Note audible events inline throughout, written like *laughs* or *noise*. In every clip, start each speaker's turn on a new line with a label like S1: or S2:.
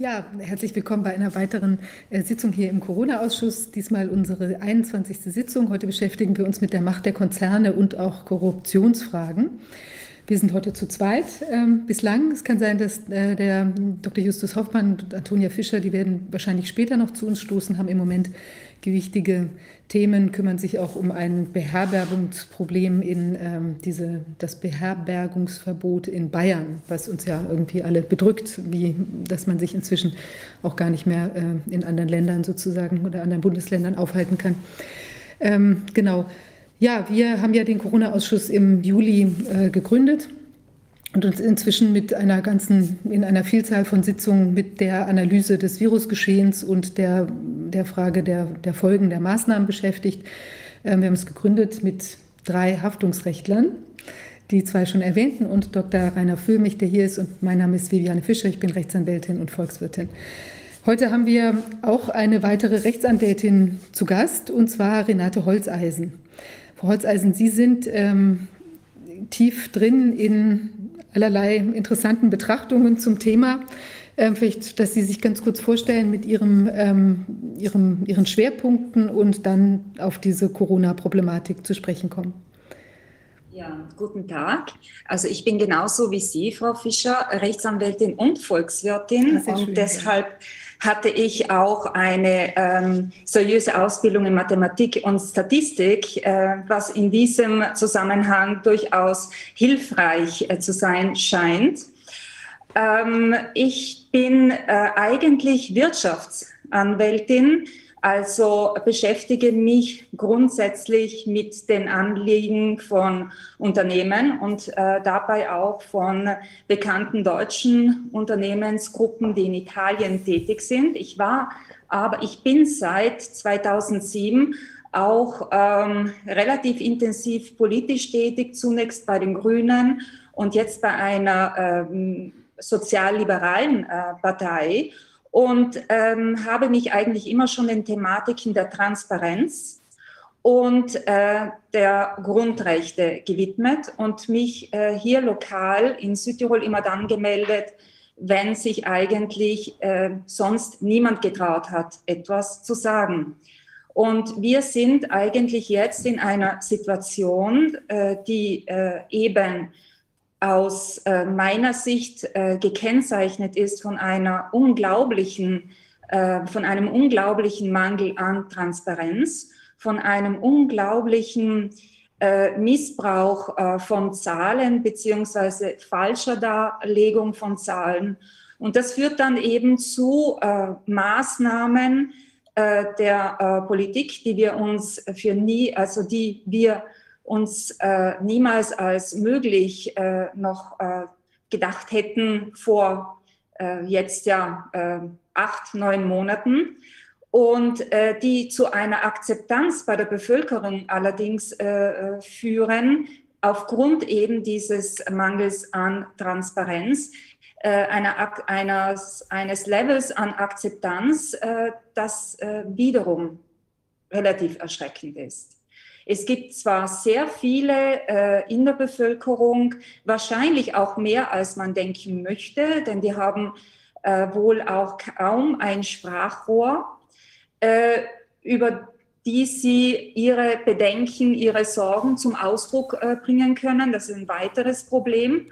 S1: Ja, herzlich willkommen bei einer weiteren äh, Sitzung hier im Corona-Ausschuss. Diesmal unsere 21. Sitzung. Heute beschäftigen wir uns mit der Macht der Konzerne und auch Korruptionsfragen. Wir sind heute zu zweit ähm, bislang. Es kann sein, dass äh, der Dr. Justus Hoffmann und Antonia Fischer, die werden wahrscheinlich später noch zu uns stoßen, haben im Moment gewichtige Themen, kümmern sich auch um ein Beherbergungsproblem in ähm, diese, das Beherbergungsverbot in Bayern, was uns ja irgendwie alle bedrückt, wie dass man sich inzwischen auch gar nicht mehr äh, in anderen Ländern sozusagen oder anderen Bundesländern aufhalten kann. Ähm, genau. Ja, wir haben ja den Corona-Ausschuss im Juli äh, gegründet und uns inzwischen mit einer ganzen, in einer Vielzahl von Sitzungen mit der Analyse des Virusgeschehens und der, der Frage der, der Folgen der Maßnahmen beschäftigt. Ähm, wir haben es gegründet mit drei Haftungsrechtlern, die zwei schon erwähnten, und Dr. Rainer Füllmich, der hier ist, und mein Name ist Viviane Fischer, ich bin Rechtsanwältin und Volkswirtin. Heute haben wir auch eine weitere Rechtsanwältin zu Gast, und zwar Renate Holzeisen. Frau Holzeisen, Sie sind ähm, tief drin in allerlei interessanten Betrachtungen zum Thema. Ähm, vielleicht, dass Sie sich ganz kurz vorstellen mit Ihrem, ähm, Ihrem, Ihren Schwerpunkten und dann auf diese Corona-Problematik zu sprechen kommen.
S2: Ja, guten Tag. Also ich bin genauso wie Sie, Frau Fischer, Rechtsanwältin und Volkswirtin und schön, deshalb ja hatte ich auch eine ähm, seriöse Ausbildung in Mathematik und Statistik, äh, was in diesem Zusammenhang durchaus hilfreich äh, zu sein scheint. Ähm, ich bin äh, eigentlich Wirtschaftsanwältin also beschäftige mich grundsätzlich mit den Anliegen von Unternehmen und äh, dabei auch von bekannten deutschen Unternehmensgruppen, die in Italien tätig sind. Ich war, aber ich bin seit 2007 auch ähm, relativ intensiv politisch tätig, zunächst bei den Grünen und jetzt bei einer ähm, sozialliberalen äh, Partei und ähm, habe mich eigentlich immer schon den Thematiken der Transparenz und äh, der Grundrechte gewidmet und mich äh, hier lokal in Südtirol immer dann gemeldet, wenn sich eigentlich äh, sonst niemand getraut hat, etwas zu sagen. Und wir sind eigentlich jetzt in einer Situation, äh, die äh, eben aus äh, meiner Sicht äh, gekennzeichnet ist von einer unglaublichen, äh, von einem unglaublichen Mangel an Transparenz, von einem unglaublichen äh, Missbrauch äh, von Zahlen beziehungsweise falscher Darlegung von Zahlen. Und das führt dann eben zu äh, Maßnahmen der Politik, die wir uns für nie, also die wir uns äh, niemals als möglich äh, noch äh, gedacht hätten vor äh, jetzt ja äh, acht, neun Monaten und äh, die zu einer Akzeptanz bei der Bevölkerung allerdings führen, aufgrund eben dieses Mangels an Transparenz, einer, eines, eines Levels an Akzeptanz, das wiederum relativ erschreckend ist. Es gibt zwar sehr viele äh, in der Bevölkerung, wahrscheinlich auch mehr, als man denken möchte, denn die haben äh, wohl auch kaum ein Sprachrohr, äh, über die sie ihre Bedenken, ihre Sorgen zum Ausdruck äh, bringen können. Das ist ein weiteres Problem.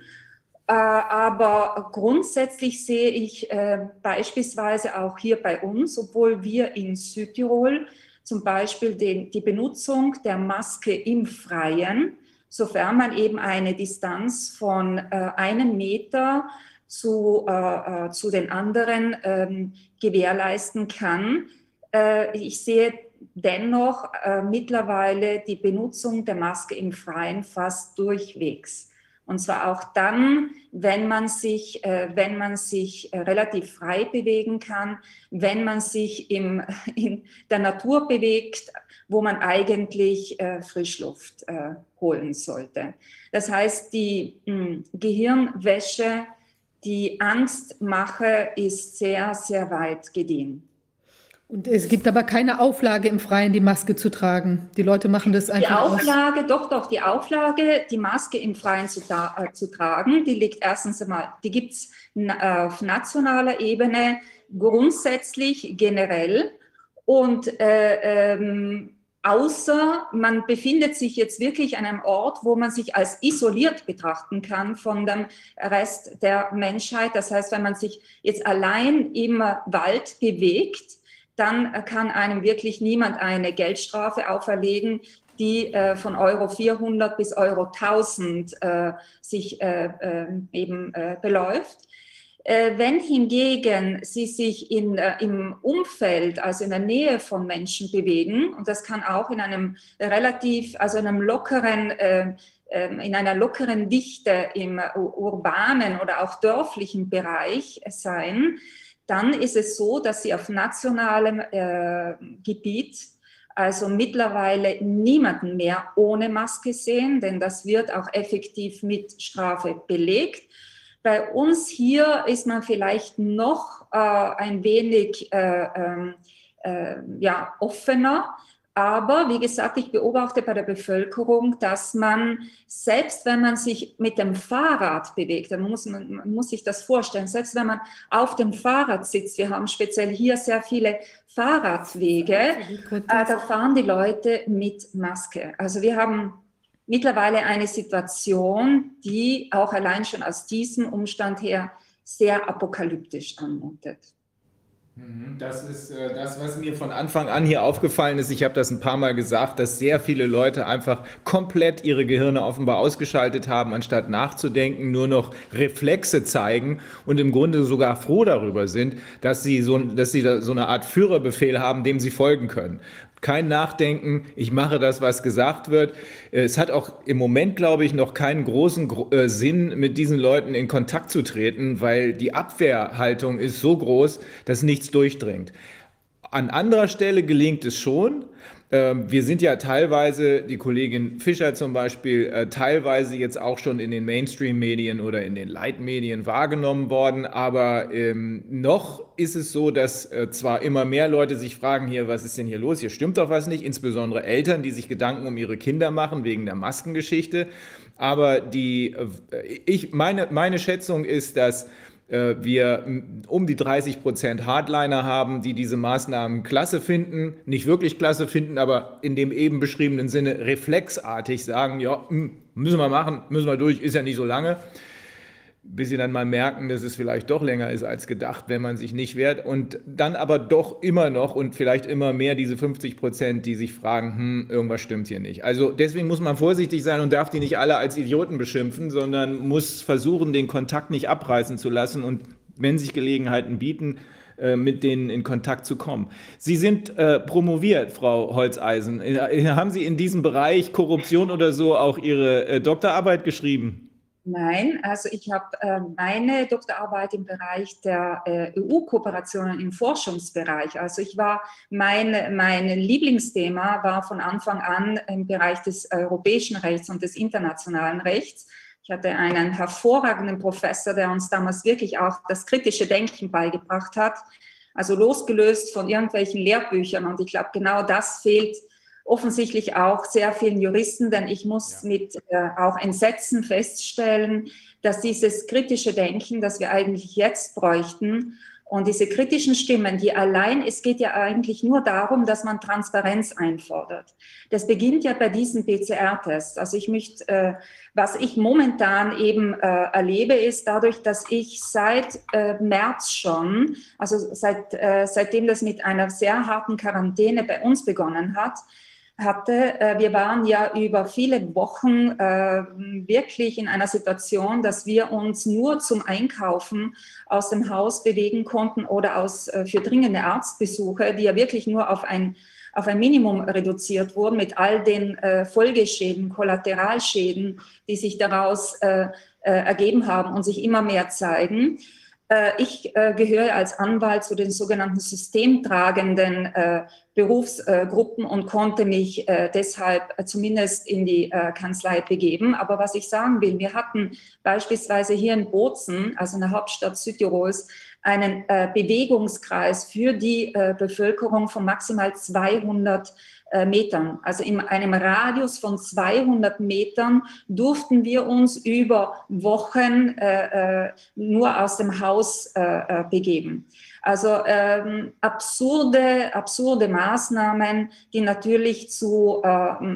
S2: Äh, aber grundsätzlich sehe ich äh, beispielsweise auch hier bei uns, obwohl wir in Südtirol zum Beispiel den, die Benutzung der Maske im Freien, sofern man eben eine Distanz von äh, einem Meter zu, äh, äh, zu den anderen ähm, gewährleisten kann. Äh, ich sehe dennoch äh, mittlerweile die Benutzung der Maske im Freien fast durchwegs. Und zwar auch dann, wenn man sich, äh, wenn man sich äh, relativ frei bewegen kann, wenn man sich im, *laughs* in der Natur bewegt, wo man eigentlich äh, Frischluft holen sollte. Das heißt, die hm, Gehirnwäsche, die Angstmache ist sehr, sehr weit gediehen.
S1: Und es gibt aber keine Auflage im Freien, die Maske zu tragen. Die Leute machen das einfach.
S2: Die Auflage, aus. doch, doch, die Auflage, die Maske im Freien zu, äh, zu tragen, die liegt erstens einmal, die gibt es auf nationaler Ebene grundsätzlich generell. Und äh, ähm, außer man befindet sich jetzt wirklich an einem Ort, wo man sich als isoliert betrachten kann von dem Rest der Menschheit. Das heißt, wenn man sich jetzt allein im Wald bewegt, dann kann einem wirklich niemand eine Geldstrafe auferlegen, die äh, von Euro 400 bis Euro 1000 äh, sich äh, äh eben äh, beläuft. Äh, wenn hingegen Sie sich in, äh, im Umfeld, also in der Nähe von Menschen bewegen, und das kann auch in einem relativ, also einem lockeren, äh, ähm, in einer lockeren Dichte im urbanen oder auch dörflichen Bereich sein, dann ist es so, dass Sie auf nationalem äh, Gebiet also mittlerweile niemanden mehr ohne Maske sehen, denn das wird auch effektiv mit Strafe belegt. Bei uns hier ist man vielleicht noch äh, ein wenig äh, ähm, äh, ja, offener. Aber wie gesagt, ich beobachte bei der Bevölkerung, dass man, selbst wenn man sich mit dem Fahrrad bewegt, dann muss man, man muss sich das vorstellen, selbst wenn man auf dem Fahrrad sitzt, wir haben speziell hier sehr viele Fahrradwege, äh, da fahren die Leute mit Maske. Also wir haben mittlerweile eine Situation, die auch allein schon aus diesem Umstand her sehr apokalyptisch anmutet.
S3: Mhm, das ist äh, das, was mir von Anfang an hier aufgefallen ist. Ich habe das ein paar Mal gesagt, dass sehr viele Leute einfach komplett ihre Gehirne offenbar ausgeschaltet haben, anstatt nachzudenken, nur noch Reflexe zeigen und im Grunde sogar froh darüber sind, dass sie so, dass sie so eine Art Führerbefehl haben, dem sie folgen können kein Nachdenken, ich mache das, was gesagt wird. Es hat auch im Moment, glaube ich, noch keinen großen äh, Sinn, mit diesen Leuten in Kontakt zu treten, weil die Abwehrhaltung ist so groß, dass nichts durchdringt. An anderer Stelle gelingt es schon, wir sind ja teilweise, die Kollegin Fischer zum Beispiel, äh, teilweise jetzt auch schon in den Mainstream-Medien oder in den Leitmedien wahrgenommen worden. Aber ähm, noch ist es so, dass äh, zwar immer mehr Leute sich fragen, hier, was ist denn hier los? Hier stimmt doch was nicht, insbesondere Eltern, die sich Gedanken um ihre Kinder machen wegen der Maskengeschichte. Aber die, äh, ich, meine, meine Schätzung ist, dass wir um die 30 Prozent Hardliner haben, die diese Maßnahmen klasse finden, nicht wirklich klasse finden, aber in dem eben beschriebenen Sinne reflexartig sagen, ja, müssen wir machen, müssen wir durch, ist ja nicht so lange bis sie dann mal merken, dass es vielleicht doch länger ist als gedacht, wenn man sich nicht wehrt. Und dann aber doch immer noch und vielleicht immer mehr diese 50 Prozent, die sich fragen, hm, irgendwas stimmt hier nicht. Also deswegen muss man vorsichtig sein und darf die nicht alle als Idioten beschimpfen, sondern muss versuchen, den Kontakt nicht abreißen zu lassen und wenn sich Gelegenheiten bieten, äh, mit denen in Kontakt zu kommen. Sie sind äh, promoviert, Frau Holzeisen. Äh, haben Sie in diesem Bereich Korruption oder so auch Ihre äh, Doktorarbeit geschrieben?
S2: Nein, also ich habe äh, meine Doktorarbeit im Bereich der äh, EU-Kooperationen im Forschungsbereich. Also ich war, mein, mein Lieblingsthema war von Anfang an im Bereich des europäischen Rechts und des internationalen Rechts. Ich hatte einen hervorragenden Professor, der uns damals wirklich auch das kritische Denken beigebracht hat. Also losgelöst von irgendwelchen Lehrbüchern. Und ich glaube, genau das fehlt offensichtlich auch sehr vielen Juristen, denn ich muss ja. mit äh, auch Entsetzen feststellen, dass dieses kritische Denken, das wir eigentlich jetzt bräuchten, und diese kritischen Stimmen, die allein, es geht ja eigentlich nur darum, dass man Transparenz einfordert. Das beginnt ja bei diesen PCR-Tests. Also ich möchte, äh, was ich momentan eben äh, erlebe, ist dadurch, dass ich seit äh, März schon, also seit, äh, seitdem das mit einer sehr harten Quarantäne bei uns begonnen hat, hatte. Äh, wir waren ja über viele Wochen äh, wirklich in einer Situation, dass wir uns nur zum Einkaufen aus dem Haus bewegen konnten oder aus, äh, für dringende Arztbesuche, die ja wirklich nur auf ein, auf ein Minimum reduziert wurden mit all den Folgeschäden, Kollateralschäden, die sich daraus ergeben haben und sich immer mehr zeigen. Ich gehöre als Anwalt zu den sogenannten systemtragenden Berufsgruppen und konnte mich äh, deshalb zumindest in die äh, Kanzlei begeben. Aber was ich sagen will, wir hatten beispielsweise hier in Bozen, also in der Hauptstadt Südtirols, einen äh, Bewegungskreis für die äh, Bevölkerung von maximal 200 äh, Metern. Also in einem Radius von 200 Metern durften wir uns über Wochen äh, äh, nur aus dem Haus äh, äh, begeben. Also ähm, absurde, absurde Maßnahmen, die natürlich zu äh,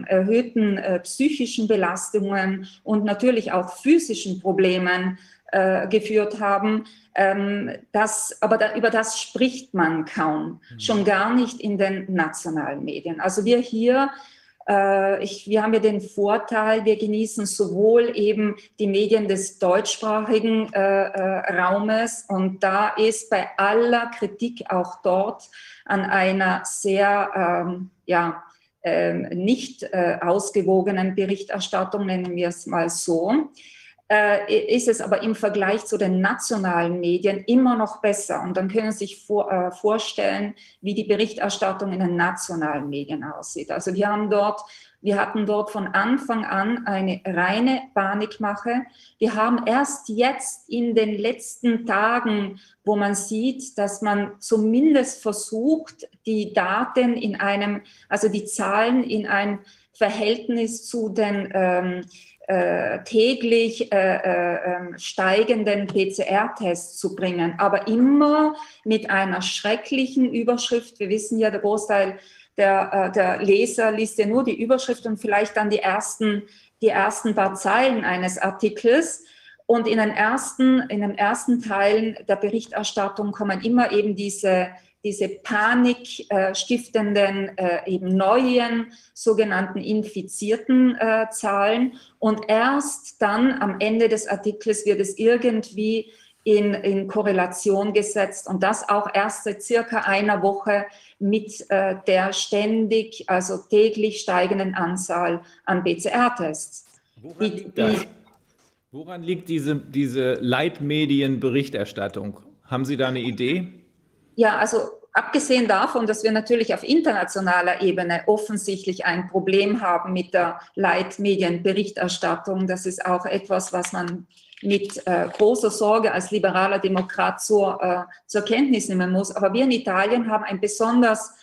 S2: erhöhten psychischen Belastungen und natürlich auch physischen Problemen äh, geführt haben. Ähm, das, aber da, über das spricht man kaum, mhm. schon gar nicht in den nationalen Medien. Also wir hier, äh, ich, wir haben ja den Vorteil, wir genießen sowohl eben die Medien des deutschsprachigen äh, äh, Raumes und da ist bei aller Kritik auch dort an einer sehr, ähm, ja, ähm, nicht äh, ausgewogenen Berichterstattung, nennen wir es mal so, äh, ist es aber im Vergleich zu den nationalen Medien immer noch besser. Und dann können Sie sich vor, äh, vorstellen, wie die Berichterstattung in den nationalen Medien aussieht. Also wir haben dort wir hatten dort von Anfang an eine reine Panikmache. Wir haben erst jetzt in den letzten Tagen, wo man sieht, dass man zumindest versucht, die Daten in einem, also die Zahlen in ein Verhältnis zu den ähm, äh, täglich äh, äh, ähm, steigenden PCR-Tests zu bringen, aber immer mit einer schrecklichen Überschrift. Wir wissen ja, der Großteil der, äh, der Leser liest ja nur die Überschrift und vielleicht dann die ersten, die ersten paar Zeilen eines Artikels. Und in den ersten, in den ersten Teilen der Berichterstattung kommen immer eben diese diese panikstiftenden, äh, eben neuen sogenannten infizierten äh, Zahlen. Und erst dann am Ende des Artikels wird es irgendwie in, in Korrelation gesetzt und das auch erst seit circa einer Woche mit äh, der ständig, also täglich steigenden Anzahl an PCR-Tests.
S3: Woran, liegt das? Woran liegt diese, diese Leitmedienberichterstattung? Haben Sie da eine Idee?
S2: Ja, also abgesehen davon, dass wir natürlich auf internationaler Ebene offensichtlich ein Problem haben mit der Leitmedienberichterstattung, das ist auch etwas, was man mit äh, großer Sorge als liberaler Demokrat zur, äh, zur Kenntnis nehmen muss. Aber wir in Italien haben ein besonders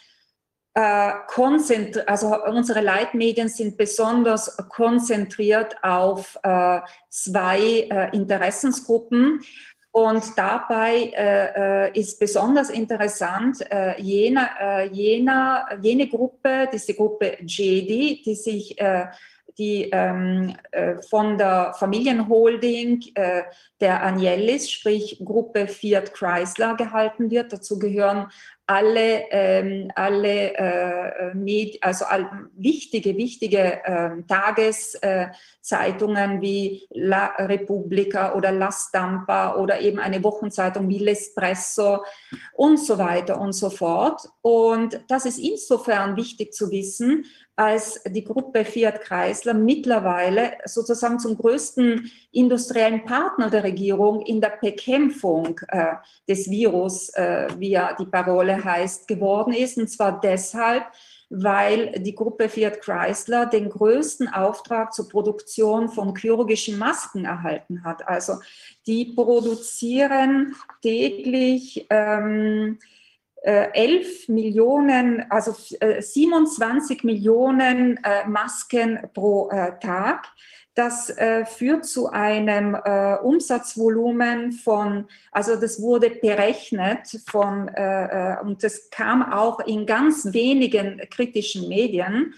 S2: äh, konzentriert, also unsere Leitmedien sind besonders konzentriert auf äh, zwei äh, Interessensgruppen. Und dabei äh, äh, ist besonders interessant äh, jener, äh, jener, jene Gruppe, diese Gruppe JEDI, die sich äh, die ähm, äh, von der Familienholding der Agnellis, sprich Gruppe Fiat Chrysler, gehalten wird. Dazu gehören alle, ähm, alle äh, Med also all, wichtige, wichtige äh, Tageszeitungen wie La Repubblica oder La Stampa oder eben eine Wochenzeitung wie L'Espresso und so weiter und so fort. Und das ist insofern wichtig zu wissen, als die Gruppe Fiat Chrysler mittlerweile sozusagen zum größten industriellen Partner der Regierung in der Bekämpfung äh, des Virus, äh, wie ja die Parole heißt, geworden ist. Und zwar deshalb, weil die Gruppe Fiat Chrysler den größten Auftrag zur Produktion von chirurgischen Masken erhalten hat. Also die produzieren täglich ähm, 11 äh, Millionen, also 27 äh, Millionen äh, Masken pro Tag. Das führt zu einem Umsatzvolumen von, also das wurde berechnet von, und das kam auch in ganz wenigen kritischen Medien,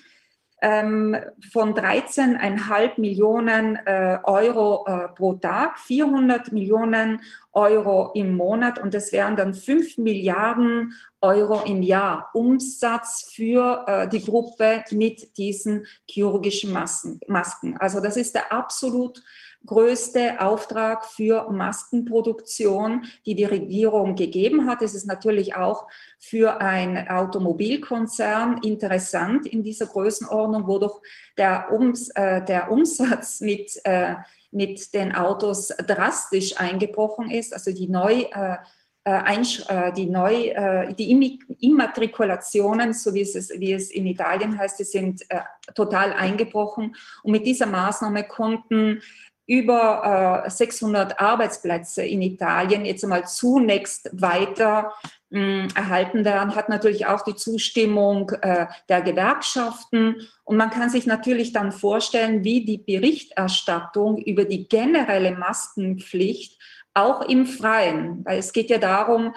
S2: ähm, von 13,5 Millionen äh, Euro äh, pro Tag, 400 Millionen Euro im Monat und das wären dann 5 Milliarden Euro im Jahr Umsatz für äh, die Gruppe mit diesen chirurgischen Masken. Also das ist der absolut größte Auftrag für Maskenproduktion, die die Regierung gegeben hat. Es ist natürlich auch für ein Automobilkonzern interessant in dieser Größenordnung, wodurch der, Ums, äh, der Umsatz mit, äh, mit den Autos drastisch eingebrochen ist. Also die neu äh, äh, äh die, neu, äh, die Immatrikulationen, so wie es, wie es in Italien heißt, die sind total eingebrochen. Und mit dieser Maßnahme konnten über äh, 600 Arbeitsplätze in Italien jetzt einmal zunächst weiter mh, erhalten werden, hat natürlich auch die Zustimmung äh, der Gewerkschaften. Und man kann sich natürlich dann vorstellen, wie die Berichterstattung über die generelle Maskenpflicht auch im Freien, weil es geht ja darum, äh,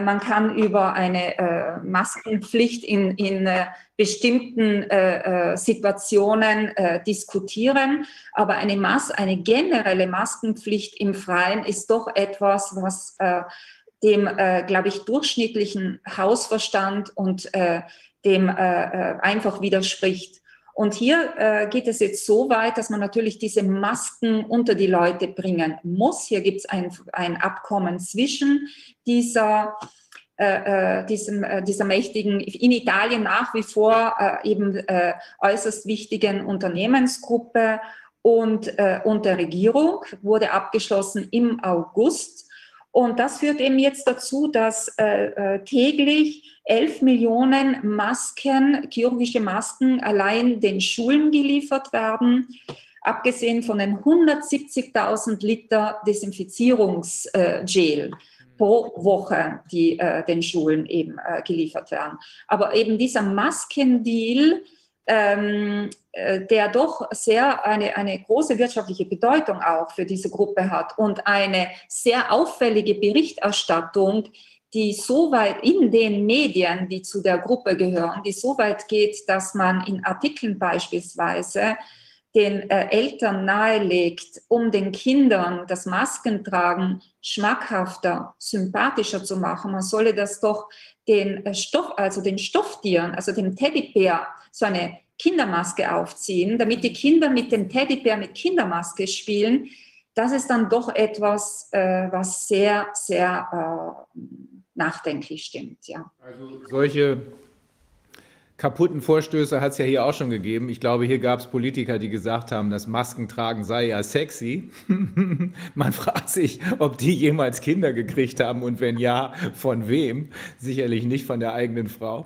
S2: man kann über eine äh, Maskenpflicht in, in äh, bestimmten Situationen diskutieren, aber eine, Mas eine generelle Maskenpflicht im Freien ist doch etwas, was dem, glaube ich, durchschnittlichen Hausverstand und dem einfach widerspricht. Und hier äh, geht es jetzt so weit, dass man natürlich diese Masken unter die Leute bringen muss. Hier gibt es ein, ein Abkommen zwischen dieser äh, äh, diesem, äh, dieser mächtigen, in Italien nach wie vor äh, eben äh, äußerst wichtigen Unternehmensgruppe und, äh, und der Regierung, wurde abgeschlossen im August. Und das führt eben jetzt dazu, dass täglich 11 Millionen Masken, chirurgische Masken allein den Schulen geliefert werden, abgesehen von den 170.000 Liter Desinfizierungsgel pro Woche, die äh, den Schulen eben äh, geliefert werden. Aber eben dieser Maskendeal, ähm, äh, der doch sehr eine, eine große wirtschaftliche Bedeutung auch für diese Gruppe hat und eine sehr auffällige Berichterstattung, die so weit in den Medien, die zu der Gruppe gehören, die so weit geht, dass man in Artikeln beispielsweise den äh, Eltern nahelegt, um den Kindern das Maskentragen schmackhafter, sympathischer zu machen. Man solle das doch den äh, Stoff, also den Stofftieren, also dem Teddybär, so eine Kindermaske aufziehen, damit die Kinder mit dem Teddybär mit Kindermaske spielen. Das ist dann doch etwas, äh, was sehr, sehr äh, nachdenklich stimmt. Ja.
S3: Also solche kaputten Vorstöße hat es ja hier auch schon gegeben. Ich glaube, hier gab es Politiker, die gesagt haben, das Maskentragen sei ja sexy. *laughs* Man fragt sich, ob die jemals Kinder gekriegt haben und wenn ja, von wem. Sicherlich nicht von der eigenen Frau.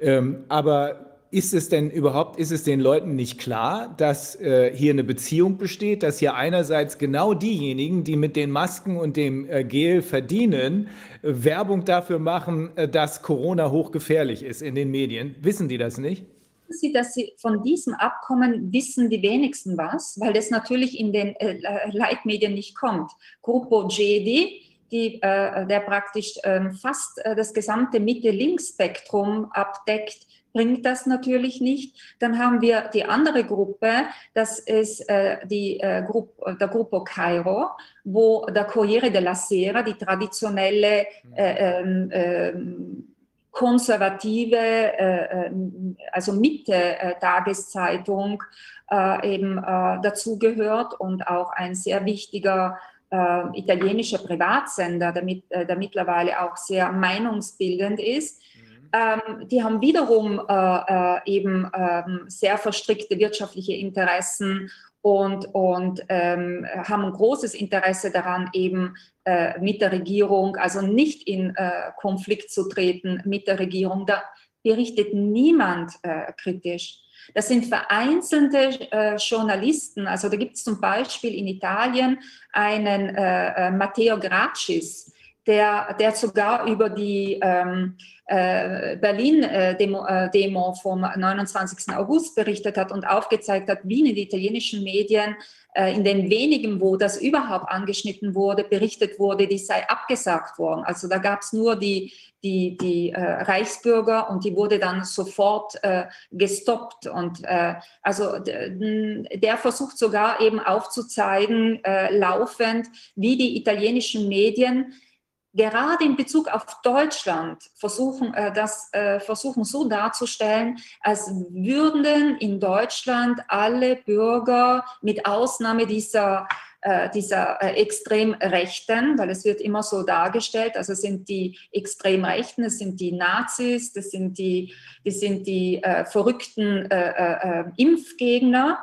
S3: Ähm, aber ist es denn überhaupt, ist es den Leuten nicht klar, dass äh, hier eine Beziehung besteht, dass hier einerseits genau diejenigen, die mit den Masken und dem äh, Gel verdienen, äh, Werbung dafür machen, äh, dass Corona hochgefährlich ist in den Medien? Wissen die das nicht?
S2: Sie, dass Sie von diesem Abkommen wissen die wenigsten was, weil das natürlich in den äh, Leitmedien nicht kommt. Gruppo GED, die, äh, der praktisch ähm, fast das gesamte Mitte-Links-Spektrum abdeckt, bringt das natürlich nicht. Dann haben wir die andere Gruppe, das ist äh, die, äh, Gruppe, der Gruppo Cairo, wo der Corriere della Sera, die traditionelle äh, ähm, ähm, konservative, äh, ähm, also Mitte-Tageszeitung äh, eben äh, dazugehört und auch ein sehr wichtiger italienischer Privatsender, der, mit, der mittlerweile auch sehr meinungsbildend ist ähm, die haben wiederum äh, äh, eben ähm, sehr verstrickte wirtschaftliche Interessen und, und ähm, haben ein großes Interesse daran, eben äh, mit der Regierung, also nicht in äh, Konflikt zu treten mit der Regierung. Da berichtet niemand äh, kritisch. Das sind vereinzelte äh, Journalisten. Also da gibt es zum Beispiel in Italien einen äh, äh Matteo Gracis, der, der sogar über die ähm, äh, Berlin-Demo äh, Demo vom 29. August berichtet hat und aufgezeigt hat, wie in den italienischen Medien äh, in den wenigen, wo das überhaupt angeschnitten wurde, berichtet wurde, die sei abgesagt worden. Also da gab es nur die, die, die äh, Reichsbürger und die wurde dann sofort äh, gestoppt. Und äh, also der versucht sogar eben aufzuzeigen, äh, laufend, wie die italienischen Medien gerade in Bezug auf Deutschland versuchen, äh, das äh, versuchen so darzustellen, als würden in Deutschland alle Bürger mit Ausnahme dieser äh, dieser Extremrechten, weil es wird immer so dargestellt, also sind die Extremrechten, es sind die Nazis, das sind die, das sind die äh, verrückten äh, äh, Impfgegner,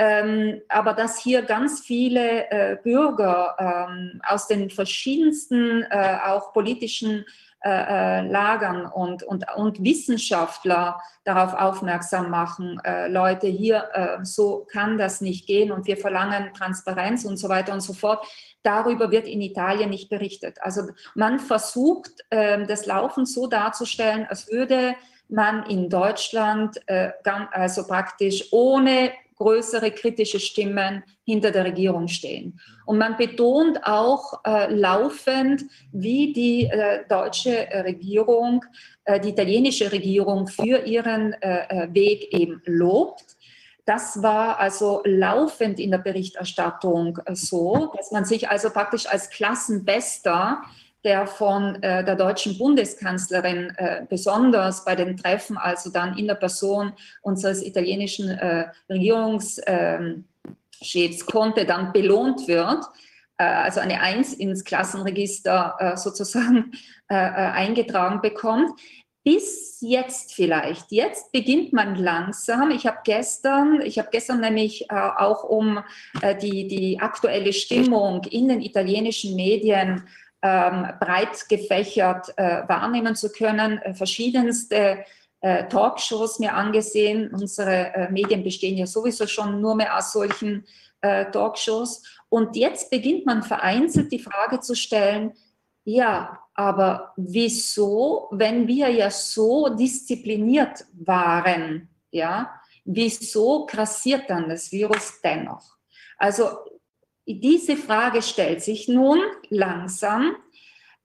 S2: Ähm, aber dass hier ganz viele äh, Bürger ähm, aus den verschiedensten äh, auch politischen äh, äh, Lagern und, und, und Wissenschaftler darauf aufmerksam machen, äh, Leute, hier, äh, so kann das nicht gehen und wir verlangen Transparenz und so weiter und so fort. Darüber wird in Italien nicht berichtet. Also man versucht, ähm, das Laufen so darzustellen, als würde man in Deutschland also praktisch ohne größere kritische Stimmen hinter der Regierung stehen. Und man betont auch äh, laufend, wie die äh, deutsche Regierung, äh, die italienische Regierung für ihren äh, äh, Weg eben lobt. Das war also laufend in der Berichterstattung äh, so, dass man sich also praktisch als Klassenbester der von äh, der deutschen Bundeskanzlerin äh, besonders bei den Treffen, also dann in der Person unseres italienischen äh, Regierungschefs ähm, Conte dann belohnt wird, äh, also eine Eins ins Klassenregister äh, sozusagen äh, eingetragen bekommt. Bis jetzt vielleicht. Jetzt beginnt man langsam. Ich habe gestern, ich habe gestern nämlich auch um die, die aktuelle Stimmung in den italienischen Medien ähm, breit gefächert äh, wahrnehmen zu können, äh, verschiedenste äh, Talkshows mir angesehen. Unsere äh, Medien bestehen ja sowieso schon nur mehr aus solchen äh, Talkshows. Und jetzt beginnt man vereinzelt die Frage zu stellen, ja, aber wieso, wenn wir ja so diszipliniert waren, ja, wieso grassiert dann das Virus dennoch? Also diese Frage stellt sich nun langsam,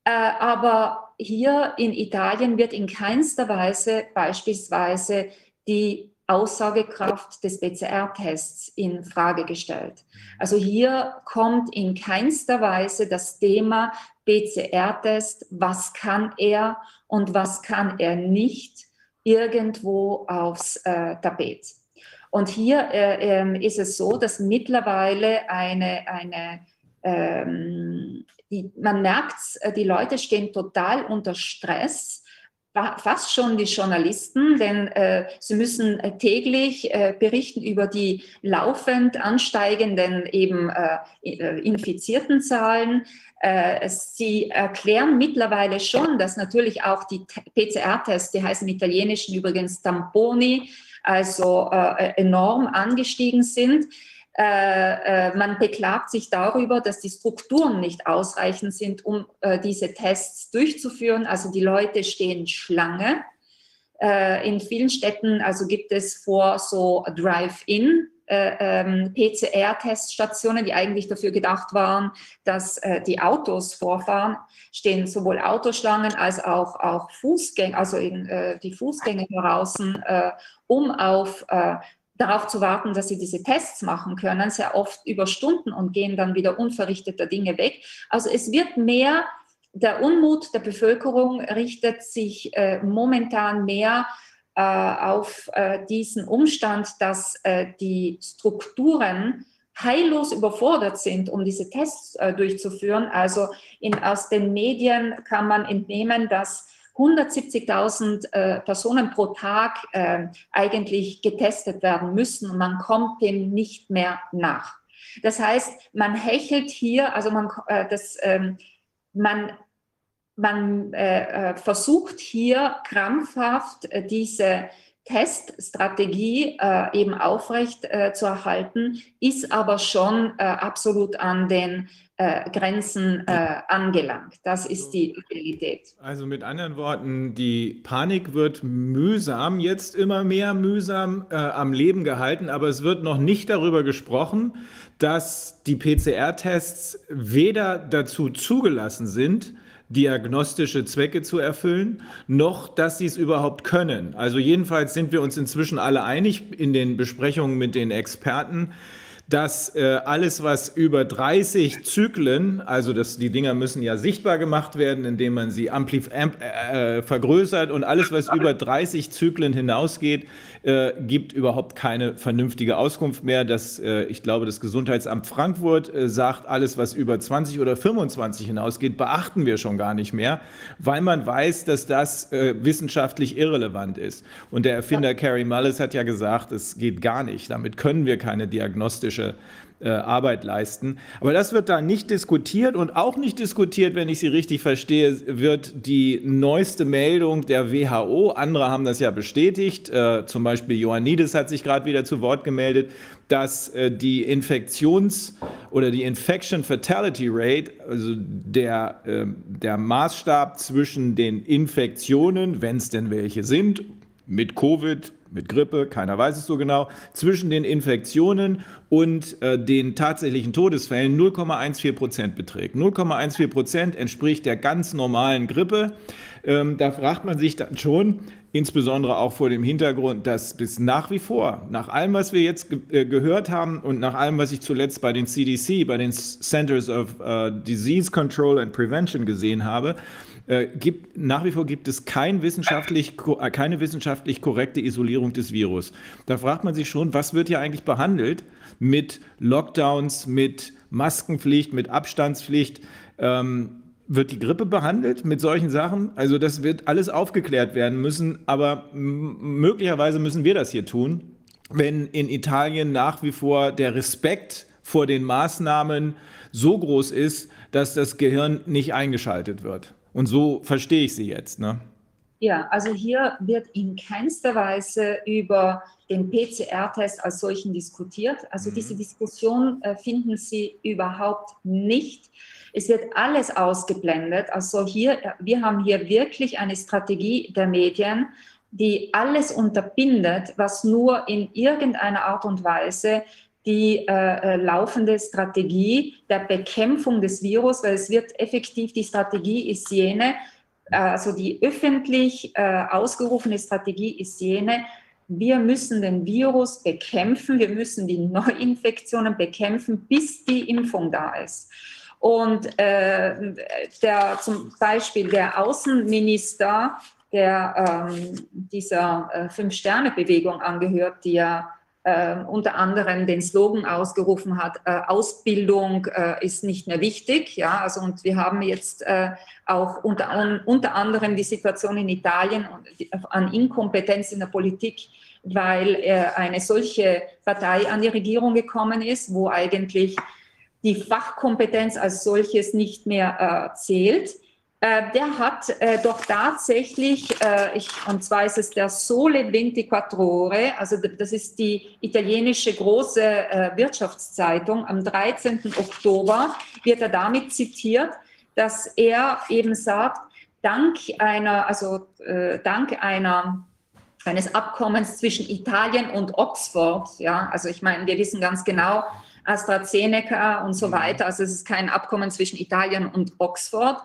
S2: äh, aber hier in Italien wird in keinster Weise beispielsweise die Aussagekraft des PCR-Tests in Frage gestellt. Also hier kommt in keinster Weise das Thema PCR-Test, was kann er und was kann er nicht, irgendwo aufs äh, Tapet. Und hier äh, äh, ist es so, dass mittlerweile eine, eine ähm, die, man merkt, äh, die Leute stehen total unter Stress, fast schon die Journalisten, denn äh, sie müssen äh, täglich äh, berichten über die laufend ansteigenden eben äh, infizierten Zahlen. Sie erklären mittlerweile schon, dass natürlich auch die PCR-Tests, die heißen Italienischen übrigens Tamponi, also äh, enorm angestiegen sind. Äh, äh, man beklagt sich darüber, dass die Strukturen nicht ausreichend sind, um äh, diese Tests durchzuführen. Also die Leute stehen Schlange. Äh, in vielen Städten also gibt es vor so Drive-In äh, ähm, PCR-Teststationen, die eigentlich dafür gedacht waren, dass äh, die Autos vorfahren, stehen sowohl Autoschlangen als auch, auch Fußgänger, also in, äh, die Fußgänger draußen, äh, um auf äh, darauf zu warten, dass sie diese Tests machen können, sehr oft über Stunden und gehen dann wieder unverrichteter Dinge weg. Also es wird mehr, der Unmut der Bevölkerung richtet sich äh, momentan mehr auf äh, diesen Umstand, dass äh, die Strukturen heillos überfordert sind, um diese Tests durchzuführen. Also in, aus den Medien kann man entnehmen, dass 170.000 äh, Personen pro Tag äh, eigentlich getestet werden müssen und man kommt dem nicht mehr nach. Das heißt, man hechelt hier, also man, äh, das, ähm, man man äh, äh, versucht hier krampfhaft äh, diese Teststrategie äh, eben aufrecht äh, zu erhalten, ist aber schon äh, absolut an den Grenzen angelangt. Das ist die Realität.
S3: Also mit anderen Worten, die Panik wird mühsam, jetzt immer mehr mühsam am Leben gehalten, aber es wird noch nicht darüber gesprochen, dass die PCR-Tests weder dazu zugelassen sind, diagnostische Zwecke zu erfüllen, noch dass sie es überhaupt können. Also jedenfalls sind wir uns inzwischen alle einig in den Besprechungen mit den Experten, dass äh, alles, was über 30 Zyklen, also das, die Dinger müssen ja sichtbar gemacht werden, indem man sie amplif amp, äh, vergrößert und alles, was über 30 Zyklen hinausgeht, äh, gibt überhaupt keine vernünftige Auskunft mehr. Das, äh, ich glaube, das Gesundheitsamt Frankfurt äh, sagt, alles, was über 20 oder 25 hinausgeht, beachten wir schon gar nicht mehr, weil man weiß, dass das äh, wissenschaftlich irrelevant ist. Und der Erfinder Carrie Mullis hat ja gesagt, es geht gar nicht. Damit können wir keine diagnostische äh, Arbeit leisten. Aber das wird da nicht diskutiert und auch nicht diskutiert, wenn ich Sie richtig verstehe, wird die neueste Meldung der WHO, andere haben das ja bestätigt, äh, zum Beispiel Ioannidis hat sich gerade wieder zu Wort gemeldet, dass äh, die Infektions- oder die Infection Fatality Rate, also der, äh, der Maßstab zwischen den Infektionen, wenn es denn welche sind, mit Covid, mit Grippe, keiner weiß es so genau, zwischen den Infektionen und äh, den tatsächlichen Todesfällen 0,14 Prozent beträgt. 0,14 Prozent entspricht der ganz normalen Grippe. Ähm, da fragt man sich dann schon, insbesondere auch vor dem Hintergrund, dass bis nach wie vor, nach allem, was wir jetzt ge äh, gehört haben und nach allem, was ich zuletzt bei den CDC, bei den Centers of uh, Disease Control and Prevention gesehen habe, äh, gibt, nach wie vor gibt es kein wissenschaftlich, äh, keine wissenschaftlich korrekte Isolierung des Virus. Da fragt man sich schon, was wird hier eigentlich behandelt mit Lockdowns, mit Maskenpflicht, mit Abstandspflicht? Ähm, wird die Grippe behandelt mit solchen Sachen? Also das wird alles aufgeklärt werden müssen, aber möglicherweise müssen wir das hier tun, wenn in Italien nach wie vor der Respekt vor den Maßnahmen so groß ist, dass das Gehirn nicht eingeschaltet wird. Und so verstehe ich sie jetzt. Ne?
S2: Ja, also hier wird in keinster Weise über den PCR-Test als solchen diskutiert. Also mhm. diese Diskussion äh, finden Sie überhaupt nicht. Es wird alles ausgeblendet. Also hier, wir haben hier wirklich eine Strategie der Medien, die alles unterbindet, was nur in irgendeiner Art und Weise die äh, äh, laufende Strategie der Bekämpfung des Virus, weil es wird effektiv, die Strategie ist jene, äh, also die öffentlich äh, ausgerufene Strategie ist jene, wir müssen den Virus bekämpfen, wir müssen die Neuinfektionen bekämpfen, bis die Impfung da ist. Und äh, der, zum Beispiel der Außenminister, der ähm, dieser äh, Fünf-Sterne-Bewegung angehört, die ja äh, unter anderem den Slogan ausgerufen hat, äh, Ausbildung äh, ist nicht mehr wichtig. Ja, also und wir haben jetzt äh, auch unter, un, unter anderem die Situation in Italien an Inkompetenz in der Politik, weil äh, eine solche Partei an die Regierung gekommen ist, wo eigentlich die Fachkompetenz als solches nicht mehr äh, zählt. Äh, der hat äh, doch tatsächlich, äh, ich, und zwar ist es der Sole 24 Ore, also das ist die italienische große Wirtschaftszeitung, am 13. Oktober wird er damit zitiert, dass er eben sagt, dank einer, also dank einer eines Abkommens zwischen Italien und Oxford, ja, also ich meine, wir wissen ganz genau, AstraZeneca und so mhm. weiter, also es ist kein Abkommen zwischen Italien und Oxford,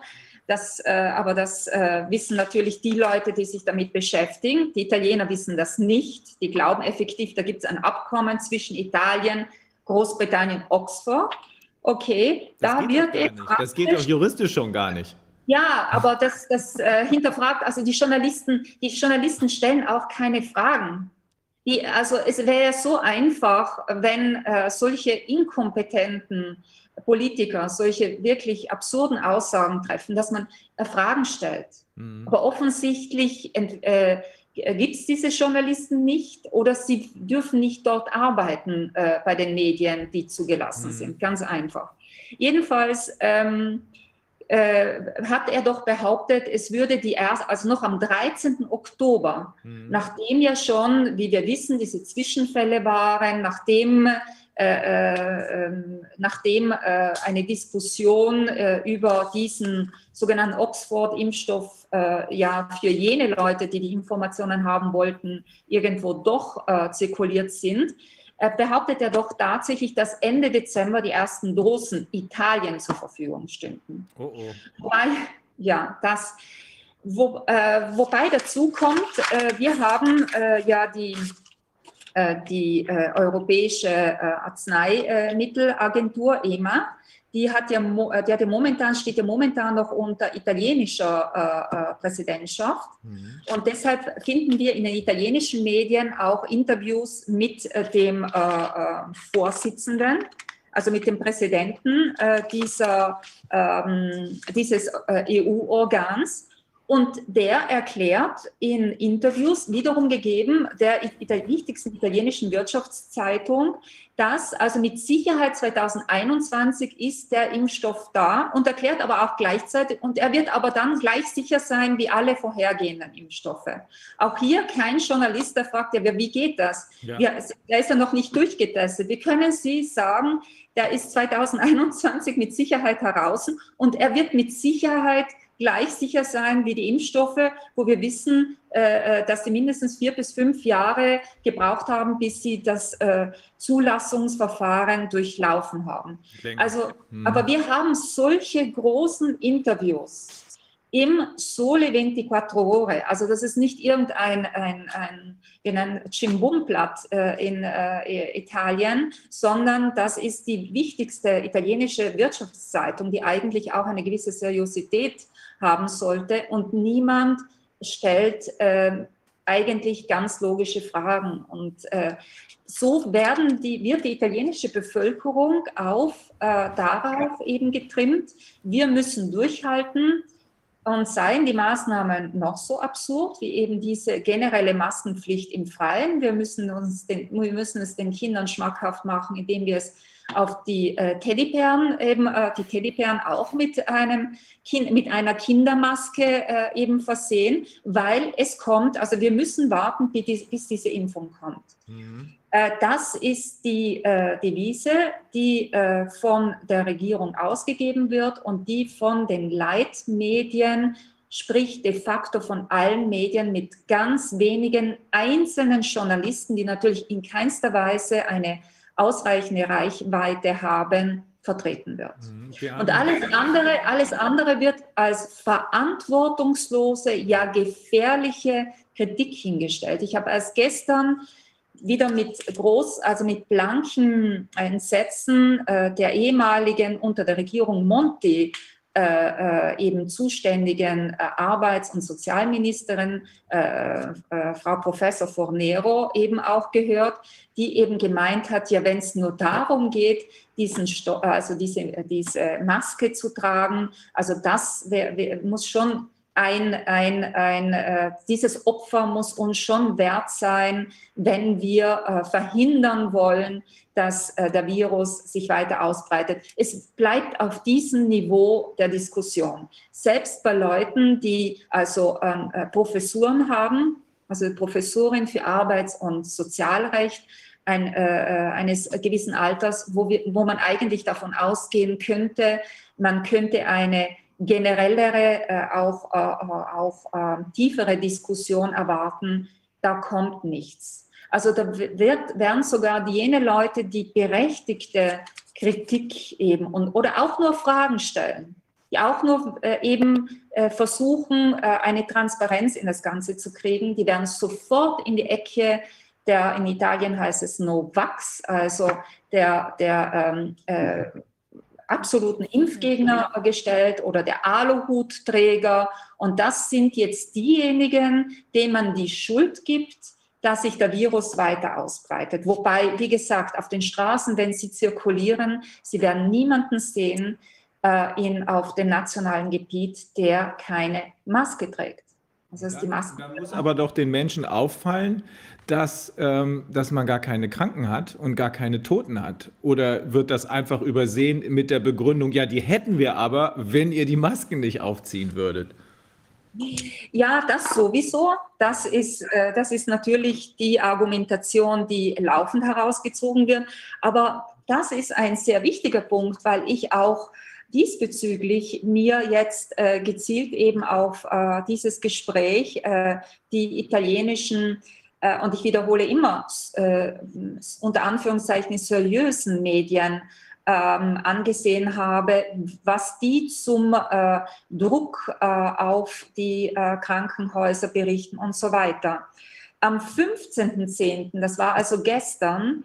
S2: das, äh, aber das äh, wissen natürlich die Leute, die sich damit beschäftigen. Die Italiener wissen das nicht. Die glauben effektiv, da gibt es ein Abkommen zwischen Italien, Großbritannien, Oxford. Okay,
S3: das da wird es. Das geht doch juristisch schon gar nicht.
S2: Ja, aber das, das äh, hinterfragt, also die Journalisten, die Journalisten stellen auch keine Fragen. Die, also es wäre so einfach, wenn äh, solche inkompetenten Politiker solche wirklich absurden Aussagen treffen, dass man äh, Fragen stellt. Mhm. Aber offensichtlich äh, gibt es diese Journalisten nicht oder sie dürfen nicht dort arbeiten äh, bei den Medien, die zugelassen mhm. sind. Ganz einfach. Jedenfalls ähm, äh, hat er doch behauptet, es würde die erst, also noch am 13. Oktober, mhm. nachdem ja schon, wie wir wissen, diese Zwischenfälle waren, nachdem äh, äh, ähm, nachdem äh, eine Diskussion über diesen sogenannten Oxford-Impfstoff ja für jene Leute, die die Informationen haben wollten, irgendwo doch zirkuliert sind, behauptet er doch tatsächlich, dass Ende Dezember die ersten Dosen Italien zur Verfügung stünden. Oh oh. Wobei, ja, das, wo, äh, wobei dazu kommt, äh, wir haben äh, ja die äh, die äh, Europäische äh, Arzneimittelagentur EMA, die hat ja, die hat ja momentan, steht ja momentan noch unter italienischer äh, Präsidentschaft. Mhm. Und deshalb finden wir in den italienischen Medien auch Interviews mit äh, dem äh, Vorsitzenden, also mit dem Präsidenten dieser, ähm, dieses EU-Organs. Und der erklärt in Interviews, wiederum gegeben der, der wichtigsten italienischen Wirtschaftszeitung, dass also mit Sicherheit 2021 ist der Impfstoff da und erklärt aber auch gleichzeitig, und er wird aber dann gleich sicher sein wie alle vorhergehenden Impfstoffe. Auch hier kein Journalist, der fragt, ja, wie geht das? Ja. Wir, der ist ja noch nicht durchgetestet. Wie können Sie sagen, der ist 2021 mit Sicherheit heraus und er wird mit Sicherheit gleich sicher sein wie die Impfstoffe, wo wir wissen, äh, äh, dass sie mindestens vier bis fünf Jahre gebraucht haben, bis sie das äh, Zulassungsverfahren durchlaufen haben. Also, mhm. aber wir haben solche großen Interviews im Sole 24 Ore. Also das ist nicht irgendein ein, ein, ein Cimbumblatt äh, in äh, Italien, sondern das ist die wichtigste italienische Wirtschaftszeitung, die eigentlich auch eine gewisse Seriosität haben sollte. Und niemand stellt äh, eigentlich ganz logische Fragen. Und äh, so werden die, wird die italienische Bevölkerung auf, äh, darauf eben getrimmt. Wir müssen durchhalten. Und seien die Maßnahmen noch so absurd wie eben diese generelle Maskenpflicht im Freien, wir müssen, uns den, wir müssen es den Kindern schmackhaft machen, indem wir es auf die äh, Teddybären, eben äh, die Teddybären auch mit, einem kind, mit einer Kindermaske äh, eben versehen, weil es kommt, also wir müssen warten, bis, bis diese Impfung kommt. Mhm. Äh, das ist die äh, Devise, die äh, von der Regierung ausgegeben wird und die von den Leitmedien sprich de facto von allen Medien mit ganz wenigen einzelnen Journalisten, die natürlich in keinster Weise eine ausreichende Reichweite haben, vertreten wird. Mhm, Und alles andere, alles andere wird als verantwortungslose, ja gefährliche Kritik hingestellt. Ich habe erst gestern wieder mit groß, also mit blanken Entsetzen äh, der ehemaligen unter der Regierung Monti äh, äh, eben zuständigen äh, Arbeits- und Sozialministerin, äh, Frau Professor Fornero, eben auch gehört, die eben gemeint hat, ja, wenn es nur darum geht, diesen Sto also diese, diese Maske zu tragen, also das wär, wär, muss schon ein, ein, ein, äh, dieses Opfer muss uns schon wert sein, wenn wir äh, verhindern wollen, dass äh, der Virus sich weiter ausbreitet. Es bleibt auf diesem Niveau der Diskussion. Selbst bei Leuten, die also ähm, äh, Professuren haben, also Professorin für Arbeits- und Sozialrecht, ein, äh, äh, eines gewissen Alters, wo, wir, wo man eigentlich davon ausgehen könnte, man könnte eine generellere, äh, auch, äh, auch äh, tiefere Diskussion erwarten, da kommt nichts. Also da wird, werden sogar jene Leute, die berechtigte Kritik eben und, oder auch nur Fragen stellen, die auch nur äh, eben äh, versuchen, äh, eine Transparenz in das Ganze zu kriegen, die werden sofort in die Ecke der, in Italien heißt es No-Vax, also der, der ähm, äh, absoluten Impfgegner gestellt oder der Aluhutträger. Und das sind jetzt diejenigen, denen man die Schuld gibt, dass sich der Virus weiter ausbreitet. Wobei, wie gesagt, auf den Straßen, wenn sie zirkulieren, sie werden niemanden sehen äh, in, auf dem nationalen Gebiet, der keine Maske trägt.
S3: Das ist dann, die Maske. Dann muss aber doch den Menschen auffallen, dass, ähm, dass man gar keine Kranken hat und gar keine Toten hat? Oder wird das einfach übersehen mit der Begründung, ja, die hätten wir aber, wenn ihr die Masken nicht aufziehen würdet?
S2: Ja, das sowieso. Das ist, äh, das ist natürlich die Argumentation, die laufend herausgezogen wird. Aber das ist ein sehr wichtiger Punkt, weil ich auch diesbezüglich mir jetzt äh, gezielt eben auf äh, dieses Gespräch äh, die italienischen äh, und ich wiederhole immer äh, unter Anführungszeichen seriösen Medien ähm, angesehen habe, was die zum äh, Druck auf die Krankenhäuser berichten und so weiter. am 15.10., das war also gestern,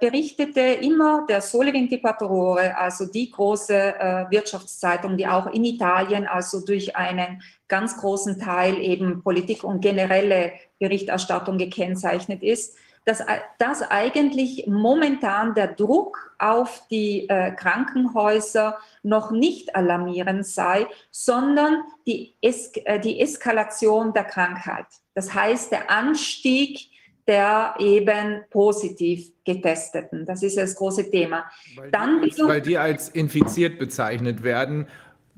S2: berichtete immer der Sole 24 Ore, also die große äh, Wirtschaftszeitung, die auch in Italien also durch einen ganz großen Teil eben Politik und generelle Berichterstattung gekennzeichnet ist, dass, dass eigentlich momentan der Druck auf die äh, Krankenhäuser noch nicht alarmierend sei, sondern die, es äh, die Eskalation der Krankheit. Das heißt, der Anstieg der eben positiv getesteten. Das ist das große Thema.
S3: Weil, Dann, die, als, weil die als infiziert bezeichnet werden,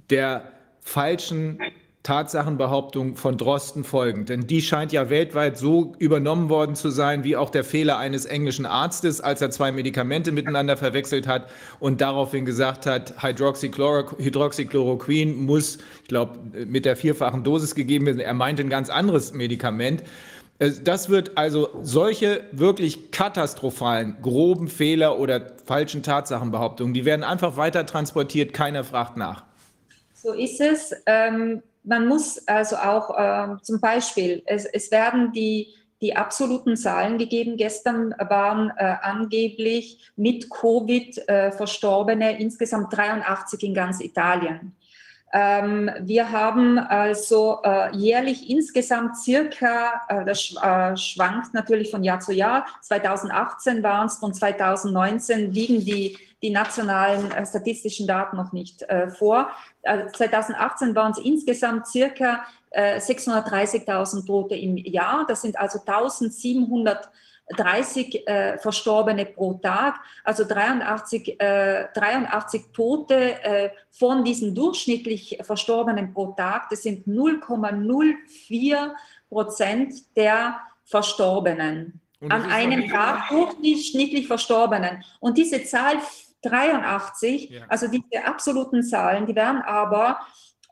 S3: der falschen Tatsachenbehauptung von Drosten folgend. Denn die scheint ja weltweit so übernommen worden zu sein, wie auch der Fehler eines englischen Arztes, als er zwei Medikamente miteinander verwechselt hat und daraufhin gesagt hat, Hydroxychloroquin muss, ich glaube, mit der vierfachen Dosis gegeben werden. Er meinte ein ganz anderes Medikament. Das wird also solche wirklich katastrophalen, groben Fehler oder falschen Tatsachenbehauptungen, die werden einfach weiter transportiert, keiner fragt nach.
S2: So ist es. Ähm, man muss also auch äh, zum Beispiel, es, es werden die, die absoluten Zahlen gegeben. Gestern waren äh, angeblich mit Covid äh, Verstorbene insgesamt 83 in ganz Italien. Ähm, wir haben also äh, jährlich insgesamt circa, äh, das sch äh, schwankt natürlich von Jahr zu Jahr, 2018 waren es und 2019 liegen die, die nationalen äh, statistischen Daten noch nicht äh, vor. 2018 waren es insgesamt circa 630.000 Tote im Jahr. Das sind also 1700 30 äh, Verstorbene pro Tag, also 83, äh, 83 Tote äh, von diesen durchschnittlich Verstorbenen pro Tag. Das sind 0,04 Prozent der Verstorbenen an einem Tag durchschnittlich Verstorbenen. Und diese Zahl 83, ja. also diese absoluten Zahlen, die werden aber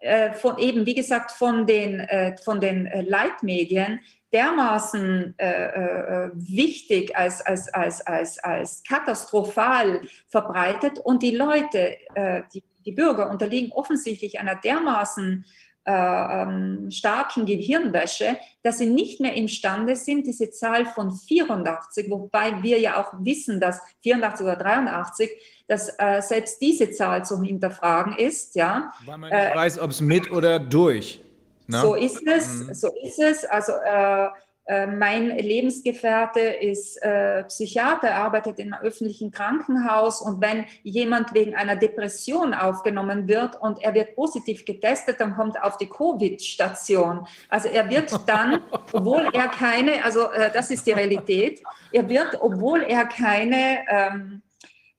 S2: äh, von eben, wie gesagt, von den, äh, von den äh, Leitmedien dermaßen äh, äh, wichtig als, als, als, als, als katastrophal verbreitet und die Leute, äh, die, die Bürger unterliegen offensichtlich einer dermaßen äh, ähm, starken Gehirnwäsche, dass sie nicht mehr imstande sind, diese Zahl von 84, wobei wir ja auch wissen, dass 84 oder 83, dass äh, selbst diese Zahl zu hinterfragen ist. Ja.
S3: Weil man nicht äh, weiß, ob es mit oder durch.
S2: Na? So ist es, mhm. so ist es. Also äh, äh, mein Lebensgefährte ist äh, Psychiater, arbeitet in einem öffentlichen Krankenhaus und wenn jemand wegen einer Depression aufgenommen wird und er wird positiv getestet, dann kommt er auf die Covid-Station. Also er wird *laughs* dann, obwohl er keine, also äh, das ist die Realität, er wird, obwohl er keine ähm,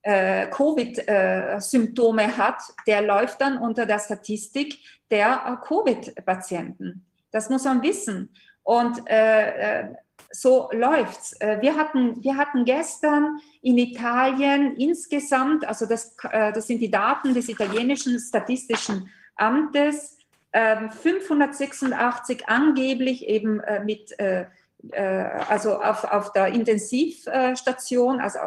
S2: äh, Covid-Symptome hat, der läuft dann unter der Statistik der äh, Covid-Patienten. Das muss man wissen. Und äh, äh so läuft's. Wir hatten, wir hatten gestern in Italien insgesamt, also das, das sind die Daten des italienischen Statistischen Amtes, 586 ähm, angeblich eben mit also auf, auf der Intensivstation, also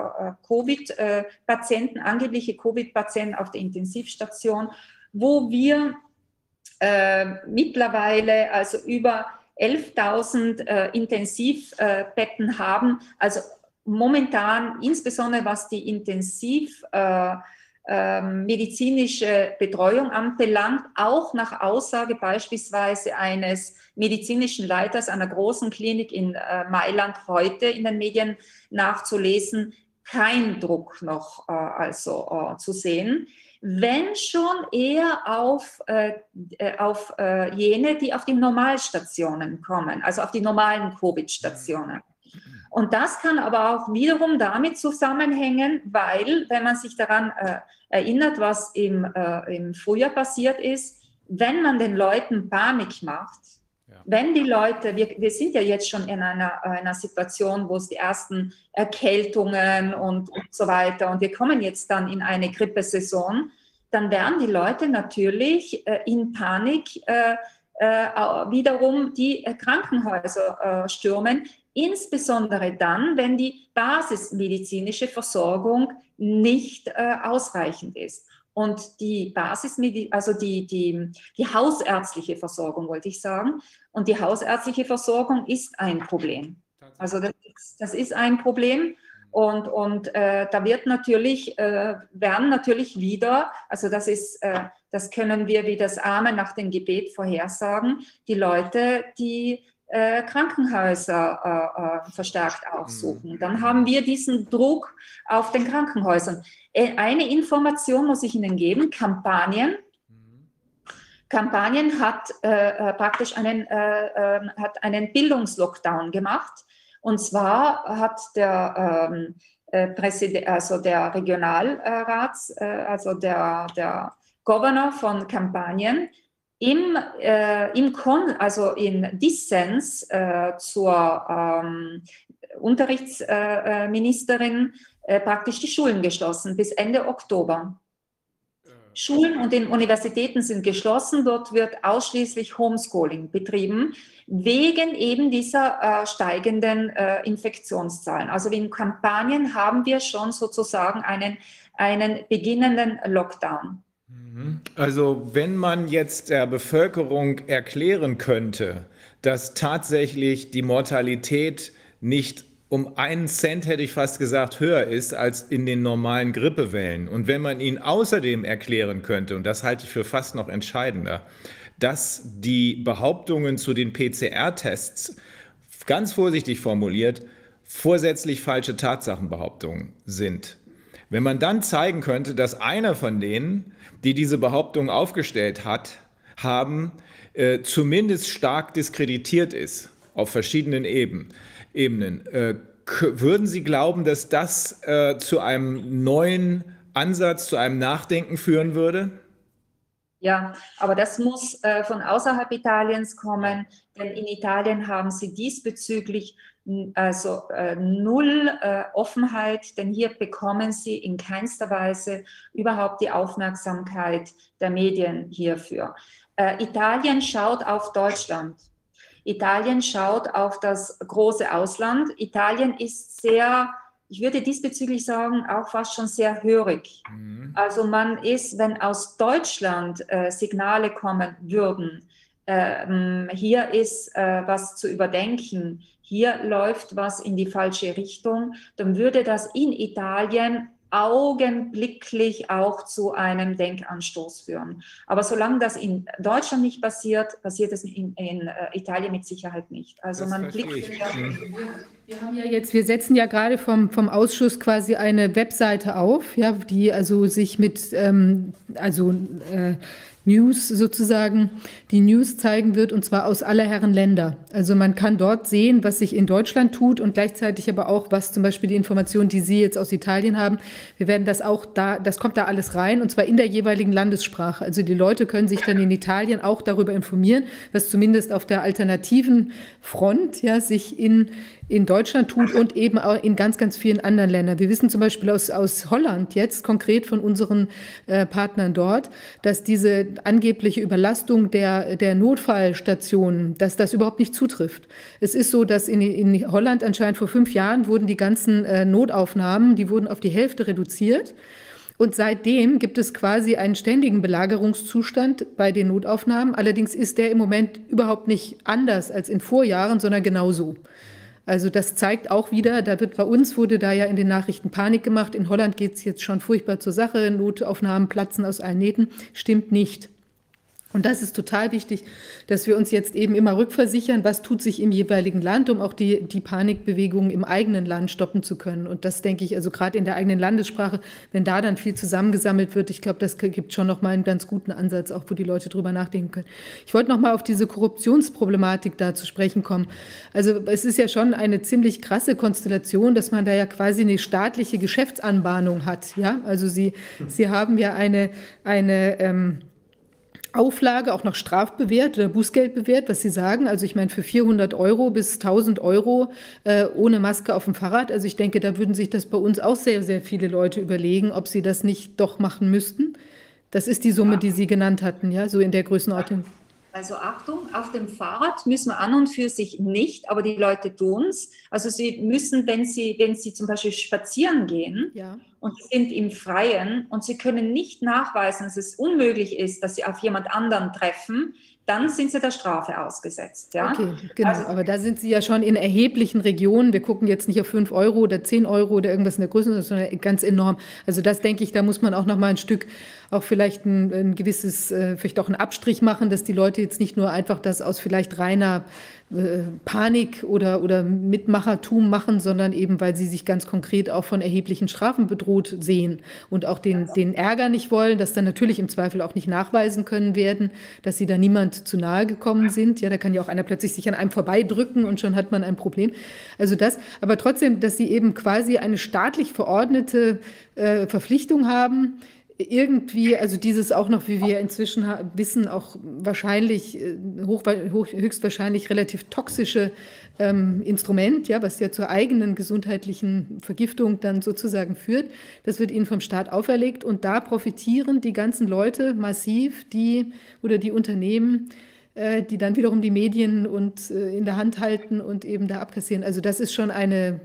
S2: Covid-Patienten, angebliche Covid-Patienten auf der Intensivstation, wo wir äh, mittlerweile also über 11.000 äh, Intensivbetten haben. Also momentan, insbesondere was die intensiv äh, ähm, medizinische Betreuung anbelangt, auch nach Aussage beispielsweise eines medizinischen Leiters einer großen Klinik in äh, Mailand heute in den Medien nachzulesen, kein Druck noch äh, also zu sehen wenn schon eher auf, äh, äh, auf äh, jene, die auf die Normalstationen kommen, also auf die normalen Covid-Stationen. Und das kann aber auch wiederum damit zusammenhängen, weil, wenn man sich daran äh, erinnert, was im, äh, im Frühjahr passiert ist, wenn man den Leuten Panik macht, wenn die Leute, wir, wir sind ja jetzt schon in einer, einer Situation, wo es die ersten Erkältungen und, und so weiter und wir kommen jetzt dann in eine Grippesaison, dann werden die Leute natürlich äh, in Panik äh, äh, wiederum die äh, Krankenhäuser äh, stürmen, insbesondere dann, wenn die basismedizinische Versorgung nicht äh, ausreichend ist. Und die Basismedizin, also die, die, die hausärztliche Versorgung, wollte ich sagen. Und die hausärztliche Versorgung ist ein Problem. Also das, das ist ein Problem. Und, und äh, da wird natürlich, äh, werden natürlich wieder, also das ist, äh, das können wir wie das Arme nach dem Gebet vorhersagen, die Leute, die äh, Krankenhäuser äh, äh, verstärkt aufsuchen. Mhm. Dann haben wir diesen Druck auf den Krankenhäusern. Eine Information muss ich Ihnen geben, Kampagnen. Mhm. Kampagnen hat praktisch einen, hat einen Bildungslockdown gemacht und zwar hat der ähm, äh, Präsident, also der Regionalrats, äh, also der, der Governor von Kampanien, im, äh, im Kon also in Dissens äh, zur ähm, Unterrichtsministerin äh, praktisch die Schulen geschlossen bis Ende Oktober. Schulen und den Universitäten sind geschlossen. Dort wird ausschließlich Homeschooling betrieben, wegen eben dieser äh, steigenden äh, Infektionszahlen. Also in Kampagnen haben wir schon sozusagen einen, einen beginnenden Lockdown.
S3: Mhm. Also wenn man jetzt der Bevölkerung erklären könnte, dass tatsächlich die Mortalität nicht um einen Cent, hätte ich fast gesagt, höher ist als in den normalen Grippewellen. Und wenn man ihnen außerdem erklären könnte, und das halte ich für fast noch entscheidender, dass die Behauptungen zu den PCR-Tests, ganz vorsichtig formuliert, vorsätzlich falsche Tatsachenbehauptungen sind. Wenn man dann zeigen könnte, dass einer von denen, die diese Behauptung aufgestellt hat, haben, äh, zumindest stark diskreditiert ist auf verschiedenen Ebenen, Ebenen. Äh, würden Sie glauben, dass das äh, zu einem neuen Ansatz, zu einem Nachdenken führen würde?
S2: Ja, aber das muss äh, von außerhalb Italiens kommen, denn in Italien haben sie diesbezüglich also äh, null äh, Offenheit, denn hier bekommen sie in keinster Weise überhaupt die Aufmerksamkeit der Medien hierfür. Äh, Italien schaut auf Deutschland. Italien schaut auf das große Ausland. Italien ist sehr, ich würde diesbezüglich sagen, auch fast schon sehr hörig. Mhm. Also man ist, wenn aus Deutschland äh, Signale kommen würden, äh, hier ist äh, was zu überdenken, hier läuft was in die falsche Richtung, dann würde das in Italien augenblicklich auch zu einem Denkanstoß führen. Aber solange das in Deutschland nicht passiert, passiert es in, in äh, Italien mit Sicherheit nicht. Also das man blickt.
S1: Wir haben ja jetzt, wir setzen ja gerade vom, vom Ausschuss quasi eine Webseite auf, ja, die also sich mit ähm, also äh, News sozusagen, die News zeigen wird, und zwar aus aller Herren Länder. Also man kann dort sehen, was sich in Deutschland tut und gleichzeitig aber auch, was zum Beispiel die Informationen, die Sie jetzt aus Italien haben, wir werden das auch da, das kommt da alles rein, und zwar in der jeweiligen Landessprache. Also die Leute können sich dann in Italien auch darüber informieren, was zumindest auf der alternativen Front ja, sich in in Deutschland tut und eben auch in ganz, ganz vielen anderen Ländern. Wir wissen zum Beispiel aus, aus Holland jetzt konkret von unseren äh, Partnern dort, dass diese angebliche Überlastung der, der Notfallstationen, dass das überhaupt nicht zutrifft. Es ist so, dass in, in Holland anscheinend vor fünf Jahren wurden die ganzen äh, Notaufnahmen, die wurden auf die Hälfte reduziert. Und seitdem gibt es quasi einen ständigen Belagerungszustand bei den Notaufnahmen. Allerdings ist der im Moment überhaupt nicht anders als in Vorjahren, sondern genauso. Also das zeigt auch wieder, da wird bei uns wurde da ja in den Nachrichten Panik gemacht. In Holland geht es jetzt schon furchtbar zur Sache. Notaufnahmen platzen aus allen Nähten. Stimmt nicht. Und das ist total wichtig, dass wir uns jetzt eben immer rückversichern, was tut sich im jeweiligen Land, um auch die, die Panikbewegungen im eigenen Land stoppen zu können. Und das denke ich, also gerade in der eigenen Landessprache, wenn da dann viel zusammengesammelt wird, ich glaube, das gibt schon noch mal einen ganz guten Ansatz, auch wo die Leute drüber nachdenken können. Ich wollte noch mal auf diese Korruptionsproblematik da zu sprechen kommen. Also es ist ja schon eine ziemlich krasse Konstellation, dass man da ja quasi eine staatliche Geschäftsanbahnung hat. Ja, also Sie, Sie haben ja eine, eine, ähm, Auflage auch noch strafbewehrt oder Bußgeld bewährt, was Sie sagen. Also ich meine, für 400 Euro bis 1000 Euro äh, ohne Maske auf dem Fahrrad. Also ich denke, da würden sich das bei uns auch sehr, sehr viele Leute überlegen, ob sie das nicht doch machen müssten. Das ist die Summe, die Sie genannt hatten, ja, so in der Größenordnung.
S2: Also Achtung, auf dem Fahrrad müssen wir an und für sich nicht, aber die Leute tun es. Also sie müssen, wenn sie, wenn sie zum Beispiel spazieren gehen, ja und sind im Freien und sie können nicht nachweisen, dass es unmöglich ist, dass sie auf jemand anderen treffen, dann sind sie der Strafe ausgesetzt. Ja?
S1: Okay, genau. Also, aber da sind sie ja schon in erheblichen Regionen. Wir gucken jetzt nicht auf 5 Euro oder 10 Euro oder irgendwas in der Größe, sondern ganz enorm. Also das denke ich, da muss man auch noch mal ein Stück auch vielleicht ein, ein gewisses, äh, vielleicht auch einen Abstrich machen, dass die Leute jetzt nicht nur einfach das aus vielleicht reiner Panik oder, oder Mitmachertum machen, sondern eben, weil sie sich ganz konkret auch von erheblichen Strafen bedroht sehen und auch den, den Ärger nicht wollen, dass dann natürlich im Zweifel auch nicht nachweisen können werden, dass sie da niemand zu nahe gekommen sind. Ja, da kann ja auch einer plötzlich sich an einem vorbeidrücken und schon hat man ein Problem. Also das, aber trotzdem, dass sie eben quasi eine staatlich verordnete äh, Verpflichtung haben, irgendwie, also dieses auch noch, wie wir inzwischen wissen, auch wahrscheinlich, äh, hoch, hoch, höchstwahrscheinlich relativ toxische ähm, Instrument, ja, was ja zur eigenen gesundheitlichen Vergiftung dann sozusagen führt, das wird ihnen vom Staat auferlegt und da profitieren die ganzen Leute massiv, die oder die Unternehmen, äh, die dann wiederum die Medien und äh, in der Hand halten und eben da abkassieren. Also das ist schon eine,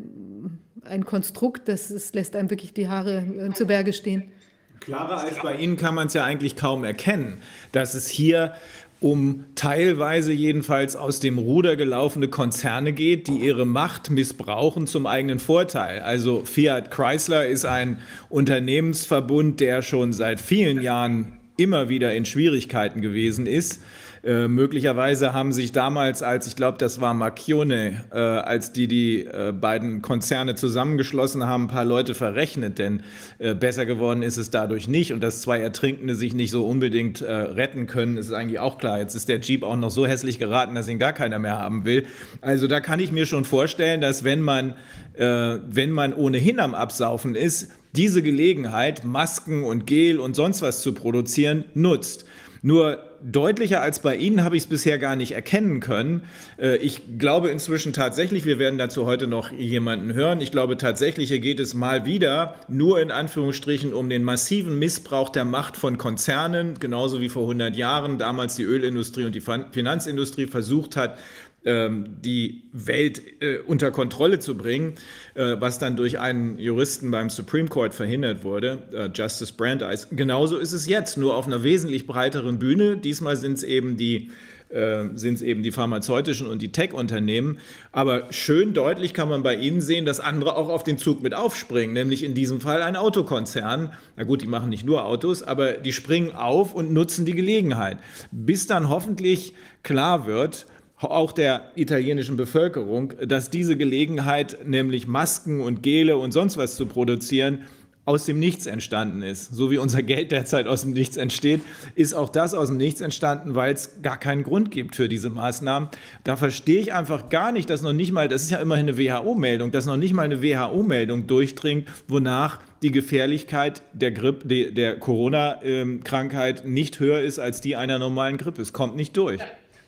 S1: ein Konstrukt, das, das lässt einem wirklich die Haare äh, zu Berge stehen.
S3: Klarer als bei Ihnen kann man es ja eigentlich kaum erkennen, dass es hier um teilweise jedenfalls aus dem Ruder gelaufene Konzerne geht, die ihre Macht missbrauchen zum eigenen Vorteil. Also Fiat Chrysler ist ein Unternehmensverbund, der schon seit vielen Jahren immer wieder in Schwierigkeiten gewesen ist äh, möglicherweise haben sich damals, als ich glaube, das war Marchione, äh, als die die äh, beiden Konzerne zusammengeschlossen haben, ein paar Leute verrechnet, denn äh, besser geworden ist es dadurch nicht. Und dass zwei Ertrinkende sich nicht so unbedingt äh, retten können, ist eigentlich auch klar. Jetzt ist der Jeep auch noch so hässlich geraten, dass ihn gar keiner mehr haben will. Also da kann ich mir schon vorstellen, dass wenn man, wenn man ohnehin am Absaufen ist, diese Gelegenheit, Masken und Gel und sonst was zu produzieren, nutzt. Nur deutlicher als bei Ihnen habe ich es bisher gar nicht erkennen können. Äh, ich glaube inzwischen tatsächlich, wir werden dazu heute noch jemanden hören. Ich glaube tatsächlich, hier geht es mal wieder nur in Anführungsstrichen um den massiven Missbrauch der Macht von Konzernen, genauso wie vor 100 Jahren damals die Ölindustrie und die Finanzindustrie versucht hat, die Welt äh, unter Kontrolle zu bringen, äh, was dann durch einen Juristen beim Supreme Court verhindert wurde, äh, Justice Brandeis. Genauso ist es jetzt, nur auf einer wesentlich breiteren Bühne. Diesmal sind es eben die sind es eben die pharmazeutischen und die Tech-Unternehmen. Aber schön deutlich kann man bei Ihnen sehen, dass andere auch auf den Zug mit aufspringen, nämlich in diesem Fall ein Autokonzern. Na gut, die machen nicht nur Autos, aber die springen auf und nutzen die Gelegenheit, bis dann hoffentlich klar wird, auch der italienischen Bevölkerung, dass diese Gelegenheit, nämlich Masken und Gele und sonst was zu produzieren, aus dem Nichts entstanden ist. So wie unser Geld derzeit aus dem Nichts entsteht, ist auch das aus dem Nichts entstanden, weil es gar keinen Grund gibt für diese Maßnahmen. Da verstehe ich einfach gar nicht, dass noch nicht mal, das ist ja immerhin eine WHO-Meldung, dass noch nicht mal eine WHO-Meldung durchdringt, wonach die Gefährlichkeit der, Grippe, der Corona-Krankheit ähm, nicht höher ist als die einer normalen Grippe. Es kommt nicht durch.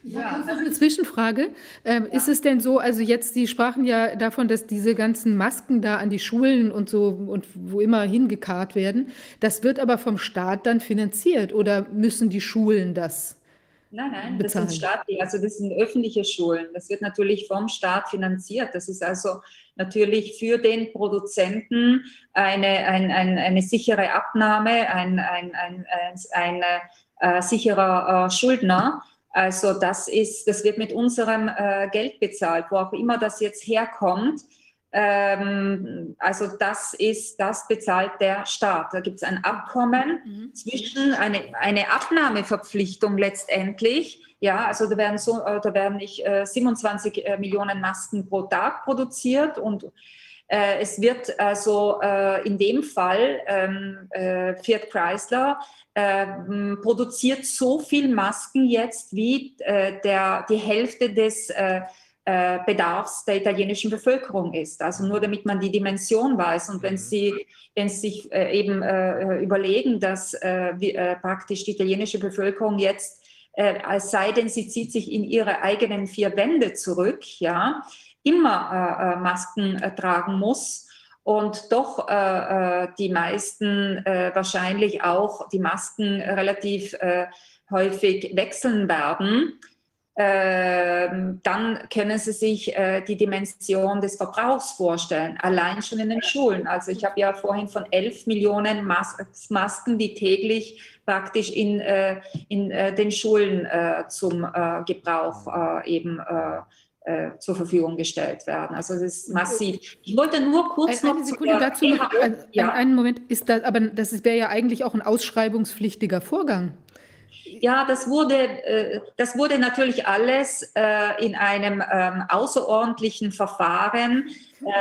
S1: Ja, noch eine Zwischenfrage. Ähm, ja. Ist es denn so, also jetzt, Sie sprachen ja davon, dass diese ganzen Masken da an die Schulen und so und wo immer hingekarrt werden. Das wird aber vom Staat dann finanziert oder müssen die Schulen das?
S2: Nein, nein, bezahlen? das sind staatliche, also das sind öffentliche Schulen. Das wird natürlich vom Staat finanziert. Das ist also natürlich für den Produzenten eine, ein, ein, eine sichere Abnahme, ein, ein, ein, ein, ein äh, sicherer äh, Schuldner. Also das ist, das wird mit unserem äh, Geld bezahlt, wo auch immer das jetzt herkommt. Ähm, also das ist, das bezahlt der Staat. Da gibt es ein Abkommen mhm. zwischen eine, eine Abnahmeverpflichtung letztendlich. Ja, also da werden so, äh, da werden nicht äh, 27 äh, Millionen Masken pro Tag produziert und äh, es wird also äh, in dem Fall ähm, Fiat Chrysler ähm, produziert so viel Masken jetzt wie äh, der, die Hälfte des äh, äh, Bedarfs der italienischen Bevölkerung ist. Also nur damit man die Dimension weiß. Und wenn mhm. Sie, wenn Sie sich äh, eben äh, überlegen, dass äh, wie, praktisch die italienische Bevölkerung jetzt, als sei denn, sie zieht sich in ihre eigenen vier Wände zurück, ja, immer Masken tragen muss, und doch äh, äh, die meisten äh, wahrscheinlich auch die Masken relativ äh, häufig wechseln werden, ähm, dann können Sie sich äh, die Dimension des Verbrauchs vorstellen, allein schon in den Schulen. Also ich habe ja vorhin von 11 Millionen Mas Masken, die täglich praktisch in, äh, in den Schulen zum Gebrauch äh, zur Verfügung gestellt werden. Also das ist massiv.
S1: Ich wollte nur kurz eine, noch... Eine Sekunde dazu, noch, ja. einen Moment, ist das, aber das wäre ja eigentlich auch ein ausschreibungspflichtiger Vorgang.
S2: Ja, das wurde, äh, das wurde natürlich alles äh, in einem ähm, außerordentlichen Verfahren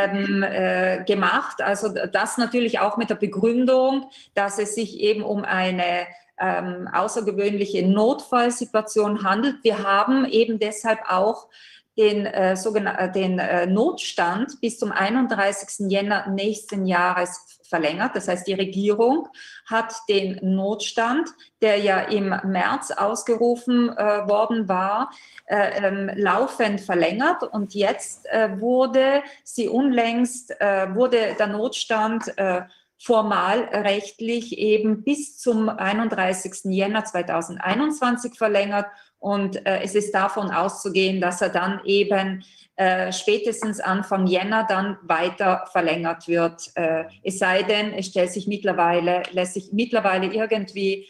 S2: ähm, äh, gemacht. Also das natürlich auch mit der Begründung, dass es sich eben um eine ähm, außergewöhnliche Notfallsituation handelt. Wir haben eben deshalb auch den, äh, sogenannten, den äh, Notstand bis zum 31. Jänner nächsten Jahres verlängert. Das heißt, die Regierung hat den Notstand, der ja im März ausgerufen äh, worden war, äh, ähm, laufend verlängert. Und jetzt äh, wurde sie unlängst, äh, wurde der Notstand äh, formal rechtlich eben bis zum 31. Jänner 2021 verlängert. Und äh, es ist davon auszugehen, dass er dann eben äh, spätestens Anfang Jänner dann weiter verlängert wird. Äh, es sei denn, es stellt sich mittlerweile, lässt sich mittlerweile irgendwie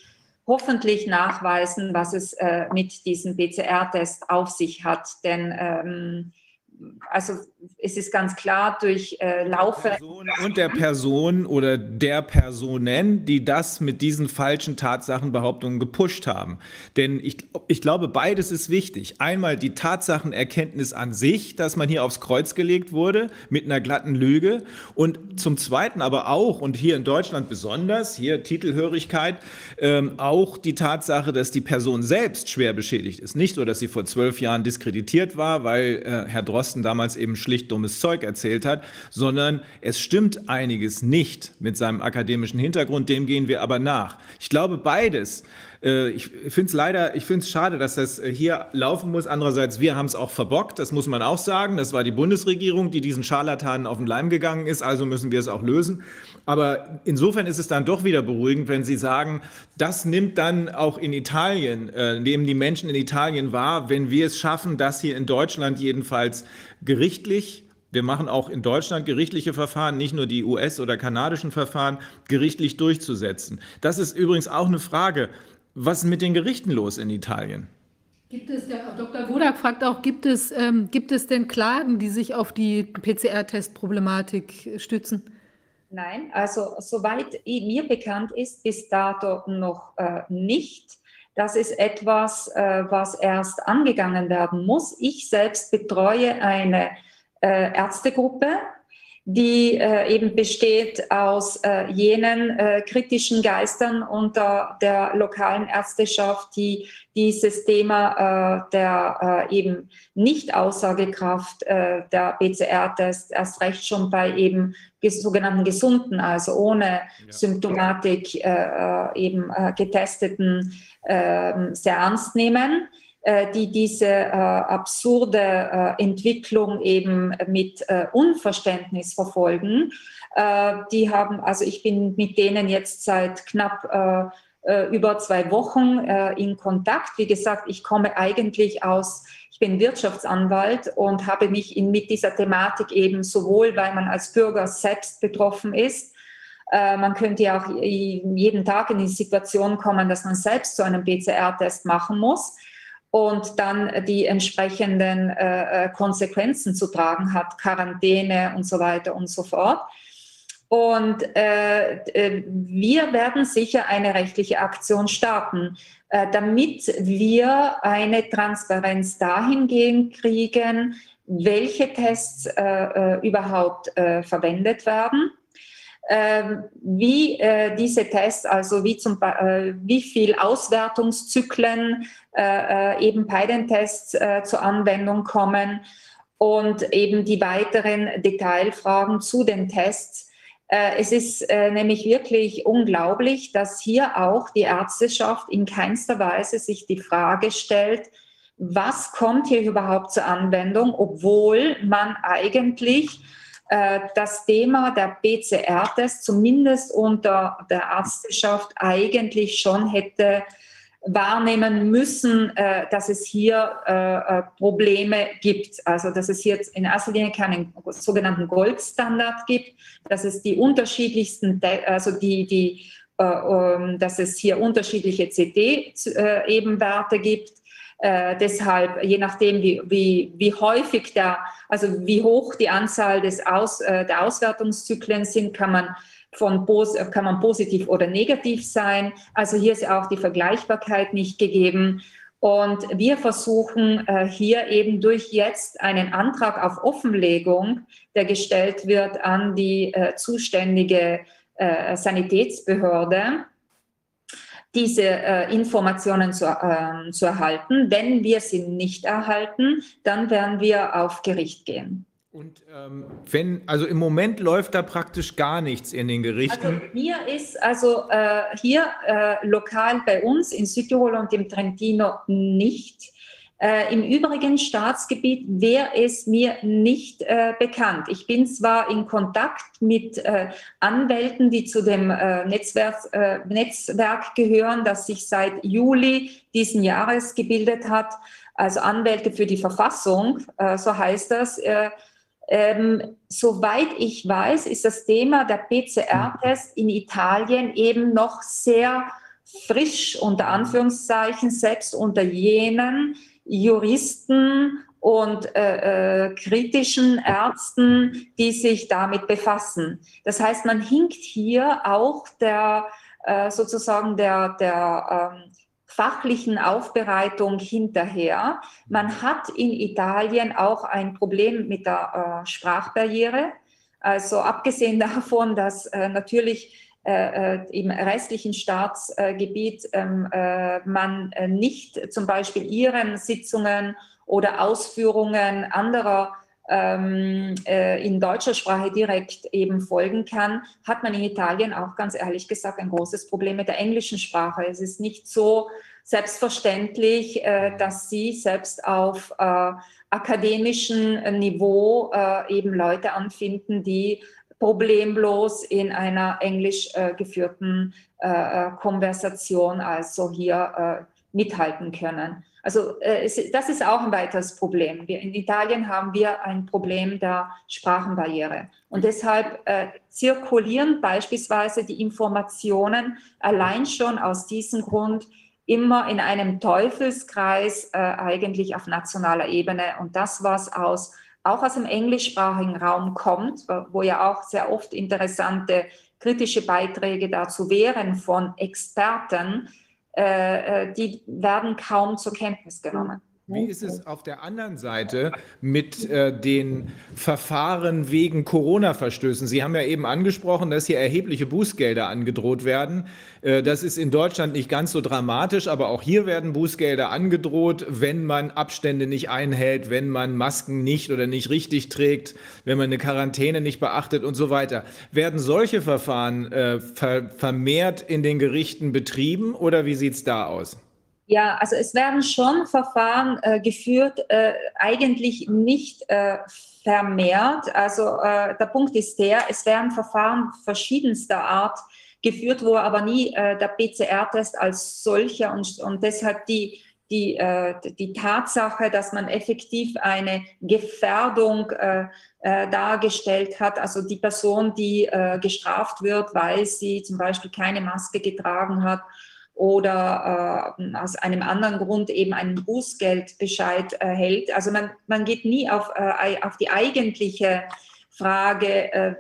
S2: hoffentlich nachweisen, was es äh, mit diesem PCR-Test auf sich hat. Denn ähm, also es ist ganz klar durch äh, Laufe.
S3: Und der Person oder der Personen, die das mit diesen falschen Tatsachenbehauptungen gepusht haben. Denn ich, ich glaube, beides ist wichtig. Einmal die Tatsachenerkenntnis an sich, dass man hier aufs Kreuz gelegt wurde mit einer glatten Lüge. Und zum Zweiten aber auch, und hier in Deutschland besonders, hier Titelhörigkeit, ähm, auch die Tatsache, dass die Person selbst schwer beschädigt ist. Nicht so, dass sie vor zwölf Jahren diskreditiert war, weil äh, Herr Drosten damals eben schlicht dummes Zeug erzählt hat, sondern es stimmt einiges nicht mit seinem akademischen Hintergrund, dem gehen wir aber nach. Ich glaube, beides äh, ich finde es leider, ich finde es schade, dass das äh, hier laufen muss. Andererseits, wir haben es auch verbockt, das muss man auch sagen. Das war die Bundesregierung, die diesen Scharlatanen auf den Leim gegangen ist, also müssen wir es auch lösen. Aber insofern ist es dann doch wieder beruhigend, wenn Sie sagen, das nimmt dann auch in Italien, äh, nehmen die Menschen in Italien wahr, wenn wir es schaffen, das hier in Deutschland jedenfalls gerichtlich wir machen auch in Deutschland gerichtliche Verfahren, nicht nur die US- oder kanadischen Verfahren, gerichtlich durchzusetzen. Das ist übrigens auch eine Frage. Was ist mit den Gerichten los in Italien?
S1: Gibt es, der Dr. Godak fragt auch, gibt es, ähm, gibt es denn Klagen, die sich auf die PCR-Testproblematik stützen?
S2: Nein, also soweit mir bekannt ist, bis dato noch äh, nicht. Das ist etwas, äh, was erst angegangen werden muss. Ich selbst betreue eine äh, Ärztegruppe, die äh, eben besteht aus äh, jenen äh, kritischen Geistern unter der lokalen Ärzteschaft, die dieses Thema der eben Nicht-Aussagekraft äh, der PCR-Test erst recht schon bei eben sogenannten Gesunden, also ohne ja. Symptomatik eben getesteten, ähm, sehr ernst nehmen äh, die diese äh, absurde äh, Entwicklung eben mit äh, Unverständnis verfolgen. Äh, die haben, also ich bin mit denen jetzt seit knapp äh, über zwei Wochen in Kontakt. Wie gesagt, ich komme eigentlich aus, bin Wirtschaftsanwalt und habe mich in, mit dieser Thematik eben sowohl, weil man als Bürger selbst betroffen ist, man könnte ja auch jeden Tag in die Situation kommen, dass man selbst so einen PCR-Test machen muss und dann die entsprechenden äh, äh, Konsequenzen zu tragen hat, Quarantäne und so weiter und so fort. Und äh, äh wir werden sicher eine rechtliche Aktion starten, äh, damit wir eine Transparenz dahingehend kriegen, welche Tests äh, überhaupt verwendet werden ähm, wie äh, diese Tests, also wie, zum, äh, wie viel Auswertungszyklen äh, äh eben bei den Tests äh, zur Anwendung kommen und eben die weiteren Detailfragen zu den Tests. Äh, es ist nämlich wirklich unglaublich, dass hier auch die Ärzteschaft in keinster Weise sich die Frage stellt, was kommt hier überhaupt zur Anwendung, obwohl man eigentlich äh, das Thema der PCR-Test zumindest unter der Ärzteschaft eigentlich schon hätte wahrnehmen müssen, äh, dass es hier äh, äh, Probleme gibt. Also dass es hier in erster Linie keinen sogenannten Goldstandard gibt, dass es die unterschiedlichsten, also die, die, äh, ähm, dass es hier unterschiedliche CD-Ebenwerte gibt. Äh, deshalb, je nachdem, wie, wie, wie häufig der, also wie hoch die Anzahl des Aus, der Auswertungszyklen sind, kann man von kann man positiv oder negativ sein. Also hier ist auch die Vergleichbarkeit nicht gegeben. Und wir versuchen äh, hier eben durch jetzt einen Antrag auf Offenlegung, der gestellt wird an die äh, zuständige äh, Sanitätsbehörde, diese Informationen zu, ähm, zu erhalten. Wenn wir sie nicht erhalten, dann werden wir auf Gericht gehen.
S3: Und ähm, wenn, also im Moment läuft da praktisch gar nichts in den Gerichten.
S2: Also hier ist, also äh, hier äh, lokal bei uns in Südtirol und im Trentino nicht. Äh, Im übrigen Staatsgebiet wäre es mir nicht äh, bekannt. Ich bin zwar in Kontakt mit äh, Anwälten, die zu dem äh, Netzwerk, äh, Netzwerk gehören, das sich seit Juli diesen Jahres gebildet hat, also Anwälte für die Verfassung, äh, so heißt das. Äh, ähm, soweit ich weiß, ist das Thema der PCR-Test in Italien eben noch sehr frisch, unter Anführungszeichen, selbst unter jenen Juristen und äh, äh, kritischen Ärzten, die sich damit befassen. Das heißt, man hinkt hier auch der äh, sozusagen der, der ähm, fachlichen Aufbereitung hinterher. Man hat in Italien auch ein Problem mit der äh, Sprachbarriere. Also abgesehen *laughs* davon, dass äh, natürlich äh, äh im restlichen Staatsgebiet ähm, äh, man äh, nicht zum Beispiel ihren Sitzungen oder Ausführungen anderer äh, in deutscher Sprache direkt eben folgen kann, hat man in Italien auch ganz ehrlich gesagt ein großes Problem mit der englischen Sprache. Es ist nicht so selbstverständlich, äh, dass sie selbst auf äh, akademischem Niveau äh, eben Leute anfinden, die problemlos in einer englisch äh, geführten äh, Konversation also hier mithalten können. Also äh, das ist auch ein weiteres Problem. In Italien haben wir ein Problem der Sprachenbarriere. Und deshalb äh, zirkulieren beispielsweise die Informationen allein schon aus diesem Grund immer in einem Teufelskreis äh, eigentlich auf nationaler Ebene. Und das, was aus, auch aus dem englischsprachigen Raum kommt, wo ja auch sehr oft interessante kritische Beiträge dazu wären von Experten, die werden kaum zur Kenntnis genommen.
S3: Wie ist es auf der anderen Seite mit äh, den Verfahren wegen Corona-Verstößen? Sie haben ja eben angesprochen, dass hier erhebliche Bußgelder angedroht werden. Äh, das ist in Deutschland nicht ganz so dramatisch, aber auch hier werden Bußgelder angedroht, wenn man Abstände nicht einhält, wenn man Masken nicht oder nicht richtig trägt, wenn man eine Quarantäne nicht beachtet und so weiter. Werden solche Verfahren äh, ver vermehrt in den Gerichten betrieben oder wie sieht es da aus?
S2: Ja, also es werden schon Verfahren äh, geführt, äh, eigentlich nicht äh, vermehrt. Also äh, der Punkt ist der, es werden Verfahren verschiedenster Art geführt, wo aber nie äh, der PCR-Test als solcher und, und deshalb die, die, äh, die Tatsache, dass man effektiv eine Gefährdung dargestellt hat, also die Person, die gestraft wird, weil sie zum Beispiel keine Maske getragen hat oder äh, aus einem anderen Grund eben einen Bußgeldbescheid erhält. Also man, man geht nie auf, äh, auf die eigentliche Frage, äh,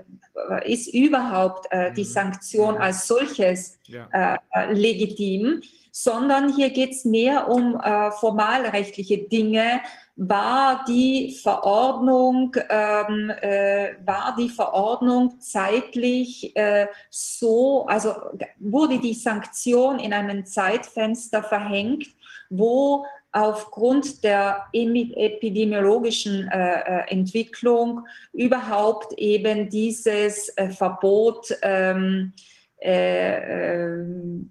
S2: ist überhaupt äh, die mhm. Sanktion als solches ja. Legitim, sondern hier geht es mehr um formalrechtliche Dinge, war die Verordnung, ähm, äh, war die Verordnung zeitlich äh, so, also wurde die Sanktion in einem Zeitfenster verhängt, wo aufgrund der epidemiologischen äh, äh, Entwicklung überhaupt eben dieses äh, Verbot ähm, äh, ähm,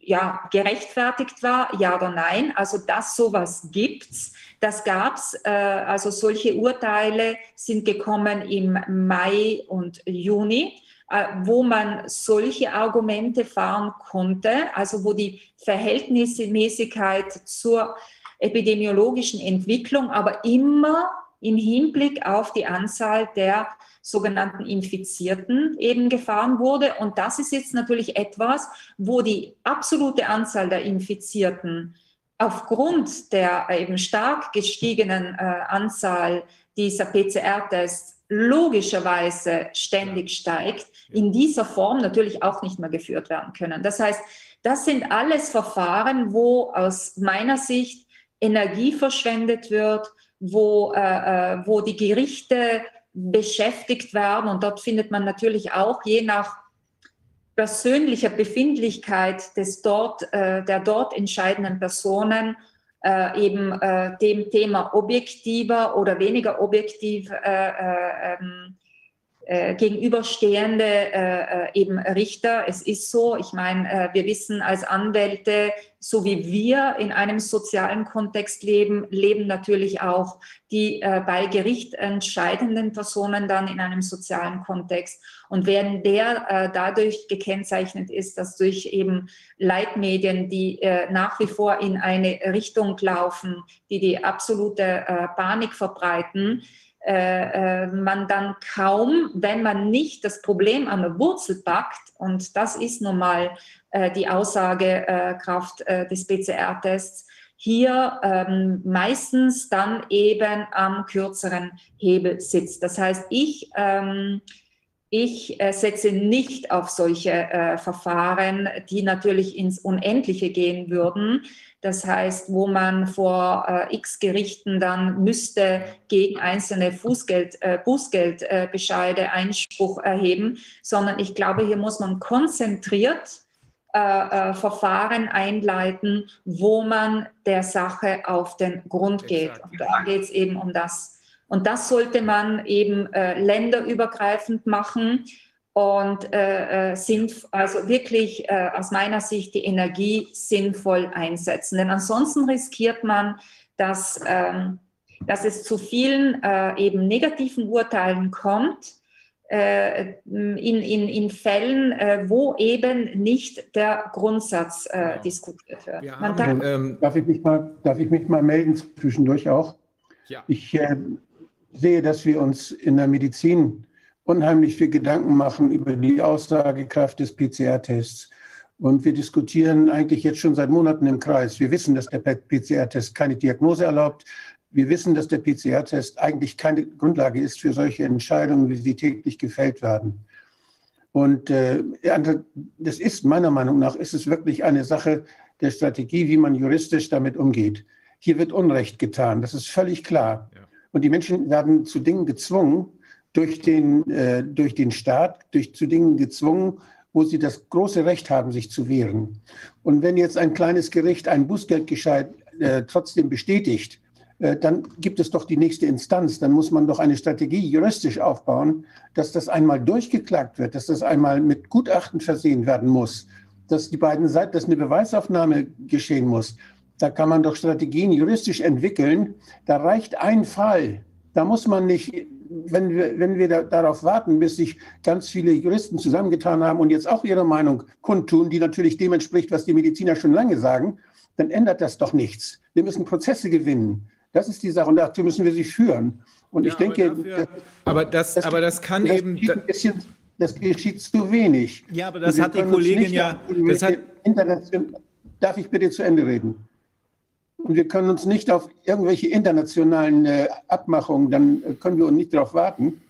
S2: ja, gerechtfertigt war, ja oder nein. Also dass sowas gibt's Das gab es, äh, also solche Urteile sind gekommen im Mai und Juni, äh, wo man solche Argumente fahren konnte, also wo die Verhältnismäßigkeit zur epidemiologischen Entwicklung, aber immer im Hinblick auf die Anzahl der sogenannten Infizierten eben gefahren wurde. Und das ist jetzt natürlich etwas, wo die absolute Anzahl der Infizierten aufgrund der eben stark gestiegenen äh, Anzahl dieser PCR-Tests logischerweise ständig steigt, in dieser Form natürlich auch nicht mehr geführt werden können. Das heißt, das sind alles Verfahren, wo aus meiner Sicht Energie verschwendet wird, wo, äh, äh wo die Gerichte beschäftigt werden. Und dort findet man natürlich auch je nach persönlicher Befindlichkeit des dort, äh, der dort entscheidenden Personen äh, eben äh, dem Thema objektiver oder weniger objektiv äh, äh, ähm, äh, gegenüberstehende äh, äh, eben Richter. Es ist so, ich meine, äh, wir wissen als Anwälte, so wie wir in einem sozialen Kontext leben, leben natürlich auch die äh, bei Gericht entscheidenden Personen dann in einem sozialen Kontext. Und wenn der äh, dadurch gekennzeichnet ist, dass durch eben Leitmedien, die äh, nach wie vor in eine Richtung laufen, die die absolute äh, Panik verbreiten, äh, äh, man dann kaum, wenn man nicht das Problem an der Wurzel packt, und das ist nun mal äh, die Aussagekraft äh, des PCR-Tests, hier ähm, meistens dann eben am kürzeren Hebel sitzt. Das heißt, ich, ähm, ich äh, setze nicht auf solche äh, Verfahren, die natürlich ins Unendliche gehen würden. Das heißt, wo man vor äh, x Gerichten dann müsste gegen einzelne Fußgeld, äh, Bußgeldbescheide Einspruch erheben, sondern ich glaube, hier muss man konzentriert äh, äh, Verfahren einleiten, wo man der Sache auf den Grund geht. Und da geht es eben um das. Und das sollte man eben äh, länderübergreifend machen und äh, äh, sind also wirklich äh, aus meiner Sicht die Energie sinnvoll einsetzen. Denn ansonsten riskiert man, dass, ähm, dass es zu vielen äh, eben negativen Urteilen kommt. Äh, in, in, in Fällen, äh, wo eben nicht der Grundsatz äh, diskutiert wird.
S4: Ja, darf, ähm, darf, ich mich mal, darf ich mich mal melden zwischendurch auch? Ja. Ich äh, sehe, dass wir uns in der Medizin unheimlich viel Gedanken machen über die Aussagekraft des PCR-Tests. Und wir diskutieren eigentlich jetzt schon seit Monaten im Kreis. Wir wissen, dass der PCR-Test keine Diagnose erlaubt. Wir wissen, dass der PCR-Test eigentlich keine Grundlage ist für solche Entscheidungen, wie sie täglich gefällt werden. Und äh, das ist meiner Meinung nach, ist es wirklich eine Sache der Strategie, wie man juristisch damit umgeht. Hier wird Unrecht getan, das ist völlig klar. Ja. Und die Menschen werden zu Dingen gezwungen, durch den, äh, durch den Staat, durch zu Dingen gezwungen, wo sie das große Recht haben, sich zu wehren. Und wenn jetzt ein kleines Gericht ein Bußgeldgescheit äh, trotzdem bestätigt, äh, dann gibt es doch die nächste Instanz. Dann muss man doch eine Strategie juristisch aufbauen, dass das einmal durchgeklagt wird, dass das einmal mit Gutachten versehen werden muss, dass die beiden Seiten, dass eine Beweisaufnahme geschehen muss. Da kann man doch Strategien juristisch entwickeln. Da reicht ein Fall. Da muss man nicht wenn wir, wenn wir da, darauf warten, bis sich ganz viele Juristen zusammengetan haben und jetzt auch ihre Meinung kundtun, die natürlich dem entspricht, was die Mediziner schon lange sagen, dann ändert das doch nichts. Wir müssen Prozesse gewinnen. Das ist die Sache und dazu müssen wir sie führen. Und ja, ich denke,
S3: aber, dafür, aber, das, das, aber das kann
S4: das
S3: eben.
S4: Bisschen, das geschieht zu wenig.
S3: Ja, aber das hat die Kollegin ja. Das hat,
S4: darf ich bitte zu Ende reden? Und wir können uns nicht auf irgendwelche internationalen äh, Abmachungen, dann äh, können wir uns nicht darauf warten,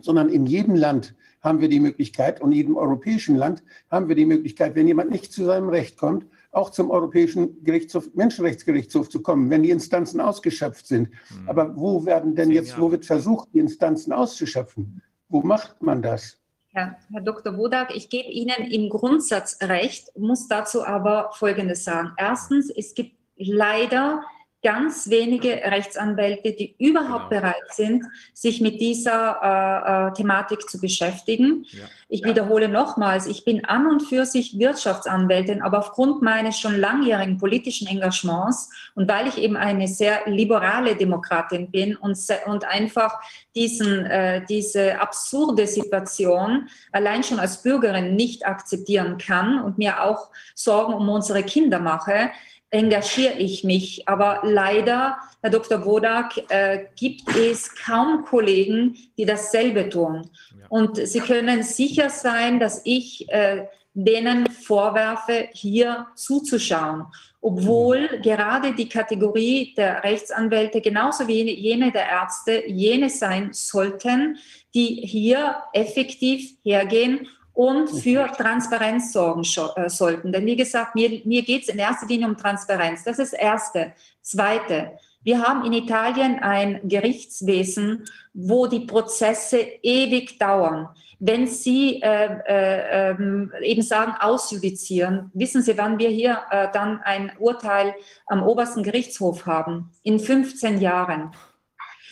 S4: sondern in jedem Land haben wir die Möglichkeit und in jedem europäischen Land haben wir die Möglichkeit, wenn jemand nicht zu seinem Recht kommt, auch zum Europäischen Gerichtshof, Menschenrechtsgerichtshof zu kommen, wenn die Instanzen ausgeschöpft sind. Mhm. Aber wo werden denn jetzt, wo wird versucht, die Instanzen auszuschöpfen? Wo macht man das?
S2: Ja, Herr Dr. Bodak, ich gebe Ihnen im Grundsatz recht, muss dazu aber Folgendes sagen. Erstens, es gibt leider ganz wenige Rechtsanwälte, die überhaupt genau. bereit sind, sich mit dieser äh, äh, Thematik zu beschäftigen. Ja. Ich ja. wiederhole nochmals, ich bin an und für sich Wirtschaftsanwältin, aber aufgrund meines schon langjährigen politischen Engagements und weil ich eben eine sehr liberale Demokratin bin und, und einfach diesen, äh, diese absurde Situation allein schon als Bürgerin nicht akzeptieren kann und mir auch Sorgen um unsere Kinder mache, engagiere ich mich. Aber leider, Herr Dr. Wodak, äh, gibt es kaum Kollegen, die dasselbe tun. Ja. Und Sie können sicher sein, dass ich äh, denen vorwerfe, hier zuzuschauen. Obwohl mhm. gerade die Kategorie der Rechtsanwälte genauso wie jene der Ärzte jene sein sollten, die hier effektiv hergehen und für Transparenz sorgen äh, sollten. Denn wie gesagt, mir, mir geht es in erster Linie um Transparenz. Das ist das Erste. Zweite, wir haben in Italien ein Gerichtswesen, wo die Prozesse ewig dauern. Wenn Sie äh, äh, ähm, eben sagen, ausjudizieren, wissen Sie, wann wir hier äh, dann ein Urteil am obersten Gerichtshof haben? In 15 Jahren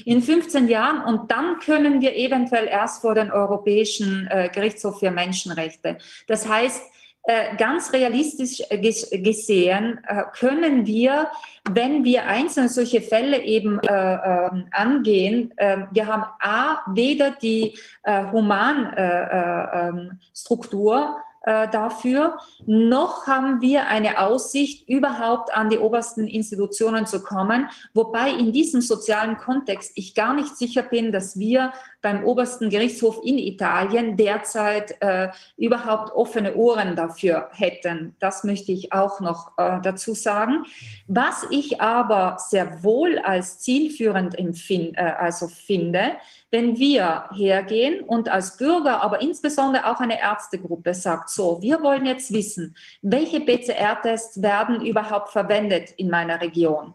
S2: in 15 Jahren und dann können wir eventuell erst vor den Europäischen äh, Gerichtshof für Menschenrechte. Das heißt, äh, ganz realistisch gesehen äh, können wir, wenn wir einzelne solche Fälle eben äh, ähm, angehen, äh, wir haben a weder die Humanstruktur ähm, äh, dafür, noch haben wir eine Aussicht, überhaupt an die obersten Institutionen zu kommen, wobei in diesem sozialen Kontext ich gar nicht sicher bin, dass wir beim obersten Gerichtshof in Italien derzeit äh, überhaupt offene Ohren dafür hätten. Das möchte ich auch noch äh, dazu sagen. Was ich aber sehr wohl als zielführend empfinde, äh, also finde, wenn wir hergehen und als Bürger, aber insbesondere auch eine Ärztegruppe sagt, so, wir wollen jetzt wissen, welche PCR-Tests werden überhaupt verwendet in meiner Region.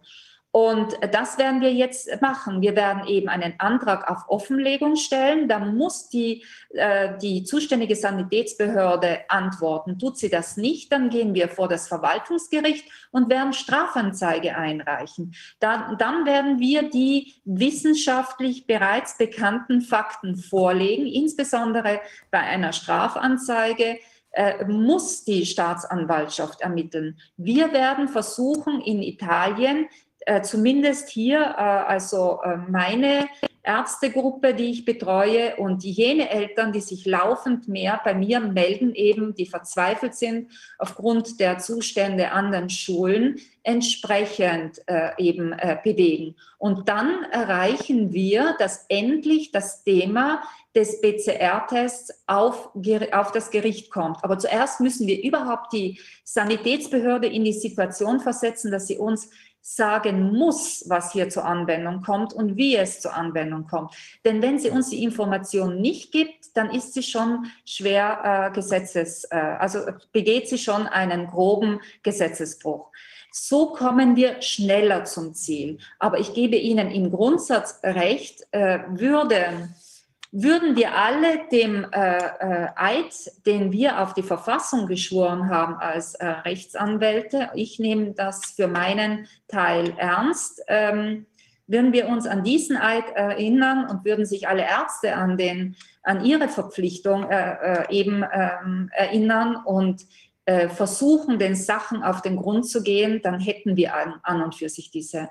S2: Und das werden wir jetzt machen. Wir werden eben einen Antrag auf Offenlegung stellen. Da muss die, äh, die zuständige Sanitätsbehörde antworten. Tut sie das nicht, dann gehen wir vor das Verwaltungsgericht und werden Strafanzeige einreichen. Dann, dann werden wir die wissenschaftlich bereits bekannten Fakten vorlegen, insbesondere bei einer Strafanzeige äh, muss die Staatsanwaltschaft ermitteln. Wir werden versuchen, in Italien äh, zumindest hier, äh, also äh, meine Ärztegruppe, die ich betreue und jene Eltern, die sich laufend mehr bei mir melden, eben die verzweifelt sind aufgrund der Zustände an den Schulen, entsprechend äh, eben äh, bewegen. Und dann erreichen wir, dass endlich das Thema des PCR-Tests auf, auf das Gericht kommt. Aber zuerst müssen wir überhaupt die Sanitätsbehörde in die Situation versetzen, dass sie uns sagen muss, was hier zur Anwendung kommt und wie es zur Anwendung kommt. Denn wenn sie uns die Information nicht gibt, dann ist sie schon schwer äh, Gesetzes, äh, also begeht sie schon einen groben Gesetzesbruch. So kommen wir schneller zum Ziel. Aber ich gebe Ihnen im Grundsatz recht, äh, würde würden wir alle dem äh, äh, Eid, den wir auf die Verfassung geschworen haben als äh, Rechtsanwälte, ich nehme das für meinen Teil ernst, ähm, würden wir uns an diesen Eid erinnern und würden sich alle Ärzte an, den, an ihre Verpflichtung äh, äh, eben ähm, erinnern und äh, versuchen, den Sachen auf den Grund zu gehen, dann hätten wir an, an und für sich diese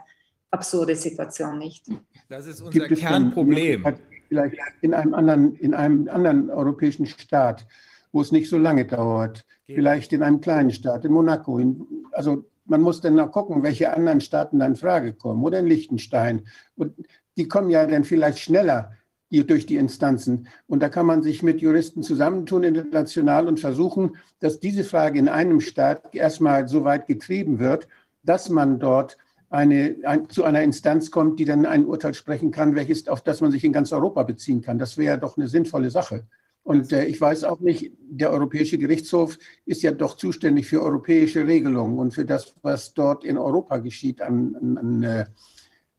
S2: absurde Situation nicht.
S3: Das ist unser Kernproblem
S4: vielleicht in einem anderen, in einem anderen europäischen Staat, wo es nicht so lange dauert. Geht. Vielleicht in einem kleinen Staat, in Monaco. In, also man muss dann noch gucken, welche anderen Staaten dann in Frage kommen. Oder in Liechtenstein. Und die kommen ja dann vielleicht schneller durch die Instanzen. Und da kann man sich mit Juristen zusammentun international und versuchen, dass diese Frage in einem Staat erstmal so weit getrieben wird, dass man dort eine, ein, zu einer Instanz kommt, die dann ein Urteil sprechen kann, welches, auf das man sich in ganz Europa beziehen kann. Das wäre doch eine sinnvolle Sache. Und äh, ich weiß auch nicht, der Europäische Gerichtshof ist ja doch zuständig für europäische Regelungen und für das, was dort in Europa geschieht an, an, an äh,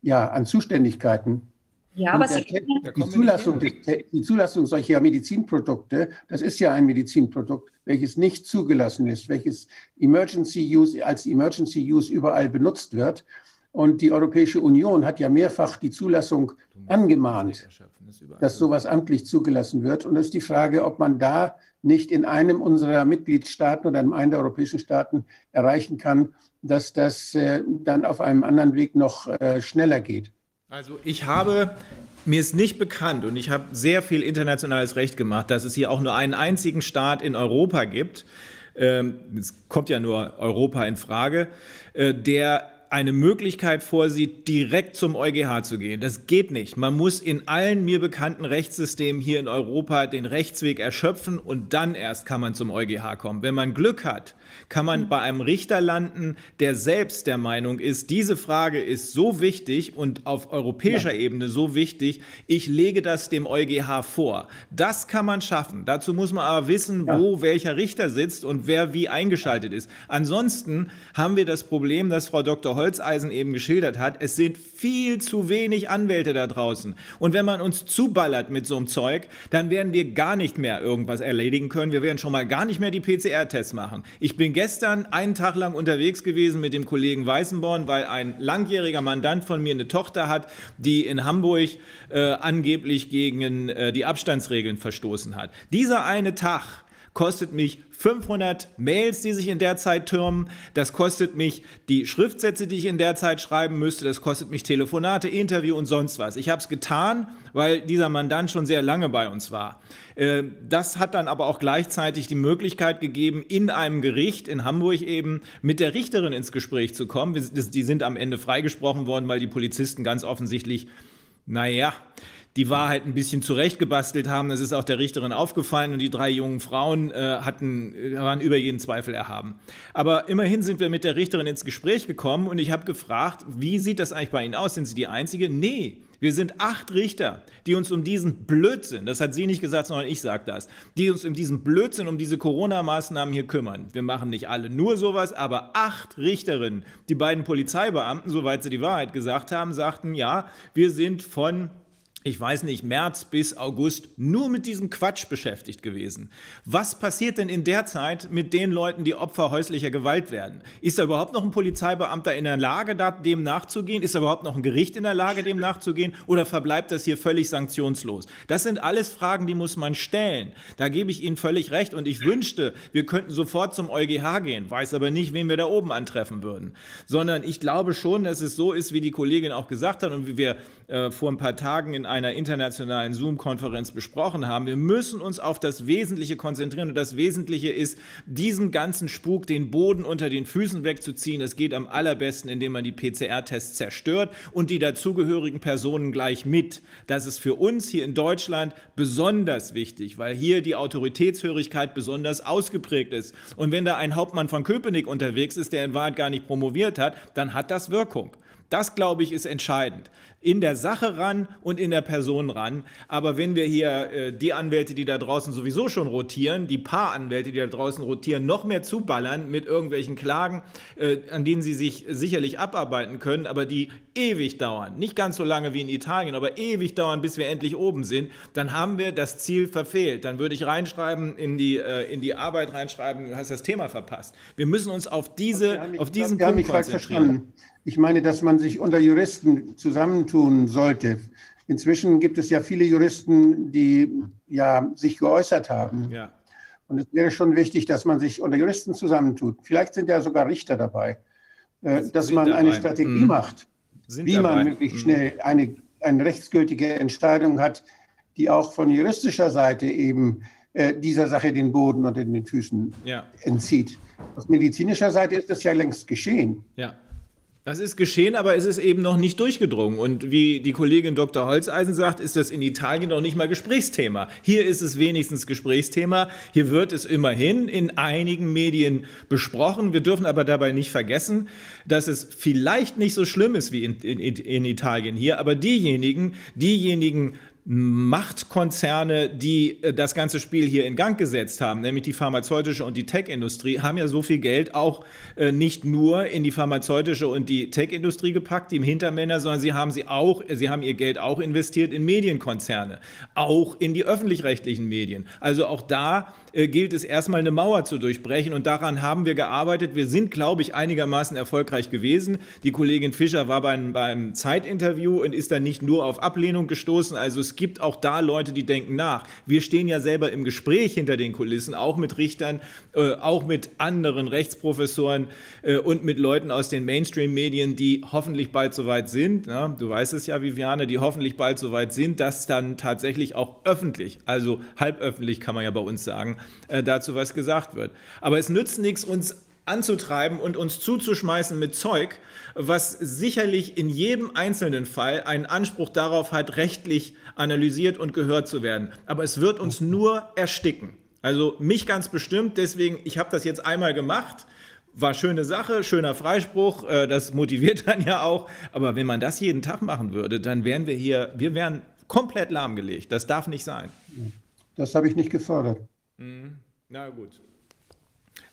S4: ja, an Zuständigkeiten. Ja, aber der, die, Zulassung, die Zulassung solcher Medizinprodukte, das ist ja ein Medizinprodukt, welches nicht zugelassen ist, welches Emergency Use als Emergency Use überall benutzt wird. Und die Europäische Union hat ja mehrfach die Zulassung angemahnt, dass sowas amtlich zugelassen wird. Und es ist die Frage, ob man da nicht in einem unserer Mitgliedstaaten oder in einem der europäischen Staaten erreichen kann, dass das äh, dann auf einem anderen Weg noch äh, schneller geht.
S3: Also ich habe mir ist nicht bekannt und ich habe sehr viel internationales Recht gemacht, dass es hier auch nur einen einzigen Staat in Europa gibt, ähm, es kommt ja nur Europa in Frage, äh, der eine Möglichkeit vorsieht, direkt zum EuGH zu gehen. Das geht nicht. Man muss in allen mir bekannten Rechtssystemen hier in Europa den Rechtsweg erschöpfen und dann erst kann man zum EuGH kommen. Wenn man Glück hat, kann man mhm. bei einem Richter landen, der selbst der Meinung ist, diese Frage ist so wichtig und auf europäischer ja. Ebene so wichtig, ich lege das dem EuGH vor. Das kann man schaffen. Dazu muss man aber wissen, ja. wo welcher Richter sitzt und wer wie eingeschaltet ist. Ansonsten haben wir das Problem, das Frau Dr. Holzeisen eben geschildert hat. Es sind viel zu wenig Anwälte da draußen. Und wenn man uns zuballert mit so einem Zeug, dann werden wir gar nicht mehr irgendwas erledigen können. Wir werden schon mal gar nicht mehr die PCR-Tests machen. Ich bin gestern einen Tag lang unterwegs gewesen mit dem Kollegen Weißenborn, weil ein langjähriger Mandant von mir eine Tochter hat, die in Hamburg äh, angeblich gegen äh, die Abstandsregeln verstoßen hat. Dieser eine Tag kostet mich 500 Mails, die sich in der Zeit türmen. Das kostet mich die Schriftsätze, die ich in der Zeit schreiben müsste. Das kostet mich Telefonate, Interview und sonst was. Ich habe es getan, weil dieser Mandant schon sehr lange bei uns war. Äh, das hat dann aber auch gleichzeitig die Möglichkeit gegeben, in einem Gericht in Hamburg eben mit der Richterin ins Gespräch zu kommen. Die sind am Ende freigesprochen worden, weil die Polizisten ganz offensichtlich, naja, die Wahrheit ein bisschen zurechtgebastelt haben. Das ist auch der Richterin aufgefallen und die drei jungen Frauen äh, hatten, äh, waren über jeden Zweifel erhaben. Aber immerhin sind wir mit der Richterin ins Gespräch gekommen und ich habe gefragt, wie sieht das eigentlich bei Ihnen aus? Sind Sie die Einzige? Nee. Wir sind acht Richter, die uns um diesen Blödsinn, das hat sie nicht gesagt, sondern ich sage das, die uns um diesen Blödsinn, um diese Corona-Maßnahmen hier kümmern. Wir machen nicht alle nur sowas, aber acht Richterinnen, die beiden Polizeibeamten, soweit sie die Wahrheit gesagt haben, sagten, ja, wir sind von ich weiß nicht, März bis August nur mit diesem Quatsch beschäftigt gewesen. Was passiert denn in der Zeit mit den Leuten, die Opfer häuslicher Gewalt werden? Ist da überhaupt noch ein Polizeibeamter in der Lage, dem nachzugehen? Ist da überhaupt noch ein Gericht in der Lage, dem nachzugehen? Oder verbleibt das hier völlig sanktionslos? Das sind alles Fragen, die muss man stellen. Da gebe ich Ihnen völlig recht. Und ich wünschte, wir könnten sofort zum EuGH gehen, weiß aber nicht, wen wir da oben antreffen würden. Sondern ich glaube schon, dass es so ist, wie die Kollegin auch gesagt hat und wie wir äh, vor ein paar Tagen in einer internationalen Zoom-Konferenz besprochen haben. Wir müssen uns auf das Wesentliche konzentrieren. Und das Wesentliche ist, diesen ganzen Spuk, den Boden unter den Füßen wegzuziehen. Das geht am allerbesten, indem man die PCR-Tests zerstört und die dazugehörigen Personen gleich mit. Das ist für uns hier in Deutschland besonders wichtig, weil hier die Autoritätshörigkeit besonders ausgeprägt ist. Und wenn da ein Hauptmann von Köpenick unterwegs ist, der in Wahrheit gar nicht promoviert hat, dann hat das Wirkung. Das, glaube ich, ist entscheidend in der Sache ran und in der Person ran. Aber wenn wir hier äh, die Anwälte, die da draußen sowieso schon rotieren, die paar Anwälte, die da draußen rotieren, noch mehr zuballern mit irgendwelchen Klagen, äh, an denen sie sich sicherlich abarbeiten können, aber die ewig dauern, nicht ganz so lange wie in Italien, aber ewig dauern, bis wir endlich oben sind, dann haben wir das Ziel verfehlt. Dann würde ich reinschreiben, in die, äh, in die Arbeit reinschreiben, du hast das Thema verpasst. Wir müssen uns auf, diese, auf diesen Punkt konzentrieren.
S4: Ich meine, dass man sich unter Juristen zusammentun sollte. Inzwischen gibt es ja viele Juristen, die ja sich geäußert haben. Ja. Und es wäre schon wichtig, dass man sich unter Juristen zusammentut. Vielleicht sind ja sogar Richter dabei, äh, dass man dabei. eine Strategie mhm. macht, sind wie dabei. man möglichst mhm. schnell eine, eine rechtsgültige Entscheidung hat, die auch von juristischer Seite eben äh, dieser Sache den Boden unter den Füßen ja. entzieht. Aus medizinischer Seite ist das ja längst geschehen.
S3: Ja. Das ist geschehen, aber es ist eben noch nicht durchgedrungen. Und wie die Kollegin Dr. Holzeisen sagt, ist das in Italien noch nicht mal Gesprächsthema. Hier ist es wenigstens Gesprächsthema. Hier wird es immerhin in einigen Medien besprochen. Wir dürfen aber dabei nicht vergessen, dass es vielleicht nicht so schlimm ist wie in, in, in Italien hier, aber diejenigen, diejenigen Machtkonzerne, die äh, das ganze Spiel hier in Gang gesetzt haben, nämlich die pharmazeutische und die Tech-Industrie, haben ja so viel Geld auch äh, nicht nur in die pharmazeutische und die Tech-Industrie gepackt, die im Hintermänner, sondern sie haben sie auch, sie haben ihr Geld auch investiert in Medienkonzerne, auch in die öffentlich-rechtlichen Medien. Also auch da äh, gilt es erstmal eine Mauer zu durchbrechen und daran haben wir gearbeitet. Wir sind, glaube ich, einigermaßen erfolgreich gewesen. Die Kollegin Fischer war beim, beim Zeitinterview und ist dann nicht nur auf Ablehnung gestoßen. Also es gibt auch da Leute, die denken nach. Wir stehen ja selber im Gespräch hinter den Kulissen, auch mit Richtern, äh, auch mit anderen Rechtsprofessoren äh, und mit Leuten aus den Mainstream-Medien, die hoffentlich bald soweit sind. Ja, du weißt es ja, Viviane, die hoffentlich bald soweit sind, dass dann tatsächlich auch öffentlich, also halböffentlich kann man ja bei uns sagen, äh, dazu was gesagt wird. Aber es nützt nichts, uns anzutreiben und uns zuzuschmeißen mit Zeug, was sicherlich in jedem einzelnen Fall einen Anspruch darauf hat, rechtlich analysiert und gehört zu werden. Aber es wird uns nur ersticken. Also mich ganz bestimmt, deswegen, ich habe das jetzt einmal gemacht. War schöne Sache, schöner Freispruch, äh, das motiviert *laughs* dann ja auch. Aber wenn man das jeden Tag machen würde, dann wären wir hier, wir wären komplett lahmgelegt. Das darf nicht sein.
S4: Das habe ich nicht gefordert.
S3: Mhm. Na gut.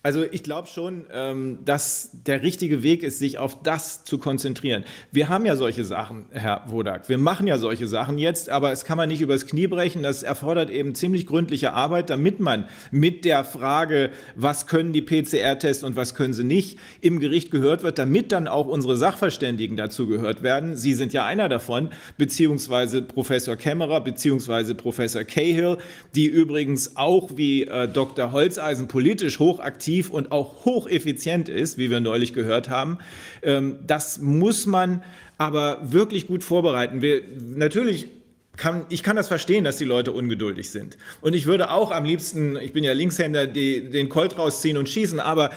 S3: Also ich glaube schon, ähm, dass der richtige Weg ist, sich auf das zu konzentrieren. Wir haben ja solche Sachen, Herr Wodak. Wir machen ja solche Sachen jetzt, aber es kann man nicht übers Knie brechen. Das erfordert eben ziemlich gründliche Arbeit, damit man mit der Frage, was können die PCR-Tests und was können sie nicht, im Gericht gehört wird, damit dann auch unsere Sachverständigen dazu gehört werden. Sie sind ja einer davon, beziehungsweise Professor Kämmerer, beziehungsweise Professor Cahill, die übrigens auch wie äh, Dr. Holzeisen politisch hochaktiv effektiv und auch hocheffizient ist, wie wir neulich gehört haben. Ähm, das muss man aber wirklich gut vorbereiten. Wir, natürlich kann, ich kann das verstehen, dass die Leute ungeduldig sind. Und ich würde auch am liebsten, ich bin ja Linkshänder, die, den Colt rausziehen und schießen, aber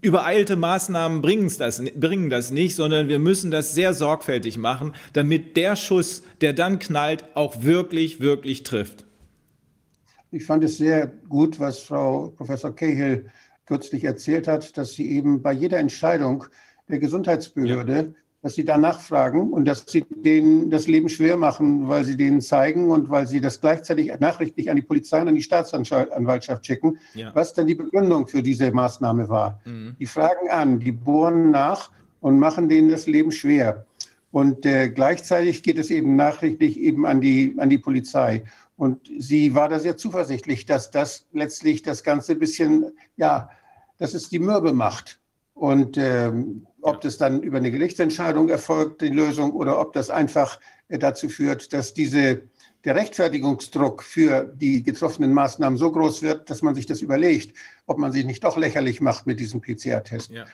S3: übereilte Maßnahmen das, bringen das nicht, sondern wir müssen das sehr sorgfältig machen, damit der Schuss, der dann knallt, auch wirklich, wirklich trifft.
S4: Ich fand es sehr gut, was Frau Professor Cahill kürzlich erzählt hat, dass sie eben bei jeder Entscheidung der Gesundheitsbehörde, ja. dass sie danach fragen und dass sie denen das Leben schwer machen, weil sie denen zeigen und weil sie das gleichzeitig nachrichtlich an die Polizei und an die Staatsanwaltschaft schicken, ja. was denn die Begründung für diese Maßnahme war. Mhm. Die fragen an, die bohren nach und machen denen das Leben schwer. Und äh, gleichzeitig geht es eben nachrichtlich eben an die, an die Polizei. Und sie war da sehr zuversichtlich, dass das letztlich das Ganze ein bisschen, ja, dass es die Mürbe macht. Und ähm, ob das dann über eine Gerichtsentscheidung erfolgt, die Lösung, oder ob das einfach äh, dazu führt, dass diese, der Rechtfertigungsdruck für die getroffenen Maßnahmen so groß wird, dass man sich das überlegt, ob man sich nicht doch lächerlich macht mit diesem PCR-Test. Ja.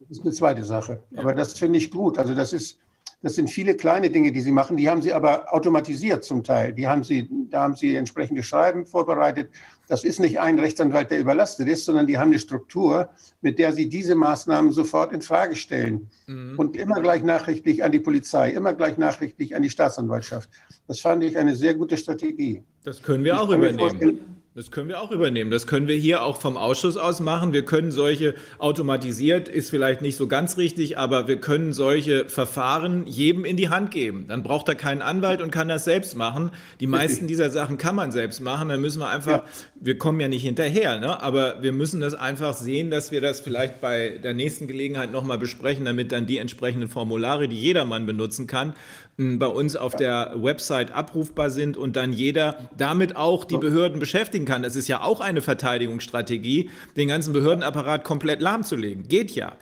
S4: Das ist eine zweite Sache. Ja. Aber das finde ich gut. Also das ist, das sind viele kleine Dinge, die sie machen. Die haben sie aber automatisiert zum Teil. Die haben sie, da haben sie entsprechende Schreiben vorbereitet. Das ist nicht ein Rechtsanwalt, der überlastet ist, sondern die haben eine Struktur, mit der sie diese Maßnahmen sofort in Frage stellen. Mhm. Und immer gleich nachrichtlich an die Polizei, immer gleich nachrichtlich an die Staatsanwaltschaft. Das fand ich eine sehr gute Strategie.
S3: Das können wir auch übernehmen. Das können wir auch übernehmen. Das können wir hier auch vom Ausschuss aus machen. Wir können solche automatisiert, ist vielleicht nicht so ganz richtig, aber wir können solche Verfahren jedem in die Hand geben. Dann braucht er keinen Anwalt und kann das selbst machen. Die meisten dieser Sachen kann man selbst machen. Dann müssen wir einfach, ja. wir kommen ja nicht hinterher, ne? aber wir müssen das einfach sehen, dass wir das vielleicht bei der nächsten Gelegenheit nochmal besprechen, damit dann die entsprechenden Formulare, die jedermann benutzen kann, bei uns auf der Website abrufbar sind und dann jeder damit auch die Behörden beschäftigen kann. Das ist ja auch eine Verteidigungsstrategie, den ganzen Behördenapparat komplett lahmzulegen. Geht ja.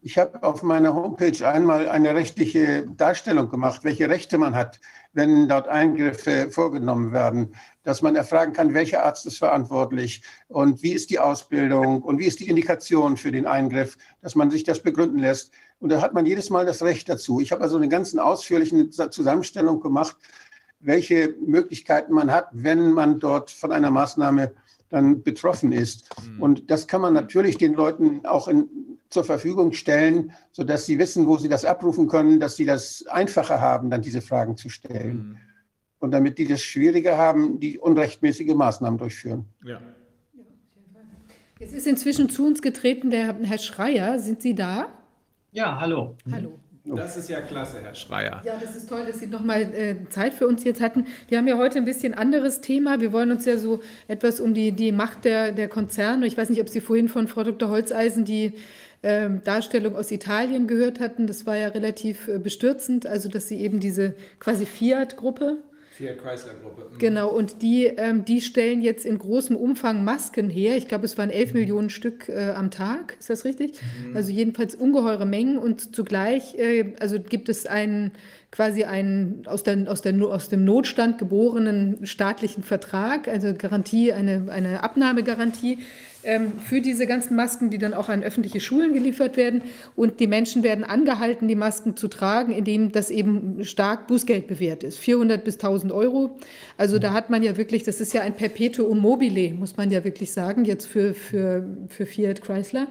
S4: Ich habe auf meiner Homepage einmal eine rechtliche Darstellung gemacht, welche Rechte man hat, wenn dort Eingriffe vorgenommen werden, dass man erfragen kann, welcher Arzt ist verantwortlich und wie ist die Ausbildung und wie ist die Indikation für den Eingriff, dass man sich das begründen lässt. Und da hat man jedes Mal das Recht dazu. Ich habe also eine ganz ausführliche Zusammenstellung gemacht, welche Möglichkeiten man hat, wenn man dort von einer Maßnahme dann betroffen ist. Mhm. Und das kann man natürlich den Leuten auch in, zur Verfügung stellen, sodass sie wissen, wo sie das abrufen können, dass sie das einfacher haben, dann diese Fragen zu stellen. Mhm. Und damit die das schwieriger haben, die unrechtmäßige Maßnahmen durchführen. Ja.
S1: Es ist inzwischen zu uns getreten der Herr Schreier. Sind Sie da?
S5: Ja, hallo.
S1: Hallo.
S3: Das ist ja klasse, Herr Schreier.
S1: Ja, das ist toll, dass Sie nochmal äh, Zeit für uns jetzt hatten. Wir haben ja heute ein bisschen anderes Thema. Wir wollen uns ja so etwas um die, die Macht der, der Konzerne. Ich weiß nicht, ob Sie vorhin von Frau Dr. Holzeisen die äh, Darstellung aus Italien gehört hatten. Das war ja relativ äh, bestürzend, also dass Sie eben diese quasi Fiat-Gruppe Fiat Chrysler Gruppe. Mhm. Genau, und die, ähm, die stellen jetzt in großem Umfang Masken her. Ich glaube, es waren 11 mhm. Millionen Stück äh, am Tag, ist das richtig? Mhm. Also jedenfalls ungeheure Mengen und zugleich äh, also gibt es einen quasi einen aus, der, aus, der, aus dem Notstand geborenen staatlichen Vertrag, also Garantie, eine, eine Abnahmegarantie, ähm, für diese ganzen Masken, die dann auch an öffentliche Schulen geliefert werden. Und die Menschen werden angehalten, die Masken zu tragen, indem das eben stark Bußgeld bewährt ist. 400 bis 1000 Euro. Also da hat man ja wirklich, das ist ja ein Perpetuum mobile, muss man ja wirklich sagen, jetzt für, für, für Fiat Chrysler.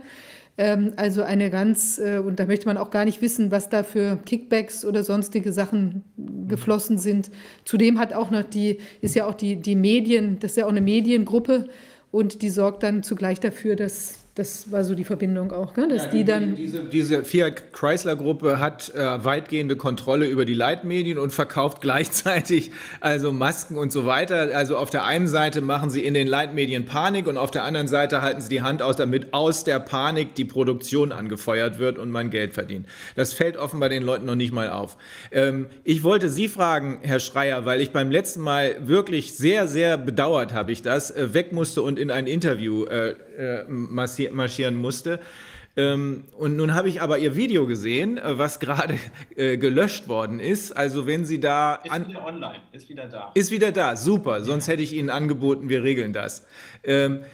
S1: Ähm, also eine ganz, äh, und da möchte man auch gar nicht wissen, was da für Kickbacks oder sonstige Sachen geflossen sind. Zudem hat auch noch die, ist ja auch die, die Medien, das ist ja auch eine Mediengruppe, und die sorgt dann zugleich dafür, dass das war so die Verbindung auch, ne? dass ja, die, die, dann.
S3: Diese, diese Fiat Chrysler-Gruppe hat äh, weitgehende Kontrolle über die Leitmedien und verkauft *laughs* gleichzeitig also Masken und so weiter. Also auf der einen Seite machen sie in den Leitmedien Panik und auf der anderen Seite halten sie die Hand aus, damit aus der Panik die Produktion angefeuert wird und man Geld verdient. Das fällt offenbar den Leuten noch nicht mal auf. Ähm, ich wollte Sie fragen, Herr Schreier, weil ich beim letzten Mal wirklich sehr, sehr bedauert habe ich das, äh, weg musste und in ein Interview äh, äh, marschieren musste. Ähm, und nun habe ich aber Ihr Video gesehen, äh, was gerade äh, gelöscht worden ist. Also wenn Sie da...
S5: Ist wieder online, ist wieder da.
S3: Ist wieder da, super. Sonst hätte ich Ihnen angeboten, wir regeln das. Ähm, ähm,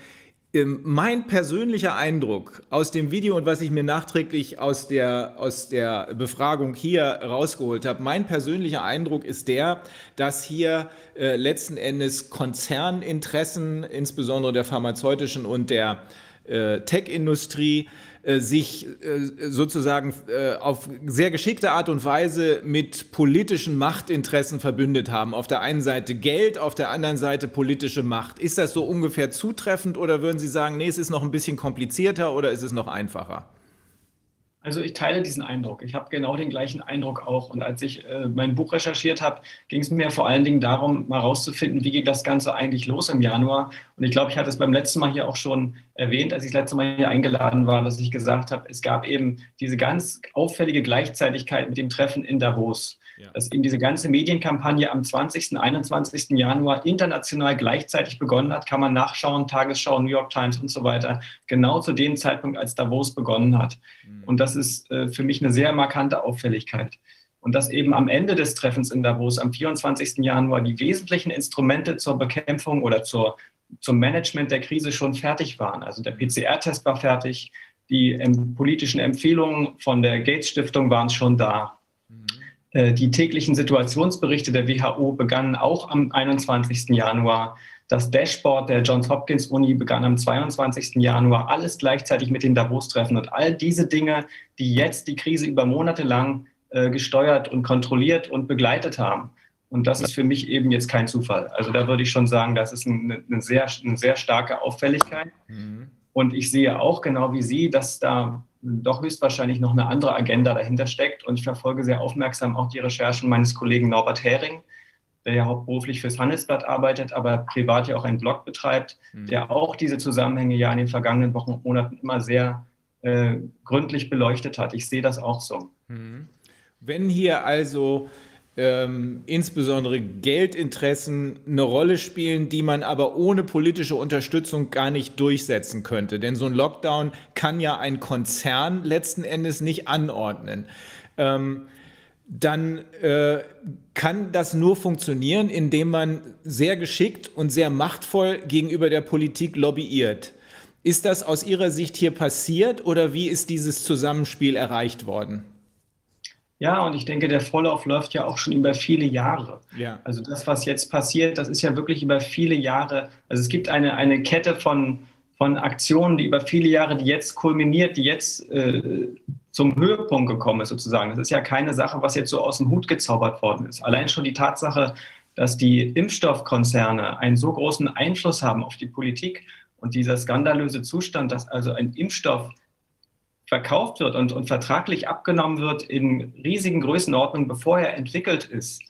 S3: mein persönlicher Eindruck aus dem Video und was ich mir nachträglich aus der, aus der Befragung hier rausgeholt habe, mein persönlicher Eindruck ist der, dass hier äh, letzten Endes Konzerninteressen, insbesondere der pharmazeutischen und der äh, Tech-Industrie, äh, sich äh, sozusagen äh, auf sehr geschickte Art und Weise mit politischen Machtinteressen verbündet haben. Auf der einen Seite Geld, auf der anderen Seite politische Macht. Ist das so ungefähr zutreffend oder würden Sie sagen, nee, es ist noch ein bisschen komplizierter oder ist es noch einfacher?
S5: Also ich teile diesen Eindruck. Ich habe genau den gleichen Eindruck auch. Und als ich äh, mein Buch recherchiert habe, ging es mir vor allen Dingen darum, mal rauszufinden, wie geht das Ganze eigentlich los im Januar. Und ich glaube, ich hatte es beim letzten Mal hier auch schon erwähnt, als ich das letzte Mal hier eingeladen war, dass ich gesagt habe, es gab eben diese ganz auffällige Gleichzeitigkeit mit dem Treffen in Davos. Ja. Dass eben diese ganze Medienkampagne am 20., 21. Januar international gleichzeitig begonnen hat, kann man nachschauen, Tagesschau, New York Times und so weiter, genau zu dem Zeitpunkt, als Davos begonnen hat. Mhm. Und das ist äh, für mich eine sehr markante Auffälligkeit. Und dass eben am Ende des Treffens in Davos am 24. Januar die wesentlichen Instrumente zur Bekämpfung oder zur, zum Management der Krise schon fertig waren. Also der PCR-Test war fertig, die ähm, politischen Empfehlungen von der Gates Stiftung waren schon da. Äh, die täglichen Situationsberichte der WHO begannen auch am 21. Januar. Das Dashboard der Johns Hopkins Uni begann am 22. Januar, alles gleichzeitig mit den Davos-Treffen. Und all diese Dinge, die jetzt die Krise über Monate lang äh, gesteuert und kontrolliert und begleitet haben. Und das ist für mich eben jetzt kein Zufall. Also da würde ich schon sagen, das ist eine, eine sehr, eine sehr starke Auffälligkeit. Mhm. Und ich sehe auch genau wie Sie, dass da doch höchstwahrscheinlich noch eine andere Agenda dahinter steckt. Und ich verfolge sehr aufmerksam auch die Recherchen meines Kollegen Norbert Hering, der ja hauptberuflich fürs Handelsblatt arbeitet, aber privat ja auch einen Blog betreibt, mhm. der auch diese Zusammenhänge ja in den vergangenen Wochen und Monaten immer sehr äh, gründlich beleuchtet hat. Ich sehe das auch so. Mhm.
S3: Wenn hier also ähm, insbesondere Geldinteressen eine Rolle spielen, die man aber ohne politische Unterstützung gar nicht durchsetzen könnte. Denn so ein Lockdown kann ja ein Konzern letzten Endes nicht anordnen. Ähm, dann äh, kann das nur funktionieren, indem man sehr geschickt und sehr machtvoll gegenüber der Politik lobbyiert. Ist das aus Ihrer Sicht hier passiert oder wie ist dieses Zusammenspiel erreicht worden?
S5: Ja, und ich denke, der Vorlauf läuft ja auch schon über viele Jahre. Ja. Also das, was jetzt passiert, das ist ja wirklich über viele Jahre. Also es gibt eine, eine Kette von, von Aktionen, die über viele Jahre, die jetzt kulminiert, die jetzt äh, zum Höhepunkt gekommen ist sozusagen. Das ist ja keine Sache, was jetzt so aus dem Hut gezaubert worden ist. Allein schon die Tatsache, dass die Impfstoffkonzerne einen so großen Einfluss haben auf die Politik und dieser skandalöse Zustand, dass also ein Impfstoff verkauft wird und, und vertraglich abgenommen wird in riesigen Größenordnungen, bevor er entwickelt ist,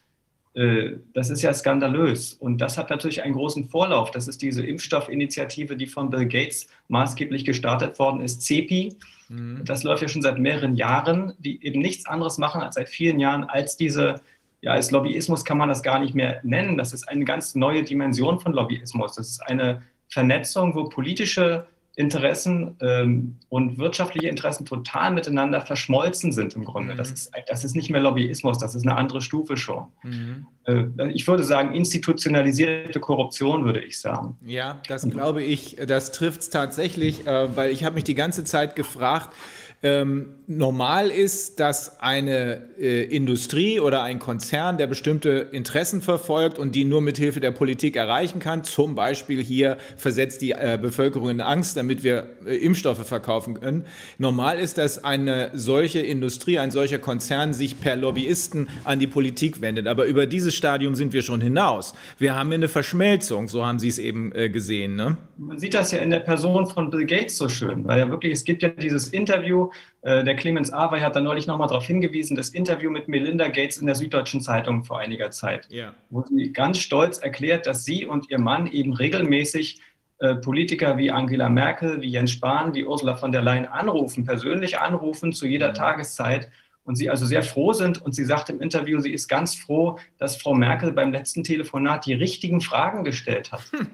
S5: äh, das ist ja skandalös. Und das hat natürlich einen großen Vorlauf. Das ist diese Impfstoffinitiative, die von Bill Gates maßgeblich gestartet worden ist, CEPI. Mhm. Das läuft ja schon seit mehreren Jahren, die eben nichts anderes machen als seit vielen Jahren, als diese, ja, als Lobbyismus kann man das gar nicht mehr nennen. Das ist eine ganz neue Dimension von Lobbyismus. Das ist eine Vernetzung, wo politische Interessen ähm, und wirtschaftliche Interessen total miteinander verschmolzen sind im Grunde. Mhm. Das, ist, das ist nicht mehr Lobbyismus, das ist eine andere Stufe schon. Mhm. Äh, ich würde sagen, institutionalisierte Korruption, würde ich sagen.
S3: Ja, das glaube ich, das trifft es tatsächlich, äh, weil ich habe mich die ganze Zeit gefragt, ähm, normal ist, dass eine äh, Industrie oder ein Konzern, der bestimmte Interessen verfolgt und die nur mit Hilfe der Politik erreichen kann, zum Beispiel hier versetzt die äh, Bevölkerung in Angst, damit wir äh, Impfstoffe verkaufen können. Normal ist, dass eine solche Industrie, ein solcher Konzern sich per Lobbyisten an die Politik wendet. Aber über dieses Stadium sind wir schon hinaus. Wir haben eine Verschmelzung, so haben Sie es eben äh, gesehen. Ne?
S5: Man sieht das ja in der Person von Bill Gates so schön, weil ja wirklich, es gibt ja dieses Interview, äh, der Clemens Awey hat da neulich nochmal darauf hingewiesen, das Interview mit Melinda Gates in der Süddeutschen Zeitung vor einiger Zeit, ja. wo sie ganz stolz erklärt, dass sie und ihr Mann eben regelmäßig äh, Politiker wie Angela Merkel, wie Jens Spahn, wie Ursula von der Leyen anrufen, persönlich anrufen zu jeder mhm. Tageszeit und sie also sehr froh sind. Und sie sagt im Interview, sie ist ganz froh, dass Frau Merkel beim letzten Telefonat die richtigen Fragen gestellt hat. Hm.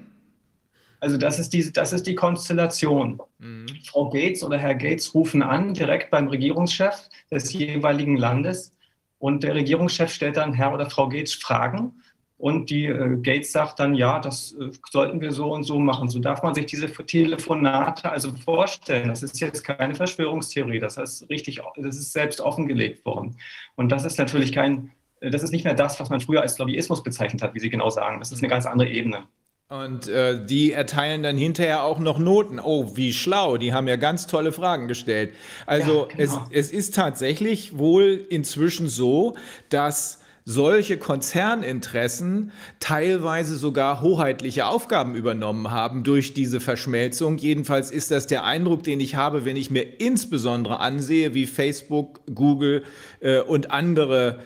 S5: Also das ist die, das ist die Konstellation. Mhm. Frau Gates oder Herr Gates rufen an, direkt beim Regierungschef des jeweiligen Landes. Und der Regierungschef stellt dann Herr oder Frau Gates Fragen. Und die äh, Gates sagt dann, ja, das äh, sollten wir so und so machen. So darf man sich diese Telefonate also vorstellen. Das ist jetzt keine Verschwörungstheorie. Das ist richtig, das ist selbst offengelegt worden. Und das ist natürlich kein, das ist nicht mehr das, was man früher als Lobbyismus bezeichnet hat, wie Sie genau sagen. Das ist eine ganz andere Ebene.
S3: Und äh, die erteilen dann hinterher auch noch Noten. Oh, wie schlau, die haben ja ganz tolle Fragen gestellt. Also ja, genau. es, es ist tatsächlich wohl inzwischen so, dass solche Konzerninteressen teilweise sogar hoheitliche Aufgaben übernommen haben durch diese Verschmelzung. Jedenfalls ist das der Eindruck, den ich habe, wenn ich mir insbesondere ansehe, wie Facebook, Google äh, und andere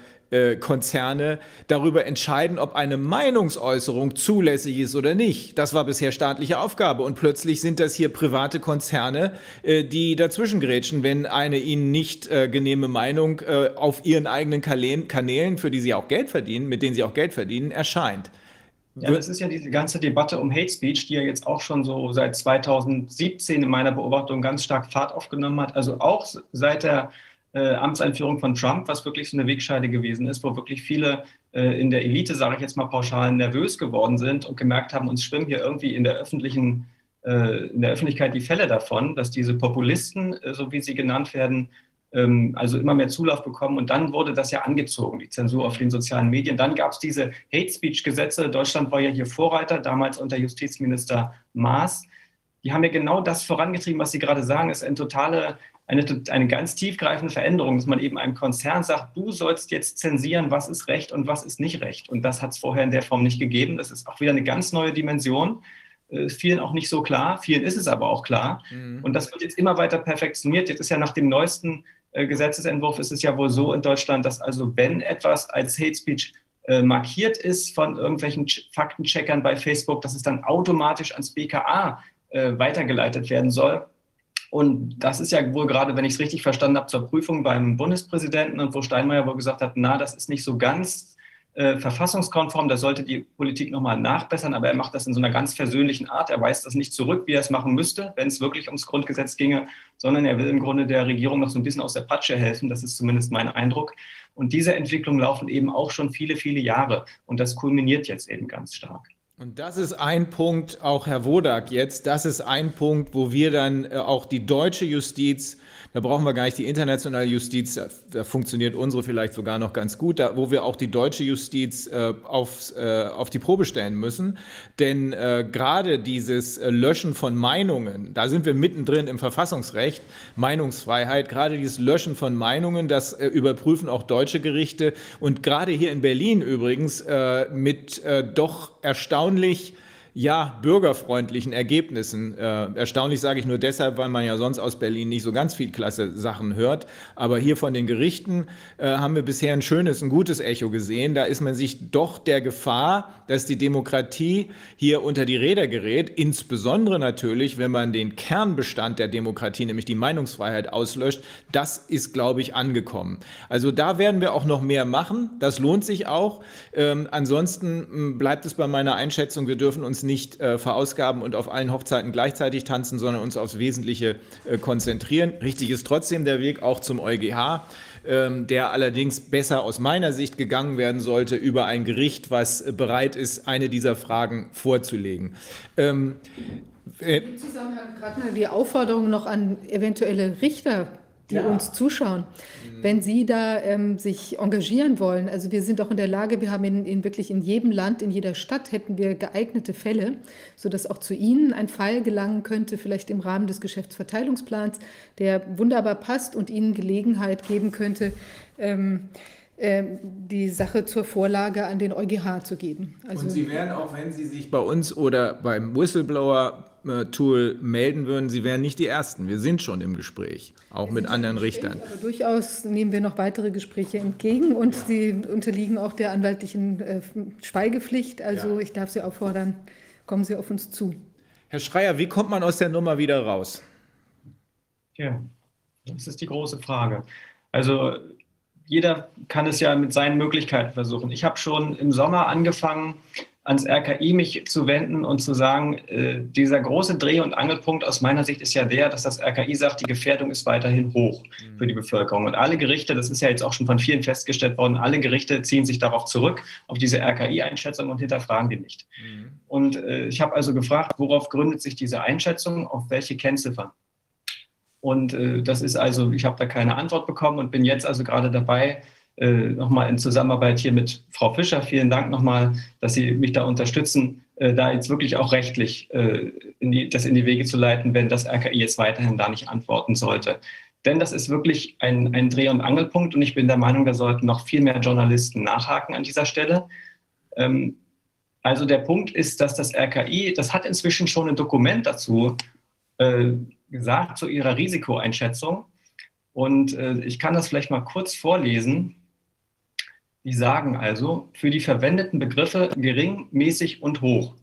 S3: Konzerne darüber entscheiden, ob eine Meinungsäußerung zulässig ist oder nicht. Das war bisher staatliche Aufgabe und plötzlich sind das hier private Konzerne, äh, die dazwischen grätschen, wenn eine ihnen nicht äh, genehme Meinung auf ihren eigenen Kanälen, für die sie auch Geld verdienen, mit denen sie auch Geld verdienen, erscheint.
S5: Ja, das ist ja diese ganze Debatte um Hate Speech, die ja jetzt auch schon so seit 2017 in meiner Beobachtung ganz stark Fahrt aufgenommen hat. Also auch seit der äh, Amtseinführung von Trump, was wirklich so eine Wegscheide gewesen ist, wo wirklich viele äh, in der Elite, sage ich jetzt mal pauschal, nervös geworden sind und gemerkt haben, uns schwimmen hier irgendwie in der öffentlichen äh, in der Öffentlichkeit die Fälle davon, dass diese Populisten, äh, so wie sie genannt werden, ähm, also immer mehr Zulauf bekommen. Und dann wurde das ja angezogen, die Zensur auf den sozialen Medien. Dann gab es diese Hate Speech-Gesetze. Deutschland war ja hier Vorreiter, damals unter Justizminister Maas. Die haben ja genau das vorangetrieben, was Sie gerade sagen, ist eine totale eine, eine ganz tiefgreifende Veränderung, dass man eben einem Konzern sagt, du sollst jetzt zensieren, was ist Recht und was ist nicht Recht. Und das hat es vorher in der Form nicht gegeben. Das ist auch wieder eine ganz neue Dimension. Äh, vielen auch nicht so klar, vielen ist es aber auch klar. Mhm. Und das wird jetzt immer weiter perfektioniert. Jetzt ist ja nach dem neuesten äh, Gesetzesentwurf ist es ja wohl so in Deutschland, dass also wenn etwas als Hate Speech äh, markiert ist von irgendwelchen Faktencheckern bei Facebook, dass es dann automatisch ans BKA äh, weitergeleitet werden soll. Und das ist ja wohl gerade, wenn ich es richtig verstanden habe, zur Prüfung beim Bundespräsidenten und wo Steinmeier wohl gesagt hat, na, das ist nicht so ganz äh, verfassungskonform, da sollte die Politik nochmal nachbessern, aber er macht das in so einer ganz versöhnlichen Art. Er weist das nicht zurück, wie er es machen müsste, wenn es wirklich ums Grundgesetz ginge, sondern er will im Grunde der Regierung noch so ein bisschen aus der Patsche helfen. Das ist zumindest mein Eindruck. Und diese Entwicklungen laufen eben auch schon viele, viele Jahre. Und das kulminiert jetzt eben ganz stark.
S3: Und das ist ein Punkt, auch Herr Wodak jetzt, das ist ein Punkt, wo wir dann äh, auch die deutsche Justiz da brauchen wir gar nicht die internationale Justiz, da funktioniert unsere vielleicht sogar noch ganz gut, da, wo wir auch die deutsche Justiz äh, auf, äh, auf die Probe stellen müssen. Denn äh, gerade dieses äh, Löschen von Meinungen, da sind wir mittendrin im Verfassungsrecht, Meinungsfreiheit, gerade dieses Löschen von Meinungen, das äh, überprüfen auch deutsche Gerichte. Und gerade hier in Berlin übrigens äh, mit doch erstaunlich ja, bürgerfreundlichen Ergebnissen. Äh, erstaunlich sage ich nur deshalb, weil man ja sonst aus Berlin nicht so ganz viel klasse Sachen hört. Aber hier von den Gerichten äh, haben wir bisher ein schönes, ein gutes Echo gesehen. Da ist man sich doch der Gefahr, dass die Demokratie hier unter die Räder gerät, insbesondere natürlich, wenn man den Kernbestand der Demokratie, nämlich die Meinungsfreiheit, auslöscht. Das ist, glaube ich, angekommen. Also da werden wir auch noch mehr machen. Das lohnt sich auch. Ähm, ansonsten bleibt es bei meiner Einschätzung, wir dürfen uns nicht äh, verausgaben und auf allen Hochzeiten gleichzeitig tanzen, sondern uns aufs Wesentliche äh, konzentrieren. Richtig ist trotzdem der Weg auch zum EuGH, ähm, der allerdings besser aus meiner Sicht gegangen werden sollte über ein Gericht, was bereit ist, eine dieser Fragen vorzulegen. Ähm,
S1: äh, Im Zusammenhang gerade mal die Aufforderung noch an eventuelle Richter die ja. uns zuschauen, mhm. wenn Sie da ähm, sich engagieren wollen. Also wir sind auch in der Lage, wir haben in, in, wirklich in jedem Land, in jeder Stadt hätten wir geeignete Fälle, sodass auch zu Ihnen ein Fall gelangen könnte, vielleicht im Rahmen des Geschäftsverteilungsplans, der wunderbar passt und Ihnen Gelegenheit geben könnte, ähm, ähm, die Sache zur Vorlage an den EuGH zu geben.
S3: Also und Sie werden auch, wenn Sie sich bei uns oder beim Whistleblower Tool melden würden, Sie wären nicht die Ersten. Wir sind schon im Gespräch, auch mit anderen Richtern.
S1: Aber durchaus nehmen wir noch weitere Gespräche entgegen und Sie unterliegen auch der anwaltlichen äh, Schweigepflicht. Also ja. ich darf Sie auffordern, kommen Sie auf uns zu.
S3: Herr Schreier, wie kommt man aus der Nummer wieder raus?
S5: Ja, das ist die große Frage. Also jeder kann es ja mit seinen Möglichkeiten versuchen. Ich habe schon im Sommer angefangen, ans RKI mich zu wenden und zu sagen, äh, dieser große Dreh- und Angelpunkt aus meiner Sicht ist ja der, dass das RKI sagt, die Gefährdung ist weiterhin hoch mhm. für die Bevölkerung. Und alle Gerichte, das ist ja jetzt auch schon von vielen festgestellt worden, alle Gerichte ziehen sich darauf zurück, auf diese RKI-Einschätzung und hinterfragen die nicht. Mhm. Und äh, ich habe also gefragt, worauf gründet sich diese Einschätzung, auf welche Kennziffern? Und äh, das ist also, ich habe da keine Antwort bekommen und bin jetzt also gerade dabei, äh, nochmal in Zusammenarbeit hier mit Frau Fischer, vielen Dank nochmal, dass Sie mich da unterstützen, äh, da jetzt wirklich auch rechtlich äh, in die, das in die Wege zu leiten, wenn das RKI jetzt weiterhin da nicht antworten sollte. Denn das ist wirklich ein, ein Dreh- und Angelpunkt und ich bin der Meinung, da sollten noch viel mehr Journalisten nachhaken an dieser Stelle. Ähm, also der Punkt ist, dass das RKI, das hat inzwischen schon ein Dokument dazu äh, gesagt, zu ihrer Risikoeinschätzung. Und äh, ich kann das vielleicht mal kurz vorlesen. Die sagen also, für die verwendeten Begriffe gering, mäßig und hoch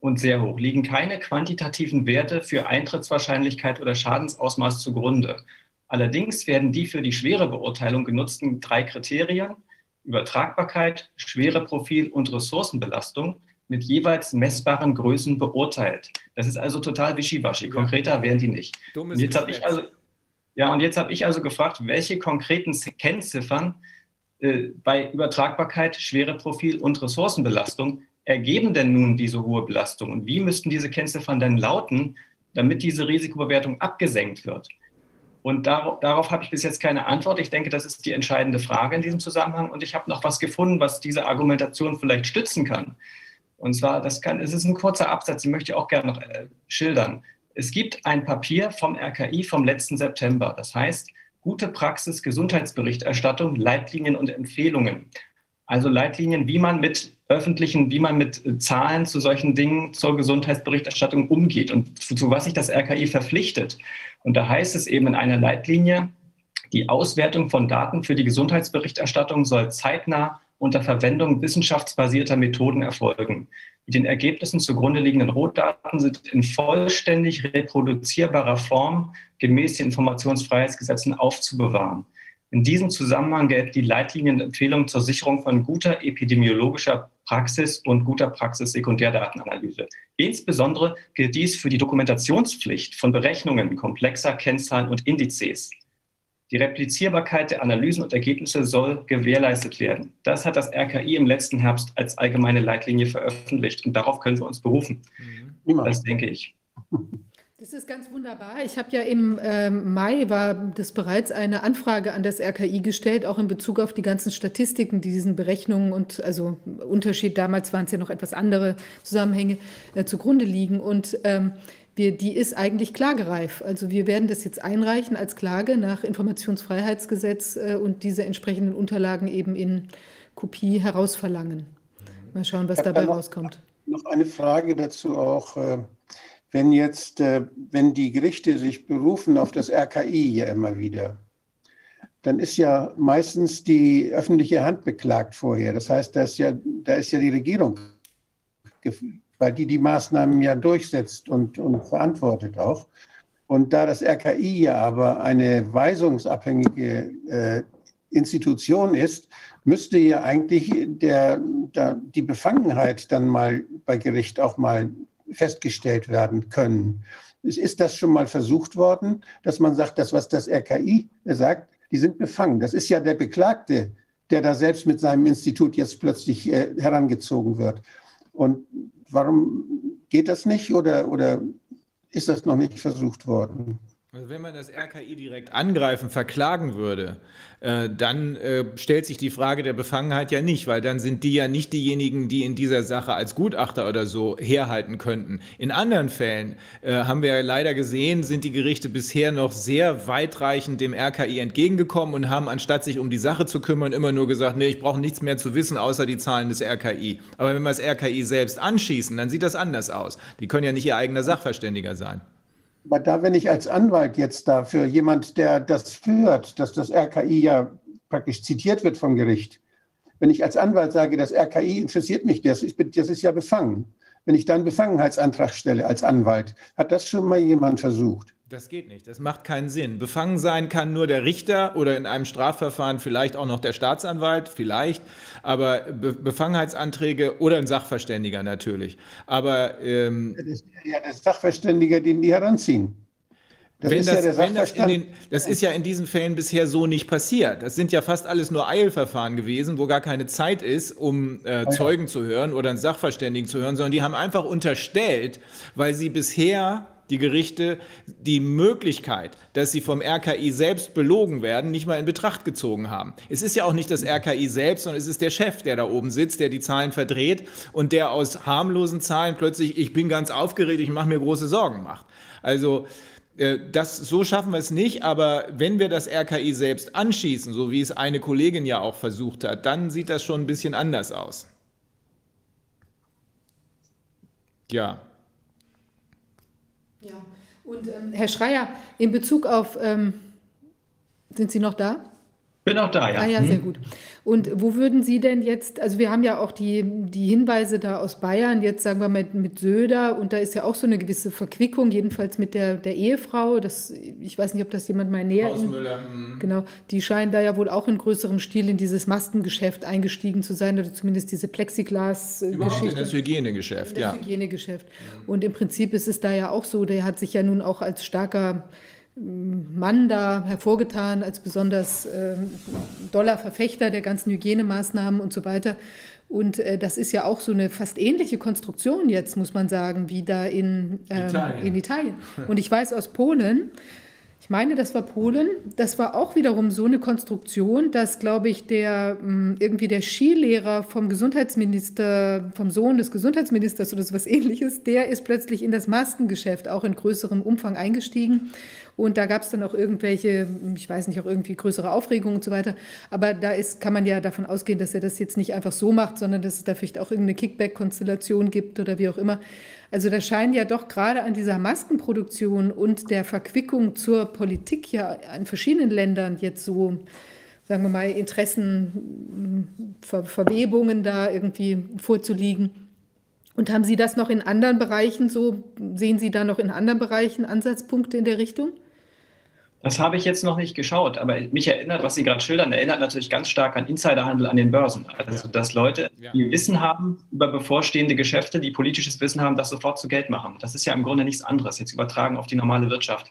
S5: und sehr hoch liegen keine quantitativen Werte für Eintrittswahrscheinlichkeit oder Schadensausmaß zugrunde. Allerdings werden die für die schwere Beurteilung genutzten drei Kriterien Übertragbarkeit, Schwereprofil und Ressourcenbelastung mit jeweils messbaren Größen beurteilt. Das ist also total wischiwaschi. Konkreter wären die nicht. Jetzt habe ich also ja, und jetzt habe ich also gefragt, welche konkreten Kennziffern bei Übertragbarkeit, Schwereprofil und Ressourcenbelastung ergeben denn nun diese hohe Belastung? Und wie müssten diese Kennziffern denn lauten, damit diese Risikobewertung abgesenkt wird? Und darauf, darauf habe ich bis jetzt keine Antwort. Ich denke, das ist die entscheidende Frage in diesem Zusammenhang. Und ich habe noch was gefunden, was diese Argumentation vielleicht stützen kann. Und zwar, das kann, es ist ein kurzer Absatz, den möchte ich auch gerne noch äh, schildern. Es gibt ein Papier vom RKI vom letzten September. Das heißt, gute Praxis, Gesundheitsberichterstattung, Leitlinien und Empfehlungen. Also Leitlinien, wie man mit öffentlichen, wie man mit äh, Zahlen zu solchen Dingen zur Gesundheitsberichterstattung umgeht und zu, zu was sich das RKI verpflichtet. Und da heißt es eben in einer Leitlinie, die Auswertung von Daten für die Gesundheitsberichterstattung soll zeitnah unter Verwendung wissenschaftsbasierter Methoden erfolgen. Die den Ergebnissen zugrunde liegenden Rohdaten sind in vollständig reproduzierbarer Form gemäß den Informationsfreiheitsgesetzen aufzubewahren. In diesem Zusammenhang gelten die Leitlinienempfehlungen zur Sicherung von guter epidemiologischer Praxis und guter Praxis-Sekundärdatenanalyse. Insbesondere gilt dies für die Dokumentationspflicht von Berechnungen komplexer Kennzahlen und Indizes. Die Replizierbarkeit der Analysen und Ergebnisse soll gewährleistet werden. Das hat das RKI im letzten Herbst als allgemeine Leitlinie veröffentlicht und darauf können wir uns berufen. Mhm. Das denke ich. *laughs*
S1: Das ist ganz wunderbar. Ich habe ja im ähm, Mai war das bereits eine Anfrage an das RKI gestellt, auch in Bezug auf die ganzen Statistiken, die diesen Berechnungen und also Unterschied damals waren es ja noch etwas andere Zusammenhänge äh, zugrunde liegen und ähm, wir, die ist eigentlich klagereif. Also wir werden das jetzt einreichen als Klage nach Informationsfreiheitsgesetz äh, und diese entsprechenden Unterlagen eben in Kopie herausverlangen. Mal schauen, was dabei noch, rauskommt.
S4: Noch eine Frage dazu auch. Äh, wenn jetzt, äh, wenn die Gerichte sich berufen auf das RKI ja immer wieder, dann ist ja meistens die öffentliche Hand beklagt vorher. Das heißt, da ist ja, da ist ja die Regierung, weil die die Maßnahmen ja durchsetzt und, und verantwortet auch. Und da das RKI ja aber eine weisungsabhängige äh, Institution ist, müsste ja eigentlich der, der, die Befangenheit dann mal bei Gericht auch mal festgestellt werden können. Ist das schon mal versucht worden, dass man sagt, das, was das RKI sagt, die sind befangen. Das ist ja der Beklagte, der da selbst mit seinem Institut jetzt plötzlich äh, herangezogen wird. Und warum geht das nicht oder, oder ist das noch nicht versucht worden?
S3: Also wenn man das RKI direkt angreifen, verklagen würde, äh, dann äh, stellt sich die Frage der Befangenheit ja nicht, weil dann sind die ja nicht diejenigen, die in dieser Sache als Gutachter oder so herhalten könnten. In anderen Fällen äh, haben wir leider gesehen, sind die Gerichte bisher noch sehr weitreichend dem RKI entgegengekommen und haben, anstatt sich um die Sache zu kümmern, immer nur gesagt, nee, ich brauche nichts mehr zu wissen, außer die Zahlen des RKI. Aber wenn wir das RKI selbst anschießen, dann sieht das anders aus. Die können ja nicht ihr eigener Sachverständiger sein.
S4: Aber da, wenn ich als Anwalt jetzt dafür jemand, der das führt, dass das RKI ja praktisch zitiert wird vom Gericht, wenn ich als Anwalt sage, das RKI interessiert mich, das ist, das ist ja befangen. Wenn ich dann Befangenheitsantrag stelle als Anwalt, hat das schon mal jemand versucht?
S3: Das geht nicht, das macht keinen Sinn. Befangen sein kann nur der Richter oder in einem Strafverfahren vielleicht auch noch der Staatsanwalt, vielleicht, aber Be Befangenheitsanträge oder ein Sachverständiger natürlich. Aber ähm,
S4: das ist ja der Sachverständiger, den die heranziehen.
S3: Das wenn ist das, ja wenn das, den, das ist ja in diesen Fällen bisher so nicht passiert. Das sind ja fast alles nur Eilverfahren gewesen, wo gar keine Zeit ist, um äh, Zeugen zu hören oder einen Sachverständigen zu hören, sondern die haben einfach unterstellt, weil sie bisher die Gerichte die Möglichkeit, dass sie vom RKI selbst belogen werden, nicht mal in Betracht gezogen haben. Es ist ja auch nicht das RKI selbst, sondern es ist der Chef, der da oben sitzt, der die Zahlen verdreht und der aus harmlosen Zahlen plötzlich, ich bin ganz aufgeregt, ich mache mir große Sorgen macht. Also äh, das, so schaffen wir es nicht, aber wenn wir das RKI selbst anschießen, so wie es eine Kollegin ja auch versucht hat, dann sieht das schon ein bisschen anders aus. Ja,
S1: ja, und ähm, Herr Schreier, in Bezug auf, ähm, sind Sie noch da?
S5: Bin auch da, ja.
S1: Ah ja, sehr hm. gut. Und wo würden Sie denn jetzt, also wir haben ja auch die, die Hinweise da aus Bayern, jetzt sagen wir mal mit, mit Söder, und da ist ja auch so eine gewisse Verquickung, jedenfalls mit der, der Ehefrau. Das, ich weiß nicht, ob das jemand mal näher. Hausmüller. In, genau, die scheinen da ja wohl auch in größerem Stil in dieses Maskengeschäft eingestiegen zu sein, oder zumindest diese Plexiglas-Geschichte.
S3: In das Hygienegeschäft,
S1: ja. Das Hygienegeschäft. Und im Prinzip ist es da ja auch so, der hat sich ja nun auch als starker Mann da hervorgetan als besonders äh, doller Verfechter der ganzen Hygienemaßnahmen und so weiter. Und äh, das ist ja auch so eine fast ähnliche Konstruktion jetzt, muss man sagen, wie da in, ähm, Italien. in Italien. *laughs* Und ich weiß aus Polen, ich meine, das war Polen, das war auch wiederum so eine Konstruktion, dass, glaube ich, der hm, irgendwie der Skilehrer vom Gesundheitsminister, vom Sohn des Gesundheitsministers oder so was ähnliches, der ist plötzlich in das Maskengeschäft auch in größerem Umfang eingestiegen und da gab es dann auch irgendwelche, ich weiß nicht, auch irgendwie größere Aufregungen und so weiter. Aber da ist, kann man ja davon ausgehen, dass er das jetzt nicht einfach so macht, sondern dass es da vielleicht auch irgendeine Kickback-Konstellation gibt oder wie auch immer. Also da scheinen ja doch gerade an dieser Maskenproduktion und der Verquickung zur Politik ja in verschiedenen Ländern jetzt so, sagen wir mal, Interessenverwebungen da irgendwie vorzuliegen. Und haben Sie das noch in anderen Bereichen so, sehen Sie da noch in anderen Bereichen Ansatzpunkte in der Richtung?
S5: Das habe ich jetzt noch nicht geschaut, aber mich erinnert, was Sie gerade schildern, erinnert natürlich ganz stark an Insiderhandel an den Börsen. Also, dass Leute, die Wissen haben über bevorstehende Geschäfte, die politisches Wissen haben, das sofort zu Geld machen. Das ist ja im Grunde nichts anderes, jetzt übertragen auf die normale Wirtschaft.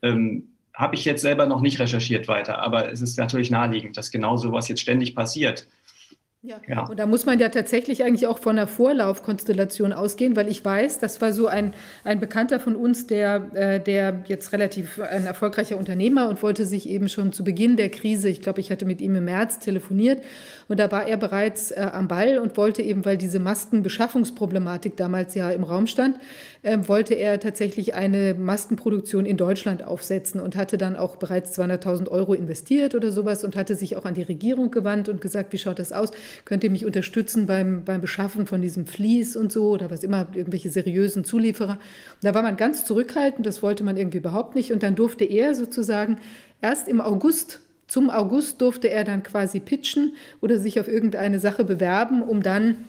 S5: Ähm, habe ich jetzt selber noch nicht recherchiert weiter, aber es ist natürlich naheliegend, dass genau sowas jetzt ständig passiert.
S1: Ja. ja. und da muss man ja tatsächlich eigentlich auch von einer Vorlaufkonstellation ausgehen, weil ich weiß, das war so ein, ein Bekannter von uns, der, äh, der jetzt relativ ein erfolgreicher Unternehmer und wollte sich eben schon zu Beginn der Krise, ich glaube, ich hatte mit ihm im März telefoniert und da war er bereits äh, am Ball und wollte eben, weil diese Maskenbeschaffungsproblematik damals ja im Raum stand, äh, wollte er tatsächlich eine Maskenproduktion in Deutschland aufsetzen und hatte dann auch bereits 200.000 Euro investiert oder sowas und hatte sich auch an die Regierung gewandt und gesagt, wie schaut das aus? könnt ihr mich unterstützen beim, beim Beschaffen von diesem Vlies und so oder was immer, irgendwelche seriösen Zulieferer. Und da war man ganz zurückhaltend, das wollte man irgendwie überhaupt nicht. Und dann durfte er sozusagen erst im August zum August durfte er dann quasi pitchen oder sich auf irgendeine Sache bewerben, um dann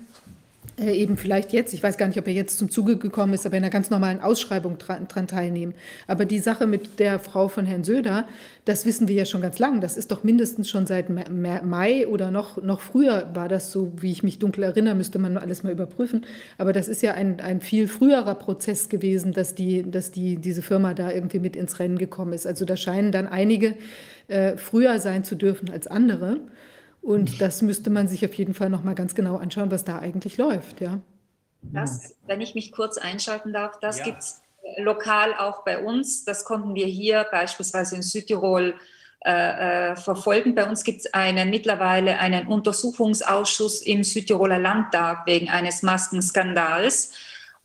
S1: äh, eben vielleicht jetzt, ich weiß gar nicht, ob er jetzt zum Zuge gekommen ist, aber in einer ganz normalen Ausschreibung dran, dran, teilnehmen. Aber die Sache mit der Frau von Herrn Söder, das wissen wir ja schon ganz lang. Das ist doch mindestens schon seit Mai oder noch, noch früher war das so, wie ich mich dunkel erinnere, müsste man alles mal überprüfen. Aber das ist ja ein, ein viel früherer Prozess gewesen, dass, die, dass die, diese Firma da irgendwie mit ins Rennen gekommen ist. Also da scheinen dann einige äh, früher sein zu dürfen als andere. Und das müsste man sich auf jeden Fall noch mal ganz genau anschauen, was da eigentlich läuft, ja.
S2: Das, wenn ich mich kurz einschalten darf, das ja. gibt es lokal auch bei uns. Das konnten wir hier beispielsweise in Südtirol äh, äh verfolgen. Bei uns gibt es einen, mittlerweile einen Untersuchungsausschuss im Südtiroler Landtag wegen eines Maskenskandals.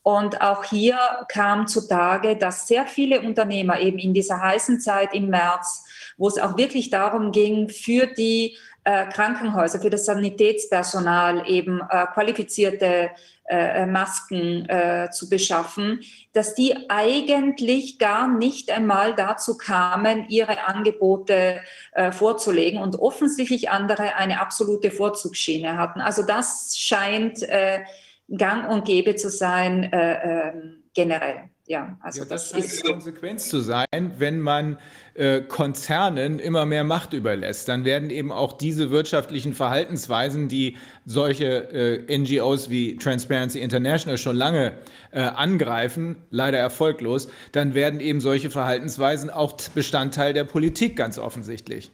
S2: Und auch hier kam zutage, dass sehr viele Unternehmer eben in dieser heißen Zeit im März, wo es auch wirklich darum ging, für die äh, Krankenhäuser, für das Sanitätspersonal eben äh, qualifizierte äh, Masken äh, zu beschaffen, dass die eigentlich gar nicht einmal dazu kamen, ihre Angebote äh, vorzulegen und offensichtlich andere eine absolute Vorzugsschiene hatten. Also das scheint äh, gang und gäbe zu sein ähm, generell.
S3: Ja, also ja, das, das scheint die Konsequenz zu sein, wenn man äh, Konzernen immer mehr Macht überlässt. Dann werden eben auch diese wirtschaftlichen Verhaltensweisen, die solche äh, NGOs wie Transparency International schon lange äh, angreifen, leider erfolglos, dann werden eben solche Verhaltensweisen auch Bestandteil der Politik ganz offensichtlich.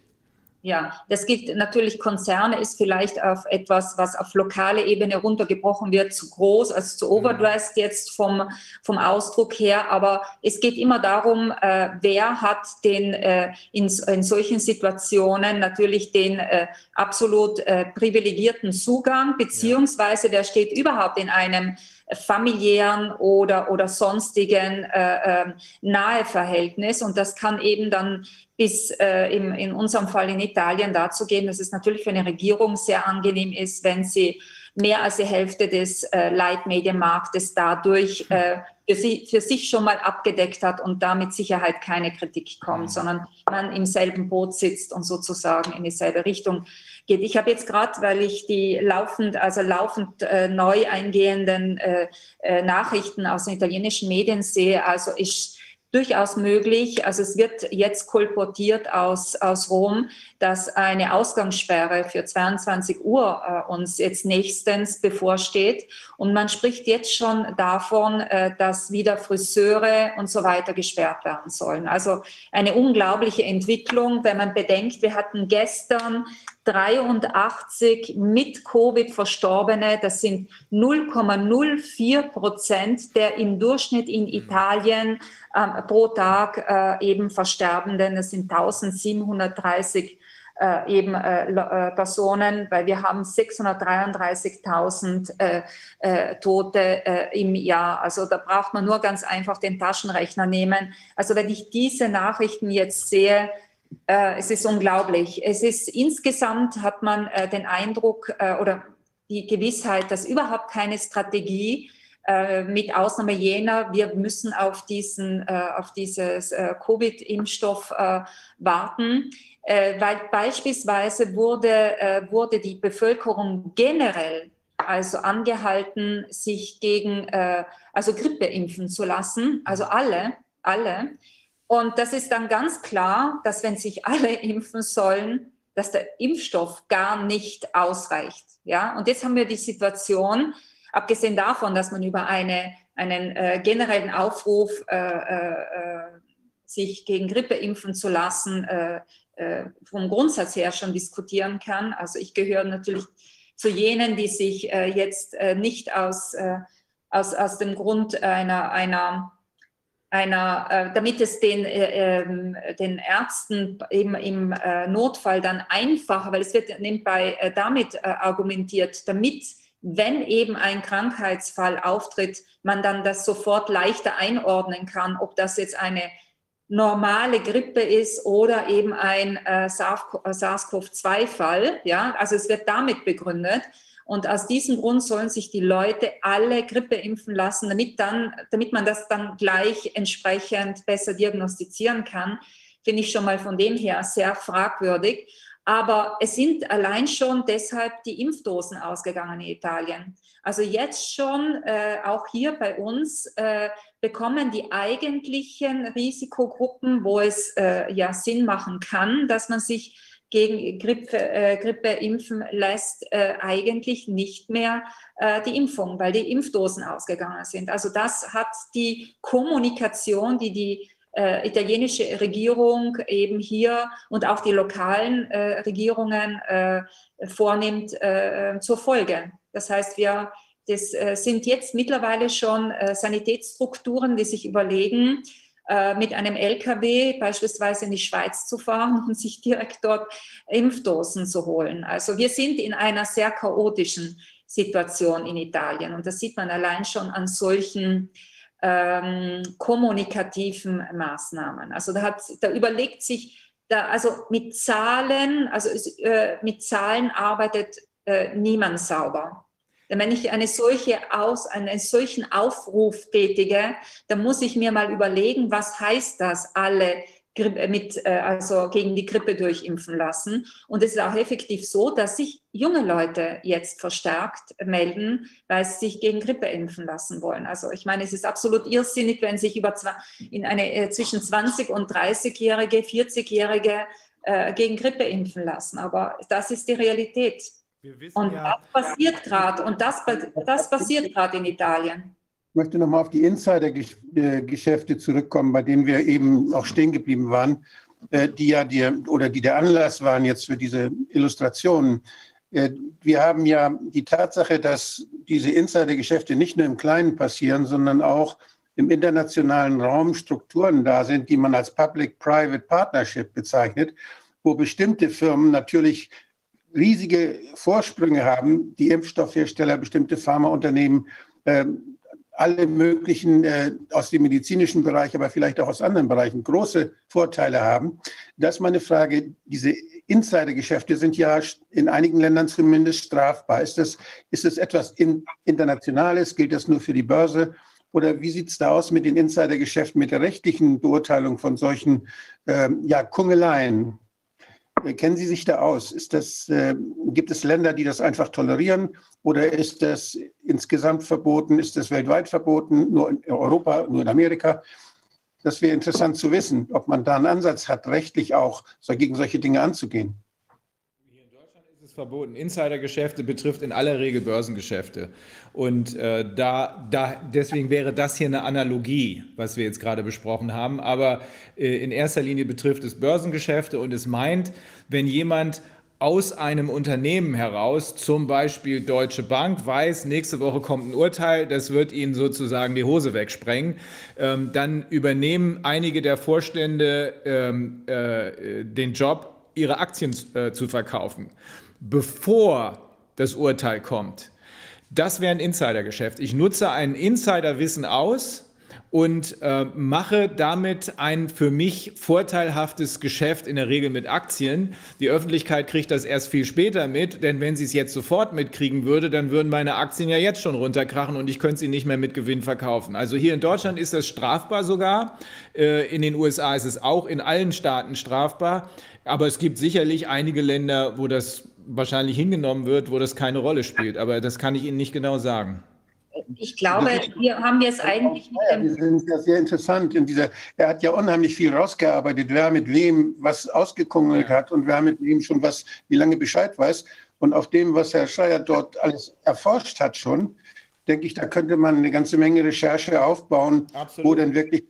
S2: Ja, das gibt natürlich Konzerne, ist vielleicht auf etwas, was auf lokale Ebene runtergebrochen wird, zu groß, also zu overdressed jetzt vom, vom Ausdruck her. Aber es geht immer darum, äh, wer hat den äh, in, in solchen Situationen natürlich den äh, absolut äh, privilegierten Zugang, beziehungsweise der steht überhaupt in einem familiären oder, oder sonstigen äh, äh, Naheverhältnis. Und das kann eben dann bis äh, im, in unserem Fall in Italien dazu gehen, dass es natürlich für eine Regierung sehr angenehm ist, wenn sie mehr als die Hälfte des äh, Leitmedienmarktes dadurch äh, für, sie, für sich schon mal abgedeckt hat und da mit Sicherheit keine Kritik kommt, sondern man im selben Boot sitzt und sozusagen in dieselbe Richtung geht. Ich habe jetzt gerade, weil ich die laufend, also laufend äh, neu eingehenden äh, äh, Nachrichten aus den italienischen Medien sehe, also ich durchaus möglich. Also es wird jetzt kolportiert aus, aus Rom, dass eine Ausgangssperre für 22 Uhr äh, uns jetzt nächstens bevorsteht. Und man spricht jetzt schon davon, äh, dass wieder Friseure und so weiter gesperrt werden sollen. Also eine unglaubliche Entwicklung, wenn man bedenkt, wir hatten gestern 83 mit Covid Verstorbene. Das sind 0,04 Prozent der im Durchschnitt in Italien ähm, pro Tag äh, eben Versterbenden. Das sind 1730 äh, eben äh, äh, Personen, weil wir haben 633.000 äh, äh, Tote äh, im Jahr. Also da braucht man nur ganz einfach den Taschenrechner nehmen. Also wenn ich diese Nachrichten jetzt sehe, äh, es ist unglaublich. Es ist insgesamt hat man äh, den Eindruck äh, oder die Gewissheit, dass überhaupt keine Strategie äh, mit Ausnahme jener, wir müssen auf diesen, äh, auf dieses äh, Covid-Impfstoff warten, weil beispielsweise wurde, wurde die Bevölkerung generell also angehalten, sich gegen also Grippe impfen zu lassen, also alle, alle. Und das ist dann ganz klar, dass wenn sich alle *laughs* impfen sollen, dass der Impfstoff gar nicht ausreicht. Ja, und jetzt haben wir die Situation, abgesehen davon, dass man über eine, einen äh, generellen Aufruf, äh, äh, äh sich gegen Grippe impfen zu lassen, äh, äh, vom Grundsatz her schon diskutieren kann. Also ich gehöre natürlich zu jenen, die sich jetzt nicht aus, aus, aus dem Grund einer, einer einer, äh, damit es den, äh, ähm, den Ärzten eben im äh, Notfall dann einfacher, weil es wird nebenbei äh, damit äh, argumentiert, damit, wenn eben ein Krankheitsfall auftritt, man dann das sofort leichter einordnen kann, ob das jetzt eine normale Grippe ist oder eben ein äh, SARS-CoV-2-Fall. Ja, also es wird damit begründet. Und aus diesem Grund sollen sich die Leute alle Grippe impfen lassen, damit, dann, damit man das dann gleich entsprechend besser diagnostizieren kann. Finde ich schon mal von dem her sehr fragwürdig. Aber es sind allein schon deshalb die Impfdosen ausgegangen in Italien. Also jetzt schon, äh, auch hier bei uns, äh, bekommen die eigentlichen Risikogruppen, wo es äh, ja Sinn machen kann, dass man sich gegen Grippe, äh, Grippe impfen lässt, äh, eigentlich nicht mehr äh, die Impfung, weil die Impfdosen ausgegangen sind. Also das hat die Kommunikation, die die äh, italienische Regierung eben hier und auch die lokalen äh, Regierungen äh, vornimmt, äh, zur Folge. Das heißt, wir das äh, sind jetzt mittlerweile schon äh, Sanitätsstrukturen, die sich überlegen, mit einem LKW beispielsweise in die Schweiz zu fahren und sich direkt dort Impfdosen zu holen. Also wir sind in einer sehr chaotischen Situation in Italien und das sieht man allein schon an solchen ähm, kommunikativen Maßnahmen. Also da, hat, da überlegt sich, da, also mit Zahlen, also äh, mit Zahlen arbeitet äh, niemand sauber. Denn wenn ich eine solche Aus, einen solchen Aufruf tätige, dann muss ich mir mal überlegen, was heißt das, alle äh, mit, äh, also gegen die Grippe durchimpfen lassen. Und es ist auch effektiv so, dass sich junge Leute jetzt verstärkt melden, weil sie sich gegen Grippe impfen lassen wollen. Also ich meine, es ist absolut irrsinnig, wenn sich über in eine äh, zwischen 20 und 30-Jährige, 40-Jährige äh, gegen Grippe impfen lassen. Aber das ist die Realität. Und ja, das passiert gerade und das, das passiert gerade in Italien.
S4: Ich möchte nochmal auf die Insider-Geschäfte zurückkommen, bei denen wir eben auch stehen geblieben waren, äh, die ja die, oder die der Anlass waren jetzt für diese Illustrationen. Äh, wir haben ja die Tatsache, dass diese Insider-Geschäfte nicht nur im Kleinen passieren, sondern auch im internationalen Raum Strukturen da sind, die man als Public-Private Partnership bezeichnet, wo bestimmte Firmen natürlich riesige Vorsprünge haben, die Impfstoffhersteller, bestimmte Pharmaunternehmen, ähm, alle möglichen äh, aus dem medizinischen Bereich, aber vielleicht auch aus anderen Bereichen große Vorteile haben. Das ist meine Frage. Diese Insidergeschäfte sind ja in einigen Ländern zumindest strafbar. Ist das, ist das etwas in, Internationales? Gilt das nur für die Börse? Oder wie sieht es da aus mit den Insidergeschäften, mit der rechtlichen Beurteilung von solchen ähm, ja, Kungeleien? Kennen Sie sich da aus? Ist das, äh, gibt es Länder, die das einfach tolerieren oder ist das insgesamt verboten? Ist das weltweit verboten? Nur in Europa, nur in Amerika? Das wäre interessant zu wissen, ob man da einen Ansatz hat, rechtlich auch gegen solche Dinge anzugehen
S3: verboten. Insidergeschäfte betrifft in aller Regel Börsengeschäfte. Und äh, da, da, deswegen wäre das hier eine Analogie, was wir jetzt gerade besprochen haben. Aber äh, in erster Linie betrifft es Börsengeschäfte und es meint, wenn jemand aus einem Unternehmen heraus, zum Beispiel Deutsche Bank, weiß, nächste Woche kommt ein Urteil, das wird ihnen sozusagen die Hose wegsprengen, ähm, dann übernehmen einige der Vorstände ähm, äh, den Job, ihre Aktien äh, zu verkaufen bevor das Urteil kommt. Das wäre ein Insidergeschäft. Ich nutze ein Insiderwissen aus und äh, mache damit ein für mich vorteilhaftes Geschäft in der Regel mit Aktien. Die Öffentlichkeit kriegt das erst viel später mit, denn wenn sie es jetzt sofort mitkriegen würde, dann würden meine Aktien ja jetzt schon runterkrachen und ich könnte sie nicht mehr mit Gewinn verkaufen. Also hier in Deutschland ist das strafbar sogar. Äh, in den USA ist es auch in allen Staaten strafbar. Aber es gibt sicherlich einige Länder, wo das wahrscheinlich hingenommen wird, wo das keine Rolle spielt. Aber das kann ich Ihnen nicht genau sagen.
S2: Ich glaube, wir haben jetzt eigentlich.
S4: Ja, die sind ja sehr interessant. In dieser, er hat ja unheimlich viel rausgearbeitet, wer mit wem was ausgekungelt ja. hat und wer mit wem schon was, wie lange Bescheid weiß. Und auf dem, was Herr Schreier dort alles erforscht hat schon, denke ich, da könnte man eine ganze Menge Recherche aufbauen, Absolut. wo dann wirklich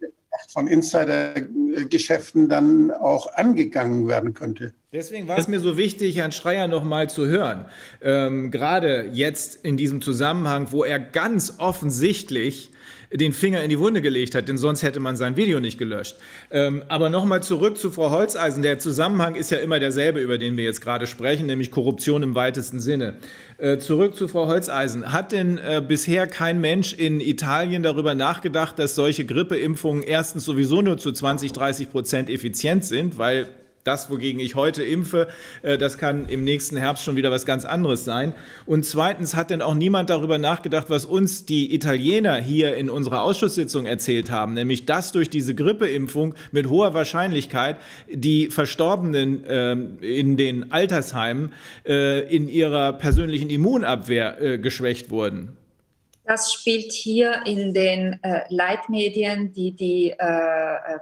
S4: von Insider-Geschäften dann auch angegangen werden könnte.
S3: Deswegen war es mir so wichtig, Herrn Schreier noch mal zu hören. Ähm, gerade jetzt in diesem Zusammenhang, wo er ganz offensichtlich den Finger in die Wunde gelegt hat, denn sonst hätte man sein Video nicht gelöscht. Ähm, aber nochmal zurück zu Frau Holzeisen. Der Zusammenhang ist ja immer derselbe, über den wir jetzt gerade sprechen, nämlich Korruption im weitesten Sinne. Äh, zurück zu Frau Holzeisen. Hat denn äh, bisher kein Mensch in Italien darüber nachgedacht, dass solche Grippeimpfungen erstens sowieso nur zu 20, 30 Prozent effizient sind, weil das, wogegen ich heute impfe, äh, das kann im nächsten Herbst schon wieder was ganz anderes sein. Und zweitens hat denn auch niemand darüber nachgedacht, was uns die Italiener hier in unserer Ausschusssitzung erzählt haben, nämlich dass durch diese Grippeimpfung mit hoher Wahrscheinlichkeit die Verstorbenen ähm, in den Altersheimen äh, in ihrer persönlichen Immunabwehr äh, geschwächt wurden.
S2: Das spielt hier in den Leitmedien, die die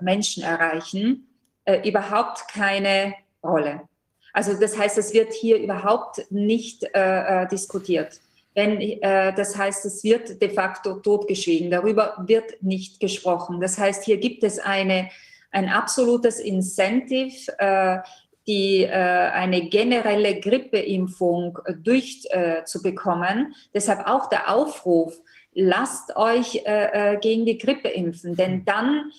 S2: Menschen erreichen, äh, überhaupt keine Rolle. Also das heißt, es wird hier überhaupt nicht äh, äh, diskutiert. Wenn, äh, das heißt, es wird de facto totgeschwiegen. Darüber wird nicht gesprochen. Das heißt, hier gibt es eine, ein absolutes Incentive, äh, die, äh, eine generelle Grippeimpfung durchzubekommen. Deshalb auch der Aufruf, lasst euch gegen die Grippe impfen, denn dann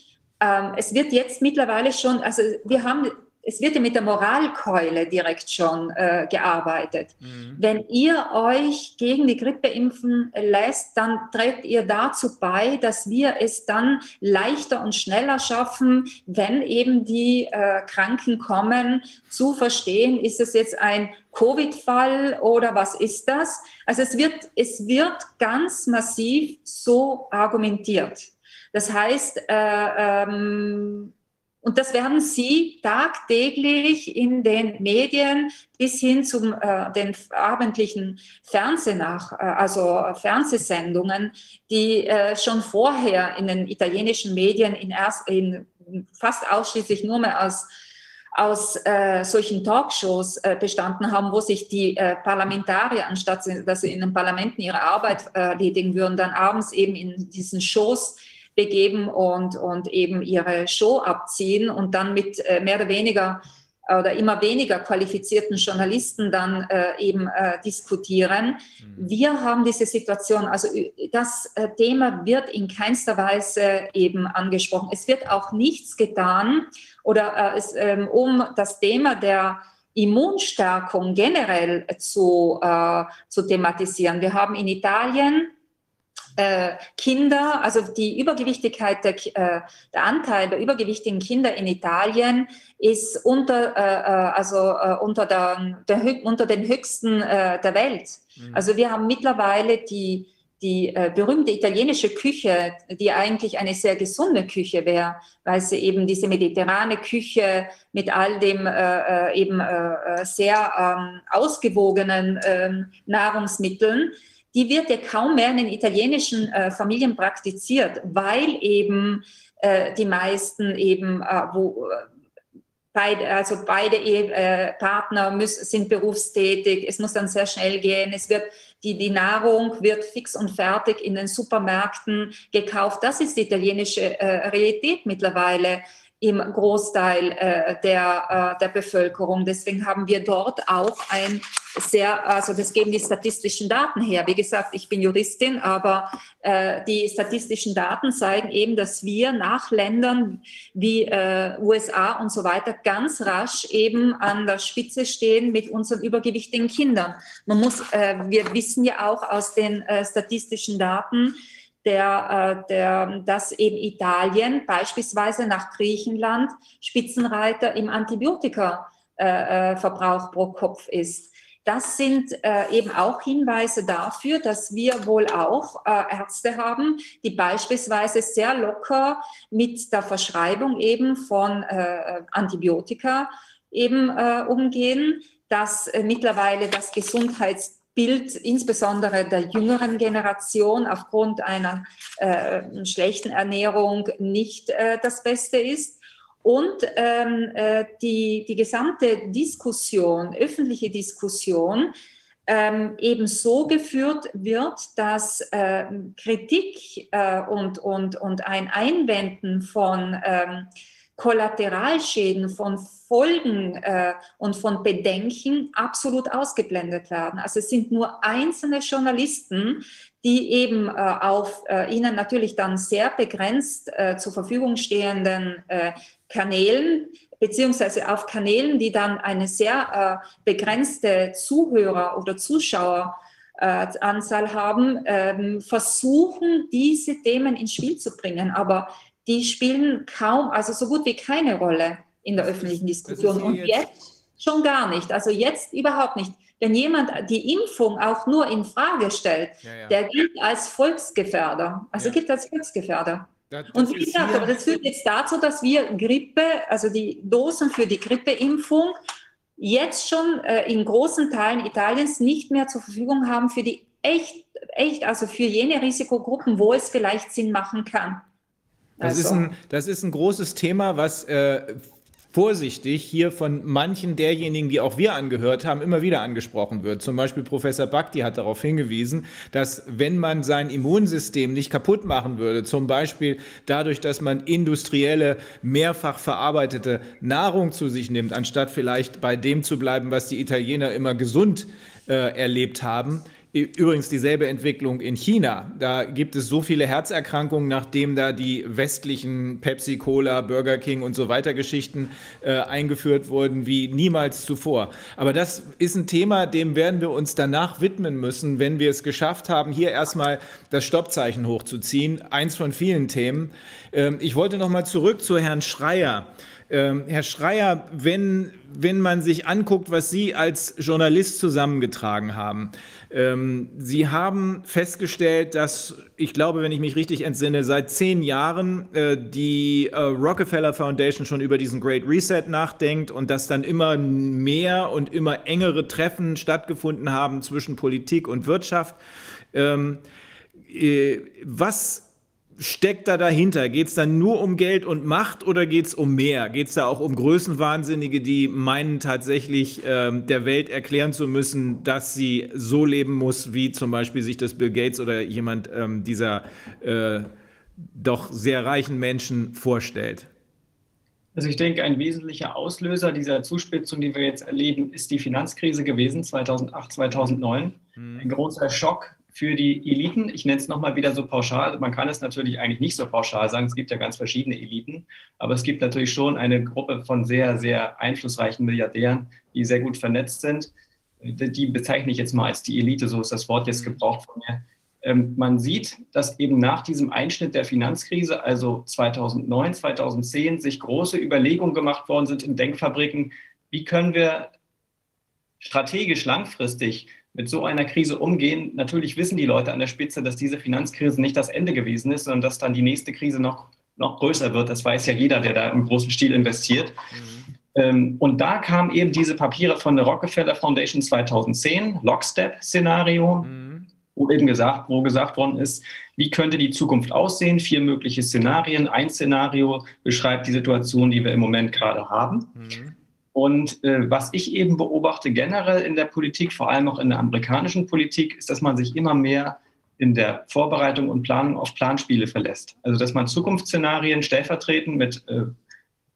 S2: ähm, es wird jetzt mittlerweile schon, also wir haben, es wird ja mit der Moralkeule direkt schon äh, gearbeitet. Mhm. Wenn ihr euch gegen die Grippe impfen lässt, dann trägt ihr dazu bei, dass wir es dann leichter und schneller schaffen, wenn eben die äh, Kranken kommen, zu verstehen, ist es jetzt ein Covid-Fall oder was ist das? Also es wird, es wird ganz massiv so argumentiert. Das heißt, äh, ähm, und das werden Sie tagtäglich in den Medien bis hin zu äh, den abendlichen Fernsehnach, äh, also Fernsehsendungen, die äh, schon vorher in den italienischen Medien in, erst, in fast ausschließlich nur mehr aus aus äh, solchen Talkshows äh, bestanden haben, wo sich die äh, Parlamentarier, anstatt dass sie in den Parlamenten ihre Arbeit äh, erledigen würden, dann abends eben in diesen Shows begeben und, und eben ihre Show abziehen und dann mit äh, mehr oder weniger oder immer weniger qualifizierten Journalisten dann äh, eben äh, diskutieren. Mhm. Wir haben diese Situation, also das äh, Thema wird in keinster Weise eben angesprochen. Es wird auch nichts getan oder äh, es, ähm, um das Thema der Immunstärkung generell zu, äh, zu thematisieren. Wir haben in Italien äh, Kinder, also die Übergewichtigkeit, der, äh, der, Anteil der übergewichtigen Kinder in Italien ist unter, äh, also, unter, der, der, unter den höchsten der Welt. Mhm. Also wir haben mittlerweile die, die berühmte italienische Küche, die eigentlich eine sehr gesunde Küche wäre, weil sie eben diese mediterrane Küche mit all dem eben sehr ähm, ausgewogenen ähm, Nahrungsmitteln, die wird ja kaum mehr in den italienischen äh, Familien praktiziert, weil eben äh, die meisten eben, äh, wo äh, beide, also beide äh, Partner müssen, sind berufstätig, es muss dann sehr schnell gehen, es wird die, die Nahrung wird fix und fertig in den Supermärkten gekauft. Das ist die italienische äh, Realität mittlerweile im Großteil äh, der, äh, der Bevölkerung. Deswegen haben wir dort auch ein sehr, also das geben die statistischen Daten her. Wie gesagt, ich bin Juristin, aber äh, die statistischen Daten zeigen eben, dass wir nach Ländern wie äh, USA und so weiter ganz rasch eben an der Spitze stehen mit unseren übergewichtigen Kindern. Man muss, äh, wir wissen ja auch aus den äh, statistischen Daten, der, äh, der, dass eben Italien beispielsweise nach Griechenland Spitzenreiter im Antibiotikaverbrauch pro Kopf ist. Das sind äh, eben auch Hinweise dafür, dass wir wohl auch äh, Ärzte haben, die beispielsweise sehr locker mit der Verschreibung eben von äh, Antibiotika eben äh, umgehen, dass äh, mittlerweile das Gesundheits Bild insbesondere der jüngeren Generation aufgrund einer äh, schlechten Ernährung nicht äh, das Beste ist. Und ähm, äh, die, die gesamte Diskussion, öffentliche Diskussion, ähm, eben so geführt wird, dass äh, Kritik äh, und, und, und ein Einwenden von ähm, Kollateralschäden, von Folgen äh, und von Bedenken absolut ausgeblendet werden. Also es sind nur einzelne Journalisten, die eben äh, auf äh, ihnen natürlich dann sehr begrenzt äh, zur Verfügung stehenden äh, Kanälen beziehungsweise auf Kanälen, die dann eine sehr äh, begrenzte Zuhörer- oder Zuschaueranzahl haben, ähm, versuchen, diese Themen ins Spiel zu bringen. Aber die spielen kaum, also so gut wie keine Rolle in der öffentlichen Diskussion. Und jetzt schon gar nicht. Also jetzt überhaupt nicht. Wenn jemand die Impfung auch nur in Frage stellt, ja, ja. der gilt als Volksgefährder. Also ja. gilt als Volksgefährder. Das, das und wie gesagt, aber das führt jetzt dazu, dass wir Grippe, also die Dosen für die Grippeimpfung, jetzt schon äh, in großen Teilen Italiens nicht mehr zur Verfügung haben für die echt, echt, also für jene Risikogruppen, wo es vielleicht Sinn machen kann.
S3: Das, also. ist, ein, das ist ein großes Thema, was äh, vorsichtig hier von manchen derjenigen, die auch wir angehört haben, immer wieder angesprochen wird. Zum Beispiel Professor Bhakti hat darauf hingewiesen, dass wenn man sein Immunsystem nicht kaputt machen würde, zum Beispiel dadurch, dass man industrielle, mehrfach verarbeitete Nahrung zu sich nimmt, anstatt vielleicht bei dem zu bleiben, was die Italiener immer gesund äh, erlebt haben, Übrigens dieselbe Entwicklung in China. Da gibt es so viele Herzerkrankungen, nachdem da die westlichen Pepsi, Cola, Burger King und so weiter Geschichten äh, eingeführt wurden wie niemals zuvor. Aber das ist ein Thema, dem werden wir uns danach widmen müssen, wenn wir es geschafft haben, hier erstmal das Stoppzeichen hochzuziehen. Eins von vielen Themen. Ähm, ich wollte noch mal zurück zu Herrn Schreier. Ähm, Herr Schreier, wenn, wenn man sich anguckt, was Sie als Journalist zusammengetragen haben, ähm, Sie haben festgestellt, dass, ich glaube, wenn ich mich richtig entsinne, seit zehn Jahren äh, die äh, Rockefeller Foundation schon über diesen Great Reset nachdenkt und dass dann immer mehr und immer engere Treffen stattgefunden haben zwischen Politik und Wirtschaft. Ähm, äh, was steckt da dahinter? Geht es dann nur um Geld und Macht oder geht es um mehr? Geht es da auch um Größenwahnsinnige, die meinen tatsächlich ähm, der Welt erklären zu müssen, dass sie so leben muss, wie zum Beispiel sich das Bill Gates oder jemand ähm, dieser äh, doch sehr reichen Menschen vorstellt?
S5: Also ich denke, ein wesentlicher Auslöser dieser Zuspitzung, die wir jetzt erleben, ist die Finanzkrise gewesen 2008, 2009. Hm. Ein großer Schock für die Eliten. Ich nenne es nochmal wieder so pauschal. Man kann es natürlich eigentlich nicht so pauschal sagen. Es gibt ja ganz verschiedene Eliten. Aber es gibt natürlich schon eine Gruppe von sehr, sehr einflussreichen Milliardären, die sehr gut vernetzt sind. Die bezeichne ich jetzt mal als die Elite. So ist das Wort jetzt gebraucht von mir. Ähm, man sieht, dass eben nach diesem Einschnitt der Finanzkrise, also 2009, 2010, sich große Überlegungen gemacht worden sind in Denkfabriken. Wie können wir strategisch langfristig mit so einer Krise umgehen. Natürlich wissen die Leute an der Spitze, dass diese Finanzkrise nicht das Ende gewesen ist, sondern dass dann die nächste Krise noch, noch größer wird. Das weiß ja jeder, der da im großen Stil investiert. Mhm. Ähm, und da kamen eben diese Papiere von der Rockefeller Foundation 2010, Lockstep-Szenario, mhm. wo eben gesagt, wo gesagt worden ist, wie könnte die Zukunft aussehen? Vier mögliche Szenarien. Ein Szenario beschreibt die Situation, die wir im Moment gerade haben. Mhm. Und äh, was ich eben beobachte generell in der Politik, vor allem auch in der amerikanischen Politik, ist, dass man sich immer mehr in der Vorbereitung und Planung auf Planspiele verlässt. Also dass man Zukunftsszenarien stellvertretend mit äh,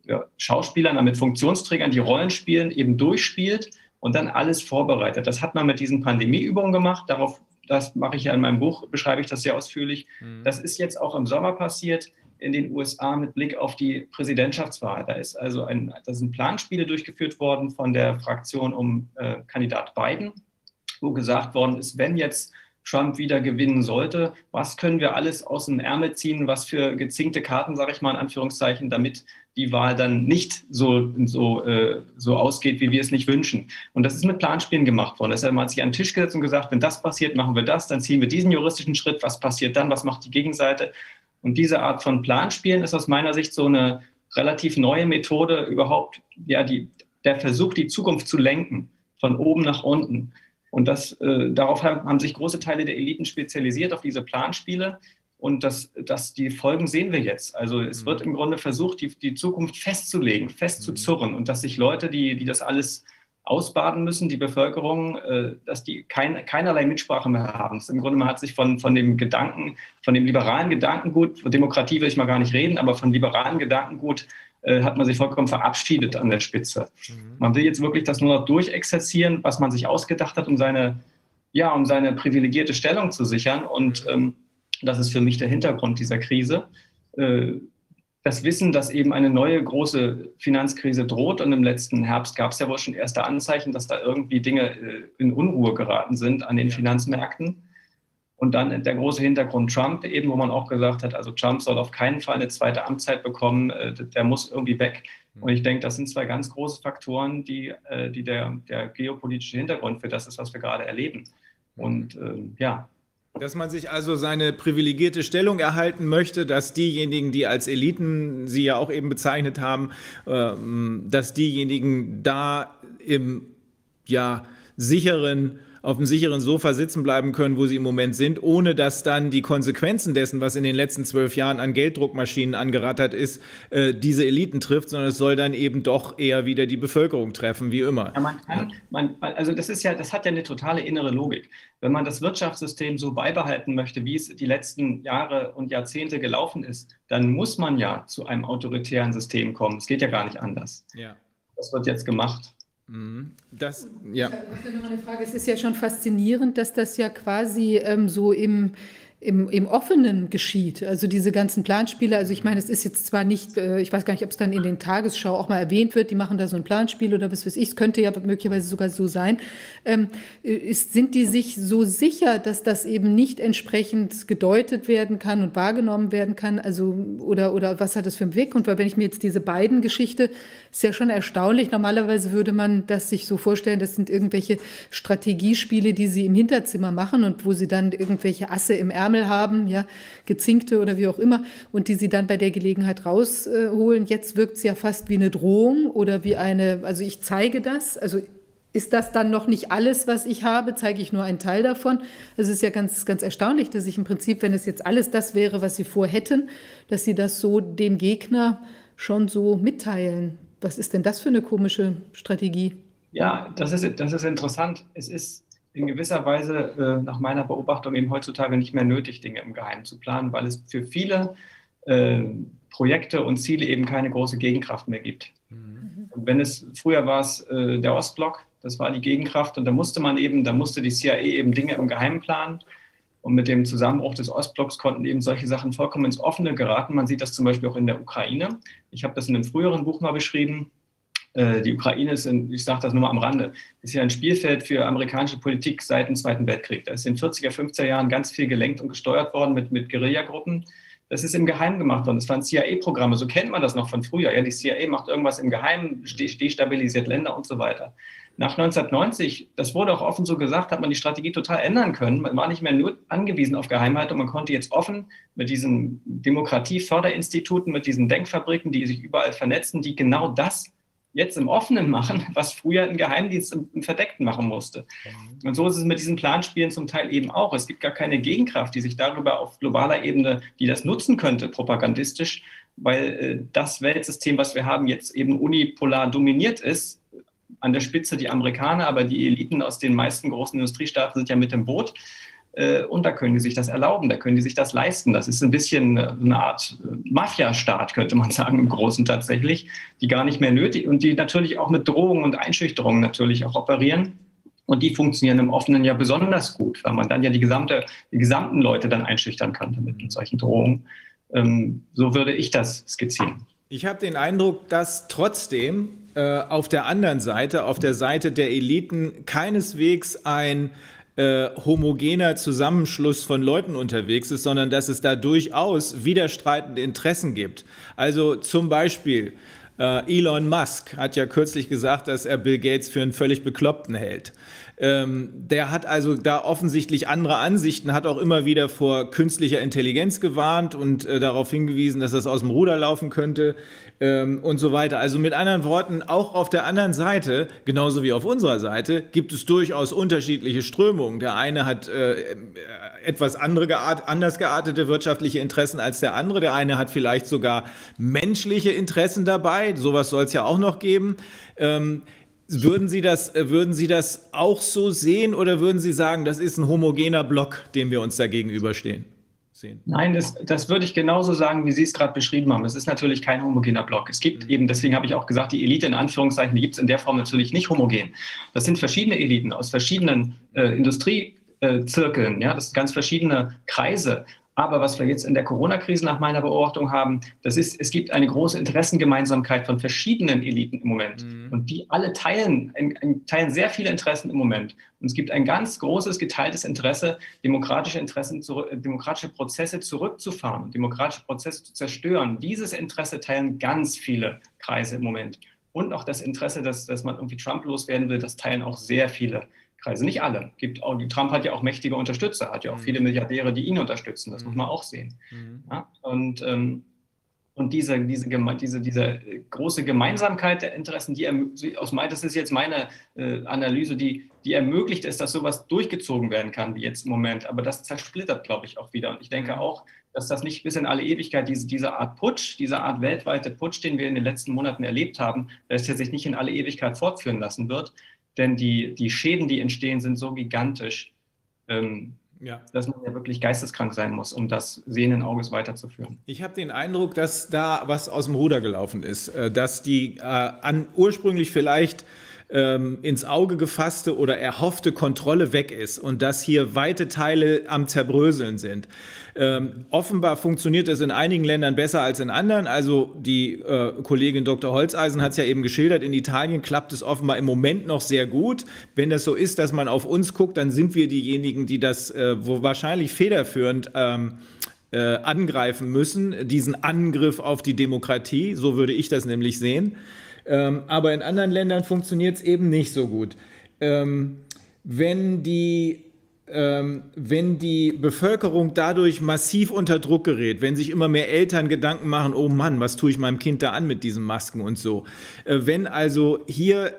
S5: ja, Schauspielern, mit Funktionsträgern, die Rollen spielen, eben durchspielt und dann alles vorbereitet. Das hat man mit diesen Pandemieübungen gemacht. Darauf, das mache ich ja in meinem Buch, beschreibe ich das sehr ausführlich. Mhm. Das ist jetzt auch im Sommer passiert in den USA mit Blick auf die Präsidentschaftswahl. Da ist also ein, da sind Planspiele durchgeführt worden von der Fraktion um äh, Kandidat Biden, wo gesagt worden ist, wenn jetzt Trump wieder gewinnen sollte, was können wir alles aus dem Ärmel ziehen, was für gezinkte Karten, sage ich mal in Anführungszeichen, damit die Wahl dann nicht so, so, äh, so ausgeht, wie wir es nicht wünschen. Und das ist mit Planspielen gemacht worden. Deshalb hat sich an den Tisch gesetzt und gesagt, wenn das passiert, machen wir das, dann ziehen wir diesen juristischen Schritt, was passiert dann, was macht die Gegenseite. Und diese Art von Planspielen ist aus meiner Sicht so eine relativ neue Methode überhaupt, ja, die, der Versuch, die Zukunft zu lenken, von oben nach unten. Und das, äh, darauf haben sich große Teile der Eliten spezialisiert, auf diese Planspiele. Und das, das, die Folgen sehen wir jetzt. Also es wird im Grunde versucht, die, die Zukunft festzulegen, festzuzurren und dass sich Leute, die, die das alles ausbaden müssen, die Bevölkerung, äh, dass die kein, keinerlei Mitsprache mehr haben. Im Grunde, man hat sich von, von dem Gedanken, von dem liberalen Gedankengut, von Demokratie will ich mal gar nicht reden, aber von liberalen Gedankengut äh, hat man sich vollkommen verabschiedet an der Spitze. Mhm. Man will jetzt wirklich das nur noch durchexerzieren, was man sich ausgedacht hat, um seine, ja, um seine privilegierte Stellung zu sichern. Und ähm, das ist für mich der Hintergrund dieser Krise. Äh, das Wissen, dass eben eine neue große Finanzkrise droht. Und im letzten Herbst gab es ja wohl schon erste Anzeichen, dass da irgendwie Dinge äh, in Unruhe geraten sind an den Finanzmärkten. Und dann der große Hintergrund Trump eben, wo man auch gesagt hat, also Trump soll auf keinen Fall eine zweite Amtszeit bekommen, äh, der muss irgendwie weg. Mhm. Und ich denke, das sind zwei ganz große Faktoren, die, äh, die der, der geopolitische Hintergrund für das ist, was wir gerade erleben. Und ähm, ja,
S3: dass man sich also seine privilegierte Stellung erhalten möchte, dass diejenigen, die als Eliten Sie ja auch eben bezeichnet haben, ähm, dass diejenigen da im ja, sicheren auf dem sicheren Sofa sitzen bleiben können, wo sie im Moment sind, ohne dass dann die Konsequenzen dessen, was in den letzten zwölf Jahren an Gelddruckmaschinen angerattert ist, äh, diese Eliten trifft, sondern es soll dann eben doch eher wieder die Bevölkerung treffen, wie immer.
S5: Ja, man kann, man, also das ist ja, das hat ja eine totale innere Logik. Wenn man das Wirtschaftssystem so beibehalten möchte, wie es die letzten Jahre und Jahrzehnte gelaufen ist, dann muss man ja zu einem autoritären System kommen. Es geht ja gar nicht anders. Ja. Das wird jetzt gemacht.
S1: Mhm. Das, ja. Noch eine Frage. Es ist ja schon faszinierend, dass das ja quasi ähm, so im im, im Offenen geschieht. Also diese ganzen Planspiele, also ich meine, es ist jetzt zwar nicht, äh, ich weiß gar nicht, ob es dann in den Tagesschau auch mal erwähnt wird, die machen da so ein Planspiel oder was weiß ich, es könnte ja möglicherweise sogar so sein. Ähm, ist, sind die sich so sicher, dass das eben nicht entsprechend gedeutet werden kann und wahrgenommen werden kann? Also, oder, oder was hat das für einen Weg? Und weil wenn ich mir jetzt diese beiden Geschichte, ist ja schon erstaunlich. Normalerweise würde man das sich so vorstellen, das sind irgendwelche Strategiespiele, die sie im Hinterzimmer machen und wo sie dann irgendwelche Asse im Ärmel haben, ja, gezinkte oder wie auch immer, und die sie dann bei der Gelegenheit rausholen. Jetzt wirkt es ja fast wie eine Drohung oder wie eine, also ich zeige das, also ist das dann noch nicht alles, was ich habe? Zeige ich nur einen Teil davon? Also es ist ja ganz, ganz erstaunlich, dass ich im Prinzip, wenn es jetzt alles das wäre, was Sie vorhätten, dass Sie das so dem Gegner schon so mitteilen. Was ist denn das für eine komische Strategie?
S5: Ja, das ist, das ist interessant. Es ist in gewisser Weise äh, nach meiner Beobachtung eben heutzutage nicht mehr nötig, Dinge im Geheimen zu planen, weil es für viele äh, Projekte und Ziele eben keine große Gegenkraft mehr gibt. Mhm. wenn es früher war es äh, der Ostblock, das war die Gegenkraft und da musste man eben, da musste die CIA eben Dinge im Geheimen planen. Und mit dem Zusammenbruch des Ostblocks konnten eben solche Sachen vollkommen ins Offene geraten. Man sieht das zum Beispiel auch in der Ukraine. Ich habe das in einem früheren Buch mal beschrieben. Äh, die Ukraine ist, in, ich sage das nur mal am Rande, ist ja ein Spielfeld für amerikanische Politik seit dem Zweiten Weltkrieg. Da ist in den 40er, 50er Jahren ganz viel gelenkt und gesteuert worden mit, mit Guerillagruppen. Das ist im Geheimen gemacht worden. Das waren CIA-Programme, so kennt man das noch von früher. Ja, die CIA macht irgendwas im Geheimen, destabilisiert Länder und so weiter. Nach 1990, das wurde auch offen so gesagt, hat man die Strategie total ändern können. Man war nicht mehr nur angewiesen auf Geheimheit und man konnte jetzt offen mit diesen Demokratieförderinstituten, mit diesen Denkfabriken, die sich überall vernetzen, die genau das jetzt im Offenen machen, *laughs* was früher ein Geheimdienst im, im Verdeckten machen musste. Und so ist es mit diesen Planspielen zum Teil eben auch. Es gibt gar keine Gegenkraft, die sich darüber auf globaler Ebene, die das nutzen könnte, propagandistisch, weil äh, das Weltsystem, was wir haben, jetzt eben unipolar dominiert ist. An der Spitze die Amerikaner, aber die Eliten aus den meisten großen Industriestaaten sind ja mit im Boot. Äh, und da können die sich das erlauben, da können die sich das leisten. Das ist ein bisschen äh, eine Art äh, Mafia-Staat, könnte man *laughs* sagen, im Großen tatsächlich, die gar nicht mehr nötig und die natürlich auch mit Drohungen und Einschüchterungen natürlich auch operieren. Und die funktionieren im Offenen ja besonders gut, weil man dann ja die, gesamte, die gesamten Leute dann einschüchtern kann mit solchen Drohungen. Ähm, so würde ich das skizzieren.
S3: Ich habe den Eindruck, dass trotzdem äh, auf der anderen Seite, auf der Seite der Eliten, keineswegs ein äh, homogener Zusammenschluss von Leuten unterwegs ist, sondern dass es da durchaus widerstreitende Interessen gibt. Also zum Beispiel äh, Elon Musk hat ja kürzlich gesagt, dass er Bill Gates für einen völlig Bekloppten hält. Ähm, der hat also da offensichtlich andere Ansichten, hat auch immer wieder vor künstlicher Intelligenz gewarnt und äh, darauf hingewiesen, dass das aus dem Ruder laufen könnte ähm, und so weiter. Also mit anderen Worten, auch auf der anderen Seite, genauso wie auf unserer Seite, gibt es durchaus unterschiedliche Strömungen. Der eine hat äh, etwas andere geart anders geartete wirtschaftliche Interessen als der andere. Der eine hat vielleicht sogar menschliche Interessen dabei. Sowas soll es ja auch noch geben. Ähm, würden Sie, das, äh, würden Sie das auch so sehen oder würden Sie sagen, das ist ein homogener Block, dem wir uns da gegenüberstehen?
S5: Sehen? Nein, das, das würde ich genauso sagen, wie Sie es gerade beschrieben haben. Es ist natürlich kein homogener Block. Es gibt mhm. eben, deswegen habe ich auch gesagt, die Elite in Anführungszeichen, die gibt es in der Form natürlich nicht homogen. Das sind verschiedene Eliten aus verschiedenen äh, Industriezirkeln, ja, das sind ganz verschiedene Kreise. Aber was wir jetzt in der Corona-Krise nach meiner Beobachtung haben, das ist, es gibt eine große Interessengemeinsamkeit von verschiedenen Eliten im Moment. Mhm. Und die alle teilen, teilen sehr viele Interessen im Moment. Und es gibt ein ganz großes geteiltes Interesse, demokratische Interessen, demokratische Prozesse zurückzufahren, demokratische Prozesse zu zerstören. Dieses Interesse teilen ganz viele Kreise im Moment. Und auch das Interesse, dass, dass man irgendwie Trump loswerden will, das teilen auch sehr viele Kreise, nicht alle. Gibt auch, Trump hat ja auch mächtige Unterstützer, hat ja auch mhm. viele Milliardäre, die ihn unterstützen. Das mhm. muss man auch sehen. Mhm. Ja, und, ähm, und diese, diese, diese, diese große Gemeinsamkeit der Interessen, die aus das ist jetzt meine äh, Analyse, die, die ermöglicht es, dass sowas durchgezogen werden kann, wie jetzt im Moment. Aber das zersplittert, glaube ich, auch wieder. Und ich denke mhm. auch, dass das nicht bis in alle Ewigkeit, diese, diese Art Putsch, diese Art weltweite Putsch, den wir in den letzten Monaten erlebt haben, dass der sich nicht in alle Ewigkeit fortführen lassen wird denn die, die Schäden, die entstehen, sind so gigantisch, ähm, ja. dass man ja wirklich geisteskrank sein muss, um das sehenden Auges weiterzuführen.
S3: Ich habe den Eindruck, dass da was aus dem Ruder gelaufen ist, äh, dass die äh, an, ursprünglich vielleicht ähm, ins Auge gefasste oder erhoffte Kontrolle weg ist und dass hier weite Teile am Zerbröseln sind. Ähm, offenbar funktioniert es in einigen Ländern besser als in anderen. Also die äh, Kollegin Dr. Holzeisen hat es ja eben geschildert, in Italien klappt es offenbar im Moment noch sehr gut. Wenn das so ist, dass man auf uns guckt, dann sind wir diejenigen, die das äh, wo wahrscheinlich federführend ähm, äh, angreifen müssen, diesen Angriff auf die Demokratie. So würde ich das nämlich sehen. Ähm, aber in anderen Ländern funktioniert es eben nicht so gut. Ähm, wenn die ähm, wenn die Bevölkerung dadurch massiv unter Druck gerät, wenn sich immer mehr Eltern Gedanken machen, oh Mann, was tue ich meinem Kind da an mit diesen Masken und so. Äh, wenn also hier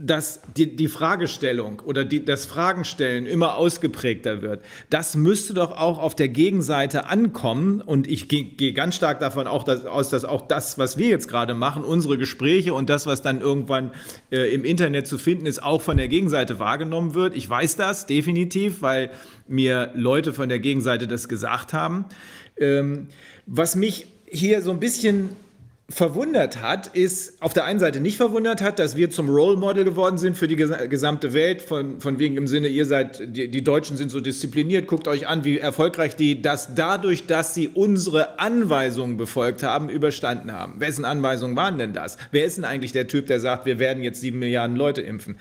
S3: dass die, die Fragestellung oder die, das Fragenstellen immer ausgeprägter wird. Das müsste doch auch auf der Gegenseite ankommen. Und ich gehe geh ganz stark davon auch dass, aus, dass auch das, was wir jetzt gerade machen, unsere Gespräche und das, was dann irgendwann äh, im Internet zu finden ist, auch von der Gegenseite wahrgenommen wird. Ich weiß das definitiv, weil mir Leute von der Gegenseite das gesagt haben. Ähm, was mich hier so ein bisschen verwundert hat, ist auf der einen Seite nicht verwundert hat, dass wir zum Role Model geworden sind für die gesamte Welt, von, von wegen im Sinne, ihr seid, die, die Deutschen sind so diszipliniert, guckt euch an, wie erfolgreich die das dadurch, dass sie unsere Anweisungen befolgt haben, überstanden haben. Wessen Anweisungen waren denn das? Wer ist denn eigentlich der Typ, der sagt, wir werden jetzt sieben Milliarden Leute impfen?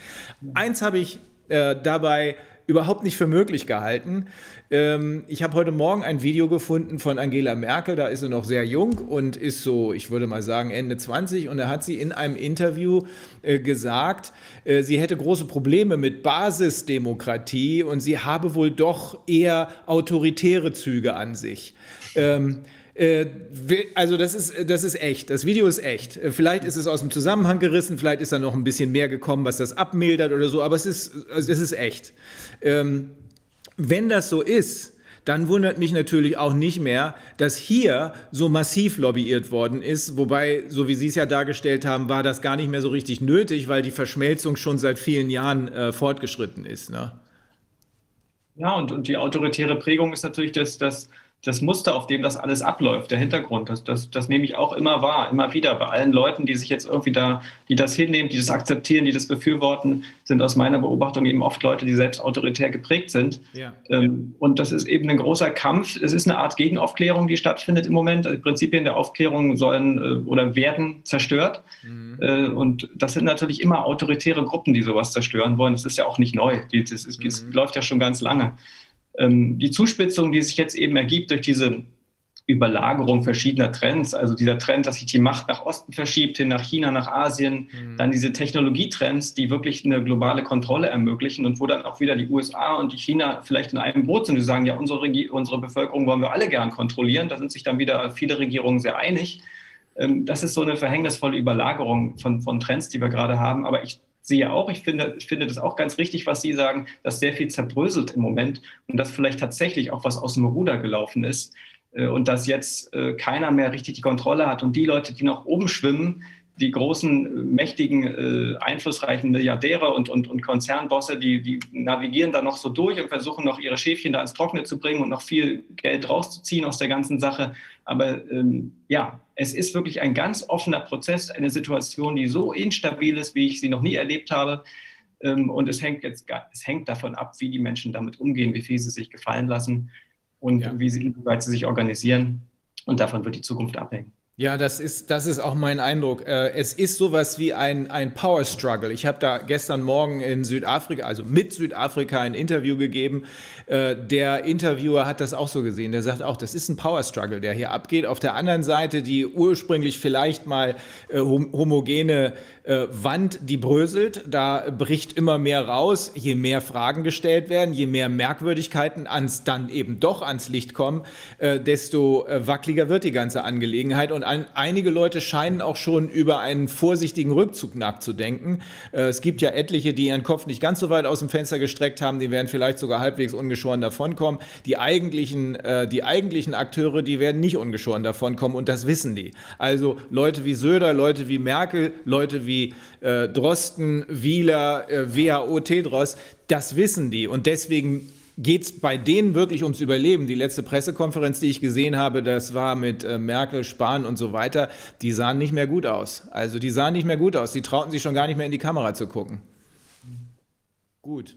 S3: Eins habe ich äh, dabei überhaupt nicht für möglich gehalten. Ähm, ich habe heute Morgen ein Video gefunden von Angela Merkel, da ist sie noch sehr jung und ist so, ich würde mal sagen, Ende 20. Und da hat sie in einem Interview äh, gesagt, äh, sie hätte große Probleme mit Basisdemokratie und sie habe wohl doch eher autoritäre Züge an sich. Ähm, äh, also das ist, das ist echt. Das Video ist echt. Äh, vielleicht ist es aus dem Zusammenhang gerissen, vielleicht ist da noch ein bisschen mehr gekommen, was das abmildert oder so, aber es ist, es ist echt. Ähm, wenn das so ist, dann wundert mich natürlich auch nicht mehr, dass hier so massiv lobbyiert worden ist. Wobei, so wie Sie es ja dargestellt haben, war das gar nicht mehr so richtig nötig, weil die Verschmelzung schon seit vielen Jahren äh, fortgeschritten ist. Ne?
S5: Ja, und, und die autoritäre Prägung ist natürlich das, das das Muster, auf dem das alles abläuft, der Hintergrund, das, das, das nehme ich auch immer wahr, immer wieder. Bei allen Leuten, die sich jetzt irgendwie da, die das hinnehmen, die das akzeptieren, die das befürworten, sind aus meiner Beobachtung eben oft Leute, die selbst autoritär geprägt sind. Ja. Ähm, und das ist eben ein großer Kampf. Es ist eine Art Gegenaufklärung, die stattfindet im Moment. Also die Prinzipien der Aufklärung sollen äh, oder werden zerstört. Mhm. Äh, und das sind natürlich immer autoritäre Gruppen, die sowas zerstören wollen. Das ist ja auch nicht neu. Das, ist, das mhm. läuft ja schon ganz lange die Zuspitzung, die sich jetzt eben ergibt durch diese Überlagerung verschiedener Trends, also dieser Trend, dass sich die Macht nach Osten verschiebt, hin nach China, nach Asien, mhm. dann diese Technologietrends, die wirklich eine globale Kontrolle ermöglichen und wo dann auch wieder die USA und die China vielleicht in einem Boot sind, die sagen, ja, unsere, unsere Bevölkerung wollen wir alle gern kontrollieren, da sind sich dann wieder viele Regierungen sehr einig. Ähm, das ist so eine verhängnisvolle Überlagerung von, von Trends, die wir gerade haben, aber ich sehe auch, ich finde, ich finde das auch ganz richtig, was Sie sagen, dass sehr viel zerbröselt im Moment und dass vielleicht tatsächlich auch was aus dem Ruder gelaufen ist äh, und dass jetzt äh, keiner mehr richtig die Kontrolle hat und die Leute, die noch oben schwimmen, die großen, mächtigen, äh, einflussreichen Milliardäre und, und, und Konzernbosse, die, die navigieren da noch so durch und versuchen noch ihre Schäfchen da ans Trockene zu bringen und noch viel Geld rauszuziehen aus der ganzen Sache. Aber ähm, ja, es ist wirklich ein ganz offener Prozess, eine Situation, die so instabil ist, wie ich sie noch nie erlebt habe. Ähm, und es hängt jetzt, es hängt davon ab, wie die Menschen damit umgehen, wie viel sie sich gefallen lassen und ja. wie sie, wie weit sie sich organisieren. Und davon wird die Zukunft abhängen.
S3: Ja, das ist, das ist auch mein Eindruck. Äh, es ist sowas wie ein, ein Power Struggle. Ich habe da gestern Morgen in Südafrika, also mit Südafrika, ein Interview gegeben. Äh, der Interviewer hat das auch so gesehen. Der sagt auch, das ist ein Power Struggle, der hier abgeht. Auf der anderen Seite die ursprünglich vielleicht mal äh, homogene äh, Wand, die bröselt, da bricht immer mehr raus, je mehr Fragen gestellt werden, je mehr Merkwürdigkeiten ans, dann eben doch ans Licht kommen, äh, desto äh, wackeliger wird die ganze Angelegenheit. Und ein, einige Leute scheinen auch schon über einen vorsichtigen Rückzug nachzudenken. Es gibt ja etliche, die ihren Kopf nicht ganz so weit aus dem Fenster gestreckt haben, die werden vielleicht sogar halbwegs ungeschoren davonkommen. Die eigentlichen, äh, die eigentlichen Akteure, die werden nicht ungeschoren davonkommen und das wissen die. Also Leute wie Söder, Leute wie Merkel, Leute wie äh, Drosten, Wieler, äh, WHO, Tedros, das wissen die. Und deswegen geht es bei denen wirklich ums Überleben. Die letzte Pressekonferenz, die ich gesehen habe, das war mit äh, Merkel, Spahn und so weiter, die sahen nicht mehr gut aus. Also die sahen nicht mehr gut aus. Die trauten sich schon gar nicht mehr in die Kamera zu gucken. Gut.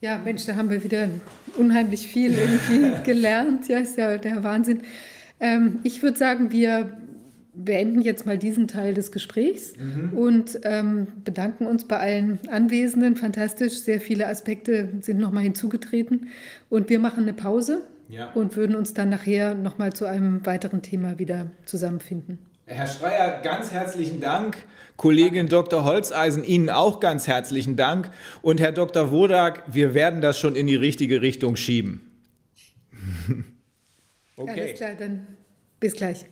S1: Ja, Mensch, da haben wir wieder unheimlich viel irgendwie *laughs* gelernt. Ja, ist ja der Wahnsinn. Ähm, ich würde sagen, wir beenden jetzt mal diesen Teil des Gesprächs mhm. und ähm, bedanken uns bei allen Anwesenden. Fantastisch, sehr viele Aspekte sind nochmal hinzugetreten. Und wir machen eine Pause ja. und würden uns dann nachher nochmal zu einem weiteren Thema wieder zusammenfinden.
S3: Herr Schreier, ganz herzlichen Dank. Kollegin Dr. Holzeisen, Ihnen auch ganz herzlichen Dank. Und Herr Dr. Wodak, wir werden das schon in die richtige Richtung schieben. *laughs*
S1: okay. Alles klar, dann bis gleich.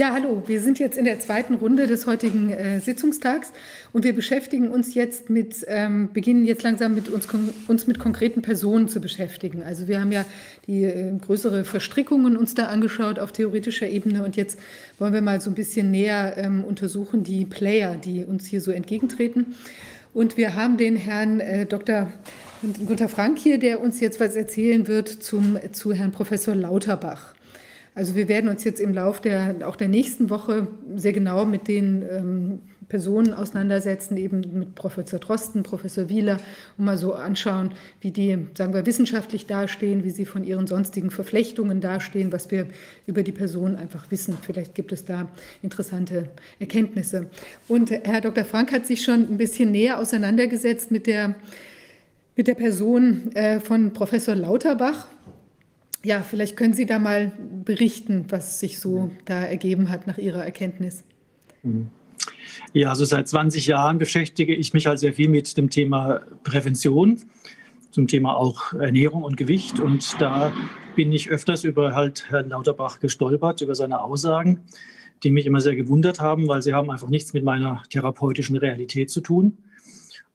S1: Ja. Hallo. Wir sind jetzt in der zweiten Runde des heutigen äh, Sitzungstags und wir beschäftigen uns jetzt mit, ähm, beginnen jetzt langsam mit uns, uns mit konkreten Personen zu beschäftigen. Also wir haben ja die äh, größere Verstrickungen uns da angeschaut auf theoretischer Ebene und jetzt wollen wir mal so ein bisschen näher ähm, untersuchen die Player, die uns hier so entgegentreten. Und wir haben den Herrn äh, Dr. Gunther Frank hier, der uns jetzt was erzählen wird zum, zu Herrn Professor Lauterbach. Also wir werden uns jetzt im Laufe der, auch der nächsten Woche sehr genau mit den ähm, Personen auseinandersetzen, eben mit Professor Drosten, Professor Wieler, und mal so anschauen, wie die, sagen wir, wissenschaftlich dastehen, wie sie von ihren sonstigen Verflechtungen dastehen, was wir über die Personen einfach wissen. Vielleicht gibt es da interessante Erkenntnisse. Und Herr Dr. Frank hat sich schon ein bisschen näher auseinandergesetzt mit der, mit der Person äh, von Professor Lauterbach. Ja, vielleicht können Sie da mal berichten, was sich so da ergeben hat nach Ihrer Erkenntnis.
S6: Mhm. Ja, also seit 20 Jahren beschäftige ich mich halt sehr viel mit dem Thema Prävention, zum Thema auch Ernährung und Gewicht. Und da bin ich öfters über halt Herrn Lauterbach gestolpert, über seine Aussagen, die mich immer sehr gewundert haben, weil sie haben einfach nichts mit meiner therapeutischen Realität zu tun.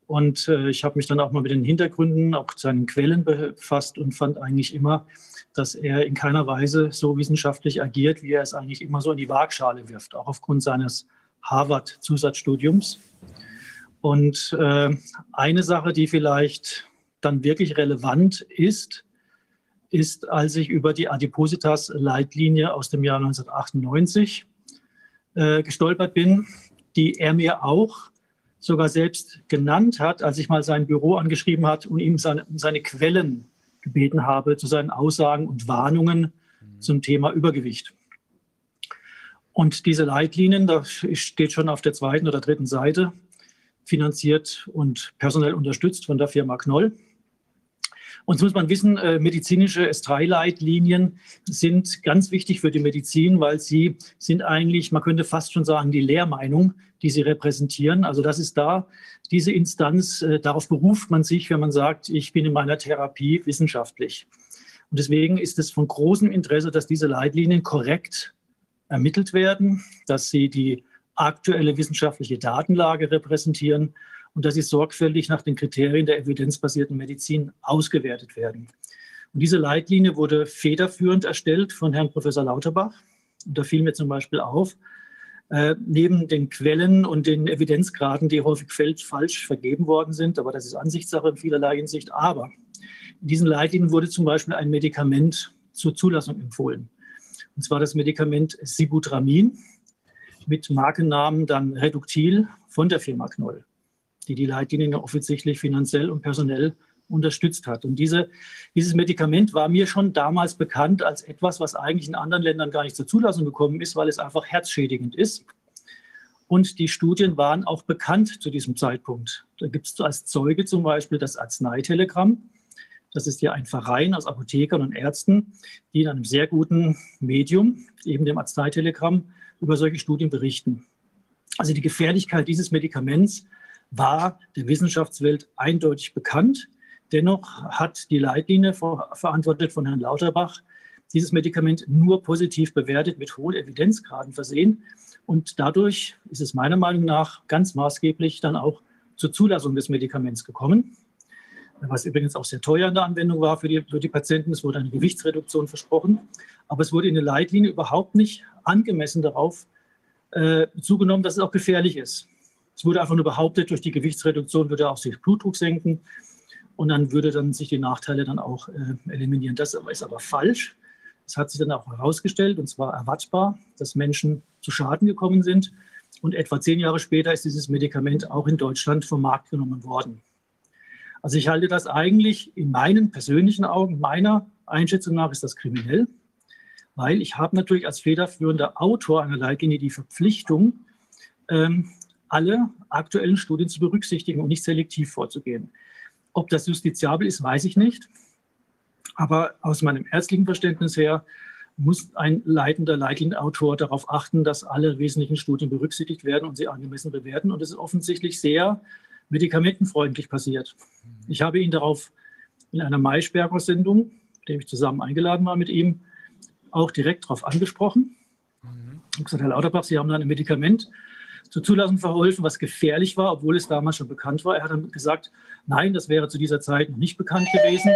S6: Und äh, ich habe mich dann auch mal mit den Hintergründen, auch seinen Quellen befasst und fand eigentlich immer, dass er in keiner Weise so wissenschaftlich agiert, wie er es eigentlich immer so in die Waagschale wirft, auch aufgrund seines Harvard-Zusatzstudiums. Und äh, eine Sache, die vielleicht dann wirklich relevant ist, ist, als ich über die Adipositas-Leitlinie aus dem Jahr 1998 äh, gestolpert bin, die er mir auch sogar selbst genannt hat, als ich mal sein Büro angeschrieben hat und ihm seine, seine Quellen gebeten habe zu seinen Aussagen und Warnungen mhm. zum Thema Übergewicht. Und diese Leitlinien, da steht schon auf der zweiten oder dritten Seite, finanziert und personell unterstützt von der Firma Knoll. Und so muss man wissen, äh, medizinische S3-Leitlinien sind ganz wichtig für die Medizin, weil sie sind eigentlich, man könnte fast schon sagen, die Lehrmeinung, die sie repräsentieren. Also das ist da diese Instanz, äh, darauf beruft man sich, wenn man sagt, ich bin in meiner Therapie wissenschaftlich. Und deswegen ist es von großem Interesse, dass diese Leitlinien korrekt ermittelt werden, dass sie die aktuelle wissenschaftliche Datenlage repräsentieren und dass sie sorgfältig nach den Kriterien der evidenzbasierten Medizin ausgewertet werden. Und diese Leitlinie wurde federführend erstellt von Herrn Professor Lauterbach. Und da fiel mir zum Beispiel auf, äh, neben den Quellen und den Evidenzgraden, die häufig falsch vergeben worden sind, aber das ist Ansichtssache in vielerlei Hinsicht. Aber in diesen Leitlinien wurde zum Beispiel ein Medikament zur Zulassung empfohlen. Und zwar das Medikament Sibutramin mit Markennamen dann Reductil von der Firma Knoll die die Leitlinien offensichtlich finanziell und personell unterstützt hat. Und diese, dieses Medikament war mir schon damals bekannt als etwas, was eigentlich in anderen Ländern gar nicht zur Zulassung gekommen ist, weil es einfach herzschädigend ist. Und die Studien waren auch bekannt zu diesem Zeitpunkt. Da gibt es als Zeuge zum Beispiel das Arzneitelegramm. Das ist ja ein Verein aus Apothekern und Ärzten, die in einem sehr guten Medium, eben dem Arzneitelegramm, über solche Studien berichten. Also die Gefährlichkeit dieses Medikaments war der Wissenschaftswelt eindeutig bekannt. Dennoch hat die Leitlinie verantwortet von Herrn Lauterbach dieses Medikament nur positiv bewertet, mit hohen Evidenzgraden versehen. Und dadurch ist es meiner Meinung nach ganz maßgeblich dann auch zur Zulassung des Medikaments gekommen, was übrigens auch sehr teuer in der Anwendung war für die, für die Patienten. Es wurde eine Gewichtsreduktion versprochen, aber es wurde in der Leitlinie überhaupt nicht angemessen darauf äh, zugenommen, dass es auch gefährlich ist. Es wurde einfach nur behauptet, durch die Gewichtsreduktion würde auch sich Blutdruck senken und dann würde dann sich die Nachteile dann auch äh, eliminieren. Das ist aber falsch. Es hat sich dann auch herausgestellt, und zwar erwartbar, dass Menschen zu Schaden gekommen sind. Und etwa zehn Jahre später ist dieses Medikament auch in Deutschland vom Markt genommen worden. Also ich halte das eigentlich in meinen persönlichen Augen, meiner Einschätzung nach ist das kriminell, weil ich habe natürlich als federführender Autor einer Leitlinie die Verpflichtung, ähm, alle aktuellen Studien zu berücksichtigen und nicht selektiv vorzugehen. Ob das justiziabel ist, weiß ich nicht. Aber aus meinem ärztlichen Verständnis her muss ein leitender Leitlinienautor darauf achten, dass alle wesentlichen Studien berücksichtigt werden und sie angemessen bewerten. Und es ist offensichtlich sehr medikamentenfreundlich passiert. Ich habe ihn darauf in einer Maischberger-Sendung, der ich zusammen eingeladen war mit ihm, auch direkt darauf angesprochen. Mhm. Ich habe gesagt, Herr Lauterbach, Sie haben da ein Medikament zur Zulassung verholfen, was gefährlich war, obwohl es damals schon bekannt war. Er hat dann gesagt, nein, das wäre zu dieser Zeit noch nicht bekannt gewesen.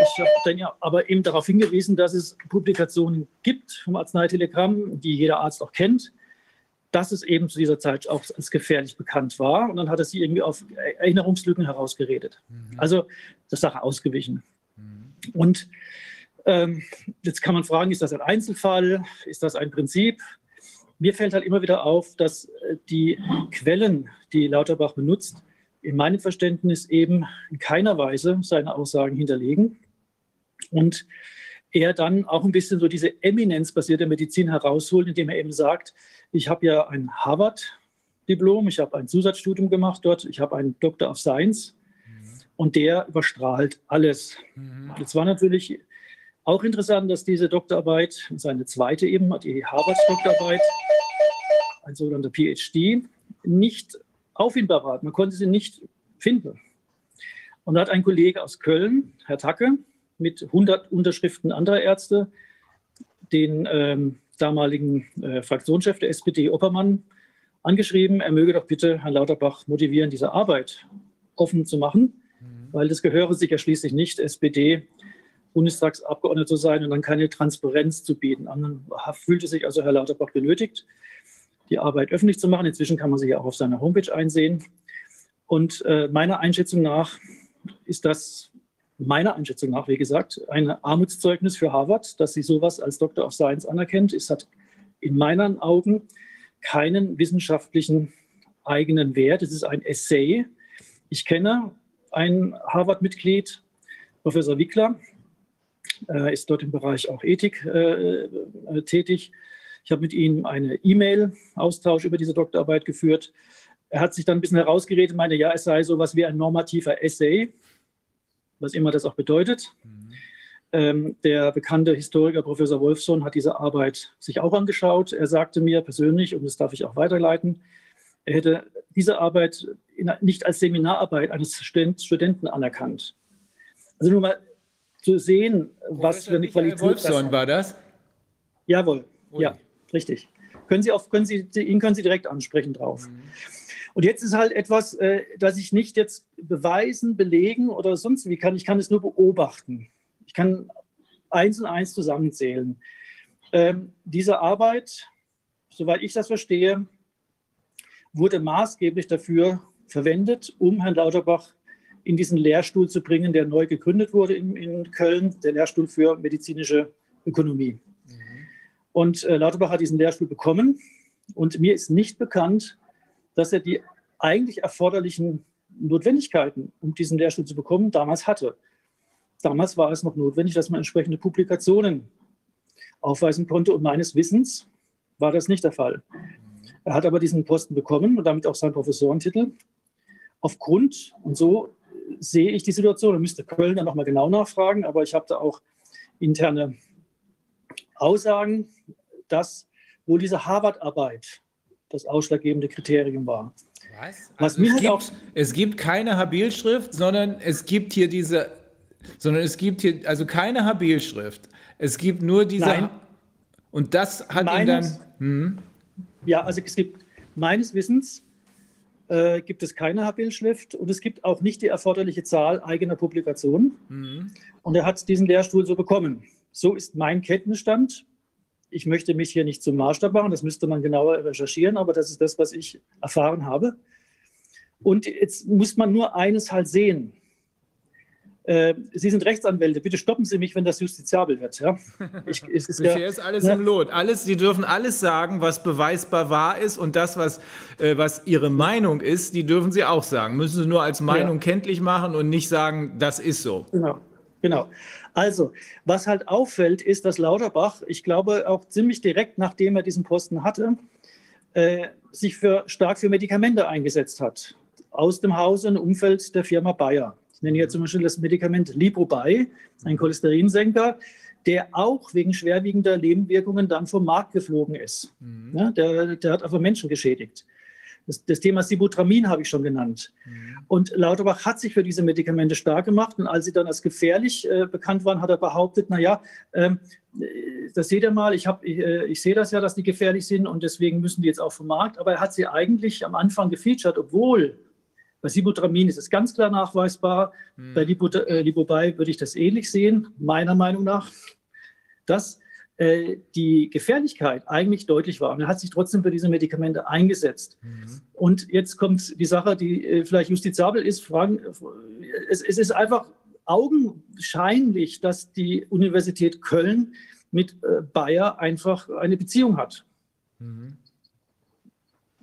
S6: Ich habe dann ja aber eben darauf hingewiesen, dass es Publikationen gibt vom Arzneitelegramm, die jeder Arzt auch kennt, dass es eben zu dieser Zeit auch als gefährlich bekannt war. Und dann hat er sie irgendwie auf Erinnerungslücken herausgeredet. Mhm. Also der Sache ausgewichen. Mhm. Und ähm, jetzt kann man fragen, ist das ein Einzelfall? Ist das ein Prinzip? Mir fällt halt immer wieder auf, dass äh, die Quellen, die Lauterbach benutzt, in meinem Verständnis eben in keiner Weise seine Aussagen hinterlegen und er dann auch ein bisschen so diese eminenzbasierte Medizin herausholt, indem er eben sagt, ich habe ja ein Harvard-Diplom, ich habe ein Zusatzstudium gemacht dort, ich habe einen Doctor of Science und der überstrahlt alles. Mhm. Jetzt war natürlich auch interessant, dass diese Doktorarbeit, seine zweite eben, die Harvard-Doktorarbeit, ein sogenannter PhD, nicht auffindbar war. Man konnte sie nicht finden. Und da hat ein Kollege aus Köln, Herr Tacke, mit 100 Unterschriften anderer Ärzte den ähm, damaligen äh, Fraktionschef der SPD, Oppermann, angeschrieben, er möge doch bitte Herrn Lauterbach motivieren, diese Arbeit offen zu machen, mhm. weil das gehöre sich ja schließlich nicht, SPD Bundestagsabgeordneter zu sein und dann keine Transparenz zu bieten. Dann fühlte sich also Herr Lauterbach benötigt, die Arbeit öffentlich zu machen. Inzwischen kann man sie ja auch auf seiner Homepage einsehen. Und äh, meiner Einschätzung nach ist das, meiner Einschätzung nach, wie gesagt, ein Armutszeugnis für Harvard, dass sie sowas als Doctor of Science anerkennt. Es hat in meinen Augen keinen wissenschaftlichen eigenen Wert. Es ist ein Essay. Ich kenne ein Harvard-Mitglied, Professor Wickler, äh, ist dort im Bereich auch Ethik äh, äh, tätig. Ich habe mit ihm einen E-Mail-Austausch über diese Doktorarbeit geführt. Er hat sich dann ein bisschen herausgeredet, meinte, ja, es sei so etwas wie ein normativer Essay, was immer das auch bedeutet. Mhm. Ähm, der bekannte Historiker Professor Wolfson hat diese Arbeit sich auch angeschaut. Er sagte mir persönlich, und das darf ich auch weiterleiten, er hätte diese Arbeit in, nicht als Seminararbeit eines Studenten anerkannt. Also nur mal zu sehen, was für eine Qualität.
S3: Wolfson war das?
S6: Jawohl, Ui. ja, richtig. Können Sie auf, können Sie, ihn können Sie direkt ansprechen drauf. Mhm. Und jetzt ist halt etwas, äh, das ich nicht jetzt beweisen, belegen oder sonst wie kann. Ich kann es nur beobachten. Ich kann eins und eins zusammenzählen. Ähm, diese Arbeit, soweit ich das verstehe, wurde maßgeblich dafür verwendet, um Herrn Lauterbach in diesen Lehrstuhl zu bringen, der neu gegründet wurde in, in Köln, der Lehrstuhl für medizinische Ökonomie. Und äh, Lauterbach hat diesen Lehrstuhl bekommen und mir ist nicht bekannt, dass er die eigentlich erforderlichen Notwendigkeiten, um diesen Lehrstuhl zu bekommen, damals hatte. Damals war es noch notwendig, dass man entsprechende Publikationen aufweisen konnte und meines Wissens war das nicht der Fall. Er hat aber diesen Posten bekommen und damit auch seinen Professorentitel aufgrund, und so sehe ich die Situation. Da müsste Köln dann nochmal genau nachfragen, aber ich habe da auch interne Aussagen, dass wohl diese Harvard-Arbeit das ausschlaggebende Kriterium war.
S3: Was? Was mir es, halt gibt, auch es gibt keine Habilschrift, sondern es gibt hier diese, sondern es gibt hier also keine Habilschrift. Es gibt nur diese. Nein. Und das hat meines, ihn dann. Hm?
S6: Ja, also es gibt meines Wissens äh, gibt es keine Habil-Schrift und es gibt auch nicht die erforderliche Zahl eigener Publikationen. Mhm. Und er hat diesen Lehrstuhl so bekommen. So ist mein Kenntnisstand. Ich möchte mich hier nicht zum Maßstab machen, das müsste man genauer recherchieren, aber das ist das, was ich erfahren habe. Und jetzt muss man nur eines halt sehen. Äh, Sie sind Rechtsanwälte, bitte stoppen Sie mich, wenn das justiziabel wird. Ja?
S3: Ich, es ist *laughs* ja, ist alles ja. im Lot. Alles, Sie dürfen alles sagen, was beweisbar wahr ist und das, was, äh, was Ihre Meinung ist, die dürfen Sie auch sagen. Müssen Sie nur als Meinung ja. kenntlich machen und nicht sagen, das ist so.
S6: Genau. Genau. Also, was halt auffällt, ist, dass Lauterbach, ich glaube auch ziemlich direkt nachdem er diesen Posten hatte, äh, sich für, stark für Medikamente eingesetzt hat. Aus dem Hause und Umfeld der Firma Bayer. Ich nenne hier zum Beispiel das Medikament Lipobai, ein Cholesterinsenker, der auch wegen schwerwiegender Nebenwirkungen dann vom Markt geflogen ist. Mhm. Ja, der, der hat einfach Menschen geschädigt. Das, das Thema Sibutramin habe ich schon genannt. Mhm. Und Lauterbach hat sich für diese Medikamente stark gemacht. Und als sie dann als gefährlich äh, bekannt waren, hat er behauptet, naja, ähm, das seht ihr mal, ich, hab, ich, äh, ich sehe das ja, dass die gefährlich sind und deswegen müssen die jetzt auch vom Markt. Aber er hat sie eigentlich am Anfang gefeatured, obwohl bei Sibutramin ist es ganz klar nachweisbar. Mhm. Bei Libut äh, würde ich das ähnlich sehen, meiner Meinung nach, dass äh, die Gefährlichkeit eigentlich deutlich war. Und er hat sich trotzdem für diese Medikamente eingesetzt. Mhm. Und jetzt kommt die Sache, die äh, vielleicht justizabel ist. Fragen, es, es, ist einfach augenscheinlich, dass die Universität Köln mit äh, Bayer einfach eine Beziehung hat. Mhm.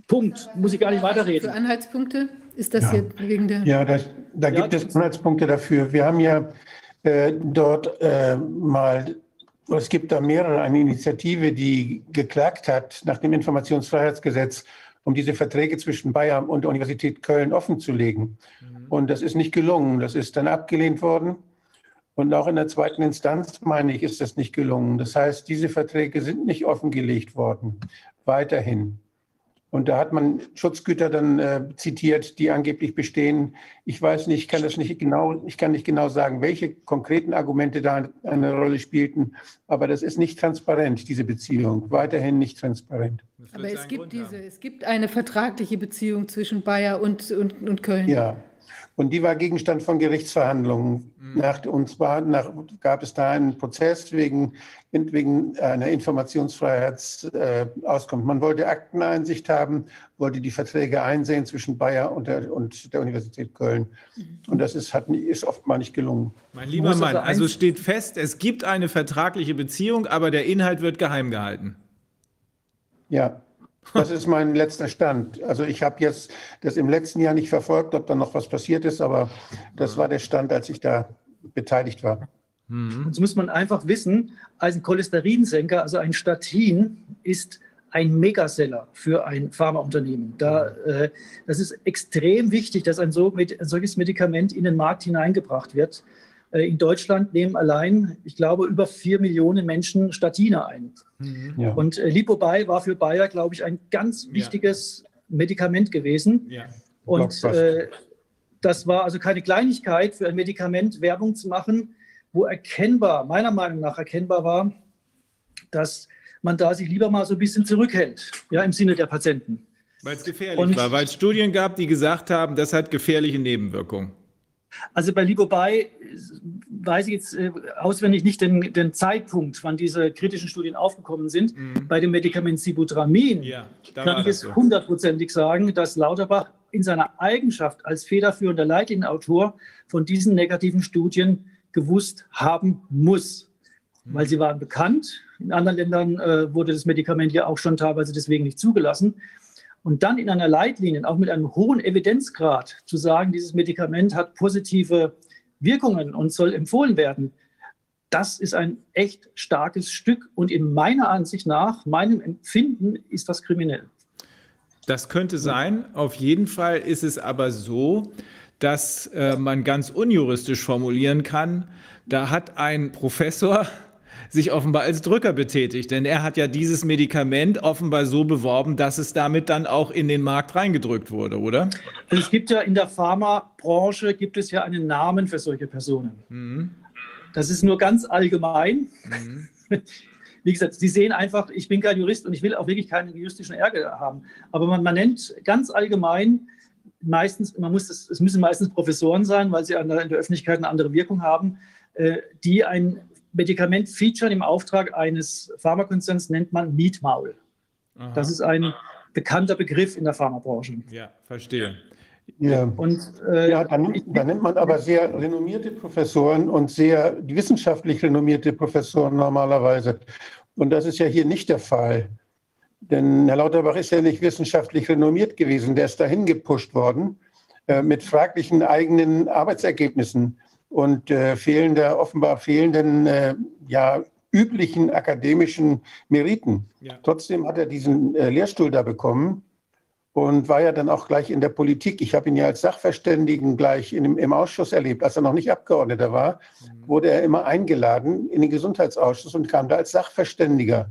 S6: Punkt. Muss ich gar nicht weiterreden.
S1: Für Anhaltspunkte ist das ja. hier wegen der.
S4: Ja, das, da gibt ja, es Anhaltspunkte dafür. Wir haben ja äh, dort äh, mal es gibt da mehrere, eine Initiative, die geklagt hat nach dem Informationsfreiheitsgesetz, um diese Verträge zwischen Bayern und der Universität Köln offenzulegen. Mhm. Und das ist nicht gelungen. Das ist dann abgelehnt worden. Und auch in der zweiten Instanz, meine ich, ist das nicht gelungen. Das heißt, diese Verträge sind nicht offengelegt worden, weiterhin. Und da hat man Schutzgüter dann äh, zitiert, die angeblich bestehen. Ich weiß nicht, ich kann das nicht genau, ich kann nicht genau sagen, welche konkreten Argumente da eine Rolle spielten. Aber das ist nicht transparent, diese Beziehung. Weiterhin nicht transparent.
S1: Aber es gibt diese, es gibt eine vertragliche Beziehung zwischen Bayer und, und, und Köln.
S4: Ja. Und die war Gegenstand von Gerichtsverhandlungen. Mhm. Nach, und zwar nach, gab es da einen Prozess wegen, wegen einer Informationsfreiheitsauskunft. Äh, Man wollte Akteneinsicht haben, wollte die Verträge einsehen zwischen Bayer und der, und der Universität Köln. Mhm. Und das ist, hat, ist oftmal nicht gelungen.
S3: Mein lieber Mann, also steht fest, es gibt eine vertragliche Beziehung, aber der Inhalt wird geheim gehalten.
S4: Ja. Das ist mein letzter Stand. Also ich habe jetzt das im letzten Jahr nicht verfolgt, ob da noch was passiert ist, aber das war der Stand, als ich da beteiligt war.
S6: Mhm. Jetzt muss man einfach wissen, ein Cholesterinsenker, also ein Statin, ist ein Megaseller für ein Pharmaunternehmen. Da, äh, das ist extrem wichtig, dass ein, so, ein solches Medikament in den Markt hineingebracht wird. Äh, in Deutschland nehmen allein, ich glaube, über vier Millionen Menschen Statine ein. Mhm. Ja. Und äh, Lipobay war für Bayer, glaube ich, ein ganz wichtiges ja. Medikament gewesen. Ja. Und äh, das war also keine Kleinigkeit für ein Medikament Werbung zu machen, wo erkennbar, meiner Meinung nach erkennbar war, dass man da sich lieber mal so ein bisschen zurückhält, ja, im Sinne der Patienten.
S3: Weil es gefährlich Und, war, weil es Studien gab, die gesagt haben, das hat gefährliche Nebenwirkungen.
S6: Also bei Ligobai weiß ich jetzt äh, auswendig nicht den, den, Zeitpunkt, wann diese kritischen Studien aufgekommen sind. Mhm. Bei dem Medikament Sibutramin ja, kann ich es so. hundertprozentig sagen, dass Lauterbach in seiner Eigenschaft als federführender Leitlinienautor von diesen negativen Studien gewusst haben muss, mhm. weil sie waren bekannt. In anderen Ländern äh, wurde das Medikament ja auch schon teilweise deswegen nicht zugelassen. Und dann in einer Leitlinie, auch mit einem hohen Evidenzgrad, zu sagen, dieses Medikament hat positive Wirkungen und soll empfohlen werden, das ist ein echt starkes Stück. Und in meiner Ansicht nach, meinem Empfinden, ist das kriminell.
S3: Das könnte sein. Auf jeden Fall ist es aber so, dass äh, man ganz unjuristisch formulieren kann, da hat ein Professor sich offenbar als Drücker betätigt, denn er hat ja dieses Medikament offenbar so beworben, dass es damit dann auch in den Markt reingedrückt wurde, oder?
S6: Also es gibt ja in der Pharmabranche gibt es ja einen Namen für solche Personen. Mhm. Das ist nur ganz allgemein. Mhm. *laughs* Wie gesagt, Sie sehen einfach, ich bin kein Jurist und ich will auch wirklich keinen juristischen Ärger haben. Aber man, man nennt ganz allgemein meistens, man muss das, es müssen meistens Professoren sein, weil sie in der Öffentlichkeit eine andere Wirkung haben, äh, die ein Medikament featuren im Auftrag eines Pharmakonzerns nennt man Mietmaul. Aha. Das ist ein bekannter Begriff in der Pharmabranche.
S3: Ja, verstehe.
S4: Ja, und, äh, ja dann, dann, nimmt man aber sehr renommierte Professoren und sehr wissenschaftlich renommierte Professoren normalerweise. Und das ist ja hier nicht der Fall. Denn Herr Lauterbach ist ja nicht wissenschaftlich renommiert gewesen. Der ist dahin gepusht worden äh, mit fraglichen eigenen Arbeitsergebnissen und äh, fehlender, offenbar fehlenden, äh, ja, üblichen akademischen Meriten. Ja. Trotzdem hat er diesen äh, Lehrstuhl da bekommen und war ja dann auch gleich in der Politik. Ich habe ihn ja als Sachverständigen gleich in, im Ausschuss erlebt. Als er noch nicht Abgeordneter war, mhm. wurde er immer eingeladen in den Gesundheitsausschuss und kam da als Sachverständiger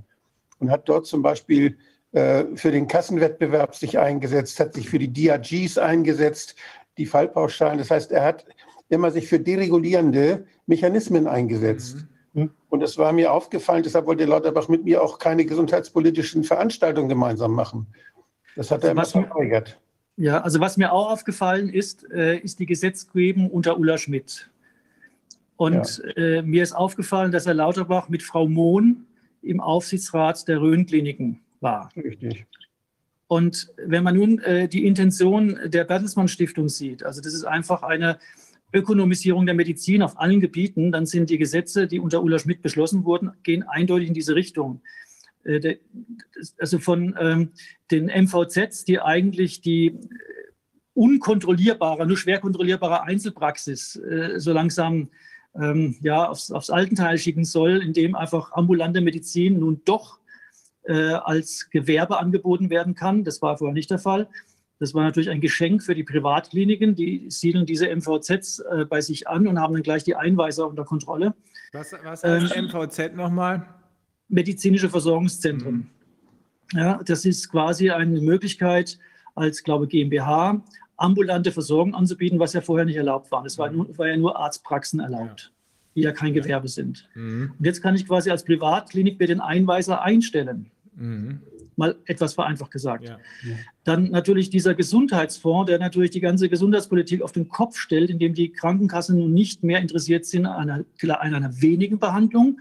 S4: und hat dort zum Beispiel äh, für den Kassenwettbewerb sich eingesetzt, hat sich für die DRGs eingesetzt, die Fallpauschalen. Das heißt, er hat immer sich für deregulierende Mechanismen eingesetzt. Mhm. Und es war mir aufgefallen, deshalb wollte Lauterbach mit mir auch keine gesundheitspolitischen Veranstaltungen gemeinsam machen. Das hat er immer verweigert.
S6: Ja, also was mir auch aufgefallen ist, äh, ist die Gesetzgebung unter Ulla Schmidt. Und ja. äh, mir ist aufgefallen, dass Herr Lauterbach mit Frau Mohn im Aufsichtsrat der Rhön-Kliniken war. Richtig. Und wenn man nun äh, die Intention der Bertelsmann Stiftung sieht, also das ist einfach eine Ökonomisierung der Medizin auf allen Gebieten, dann sind die Gesetze, die unter Ulla Schmidt beschlossen wurden, gehen eindeutig in diese Richtung. Äh, also von ähm, den MVZs, die eigentlich die äh, unkontrollierbare, nur schwer kontrollierbare Einzelpraxis äh, so langsam ähm, ja, aufs, aufs Altenteil schicken soll, indem einfach ambulante Medizin nun doch als Gewerbe angeboten werden kann. Das war vorher nicht der Fall. Das war natürlich ein Geschenk für die Privatkliniken. Die siedeln diese MVZs äh, bei sich an und haben dann gleich die Einweiser unter Kontrolle.
S3: Was, was heißt ähm, MVZ nochmal?
S6: Medizinische Versorgungszentren. Mhm. Ja, das ist quasi eine Möglichkeit, als, glaube GmbH ambulante Versorgung anzubieten, was ja vorher nicht erlaubt war. Es war, nur, war ja nur Arztpraxen erlaubt, ja. die ja kein Gewerbe sind. Mhm. Und jetzt kann ich quasi als Privatklinik mir den Einweiser einstellen. Mhm. Mal etwas vereinfacht gesagt. Ja. Dann natürlich dieser Gesundheitsfonds, der natürlich die ganze Gesundheitspolitik auf den Kopf stellt, indem die Krankenkassen nun nicht mehr interessiert sind an einer, an einer wenigen Behandlung,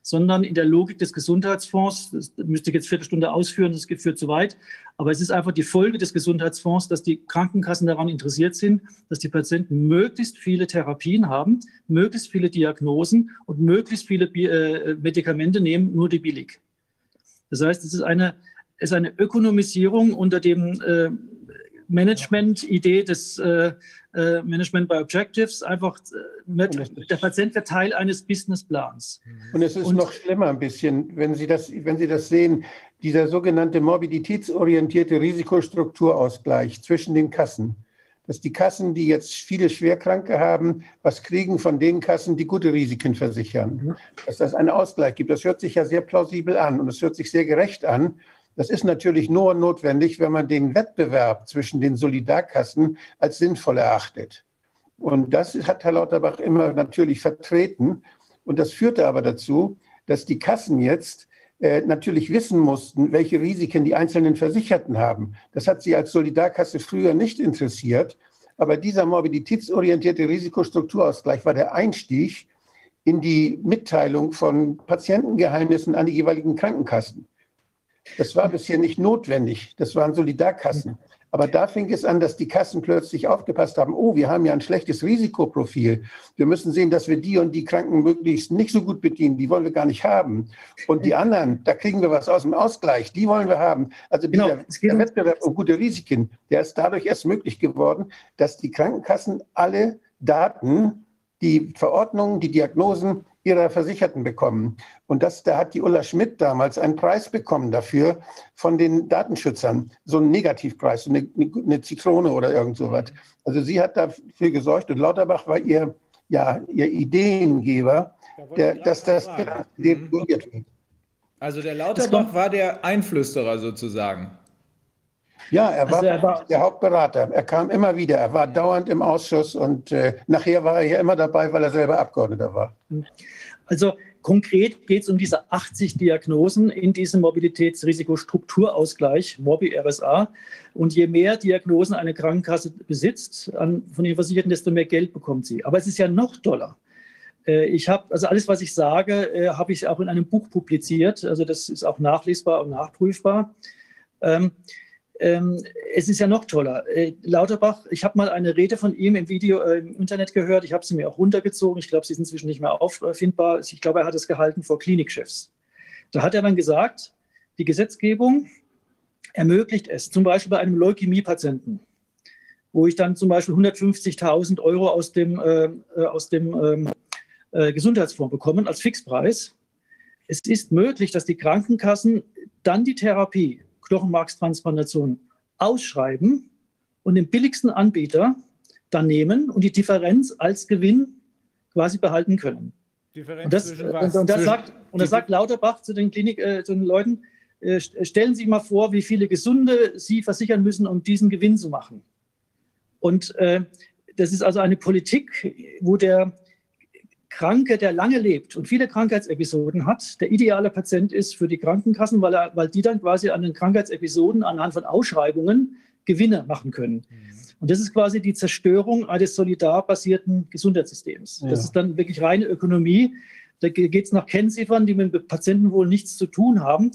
S6: sondern in der Logik des Gesundheitsfonds, das müsste ich jetzt Viertelstunde ausführen, das führt zu weit, aber es ist einfach die Folge des Gesundheitsfonds, dass die Krankenkassen daran interessiert sind, dass die Patienten möglichst viele Therapien haben, möglichst viele Diagnosen und möglichst viele äh, Medikamente nehmen, nur die billig. Das heißt, es ist eine, ist eine Ökonomisierung unter dem äh, Management-Idee des äh, äh, Management by Objectives, einfach mit, äh, der Patient wird Teil eines Businessplans.
S4: Und es ist Und, noch schlimmer ein bisschen, wenn Sie, das, wenn Sie das sehen, dieser sogenannte morbiditätsorientierte Risikostrukturausgleich zwischen den Kassen. Dass die Kassen, die jetzt viele Schwerkranke haben, was kriegen von den Kassen, die gute Risiken versichern. Dass das einen Ausgleich gibt. Das hört sich ja sehr plausibel an und es hört sich sehr gerecht an. Das ist natürlich nur notwendig, wenn man den Wettbewerb zwischen den Solidarkassen als sinnvoll erachtet. Und das hat Herr Lauterbach immer natürlich vertreten. Und das führte aber dazu, dass die Kassen jetzt äh, natürlich wissen mussten, welche Risiken die einzelnen Versicherten haben. Das hat sie als Solidarkasse früher nicht interessiert. Aber dieser morbiditätsorientierte Risikostrukturausgleich war der Einstieg in die Mitteilung von Patientengeheimnissen an die jeweiligen Krankenkassen. Das war bisher nicht notwendig. Das waren Solidarkassen. Aber da fing es an, dass die Kassen plötzlich aufgepasst haben, oh, wir haben ja ein schlechtes Risikoprofil. Wir müssen sehen, dass wir die und die Kranken möglichst nicht so gut bedienen. Die wollen wir gar nicht haben. Und die anderen, da kriegen wir was aus dem Ausgleich. Die wollen wir haben. Also genau, der Wettbewerb um gute Risiken, der ist dadurch erst möglich geworden, dass die Krankenkassen alle Daten, die Verordnungen, die Diagnosen ihrer Versicherten bekommen. Und das, da hat die Ulla Schmidt damals einen Preis bekommen dafür von den Datenschützern, so einen Negativpreis, eine, eine Zitrone oder irgend sowas. Also sie hat dafür gesorgt und Lauterbach war ihr, ja, ihr Ideengeber, der, dass das
S3: reguliert wird. Also der Lauterbach war der Einflüsterer sozusagen.
S4: Ja, er war, also er war, der Hauptberater. Er kam immer wieder. Er war dauernd im Ausschuss und äh, nachher war er ja immer dabei, weil er selber Abgeordneter war.
S6: Also konkret geht es um diese 80 Diagnosen in diesem Mobilitätsrisikostrukturausgleich, MOBI-RSA. Und je mehr Diagnosen eine Krankenkasse besitzt an, von den Versicherten, desto mehr Geld bekommt sie. Aber es ist ja noch toller. Äh, ich habe, also alles, was ich sage, äh, habe ich auch in einem Buch publiziert. Also das ist auch nachlesbar und nachprüfbar. Ähm, es ist ja noch toller. Äh, Lauterbach, ich habe mal eine Rede von ihm im Video äh, im Internet gehört. Ich habe sie mir auch runtergezogen. Ich glaube, sie ist inzwischen nicht mehr auffindbar. Ich glaube, er hat es gehalten vor Klinikchefs. Da hat er dann gesagt, die Gesetzgebung ermöglicht es, zum Beispiel bei einem Leukämie-Patienten, wo ich dann zum Beispiel 150.000 Euro aus dem, äh, äh, aus dem ähm, äh, Gesundheitsfonds bekomme als Fixpreis. Es ist möglich, dass die Krankenkassen dann die Therapie Knochenmarkstransplantation ausschreiben und den billigsten Anbieter dann nehmen und die Differenz als Gewinn quasi behalten können. Differenz und das, und, und das sagt, und das sagt Lauterbach zu den Klinik, äh, zu den Leuten, äh, stellen Sie sich mal vor, wie viele Gesunde Sie versichern müssen, um diesen Gewinn zu machen. Und äh, das ist also eine Politik, wo der Kranke, der lange lebt und viele Krankheitsepisoden hat, der ideale Patient ist für die Krankenkassen, weil, er, weil die dann quasi an den Krankheitsepisoden anhand von Ausschreibungen Gewinne machen können. Mhm. Und das ist quasi die Zerstörung eines solidarbasierten Gesundheitssystems. Ja. Das ist dann wirklich reine Ökonomie. Da geht es nach Kennziffern, die mit dem Patienten wohl nichts zu tun haben.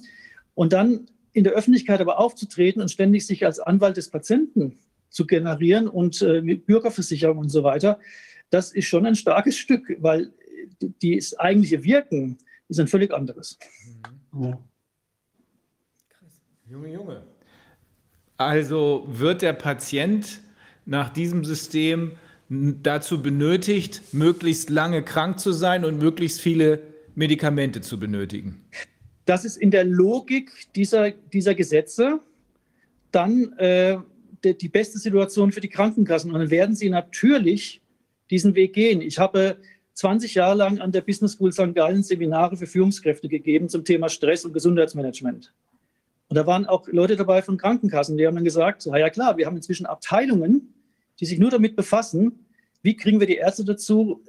S6: Und dann in der Öffentlichkeit aber aufzutreten und ständig sich als Anwalt des Patienten zu generieren und äh, mit Bürgerversicherung und so weiter, das ist schon ein starkes Stück, weil das eigentliche Wirken ist ein völlig anderes. Ja.
S3: Junge, Junge. Also wird der Patient nach diesem System dazu benötigt, möglichst lange krank zu sein und möglichst viele Medikamente zu benötigen?
S6: Das ist in der Logik dieser, dieser Gesetze dann äh, die, die beste Situation für die Krankenkassen. Und dann werden sie natürlich diesen Weg gehen. Ich habe 20 Jahre lang an der Business School St. Gallen Seminare für Führungskräfte gegeben zum Thema Stress und Gesundheitsmanagement. Und da waren auch Leute dabei von Krankenkassen, die haben dann gesagt, na ja klar, wir haben inzwischen Abteilungen, die sich nur damit befassen, wie kriegen wir die Ärzte dazu,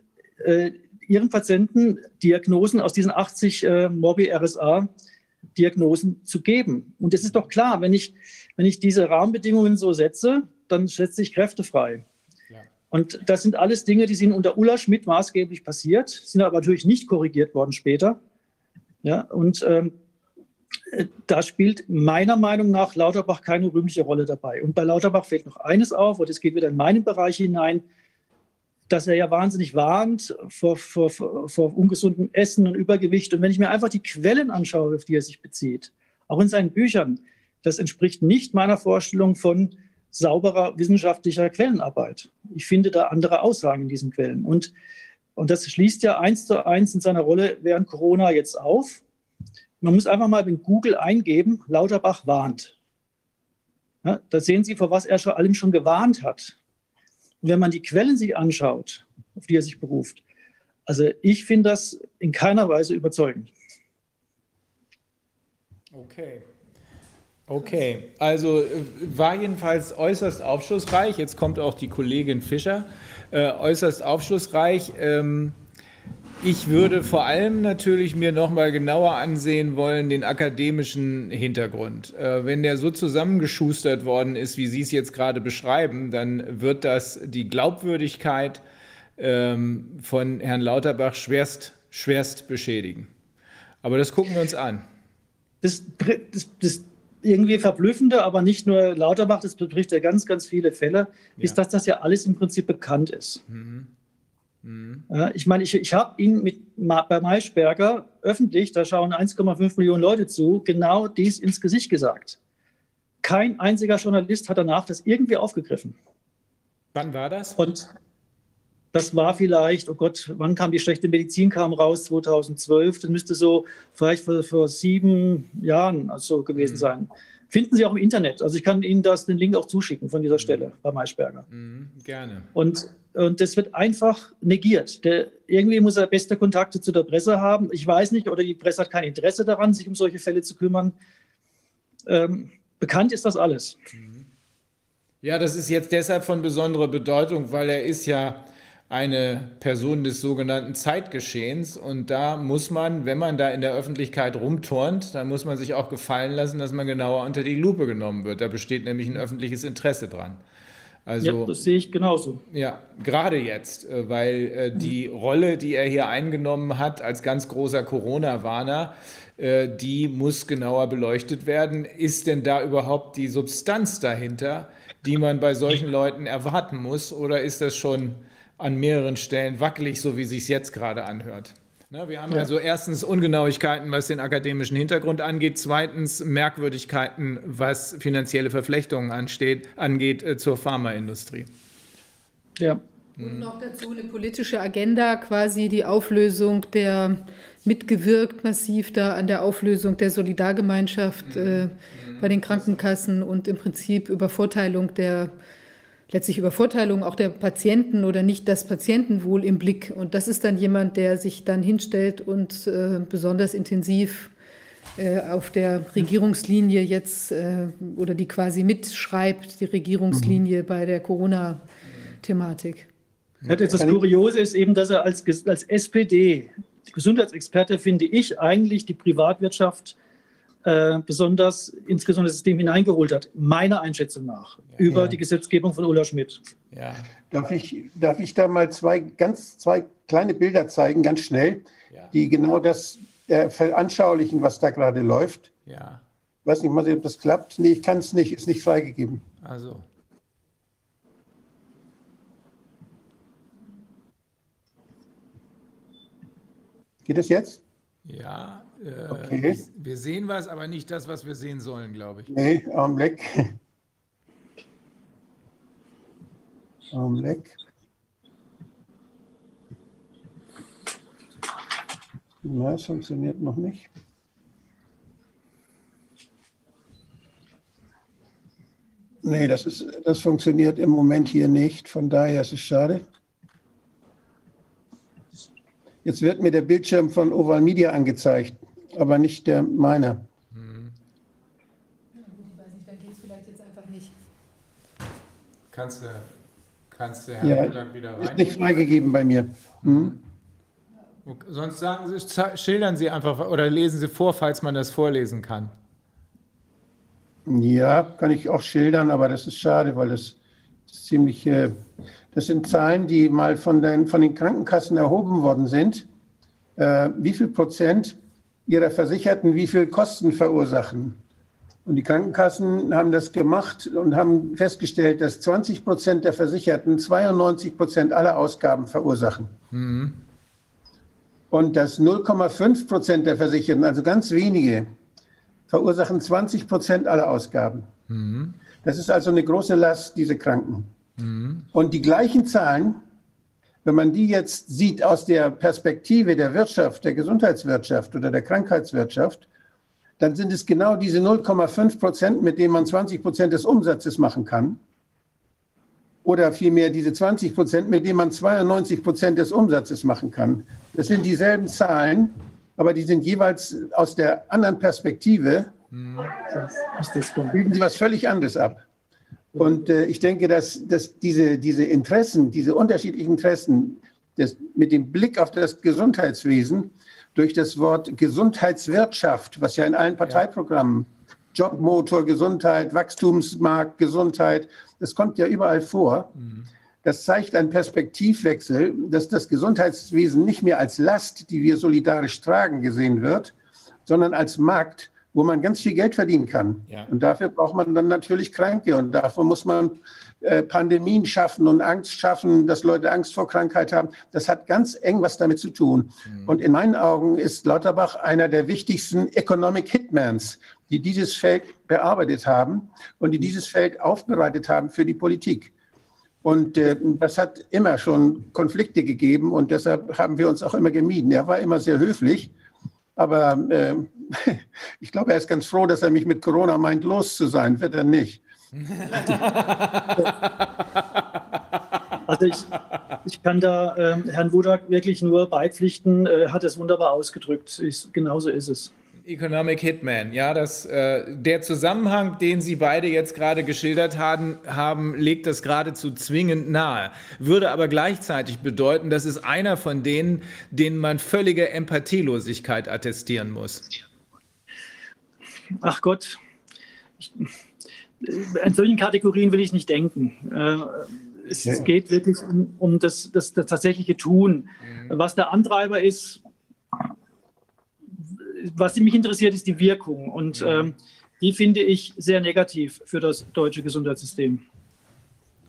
S6: äh, ihren Patienten Diagnosen aus diesen 80 äh, Morbi-RSA-Diagnosen zu geben. Und es ist doch klar, wenn ich, wenn ich diese Rahmenbedingungen so setze, dann setze ich Kräfte frei. Und das sind alles Dinge, die sind unter Ulla Schmidt maßgeblich passiert, sind aber natürlich nicht korrigiert worden später. Ja, und ähm, äh, da spielt meiner Meinung nach Lauterbach keine rühmliche Rolle dabei. Und bei Lauterbach fällt noch eines auf, und das geht wieder in meinen Bereich hinein, dass er ja wahnsinnig warnt vor, vor, vor ungesundem Essen und Übergewicht. Und wenn ich mir einfach die Quellen anschaue, auf die er sich bezieht, auch in seinen Büchern, das entspricht nicht meiner Vorstellung von sauberer wissenschaftlicher Quellenarbeit. Ich finde da andere Aussagen in diesen Quellen. Und, und das schließt ja eins zu eins in seiner Rolle während Corona jetzt auf. Man muss einfach mal in Google eingeben, Lauterbach warnt. Ja, da sehen Sie, vor was er schon allem schon gewarnt hat. Und wenn man die Quellen sich anschaut, auf die er sich beruft, also ich finde das in keiner Weise überzeugend.
S3: Okay. Okay, also äh, war jedenfalls äußerst aufschlussreich. Jetzt kommt auch die Kollegin Fischer. Äh, äußerst aufschlussreich. Ähm, ich würde vor allem natürlich mir noch mal genauer ansehen wollen den akademischen Hintergrund. Äh, wenn der so zusammengeschustert worden ist, wie Sie es jetzt gerade beschreiben, dann wird das die Glaubwürdigkeit ähm, von Herrn Lauterbach schwerst, schwerst beschädigen. Aber das gucken wir uns an.
S6: Das, das, das irgendwie verblüffende, aber nicht nur Lauterbach, das betrifft ja ganz, ganz viele Fälle, ja. ist, dass das ja alles im Prinzip bekannt ist. Mhm. Mhm. Ich meine, ich, ich habe ihn mit, bei Maischberger öffentlich, da schauen 1,5 Millionen Leute zu, genau dies ins Gesicht gesagt. Kein einziger Journalist hat danach das irgendwie aufgegriffen.
S3: Wann war das?
S6: Und das war vielleicht, oh Gott, wann kam die schlechte Medizin kam raus? 2012. Das müsste so vielleicht vor, vor sieben Jahren also gewesen mhm. sein. Finden Sie auch im Internet. Also ich kann Ihnen das, den Link auch zuschicken von dieser Stelle bei Maischberger.
S3: Mhm, gerne.
S6: Und, und das wird einfach negiert. Der, irgendwie muss er beste Kontakte zu der Presse haben. Ich weiß nicht, oder die Presse hat kein Interesse daran, sich um solche Fälle zu kümmern. Ähm, bekannt ist das alles. Mhm.
S3: Ja, das ist jetzt deshalb von besonderer Bedeutung, weil er ist ja eine Person des sogenannten Zeitgeschehens. Und da muss man, wenn man da in der Öffentlichkeit rumturnt, dann muss man sich auch gefallen lassen, dass man genauer unter die Lupe genommen wird. Da besteht nämlich ein öffentliches Interesse dran.
S6: Also, ja, das sehe ich genauso.
S3: Ja, gerade jetzt, äh, weil äh, die Rolle, die er hier eingenommen hat als ganz großer Corona-Warner, äh, die muss genauer beleuchtet werden. Ist denn da überhaupt die Substanz dahinter, die man bei solchen Leuten erwarten muss? Oder ist das schon an mehreren Stellen wackelig, so wie sich jetzt gerade anhört. Ne, wir haben ja. also erstens Ungenauigkeiten, was den akademischen Hintergrund angeht, zweitens Merkwürdigkeiten, was finanzielle Verflechtungen ansteht, angeht äh, zur Pharmaindustrie.
S1: Ja. Und noch dazu eine politische Agenda, quasi die Auflösung der, mitgewirkt massiv da an der Auflösung der Solidargemeinschaft mhm. äh, bei den Krankenkassen und im Prinzip Übervorteilung der letztlich Übervorteilung auch der Patienten oder nicht das Patientenwohl im Blick. Und das ist dann jemand, der sich dann hinstellt und äh, besonders intensiv äh, auf der Regierungslinie jetzt äh, oder die quasi mitschreibt, die Regierungslinie mhm. bei der Corona-Thematik.
S6: Ja, das Kuriose ist eben, dass er als, als SPD, Gesundheitsexperte, finde ich, eigentlich die Privatwirtschaft äh, besonders ins Gesundheitssystem hineingeholt hat, meiner Einschätzung nach, über ja. die Gesetzgebung von Ulla Schmidt.
S4: Ja. Darf, ich, darf ich da mal zwei, ganz, zwei kleine Bilder zeigen, ganz schnell, ja. die genau das äh, veranschaulichen, was da gerade läuft?
S3: Ja.
S4: Ich weiß nicht mal, ob das klappt. Nee, ich kann es nicht, ist nicht freigegeben.
S3: Also.
S4: Geht es jetzt?
S3: Ja, äh, okay. wir sehen was, aber nicht das, was wir sehen sollen, glaube ich.
S4: Nee, Augenblick. Augenblick. Na, es funktioniert noch nicht. Nee, das, ist, das funktioniert im Moment hier nicht. Von daher ist es schade. Jetzt wird mir der Bildschirm von Oval Media angezeigt aber nicht der meine. Hm.
S3: dann geht es vielleicht jetzt einfach nicht. Kannst du, kannst du Herrn ja, wieder rein?
S4: Ist nicht freigegeben bei mir. Hm?
S3: Sonst sagen Sie, schildern Sie einfach oder lesen Sie vor, falls man das vorlesen kann.
S4: Ja, kann ich auch schildern, aber das ist schade, weil das ziemlich. Äh, das sind Zahlen, die mal von den, von den Krankenkassen erhoben worden sind. Äh, wie viel Prozent ihrer Versicherten wie viel Kosten verursachen. Und die Krankenkassen haben das gemacht und haben festgestellt, dass 20 Prozent der Versicherten 92 Prozent aller Ausgaben verursachen. Mhm. Und dass 0,5 Prozent der Versicherten, also ganz wenige, verursachen 20 Prozent aller Ausgaben. Mhm. Das ist also eine große Last, diese Kranken. Mhm. Und die gleichen Zahlen wenn man die jetzt sieht aus der Perspektive der Wirtschaft, der Gesundheitswirtschaft oder der Krankheitswirtschaft, dann sind es genau diese 0,5 Prozent, mit denen man 20 Prozent des Umsatzes machen kann. Oder vielmehr diese 20 Prozent, mit denen man 92 Prozent des Umsatzes machen kann. Das sind dieselben Zahlen, aber die sind jeweils aus der anderen Perspektive, mhm. bilden sie was völlig anderes ab. Und äh, ich denke, dass, dass diese, diese Interessen, diese unterschiedlichen Interessen des, mit dem Blick auf das Gesundheitswesen durch das Wort Gesundheitswirtschaft, was ja in allen Parteiprogrammen, Jobmotor, Gesundheit, Wachstumsmarkt, Gesundheit, das kommt ja überall vor. Mhm. Das zeigt einen Perspektivwechsel, dass das Gesundheitswesen nicht mehr als Last, die wir solidarisch tragen, gesehen wird, sondern als Markt, wo man ganz viel Geld verdienen kann. Ja. Und dafür braucht man dann natürlich Kranke und dafür muss man äh, Pandemien schaffen und Angst schaffen, dass Leute Angst vor Krankheit haben. Das hat ganz eng was damit zu tun. Mhm. Und in meinen Augen ist Lauterbach einer der wichtigsten Economic Hitmans, die dieses Feld bearbeitet haben und die dieses Feld aufbereitet haben für die Politik. Und äh, das hat immer schon Konflikte gegeben und deshalb haben wir uns auch immer gemieden. Er war immer sehr höflich aber äh, *laughs* ich glaube, er ist ganz froh, dass er mich mit Corona meint, los zu sein. Wird er nicht. *laughs*
S6: Also ich, ich kann da äh, Herrn Wudak wirklich nur beipflichten. Er äh, hat es wunderbar ausgedrückt. Ich, genauso ist es.
S3: Economic Hitman. Ja, das, äh, der Zusammenhang, den Sie beide jetzt gerade geschildert haben, haben, legt das geradezu zwingend nahe. Würde aber gleichzeitig bedeuten, dass es einer von denen, denen man völlige Empathielosigkeit attestieren muss.
S6: Ach Gott, ich, in solchen Kategorien will ich nicht denken. Äh, es, es geht wirklich um, um das, das, das, tatsächliche Tun. Mhm. Was der Antreiber ist, was mich interessiert, ist die Wirkung. Und ähm, die finde ich sehr negativ für das deutsche Gesundheitssystem.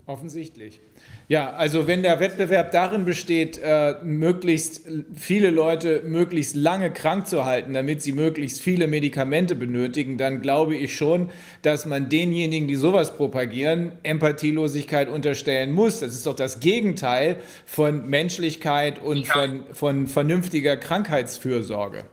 S3: Offensichtlich. Ja, also wenn der Wettbewerb darin besteht, äh, möglichst viele Leute möglichst lange krank zu halten, damit sie möglichst viele Medikamente benötigen, dann glaube ich schon, dass man denjenigen, die sowas propagieren, Empathielosigkeit unterstellen muss. Das ist doch das Gegenteil von Menschlichkeit und von, von vernünftiger Krankheitsfürsorge.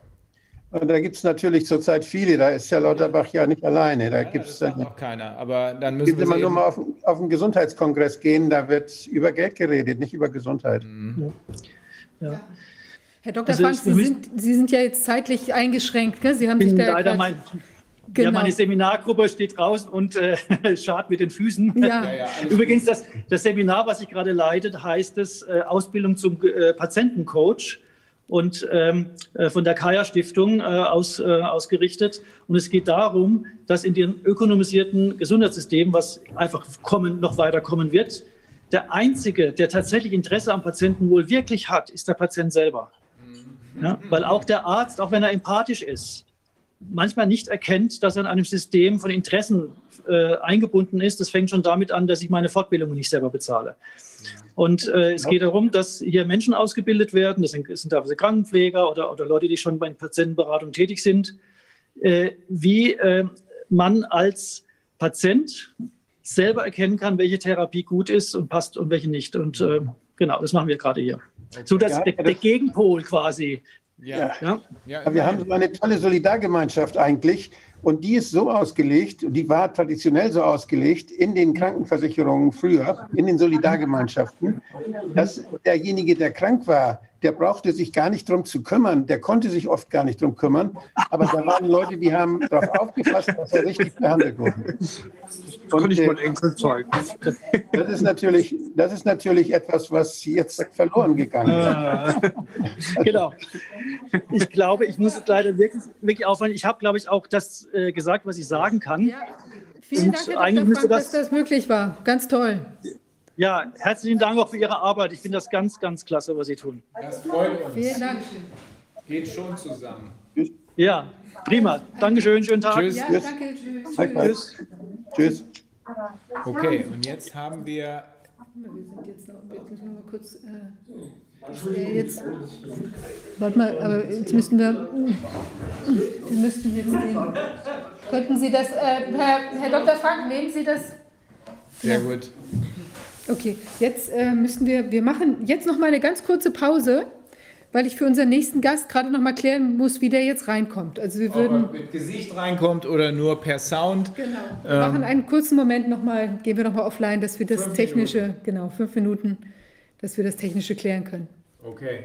S4: Und da gibt es natürlich zurzeit viele, da ist ja Lauterbach ja nicht alleine. Da ja, gibt es
S3: noch keiner. Aber dann müssen
S4: wir. Nur mal auf, auf einen Gesundheitskongress gehen, da wird über Geld geredet, nicht über Gesundheit. Mhm.
S6: Ja.
S1: Herr Dr. Also Frank, Sie sind, Sie sind ja jetzt zeitlich eingeschränkt. Ne? Sie haben
S6: sich da leider mein, Genau. Ja, meine Seminargruppe steht draußen und äh, *laughs* schart mit den Füßen. Ja. *laughs* Ja, ja, Übrigens, das, das, Seminar, was ich gerade leite, heißt es äh, Ausbildung zum äh, Patientencoach und ähm, äh, von der Kaya Stiftung äh, aus, äh, ausgerichtet. Und es geht darum, dass in dem ökonomisierten Gesundheitssystem, was einfach kommen, noch weiter kommen wird, der Einzige, der tatsächlich Interesse am Patienten wohl wirklich hat, ist der Patient selber. Mhm. Ja, weil auch der Arzt, auch wenn er empathisch ist, manchmal nicht erkennt, dass er in einem System von Interessen äh, eingebunden ist. Das fängt schon damit an, dass ich meine Fortbildung nicht selber bezahle. Und äh, es geht darum, dass hier Menschen ausgebildet werden, das sind, das sind teilweise Krankenpfleger oder, oder Leute, die schon bei Patientenberatung tätig sind, äh, wie äh, man als Patient selber erkennen kann, welche Therapie gut ist und passt und welche nicht. Und äh, genau, das machen wir gerade hier. So dass der, der Gegenpol quasi
S4: ja. Ja. ja. Wir haben so eine tolle Solidargemeinschaft eigentlich. Und die ist so ausgelegt, die war traditionell so ausgelegt in den Krankenversicherungen früher, in den Solidargemeinschaften, dass derjenige, der krank war, der brauchte sich gar nicht darum zu kümmern, der konnte sich oft gar nicht darum kümmern, aber da waren Leute, die haben darauf aufgepasst, dass er richtig behandelt wurde.
S6: Und, kann ich mal Enkel zeigen.
S4: Das ist, natürlich, das ist natürlich etwas, was jetzt verloren gegangen ist. Ah.
S6: genau. Ich glaube, ich muss leider wirklich, wirklich aufhören. Ich habe, glaube ich, auch das äh, gesagt, was ich sagen kann. Ja,
S1: vielen Und Dank, Herr Dr. Frank, das, dass das möglich war. Ganz toll.
S6: Ja, herzlichen Dank auch für Ihre Arbeit. Ich finde das ganz, ganz klasse, was Sie tun.
S3: Das freut uns. Vielen Dank. Geht schon zusammen.
S6: Ja, prima. Dankeschön, schönen Tag.
S1: Tschüss. Ja, danke. Tschüss.
S3: Tschüss. Tschüss. Okay, und jetzt haben wir. Wir sind jetzt noch,
S1: jetzt müssen wir mal kurz. Äh, jetzt, warte mal, aber jetzt müssen wir. Wir müssten jetzt den. Könnten Sie das, äh, Herr, Herr Dr. Frank, nehmen Sie das?
S3: Sehr ja. gut.
S1: Okay, jetzt äh, müssen wir, wir machen jetzt noch mal eine ganz kurze Pause, weil ich für unseren nächsten Gast gerade noch mal klären muss, wie der jetzt reinkommt. Also wir würden
S3: Ob er mit Gesicht reinkommt oder nur per Sound.
S1: Genau. Wir ähm, machen einen kurzen Moment noch mal, gehen wir noch mal offline, dass wir das technische, Minuten. genau fünf Minuten, dass wir das technische klären können.
S3: Okay.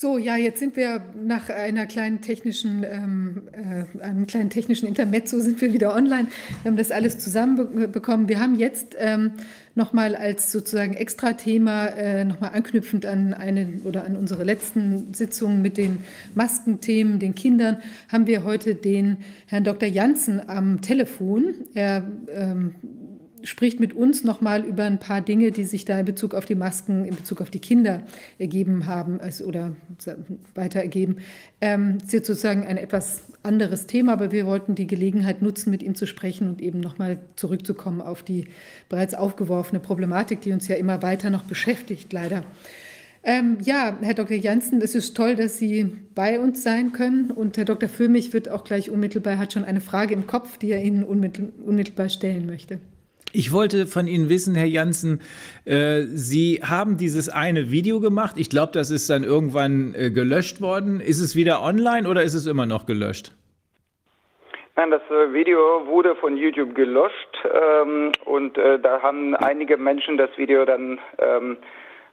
S1: So, ja, jetzt sind wir nach einer kleinen technischen, ähm, äh, einem kleinen technischen Intermezzo sind wir wieder online. Wir haben das alles zusammenbekommen. Wir haben jetzt ähm, nochmal als sozusagen Extra-Thema, äh, nochmal anknüpfend an eine oder an unsere letzten Sitzungen mit den Maskenthemen, den Kindern, haben wir heute den Herrn Dr. Janssen am Telefon. Er ähm, spricht mit uns nochmal über ein paar Dinge, die sich da in Bezug auf die Masken, in Bezug auf die Kinder ergeben haben also, oder weiter ergeben. Ähm, ist jetzt sozusagen ein etwas anderes Thema, aber wir wollten die Gelegenheit nutzen, mit ihm zu sprechen und eben nochmal zurückzukommen auf die bereits aufgeworfene Problematik, die uns ja immer weiter noch beschäftigt, leider. Ähm, ja, Herr Dr. Janssen, es ist toll, dass Sie bei uns sein können. Und Herr Dr. Füllmich wird auch gleich unmittelbar, hat schon eine Frage im Kopf, die er Ihnen unmittelbar stellen möchte.
S3: Ich wollte von Ihnen wissen, Herr Janssen, äh, Sie haben dieses eine Video gemacht. Ich glaube, das ist dann irgendwann äh, gelöscht worden. Ist es wieder online oder ist es immer noch gelöscht?
S7: Nein, das äh, Video wurde von YouTube gelöscht ähm, und äh, da haben einige Menschen das Video dann ähm,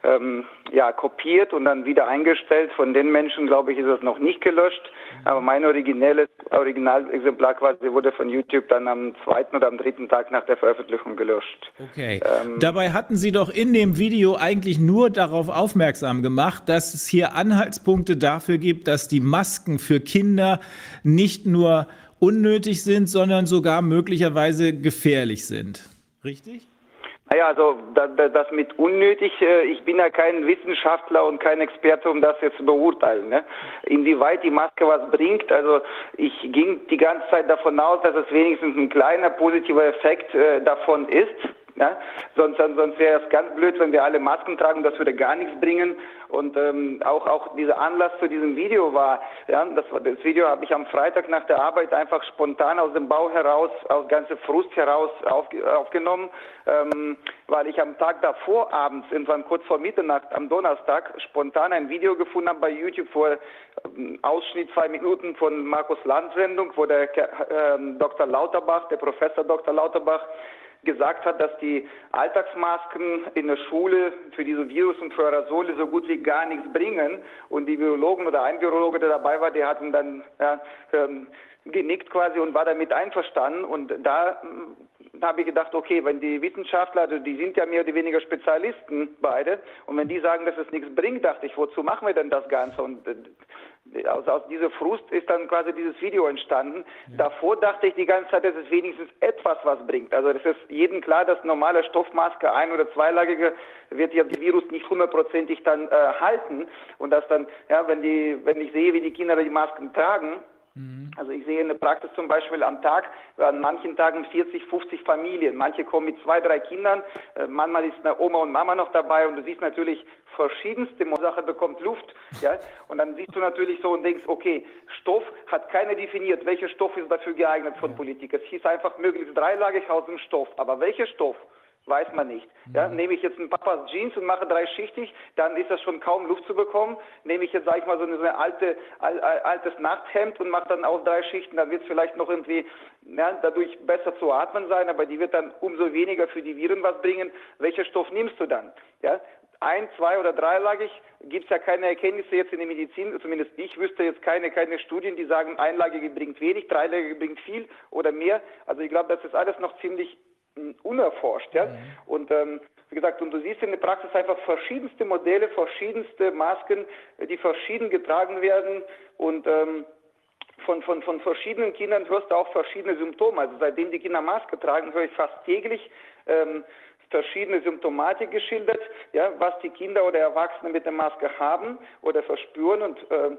S7: ähm, ja, kopiert und dann wieder eingestellt. Von den Menschen, glaube ich, ist es noch nicht gelöscht. Aber mein originelles Originalexemplar quasi wurde von YouTube dann am zweiten oder am dritten Tag nach der Veröffentlichung gelöscht.
S3: Okay. Ähm, Dabei hatten Sie doch in dem Video eigentlich nur darauf aufmerksam gemacht, dass es hier Anhaltspunkte dafür gibt, dass die Masken für Kinder nicht nur unnötig sind, sondern sogar möglicherweise gefährlich sind. Richtig?
S7: Naja, also das mit unnötig, äh, ich bin ja kein Wissenschaftler und kein Experte, um das jetzt zu beurteilen. Ne? Inwieweit die Maske was bringt, also ich ging die ganze Zeit davon aus, dass es wenigstens ein kleiner positiver Effekt äh, davon ist. Ja? Sonst, sonst wäre es ganz blöd, wenn wir alle Masken tragen, das würde gar nichts bringen. Und ähm, auch, auch dieser Anlass zu diesem Video war, ja, das, das Video habe ich am Freitag nach der Arbeit einfach spontan aus dem Bau heraus, aus ganzer Frust heraus auf, aufgenommen, ähm, weil ich am Tag davor abends, irgendwann kurz vor Mitternacht am Donnerstag, spontan ein Video gefunden habe bei YouTube, wo ähm, Ausschnitt zwei Minuten von Markus Land Sendung, wo der äh, Dr. Lauterbach, der Professor Dr. Lauterbach, gesagt hat, dass die Alltagsmasken in der Schule für diese Virus und für Aerosole so gut wie gar nichts bringen. Und die Virologen oder ein Virologe, der dabei war, der hat ihn dann ja, ähm, genickt quasi und war damit einverstanden. Und da hm, habe ich gedacht, okay, wenn die Wissenschaftler, also die sind ja mehr oder weniger Spezialisten beide, und wenn die sagen, dass es nichts bringt, dachte ich, wozu machen wir denn das Ganze? Und äh, aus, aus dieser Frust ist dann quasi dieses Video entstanden. Ja. Davor dachte ich die ganze Zeit, dass es wenigstens etwas was bringt. Also es ist jedem klar, dass normale Stoffmaske, ein- oder zweilagige, wird ja das Virus nicht hundertprozentig dann äh, halten. Und dass dann, ja, wenn die, wenn ich sehe, wie die Kinder die Masken tragen, Mhm. Also ich sehe in der Praxis zum Beispiel am Tag, an manchen Tagen 40, 50 Familien. Manche kommen mit zwei, drei Kindern, äh, manchmal ist eine Oma und Mama noch dabei und du siehst natürlich verschiedenste Sache bekommt Luft, ja, und dann siehst du natürlich so und denkst, okay, Stoff hat keiner definiert, welcher Stoff ist dafür geeignet von Politik. Es hieß einfach möglichst dreilagig aus dem Stoff, aber welcher Stoff? Weiß man nicht. Ja, mhm. nehme ich jetzt ein Papas Jeans und mache dreischichtig, dann ist das schon kaum Luft zu bekommen. Nehme ich jetzt, sage ich mal, so eine, so alte, al, al, altes Nachthemd und mache dann auch drei Schichten, dann wird es vielleicht noch irgendwie ja, dadurch besser zu atmen sein, aber die wird dann umso weniger für die Viren was bringen. Welcher Stoff nimmst du dann? Ja, ein, zwei oder dreilagig gibt es ja keine Erkenntnisse jetzt in der Medizin, zumindest ich wüsste jetzt keine, keine Studien, die sagen, einlagige bringt wenig, dreilagige bringt viel oder mehr. Also ich glaube, das ist alles noch ziemlich unerforscht. Ja? Mhm. Und ähm, wie gesagt, und du siehst in der Praxis einfach verschiedenste Modelle, verschiedenste Masken, die verschieden getragen werden und ähm, von, von, von verschiedenen Kindern hörst du auch verschiedene Symptome. Also seitdem die Kinder Maske tragen, höre ich fast täglich ähm, verschiedene Symptomatik geschildert, ja, was die Kinder oder Erwachsene mit der Maske haben oder verspüren und ähm,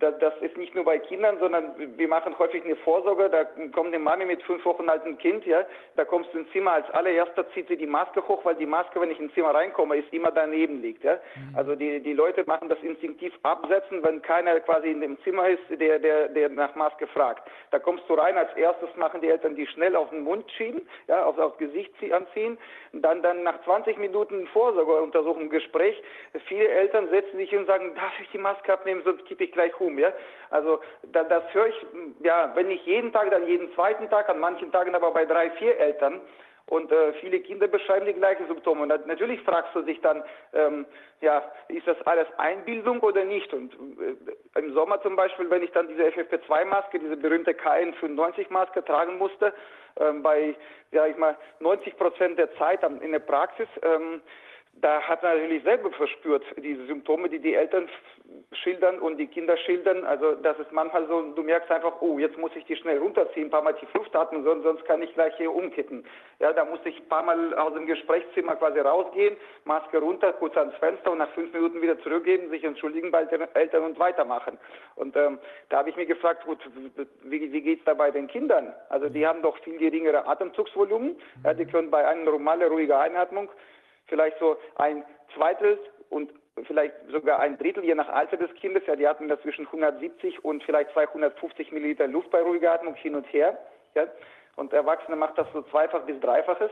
S7: das ist nicht nur bei Kindern, sondern wir machen häufig eine Vorsorge. Da kommt eine Mami mit fünf Wochen altem Kind, ja, da kommst du ins Zimmer, als allererster zieht sie die Maske hoch, weil die Maske, wenn ich ins Zimmer reinkomme, ist immer daneben liegt, ja. Mhm. Also die, die Leute machen das instinktiv absetzen, wenn keiner quasi in dem Zimmer ist, der, der, der nach Maske fragt. Da kommst du rein, als erstes machen die Eltern die schnell auf den Mund schieben, ja, aufs, aufs Gesicht anziehen. Dann, dann nach 20 Minuten Vorsorgeuntersuchung, Gespräch, viele Eltern setzen sich hin und sagen, darf ich die Maske abnehmen, sonst kippe ich gleich hoch. Konsum. Ja? Also da, das höre ich, ja, wenn nicht jeden Tag, dann jeden zweiten Tag, an manchen Tagen aber bei drei, vier Eltern. Und äh, viele Kinder beschreiben die gleichen Symptome. Und natürlich fragst du dich dann, ähm, ja, ist das alles Einbildung oder nicht? Und äh, im Sommer zum Beispiel, wenn ich dann diese FFP2-Maske, diese berühmte KN95-Maske tragen musste, ähm, bei, ja, ich mal, 90 Prozent der Zeit in der Praxis, ähm, da hat man natürlich selber verspürt, diese Symptome, die die Eltern schildern und die Kinder schildern. Also das ist manchmal so, du merkst einfach, oh, jetzt muss ich die schnell runterziehen, ein paar Mal tief Luft atmen, sonst, sonst kann ich gleich hier umkippen. Ja, da muss ich ein paar Mal aus dem Gesprächszimmer quasi rausgehen, Maske runter, kurz ans Fenster und nach fünf Minuten wieder zurückgehen, sich entschuldigen bei den Eltern und weitermachen. Und ähm, da habe ich mir gefragt, gut, wie, wie geht es da bei den Kindern? Also die haben doch viel geringere Atemzugsvolumen, ja, die können bei einer normalen, ruhigen Einatmung vielleicht so ein Zweitel und vielleicht sogar ein Drittel, je nach Alter des Kindes. Ja, die hatten da zwischen 170 und vielleicht 250 Milliliter Luft bei ruhiger Atmung hin und her. Ja. Und Erwachsene macht das so zweifach bis dreifaches.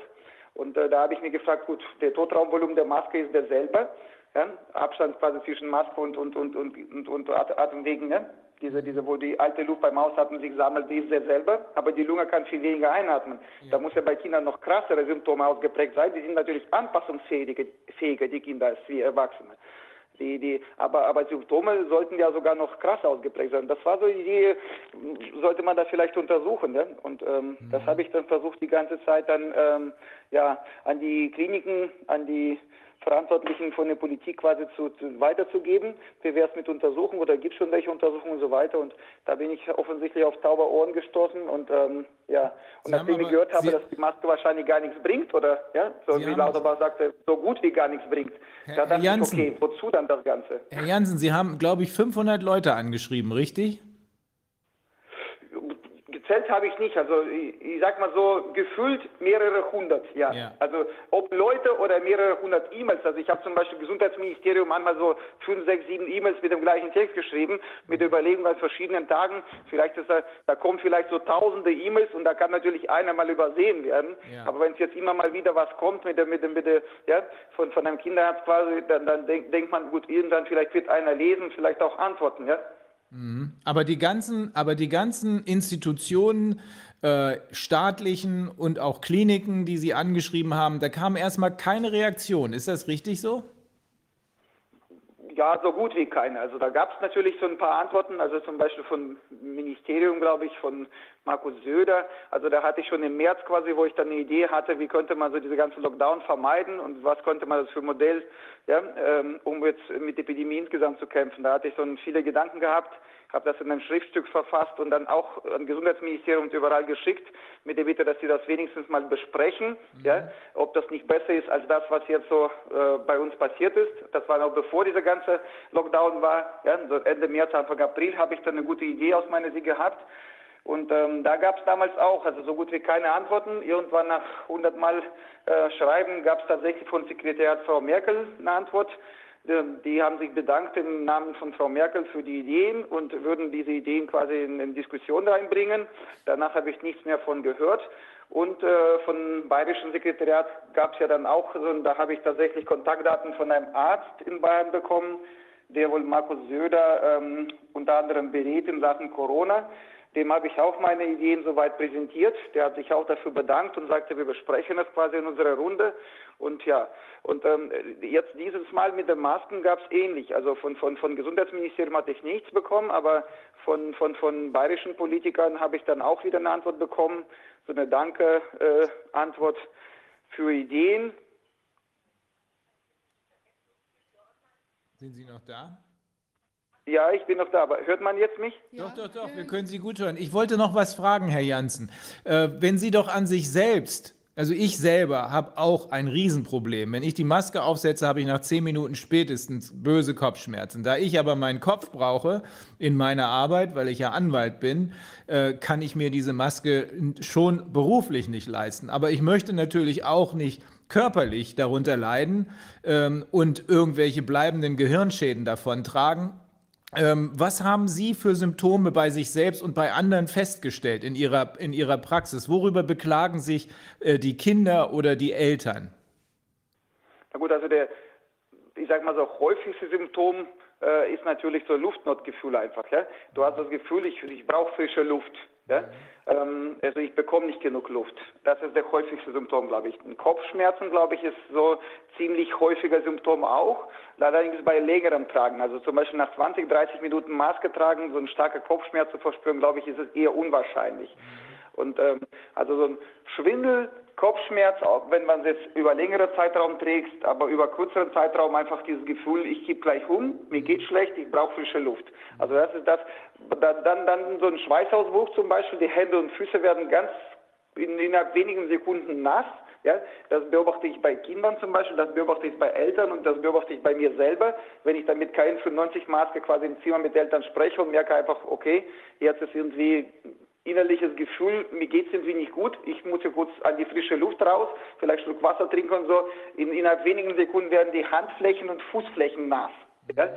S7: Und äh, da habe ich mir gefragt, gut, der Totraumvolumen der Maske ist derselbe. Ja, Abstand quasi zwischen Maske und, und, und, und, und, und Atemwegen. Ja diese, diese, wo die alte Luft beim Ausatmen sich sammelt, die ist derselbe, aber die Lunge kann viel weniger einatmen. Ja. Da muss ja bei Kindern noch krassere Symptome ausgeprägt sein. Die sind natürlich anpassungsfähiger, die Kinder, als wir Erwachsene. Die, die, aber, aber Symptome sollten ja sogar noch krass ausgeprägt sein. Das war so die Idee, sollte man das vielleicht untersuchen. Ne? Und ähm, mhm. das habe ich dann versucht, die ganze Zeit dann ähm, ja, an die Kliniken, an die Verantwortlichen von der Politik quasi zu, zu weiterzugeben. Wie wäre es mit Untersuchungen oder gibt es schon welche Untersuchungen und so weiter? Und da bin ich offensichtlich auf taube Ohren gestoßen und ähm, ja, und Sie nachdem ich gehört habe, Sie dass die Maske wahrscheinlich gar nichts bringt oder ja, so Sie wie Lauterbach sagte, so gut wie gar nichts bringt.
S3: Herr, da dachte Janssen, ich, okay, wozu dann das Ganze? Herr Jansen, Sie haben, glaube ich, 500 Leute angeschrieben, richtig?
S7: Gezählt habe ich nicht. Also ich, ich sag mal so, gefühlt mehrere hundert, ja. ja. Also ob Leute oder mehrere hundert E-Mails. Also ich habe zum Beispiel Gesundheitsministerium manchmal so fünf, sechs, sieben E-Mails mit dem gleichen Text geschrieben, mit der Überlegung an verschiedenen Tagen. Vielleicht ist da, da kommen vielleicht so tausende E-Mails und da kann natürlich einer mal übersehen werden. Ja. Aber wenn es jetzt immer mal wieder was kommt mit der, mit der, mit der, ja, von, von einem Kinderarzt quasi, dann, dann denk, denkt man, gut, irgendwann vielleicht wird einer lesen, vielleicht auch antworten, ja.
S3: Aber die ganzen, aber die ganzen Institutionen, äh, staatlichen und auch Kliniken, die Sie angeschrieben haben, da kam erstmal keine Reaktion. Ist das richtig so?
S7: Ja, so gut wie keine. Also da gab es natürlich so ein paar Antworten, also zum Beispiel vom Ministerium, glaube ich, von Markus Söder. Also da hatte ich schon im März quasi, wo ich dann eine Idee hatte, wie könnte man so diese ganzen Lockdown vermeiden und was könnte man das für Modell, ja, ähm, um jetzt mit Epidemie insgesamt zu kämpfen. Da hatte ich so viele Gedanken gehabt habe das in einem Schriftstück verfasst und dann auch an Gesundheitsministerium und überall geschickt, mit der Bitte, dass sie das wenigstens mal besprechen, mhm. ja, ob das nicht besser ist als das, was jetzt so äh, bei uns passiert ist. Das war noch bevor dieser ganze Lockdown war. Ja, so Ende März, Anfang April habe ich dann eine gute Idee aus meiner Sicht gehabt. Und ähm, da gab es damals auch, also so gut wie keine Antworten. Irgendwann nach 100 Mal äh, Schreiben gab es tatsächlich von Sekretariat Frau Merkel eine Antwort. Ähm, die haben sich bedankt im Namen von Frau Merkel für die Ideen und würden diese Ideen quasi in, in Diskussion reinbringen. Danach habe ich nichts mehr von gehört. Und äh, vom Bayerischen Sekretariat gab es ja dann auch, da habe ich tatsächlich Kontaktdaten von einem Arzt in Bayern bekommen, der wohl Markus Söder ähm, unter anderem berät in Sachen Corona. Dem habe ich auch meine Ideen soweit präsentiert. Der hat sich auch dafür bedankt und sagte, wir besprechen das quasi in unserer Runde. Und ja, und ähm, jetzt dieses Mal mit den Masken gab es ähnlich. Also von, von, von Gesundheitsministerium hatte ich nichts bekommen, aber von, von, von bayerischen Politikern habe ich dann auch wieder eine Antwort bekommen. So eine Danke-Antwort äh, für Ideen.
S3: Sind Sie noch da?
S7: Ja, ich bin noch da, aber hört man jetzt mich?
S3: Ja. Doch, doch, doch, wir können Sie gut hören. Ich wollte noch was fragen, Herr Janssen. Äh, wenn Sie doch an sich selbst, also ich selber habe auch ein Riesenproblem. Wenn ich die Maske aufsetze, habe ich nach zehn Minuten spätestens böse Kopfschmerzen. Da ich aber meinen Kopf brauche in meiner Arbeit, weil ich ja Anwalt bin, äh, kann ich mir diese Maske schon beruflich nicht leisten. Aber ich möchte natürlich auch nicht körperlich darunter leiden ähm, und irgendwelche bleibenden Gehirnschäden davon tragen. Ähm, was haben Sie für Symptome bei sich selbst und bei anderen festgestellt in Ihrer, in Ihrer Praxis? Worüber beklagen sich äh, die Kinder oder die Eltern?
S7: Na gut, also der, ich sage mal so, häufigste Symptom äh, ist natürlich so Luftnotgefühl einfach. Ja? Du hast das Gefühl, ich, ich brauche frische Luft. Ja? Ähm, also ich bekomme nicht genug Luft. Das ist der häufigste Symptom, glaube ich. Kopfschmerzen, glaube ich, ist so ziemlich häufiger Symptom auch. Allerdings bei längerem Tragen, also zum Beispiel nach 20, 30 Minuten Maske tragen, so ein starker Kopfschmerz zu verspüren, glaube ich, ist es eher unwahrscheinlich. Und ähm, also so ein Schwindel, Kopfschmerz, wenn man es jetzt über längere Zeitraum trägt, aber über kürzeren Zeitraum einfach dieses Gefühl, ich kipp gleich um, mir geht schlecht, ich brauche frische Luft. Also das ist das, dann, dann so ein Schweißausbruch zum Beispiel, die Hände und Füße werden ganz in, innerhalb wenigen Sekunden nass. Ja, das beobachte ich bei Kindern zum Beispiel, das beobachte ich bei Eltern und das beobachte ich bei mir selber, wenn ich dann mit KN95-Maske quasi im Zimmer mit Eltern spreche und merke einfach, okay, jetzt ist irgendwie innerliches Gefühl, mir geht es irgendwie nicht gut, ich muss hier kurz an die frische Luft raus, vielleicht ein Schluck Wasser trinken und so. In, innerhalb wenigen Sekunden werden die Handflächen und Fußflächen nass. Ja?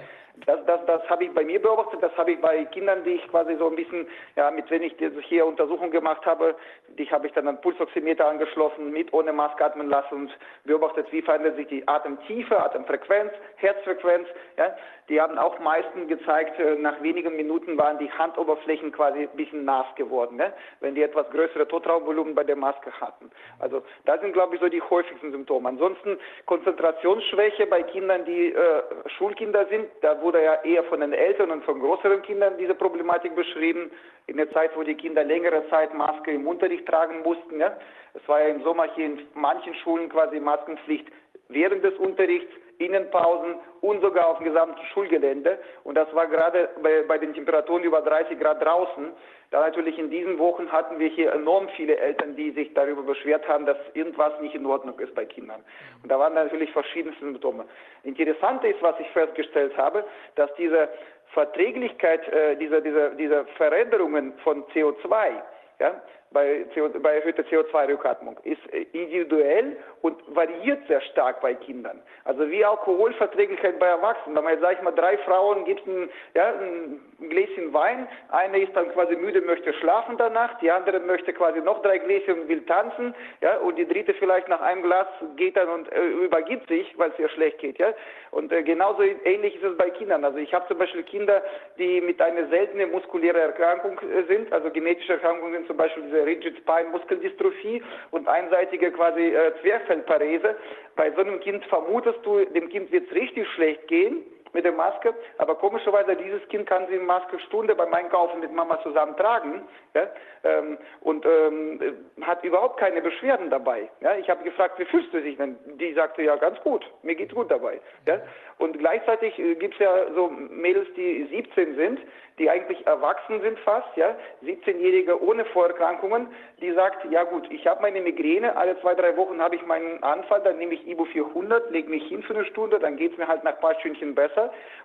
S7: Das, das, das habe ich bei mir beobachtet, das habe ich bei Kindern, die ich quasi so ein bisschen, ja, mit wenn ich hier Untersuchungen gemacht habe, die habe ich dann an Pulsoximeter angeschlossen, mit ohne Maske atmen lassen und beobachtet, wie verändert sich die Atemtiefe, Atemfrequenz, Herzfrequenz. Ja. Die haben auch meistens gezeigt, äh, nach wenigen Minuten waren die Handoberflächen quasi ein bisschen nass geworden, ne? wenn die etwas größere Totraumvolumen bei der Maske hatten. Also das sind, glaube ich, so die häufigsten Symptome. Ansonsten Konzentrationsschwäche bei Kindern, die äh, Schulkinder sind, da wurde ja eher von den Eltern und von größeren Kindern diese Problematik beschrieben. In der Zeit, wo die Kinder längere Zeit Maske im Unterricht tragen mussten. Ja? Es war ja im Sommer hier in manchen Schulen quasi Maskenpflicht während des Unterrichts, Innenpausen und sogar auf dem gesamten Schulgelände. Und das war gerade bei, bei, den Temperaturen über 30 Grad draußen. Da natürlich in diesen Wochen hatten wir hier enorm viele Eltern, die sich darüber beschwert haben, dass irgendwas nicht in Ordnung ist bei Kindern. Und da waren natürlich verschiedenste Symptome. Interessant ist, was ich festgestellt habe, dass diese Verträglichkeit, äh, diese, diese, diese Veränderungen von CO2, ja, bei, CO, bei erhöhter CO2-Rückatmung ist äh, individuell und variiert sehr stark bei Kindern. Also wie Alkoholverträglichkeit bei Erwachsenen. Da mal, sag ich mal, drei Frauen gibt ein, ja, ein Gläschen Wein, eine ist dann quasi müde, möchte schlafen danach, die andere möchte quasi noch drei Gläschen und will tanzen, ja, und die dritte vielleicht nach einem Glas geht dann und äh, übergibt sich, weil es ihr schlecht geht, ja. Und äh, genauso ähnlich ist es bei Kindern. Also ich habe zum Beispiel Kinder, die mit einer seltenen muskulären Erkrankung äh, sind, also genetische Erkrankungen sind zum Beispiel diese Rigid Spine Muskeldystrophie und einseitige quasi äh, Zwerchfellparese. Bei so einem Kind vermutest du, dem Kind wird es richtig schlecht gehen mit der Maske, aber komischerweise dieses Kind kann sie die Maske Stunde beim Einkaufen mit Mama zusammen tragen ja, ähm, und ähm, hat überhaupt keine Beschwerden dabei. Ja. Ich habe gefragt, wie fühlst du dich denn? Die sagte, ja ganz gut, mir geht's gut dabei. Ja. Und gleichzeitig äh, gibt es ja so Mädels, die 17 sind, die eigentlich erwachsen sind fast, ja, 17-Jährige ohne Vorerkrankungen, die sagt, ja gut, ich habe meine Migräne, alle zwei, drei Wochen habe ich meinen Anfall, dann nehme ich Ibu 400, lege mich hin für eine Stunde, dann geht es mir halt nach ein paar Stündchen besser.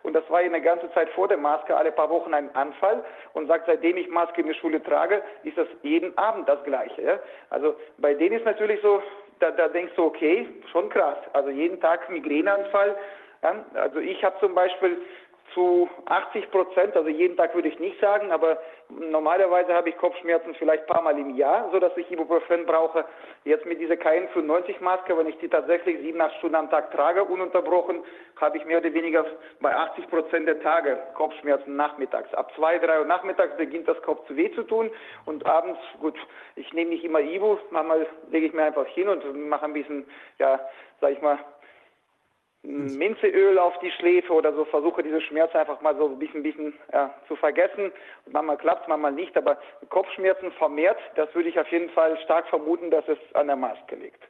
S7: Und das war eine ganze Zeit vor der Maske, alle paar Wochen ein Anfall und sagt, seitdem ich Maske in der Schule trage, ist das jeden Abend das Gleiche. Ja? Also bei denen ist natürlich so, da, da denkst du, okay, schon krass. Also jeden Tag Migräneanfall. Ja? Also ich habe zum Beispiel zu 80 Prozent, also jeden Tag würde ich nicht sagen, aber normalerweise habe ich Kopfschmerzen vielleicht ein paar Mal im Jahr, so dass ich Ibuprofen brauche. Jetzt mit dieser KN95-Maske, wenn ich die tatsächlich sieben, acht Stunden am Tag trage, ununterbrochen, habe ich mehr oder weniger bei 80 Prozent der Tage Kopfschmerzen nachmittags. Ab zwei, drei Uhr nachmittags beginnt das Kopf zu weh zu tun und abends, gut, ich nehme nicht immer Ibu, manchmal lege ich mir einfach hin und mache ein bisschen, ja, sag ich mal, Minzeöl auf die Schläfe oder so, versuche diese Schmerzen einfach mal so ein bisschen, bisschen ja, zu vergessen. Manchmal klappt es, manchmal nicht, aber Kopfschmerzen vermehrt, das würde ich auf jeden Fall stark vermuten, dass es an der Maske liegt.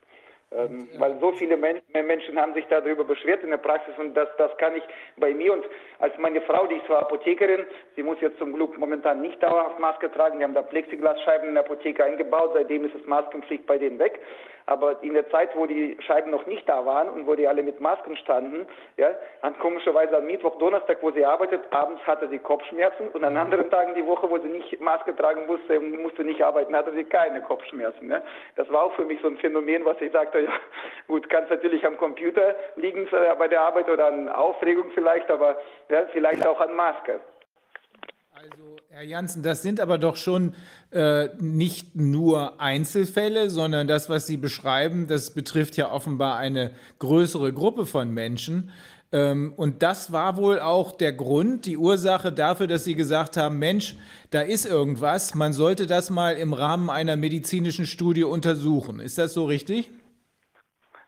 S7: Ähm, ja. Weil so viele Men Menschen haben sich darüber beschwert in der Praxis und das, das kann ich bei mir und als meine Frau, die ist zwar Apothekerin, sie muss jetzt zum Glück momentan nicht dauerhaft Maske tragen, die haben da Plexiglasscheiben in der Apotheke eingebaut, seitdem ist es Maskenpflicht bei denen weg. Aber in der Zeit, wo die Scheiben noch nicht da waren und wo die alle mit Masken standen, ja, an komischerweise am Mittwoch, Donnerstag, wo sie arbeitet, abends hatte sie Kopfschmerzen und an anderen Tagen die Woche, wo sie nicht Maske tragen musste, musste nicht arbeiten, hatte sie keine Kopfschmerzen. Ne? Das war auch für mich so ein Phänomen, was ich sagte, *laughs* ja, gut, kann es natürlich am Computer liegen äh, bei der Arbeit oder an Aufregung vielleicht, aber ja, vielleicht auch an Maske.
S3: Also, Herr Janssen, das sind aber doch schon äh, nicht nur Einzelfälle, sondern das, was Sie beschreiben, das betrifft ja offenbar eine größere Gruppe von Menschen. Ähm, und das war wohl auch der Grund, die Ursache dafür, dass Sie gesagt haben, Mensch, da ist irgendwas, man sollte das mal im Rahmen einer medizinischen Studie untersuchen. Ist das so richtig?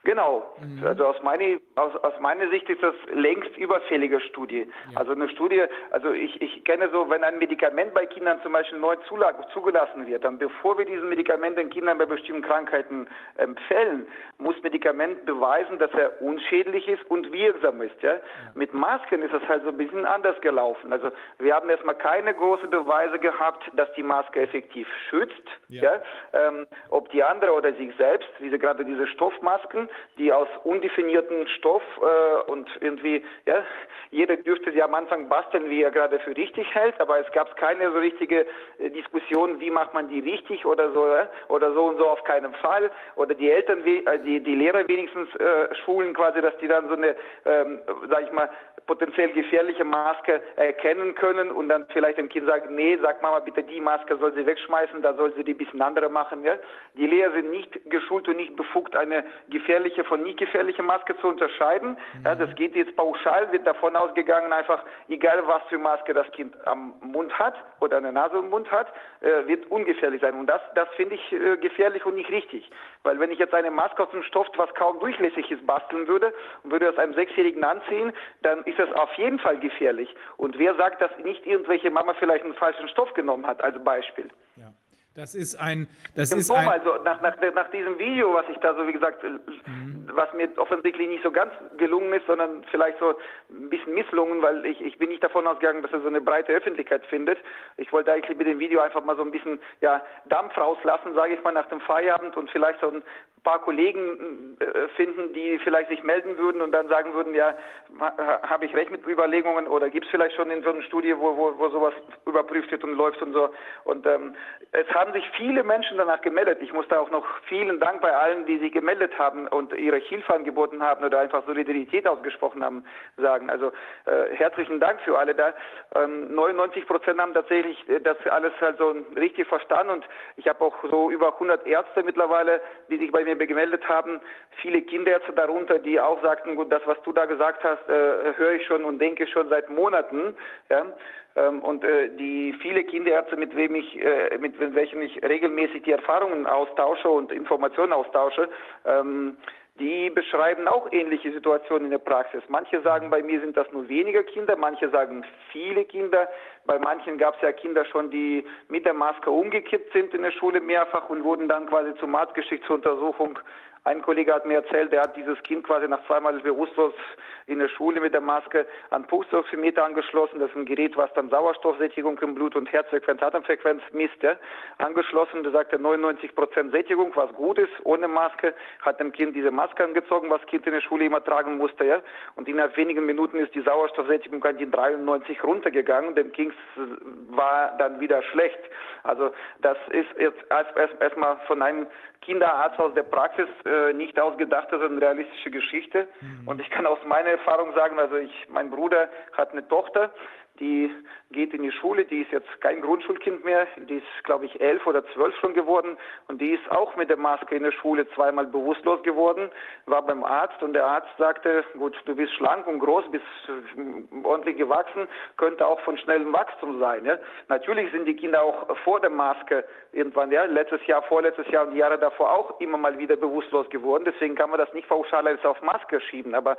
S7: Genau. Mhm. Also aus, meine, aus, aus meiner Sicht ist das längst überfällige Studie. Ja. Also eine Studie, also ich, ich kenne so, wenn ein Medikament bei Kindern zum Beispiel neu zugelassen wird, dann bevor wir dieses Medikament den Kindern bei bestimmten Krankheiten empfehlen, muss Medikament beweisen, dass er unschädlich ist und wirksam ist. Ja? ja? Mit Masken ist das halt so ein bisschen anders gelaufen. Also wir haben erstmal keine großen Beweise gehabt, dass die Maske effektiv schützt. Ja. ja? Ähm, ob die andere oder sich selbst, diese gerade diese Stoffmasken, die aus undefinierten Stoff äh, und irgendwie, ja, jeder dürfte sie am Anfang basteln, wie er gerade für richtig hält, aber es gab keine so richtige äh, Diskussion, wie macht man die richtig oder so, äh, oder so und so auf keinen Fall. Oder die Eltern, äh, die, die Lehrer wenigstens äh, schulen quasi, dass die dann so eine, ähm, sag ich mal, potenziell gefährliche Maske erkennen können und dann vielleicht dem Kind sagen, nee, sag Mama bitte, die Maske soll sie wegschmeißen, da soll sie die ein bisschen andere machen. Ja? Die Lehrer sind nicht geschult und nicht befugt, eine gefährliche von nicht gefährliche Maske zu unterscheiden. Mhm. Ja, das geht jetzt pauschal, wird davon ausgegangen, einfach egal was für Maske das Kind am Mund hat oder eine Nase im Mund hat, äh, wird ungefährlich sein. Und das, das finde ich äh, gefährlich und nicht richtig. Weil wenn ich jetzt eine Maske aus dem Stoff, was kaum durchlässig ist, basteln würde und würde das einem Sechsjährigen anziehen, dann ist das auf jeden Fall gefährlich. Und wer sagt, dass nicht irgendwelche Mama vielleicht einen falschen Stoff genommen hat, als Beispiel?
S3: Ja. Das ist ein. Das ist ein
S7: also nach, nach, nach diesem Video, was ich da so, wie gesagt, mhm. was mir offensichtlich nicht so ganz gelungen ist, sondern vielleicht so ein bisschen misslungen, weil ich, ich bin nicht davon ausgegangen, dass er so eine breite Öffentlichkeit findet. Ich wollte eigentlich mit dem Video einfach mal so ein bisschen ja, Dampf rauslassen, sage ich mal, nach dem Feierabend und vielleicht so ein paar Kollegen äh, finden, die vielleicht sich melden würden und dann sagen würden, ja, habe ich recht mit Überlegungen oder gibt es vielleicht schon in so einer Studie, wo, wo, wo sowas überprüft wird und läuft und so. Und ähm, es haben sich viele Menschen danach gemeldet. Ich muss da auch noch vielen Dank bei allen, die sich gemeldet haben und ihre Hilfe angeboten haben oder einfach Solidarität ausgesprochen haben, sagen. Also äh, herzlichen Dank für alle da. Ähm, 99 Prozent haben tatsächlich äh, das alles halt so richtig verstanden und ich habe auch so über 100 Ärzte mittlerweile, die sich bei mir gemeldet haben, viele Kinderärzte darunter, die auch sagten, gut, das, was du da gesagt hast, äh, höre ich schon und denke schon seit Monaten. Ja? Ähm, und äh, die viele Kinderärzte, mit wem ich, äh, mit welchen ich regelmäßig die Erfahrungen austausche und Informationen austausche, ähm, die beschreiben auch ähnliche Situationen in der Praxis. Manche sagen, bei mir sind das nur weniger Kinder, manche sagen viele Kinder. Bei manchen gab es ja Kinder schon, die mit der Maske umgekippt sind in der Schule mehrfach und wurden dann quasi zum Arzt geschickt zur Untersuchung. Ein Kollege hat mir erzählt, der hat dieses Kind quasi nach zweimal bewusstlos in der Schule mit der Maske an Pulsoximeter angeschlossen. Das ist ein Gerät, was dann Sauerstoffsättigung im Blut und Herzfrequenz, Atemfrequenz misst. Ja. Angeschlossen, da sagt er 99 Prozent Sättigung, was gut ist, ohne Maske. Hat dem Kind diese Maske angezogen, was Kind in der Schule immer tragen musste. Ja. Und innerhalb wenigen Minuten ist die Sauerstoffsättigung an die 93 runtergegangen. Dem Kind war dann wieder schlecht. Also das ist jetzt erstmal erst, von einem Kinderarzt aus der Praxis äh, nicht ausgedacht, das ist eine realistische Geschichte. Mhm. Und ich kann aus meiner Erfahrung sagen, also ich, mein Bruder hat eine Tochter, die geht in die Schule, die ist jetzt kein Grundschulkind mehr, die ist, glaube ich, elf oder zwölf schon geworden und die ist auch mit der Maske in der Schule zweimal bewusstlos geworden, war beim Arzt und der Arzt sagte, gut, du bist schlank und groß, bist äh, ordentlich gewachsen, könnte auch von schnellem Wachstum sein. Ja? Natürlich sind die Kinder auch vor der Maske irgendwann, ja, letztes Jahr, vorletztes Jahr und die Jahre davor auch immer mal wieder bewusstlos geworden, deswegen kann man das nicht pauschal als auf Maske schieben, aber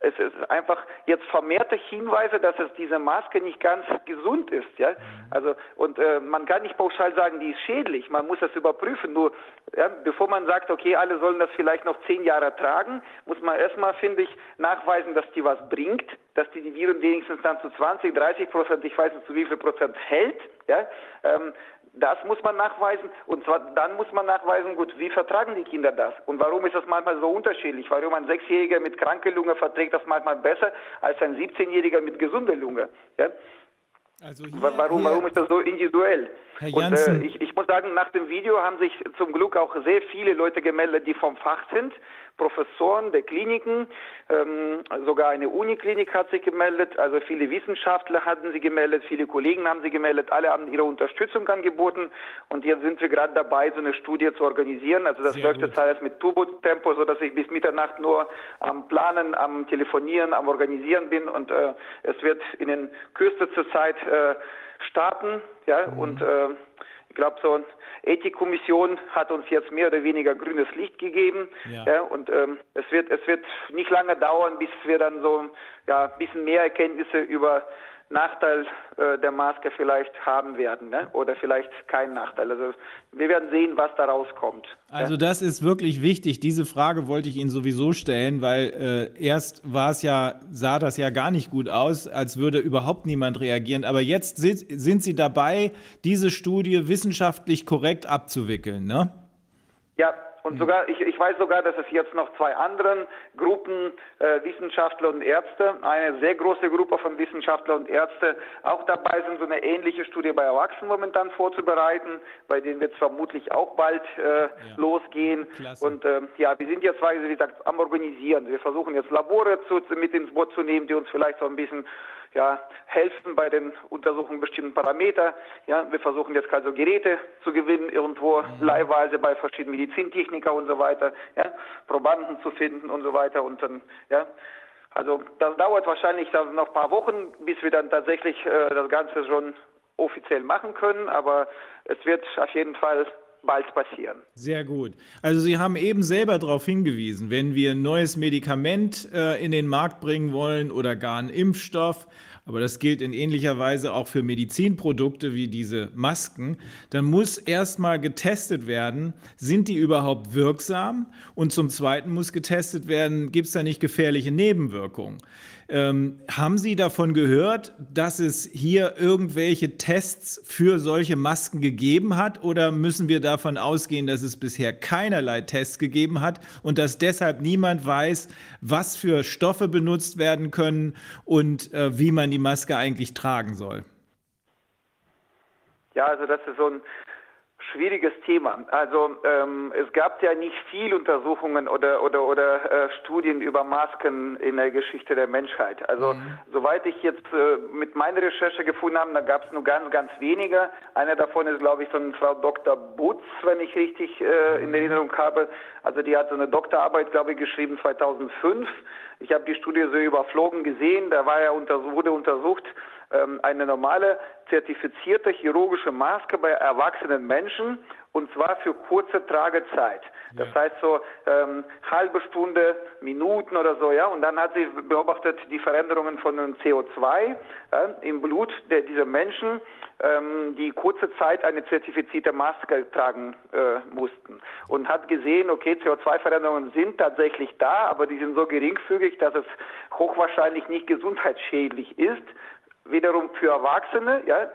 S7: es ist einfach jetzt vermehrte Hinweise, dass es diese Maske nicht ganz gesund ist, ja. Mhm. Also und äh, man kann nicht pauschal sagen, die ist schädlich. Man muss das überprüfen. Nur ja, bevor man sagt, okay, alle sollen das vielleicht noch zehn Jahre tragen, muss man erstmal, finde ich, nachweisen, dass die was bringt, dass die die Viren wenigstens dann zu 20, 30 Prozent, ich weiß nicht zu wie viel Prozent hält, ja. Ähm, das muss man nachweisen und zwar dann muss man nachweisen, gut, wie vertragen die Kinder das und warum ist das manchmal so unterschiedlich? Warum ein Sechsjähriger mit kranker Lunge verträgt das manchmal besser als ein 17-Jähriger mit gesunder Lunge? Ja? Also hier, warum,
S3: hier,
S7: warum ist das so individuell? Herr Janssen. Und äh, ich, ich muss sagen, nach dem Video haben sich zum Glück auch sehr viele Leute gemeldet, die vom Fach sind. Professoren der Kliniken, ähm, sogar eine Uniklinik hat sich gemeldet, also viele Wissenschaftler hatten sie gemeldet, viele Kollegen haben sie gemeldet, alle haben ihre Unterstützung angeboten und jetzt sind wir gerade dabei, so eine Studie zu organisieren. Also das Sehr läuft gut. jetzt alles mit Turbo-Tempo, so dass ich bis Mitternacht nur am Planen, am Telefonieren, am Organisieren bin und äh, es wird in den kürzester Zeit äh, starten, ja, mhm. und äh, ich glaube so Ethikkommission hat uns jetzt mehr oder weniger grünes Licht gegeben. Ja. ja und ähm, es wird es wird nicht lange dauern, bis wir dann so ja ein bisschen mehr Erkenntnisse über Nachteil äh, der Maske vielleicht haben werden ne? oder vielleicht keinen Nachteil. Also wir werden sehen, was da rauskommt.
S3: Also das ist wirklich wichtig. Diese Frage wollte ich Ihnen sowieso stellen, weil äh, erst war es ja, sah das ja gar nicht gut aus, als würde überhaupt niemand reagieren. Aber jetzt sind, sind Sie dabei, diese Studie wissenschaftlich korrekt abzuwickeln, ne?
S7: Ja, und hm. sogar, ich, ich weiß sogar, dass es jetzt noch zwei anderen Gruppen, äh, Wissenschaftler und Ärzte, eine sehr große Gruppe von Wissenschaftler und Ärzte auch dabei sind, so eine ähnliche Studie bei Erwachsenen momentan vorzubereiten, bei denen wird es vermutlich auch bald äh, ja. losgehen. Klasse. Und äh, ja, wir sind jetzt, wie gesagt, am Organisieren. Wir versuchen jetzt Labore zu, mit ins Boot zu nehmen, die uns vielleicht so ein bisschen ja, helfen bei den Untersuchungen bestimmten Parameter. Ja, wir versuchen jetzt also Geräte zu gewinnen, irgendwo mhm. leihweise bei verschiedenen Medizintechniker und so weiter, ja, Probanden zu finden und so weiter und dann, ja, also das dauert wahrscheinlich noch ein paar Wochen, bis wir dann tatsächlich äh, das Ganze schon offiziell machen können, aber es wird auf jeden Fall bald passieren.
S3: Sehr gut. Also Sie haben eben selber darauf hingewiesen, wenn wir ein neues Medikament äh, in den Markt bringen wollen oder gar einen Impfstoff, aber das gilt in ähnlicher Weise auch für Medizinprodukte wie diese Masken, dann muss erstmal getestet werden, sind die überhaupt wirksam? Und zum Zweiten muss getestet werden, gibt es da nicht gefährliche Nebenwirkungen? Ähm, haben Sie davon gehört, dass es hier irgendwelche Tests für solche Masken gegeben hat? Oder müssen wir davon ausgehen, dass es bisher keinerlei Tests gegeben hat und dass deshalb niemand weiß, was für Stoffe benutzt werden können und äh, wie man die Maske eigentlich tragen soll?
S7: Ja, also das ist so ein schwieriges Thema. Also ähm, es gab ja nicht viel Untersuchungen oder oder oder äh, Studien über Masken in der Geschichte der Menschheit. Also mhm. soweit ich jetzt äh, mit meiner Recherche gefunden habe, da gab es nur ganz ganz wenige. Einer davon ist glaube ich eine Frau Dr. Butz, wenn ich richtig äh, in Erinnerung habe. Also die hat so eine Doktorarbeit glaube ich geschrieben 2005. Ich habe die Studie so überflogen gesehen. Da war ja unter, wurde untersucht eine normale zertifizierte chirurgische Maske bei erwachsenen Menschen und zwar für kurze Tragezeit. Das ja. heißt so ähm, halbe Stunde, Minuten oder so, ja. Und dann hat sie beobachtet die Veränderungen von dem CO2 äh, im Blut der, dieser Menschen, ähm, die kurze Zeit eine zertifizierte Maske tragen äh, mussten und hat gesehen, okay, CO2-Veränderungen sind tatsächlich da, aber die sind so geringfügig, dass es hochwahrscheinlich nicht gesundheitsschädlich ist wiederum für Erwachsene, ja, äh,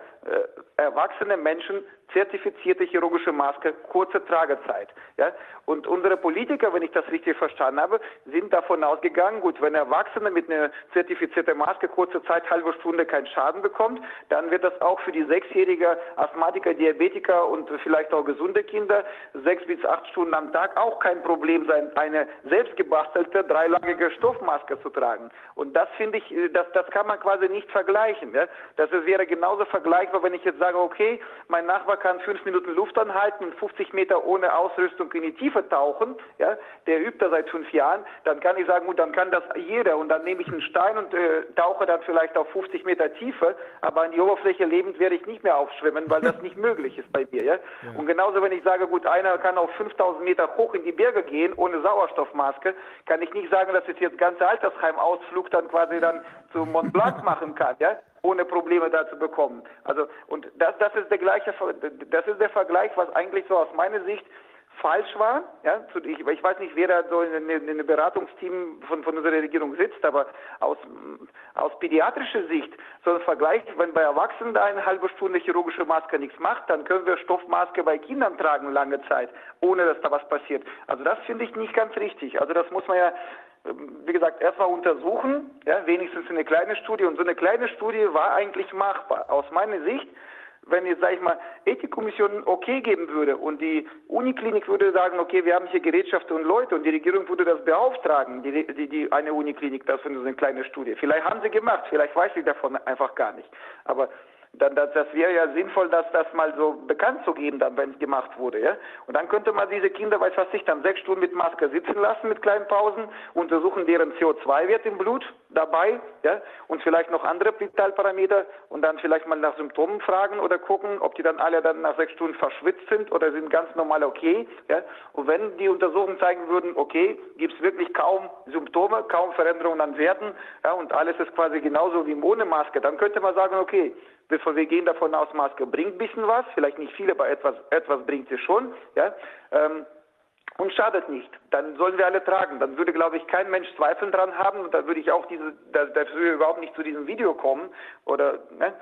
S7: erwachsene Menschen zertifizierte chirurgische Maske, kurze Tragezeit. Ja? Und unsere Politiker, wenn ich das richtig verstanden habe, sind davon ausgegangen, gut, wenn Erwachsene mit einer zertifizierten Maske kurze Zeit, halbe Stunde keinen Schaden bekommt, dann wird das auch für die sechsjährige Asthmatiker, Diabetiker und vielleicht auch gesunde Kinder sechs bis acht Stunden am Tag auch kein Problem sein, eine selbstgebastelte, dreilagige Stoffmaske zu tragen. Und das finde ich, das, das kann man quasi nicht vergleichen. Ja? Das wäre genauso vergleichbar, wenn ich jetzt sage, okay, mein Nachbar kann fünf Minuten Luft anhalten und 50 Meter ohne Ausrüstung in die Tiefe tauchen, ja, der übt da seit fünf Jahren, dann kann ich sagen, gut, dann kann das jeder und dann nehme ich einen Stein und äh, tauche dann vielleicht auf 50 Meter Tiefe, aber an die Oberfläche lebend werde ich nicht mehr aufschwimmen, weil das nicht möglich ist bei mir. Ja? ja? Und genauso, wenn ich sage, gut, einer kann auf 5000 Meter hoch in die Berge gehen ohne Sauerstoffmaske, kann ich nicht sagen, dass ich jetzt ganze Altersheimausflug dann quasi dann zu Mont Blanc machen kann. Ja? Ohne Probleme da zu bekommen. Also und das, das ist der gleiche, das ist der Vergleich, was eigentlich so aus meiner Sicht falsch war. Ja, ich, weiß nicht, wer da so in einem Beratungsteam von, von unserer Regierung sitzt, aber aus, aus pädiatrischer Sicht so ein Vergleich, wenn bei Erwachsenen da eine halbe Stunde chirurgische Maske nichts macht, dann können wir Stoffmaske bei Kindern tragen lange Zeit, ohne dass da was passiert. Also das finde ich nicht ganz richtig. Also das muss man ja wie gesagt, erstmal untersuchen, ja, wenigstens eine kleine Studie. Und so eine kleine Studie war eigentlich machbar. Aus meiner Sicht wenn jetzt, sag ich mal, Ethikkommission okay geben würde und die Uniklinik würde sagen, okay, wir haben hier Gerätschaften und Leute und die Regierung würde das beauftragen, die, die, die eine Uniklinik, das für eine kleine Studie. Vielleicht haben sie gemacht, vielleicht weiß ich davon einfach gar nicht. Aber dann das, das wäre ja sinnvoll, dass das mal so bekannt zu geben, dann wenn es gemacht wurde, ja. Und dann könnte man diese Kinder, weiß was ich, dann sechs Stunden mit Maske sitzen lassen mit kleinen Pausen, untersuchen deren CO2-Wert im Blut dabei, ja, und vielleicht noch andere Vitalparameter und dann vielleicht mal nach Symptomen fragen oder gucken, ob die dann alle dann nach sechs Stunden verschwitzt sind oder sind ganz normal okay, ja. Und wenn die Untersuchungen zeigen würden, okay, gibt es wirklich kaum Symptome, kaum Veränderungen an Werten, ja, und alles ist quasi genauso wie ohne Maske, dann könnte man sagen, okay, wir gehen davon aus, Maske bringt ein bisschen was, vielleicht nicht viel, aber etwas, etwas bringt sie schon, ja, ähm, und schadet nicht. Dann sollen wir alle tragen. Dann würde, glaube ich, kein Mensch Zweifel dran haben und dann würde ich auch diese, da, da würde überhaupt nicht zu diesem Video kommen oder, ne?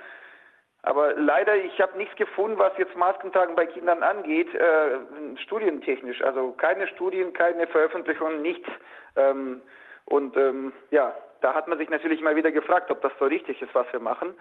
S7: Aber leider, ich habe nichts gefunden, was jetzt Maskentragen bei Kindern angeht, äh, studientechnisch. Also keine Studien, keine Veröffentlichungen, nichts. Ähm, und ähm, ja, da hat man sich natürlich mal wieder gefragt, ob das so richtig ist, was wir machen.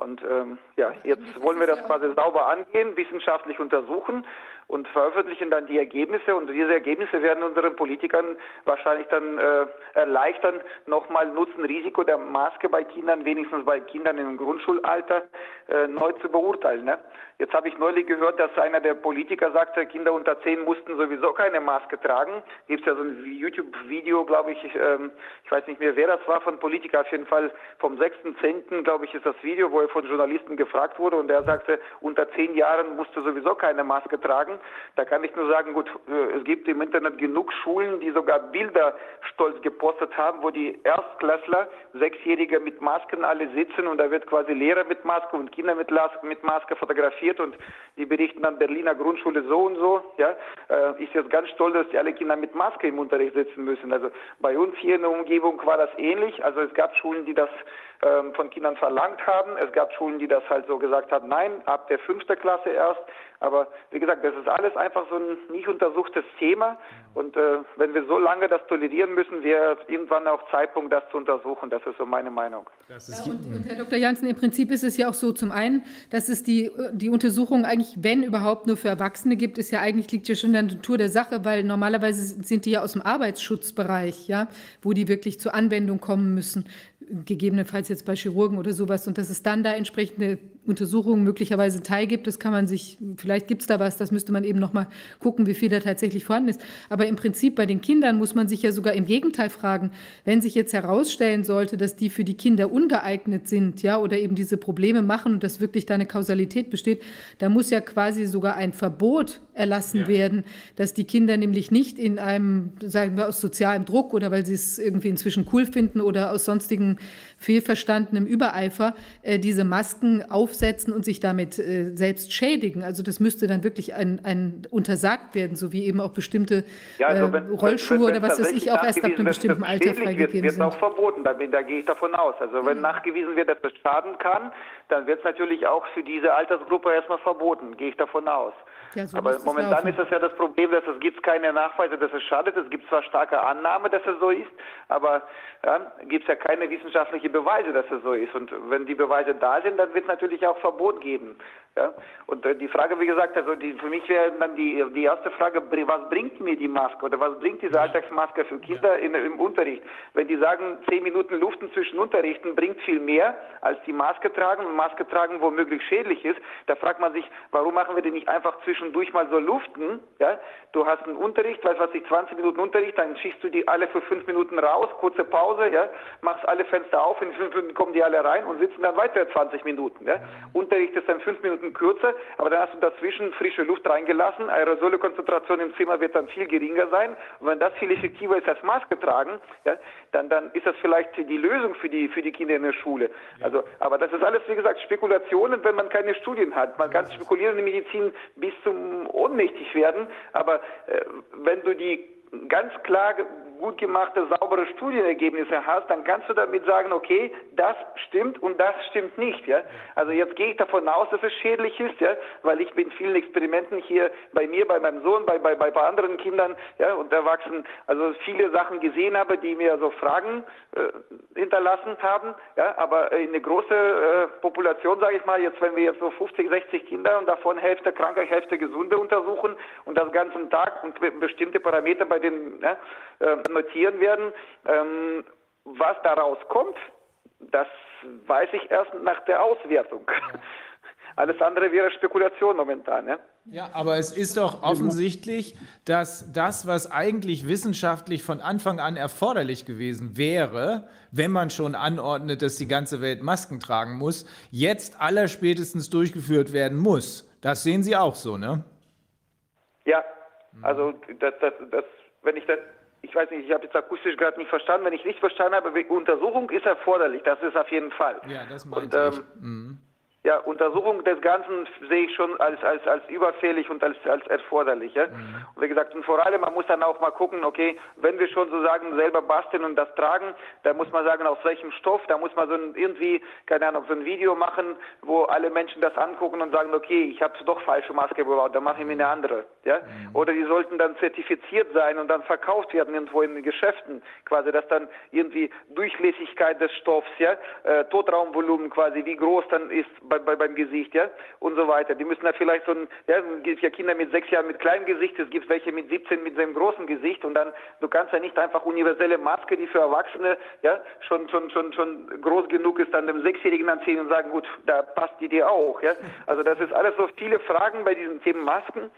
S7: Und ähm, ja, jetzt wollen wir das quasi sauber angehen, wissenschaftlich untersuchen und veröffentlichen dann die Ergebnisse. Und diese Ergebnisse werden unseren Politikern wahrscheinlich dann äh, erleichtern, nochmal Nutzen-Risiko der Maske bei Kindern, wenigstens bei Kindern im Grundschulalter, äh, neu zu beurteilen. Ne? Jetzt habe ich neulich gehört, dass einer der Politiker sagte, Kinder unter 10 mussten sowieso keine Maske tragen. Gibt es ja so ein YouTube-Video, glaube ich, ähm, ich weiß nicht mehr, wer das war von Politiker, auf jeden Fall vom 6.10., glaube ich, ist das Video, wo er von Journalisten gefragt wurde und er sagte, unter 10 Jahren musste sowieso keine Maske tragen. Da kann ich nur sagen, gut, äh, es gibt im Internet genug Schulen, die sogar Bilder stolz gepostet haben, wo die Erstklässler, Sechsjährige mit Masken alle sitzen und da wird quasi Lehrer mit Maske und Kinder mit, Maske fotografiert und die berichten an Berliner Grundschule so und so, ja, äh, ist jetzt ganz stolz, dass die alle Kinder mit Maske im Unterricht sitzen müssen. Also bei uns hier in der Umgebung war das ähnlich. Also es gab Schulen, die das ähm, von Kindern verlangt haben. Es gab Schulen, die das halt so gesagt haben, nein, ab der fünften Klasse erst. Aber wie gesagt, das ist alles einfach so ein nicht untersuchtes Thema. Und äh, wenn wir so lange das tolerieren müssen, wäre irgendwann auch Zeitpunkt, das zu untersuchen. Das ist so meine Meinung.
S1: Ja, und, und, Herr Dr. Janssen, im Prinzip ist es ja auch so zum einen, dass es die, die Untersuchung eigentlich, wenn überhaupt, nur für Erwachsene gibt, ist ja eigentlich, liegt ja schon in der Natur der Sache, weil normalerweise sind die ja aus dem Arbeitsschutzbereich, ja, wo die wirklich zur Anwendung kommen müssen gegebenenfalls jetzt bei Chirurgen oder sowas und dass es dann da entsprechende Untersuchungen möglicherweise teilgibt, das kann man sich, vielleicht gibt es da was, das müsste man eben noch mal gucken, wie viel da tatsächlich vorhanden ist. Aber im Prinzip bei den Kindern muss man sich ja sogar im Gegenteil fragen, wenn sich jetzt herausstellen sollte, dass die für die Kinder ungeeignet sind, ja, oder eben diese Probleme machen und dass wirklich da eine Kausalität besteht, da muss ja quasi sogar ein Verbot erlassen ja. werden, dass die Kinder nämlich nicht in einem, sagen wir, aus sozialem Druck oder weil sie es irgendwie inzwischen cool finden oder aus sonstigen fehlverstandenem Übereifer äh, diese Masken aufsetzen und sich damit äh, selbst schädigen. Also das müsste dann wirklich ein, ein untersagt werden, so wie eben auch bestimmte ja, also äh, wenn, Rollschuhe wenn, wenn oder was weiß ich auch erst ab einem bestimmten Alter freigegeben
S7: wird, sind. Wird auch verboten, da, da gehe ich davon aus. Also wenn mhm. nachgewiesen wird, dass das schaden kann, dann wird es natürlich auch für diese Altersgruppe erstmal verboten, gehe ich davon aus. Ja, so Aber momentan ist das ja das Problem, dass es gibt keine Nachweise, dass es schadet. Es gibt zwar starke Annahme, dass es so ist, aber ja, gibt es ja keine wissenschaftlichen Beweise, dass es so ist. Und wenn die Beweise da sind, dann wird es natürlich auch Verbot geben. Ja? Und äh, die Frage, wie gesagt, also die, für mich wäre dann die, die erste Frage, was bringt mir die Maske oder was bringt diese Alltagsmaske für Kinder in, im Unterricht? Wenn die sagen, zehn Minuten Luften zwischen Unterrichten bringt viel mehr als die Maske tragen und Maske tragen womöglich schädlich ist, da fragt man sich, warum machen wir denn nicht einfach zwischendurch mal so luften? Ja? Du hast einen Unterricht, weißt was ich, 20 Minuten Unterricht, dann schickst du die alle für fünf Minuten raus, kurze Pause, ja? machst alle Fenster auf, in fünf Minuten kommen die alle rein und sitzen dann weiter 20 Minuten. Ja? Unterricht ist dann fünf Minuten Minuten kürzer, aber dann hast du dazwischen frische Luft reingelassen. Aerosolkonzentration im Zimmer wird dann viel geringer sein. Und wenn das viel effektiver ist als Maske tragen, ja, dann, dann ist das vielleicht die Lösung für die, für die Kinder in der Schule. Also, aber das ist alles, wie gesagt, Spekulationen, wenn man keine Studien hat. Man kann spekulieren in der Medizin bis zum ohnmächtig werden, aber äh, wenn du die ganz klar gut gemachte, saubere Studienergebnisse hast, dann kannst du damit sagen, okay, das stimmt und das stimmt nicht. Ja? Also jetzt gehe ich davon aus, dass es schädlich ist, ja? weil ich bin vielen Experimenten hier bei mir, bei meinem Sohn, bei, bei, bei anderen Kindern ja, und Erwachsenen, also viele Sachen gesehen habe, die mir so Fragen äh, hinterlassen haben. Ja? Aber in eine große äh, Population, sage ich mal, jetzt wenn wir jetzt so 50, 60 Kinder und davon Hälfte kranke, Hälfte gesunde untersuchen und das ganzen Tag und bestimmte Parameter bei den ja, äh, notieren werden, ähm, was daraus kommt, das weiß ich erst nach der Auswertung. Ja. Alles andere wäre Spekulation momentan. Ja?
S3: ja, aber es ist doch offensichtlich, dass das, was eigentlich wissenschaftlich von Anfang an erforderlich gewesen wäre, wenn man schon anordnet, dass die ganze Welt Masken tragen muss, jetzt allerspätestens durchgeführt werden muss. Das sehen Sie auch so, ne?
S7: Ja, also das, das, das wenn ich das ich weiß nicht, ich habe jetzt akustisch gerade nicht verstanden. Wenn ich nicht verstanden habe, Untersuchung ist erforderlich, das ist auf jeden Fall.
S3: Ja, das meinte Und, ähm, ich. Mhm.
S7: Ja, Untersuchung des Ganzen sehe ich schon als, als, als überfällig und als, als erforderlich. Ja? Mhm. Und wie gesagt, und vor allem, man muss dann auch mal gucken, okay, wenn wir schon sozusagen selber basteln und das tragen, da muss man sagen, aus welchem Stoff, da muss man so ein, irgendwie, keine Ahnung, so ein Video machen, wo alle Menschen das angucken und sagen, okay, ich habe doch falsche Maske gebaut, dann mache ich mir eine andere. Ja? Mhm. Oder die sollten dann zertifiziert sein und dann verkauft werden irgendwo in den Geschäften, quasi, dass dann irgendwie Durchlässigkeit des Stoffs, ja, äh, Totraumvolumen quasi, wie groß dann ist, bei, bei, beim Gesicht, ja, und so weiter. Die müssen da vielleicht so ein, ja, es gibt ja Kinder mit sechs Jahren mit kleinem Gesicht, es gibt welche mit 17 mit seinem großen Gesicht und dann, du kannst ja nicht einfach universelle Maske, die für Erwachsene, ja, schon, schon, schon, schon groß genug ist, dann dem Sechsjährigen anziehen und sagen, gut, da passt die dir auch, ja. Also das ist alles so viele Fragen bei diesen Themen Masken.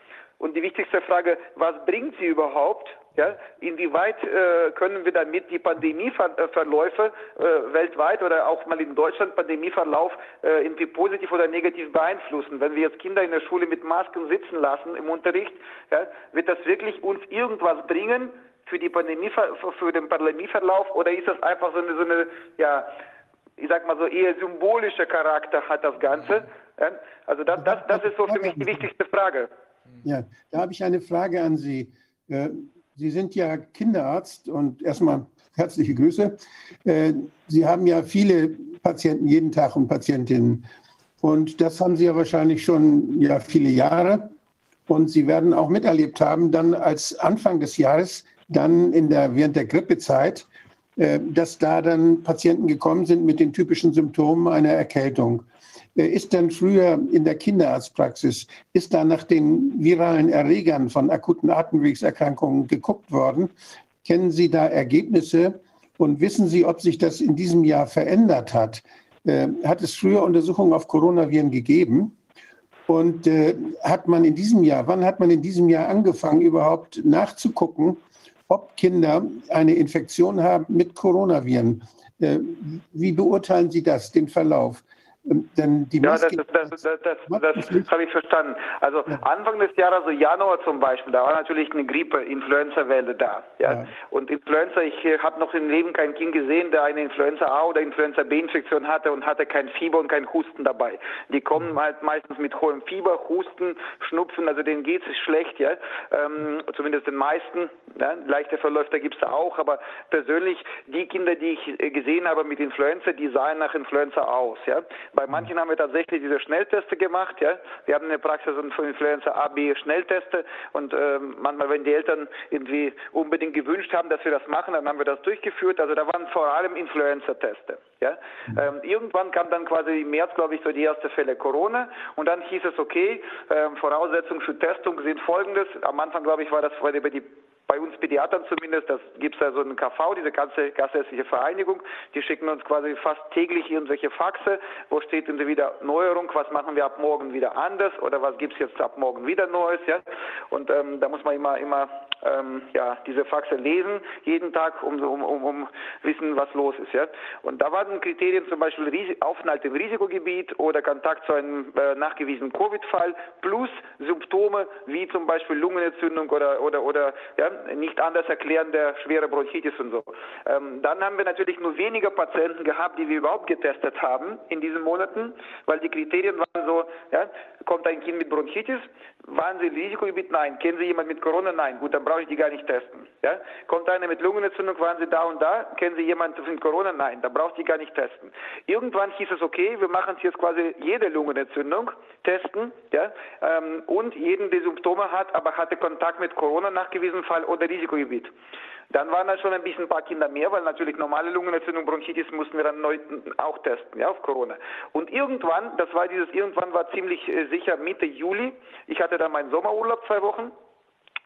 S7: Und die wichtigste Frage, was bringt sie überhaupt? Ja, inwieweit äh, können wir damit die Pandemieverläufe äh, weltweit oder auch mal in Deutschland Pandemieverlauf äh, irgendwie positiv oder negativ beeinflussen? Wenn wir jetzt Kinder in der Schule mit Masken sitzen lassen im Unterricht, ja, wird das wirklich uns irgendwas bringen für die Pandemie, für den Pandemieverlauf oder ist das einfach so eine, so eine ja, ich sag mal so eher symbolischer Charakter hat das Ganze? Ja? Also das, das, das ist so für mich die wichtigste Frage.
S4: Ja, da habe ich eine Frage an Sie. Äh, Sie sind ja Kinderarzt und erstmal *laughs* herzliche Grüße. Äh, Sie haben ja viele Patienten jeden Tag und Patientinnen. Und das haben Sie ja wahrscheinlich schon ja viele Jahre. Und Sie werden auch miterlebt haben, dann als Anfang des Jahres, dann in der, während der Grippezeit, äh, dass da dann Patienten gekommen sind mit den typischen Symptomen einer Erkältung. Ist denn früher in der Kinderarztpraxis, ist da nach den viralen Erregern von akuten Atemwegserkrankungen geguckt worden? Kennen Sie da Ergebnisse und wissen Sie, ob sich das in diesem Jahr verändert hat? Äh, hat es früher Untersuchungen auf Coronaviren gegeben? Und äh, hat man in diesem Jahr, wann hat man in diesem Jahr angefangen, überhaupt nachzugucken, ob Kinder eine Infektion haben mit Coronaviren? Äh, wie beurteilen Sie das, den Verlauf?
S7: Denn die ja, das, das, das, das, habe ich verstanden. Also ja. Anfang des Jahres, also Januar zum Beispiel, da war natürlich eine Grippe, Influenza-Welle da. Ja? ja? Und Influenza, ich habe noch im Leben kein Kind gesehen, der eine Influenza A oder Influenza B-Infektion hatte und hatte kein Fieber und kein Husten dabei. Die kommen halt meistens mit hohem Fieber, Husten, Schnupfen, also denen geht es schlecht, ja. Ähm, zumindest den meisten. Ja? Leichte Verläufe gibt es auch, aber persönlich die Kinder, die ich äh, gesehen habe mit Influenza, die sahen nach Influenza aus, ja. Bei manchen haben wir tatsächlich diese Schnellteste gemacht. Ja? Wir haben in der Praxis von Influenza A, B Schnellteste und äh, manchmal, wenn die Eltern irgendwie unbedingt gewünscht haben, dass wir das machen, dann haben wir das durchgeführt. Also da waren vor allem Influenza-Teste. Ja? Ähm, irgendwann kam dann quasi im März, glaube ich, so die erste Fälle Corona und dann hieß es, okay, äh, Voraussetzungen für Testung sind folgendes. Am Anfang, glaube ich, war das über die bei uns Pädiatern zumindest, das gibt es ja so einen KV, diese ganze gassärztliche Vereinigung, die schicken uns quasi fast täglich irgendwelche Faxe, wo steht in wieder Neuerung, was machen wir ab morgen wieder anders oder was gibt es jetzt ab morgen wieder Neues, ja. Und ähm, da muss man immer, immer ähm, ja, diese Faxe lesen, jeden Tag, um, um, um, um wissen, was los ist, ja. Und da waren Kriterien zum Beispiel Ris Aufenthalt im Risikogebiet oder Kontakt zu einem äh, nachgewiesenen Covid-Fall plus Symptome wie zum Beispiel Lungenentzündung oder, oder, oder ja, nicht anders erklären der schwere Bronchitis und so. Ähm, dann haben wir natürlich nur weniger Patienten gehabt, die wir überhaupt getestet haben in diesen Monaten, weil die Kriterien waren so, ja, kommt ein Kind mit Bronchitis, waren Sie im Risikogebiet? Nein. Kennen Sie jemanden mit Corona? Nein. Gut, dann brauche ich die gar nicht testen. Ja? Kommt einer mit Lungenentzündung, waren Sie da und da? Kennen Sie jemanden mit Corona? Nein, da braucht die gar nicht testen. Irgendwann hieß es, okay, wir machen jetzt quasi jede Lungenentzündung testen ja? Ähm, und jeden, der Symptome hat, aber hatte Kontakt mit Corona nachgewiesen Fall oder Risikogebiet. Dann waren da schon ein bisschen ein paar Kinder mehr, weil natürlich normale Lungenentzündung, Bronchitis mussten wir dann neu auch testen, ja, auf Corona. Und irgendwann, das war dieses, irgendwann war ziemlich äh, sicher Mitte Juli, ich hatte dann meinen Sommerurlaub zwei Wochen,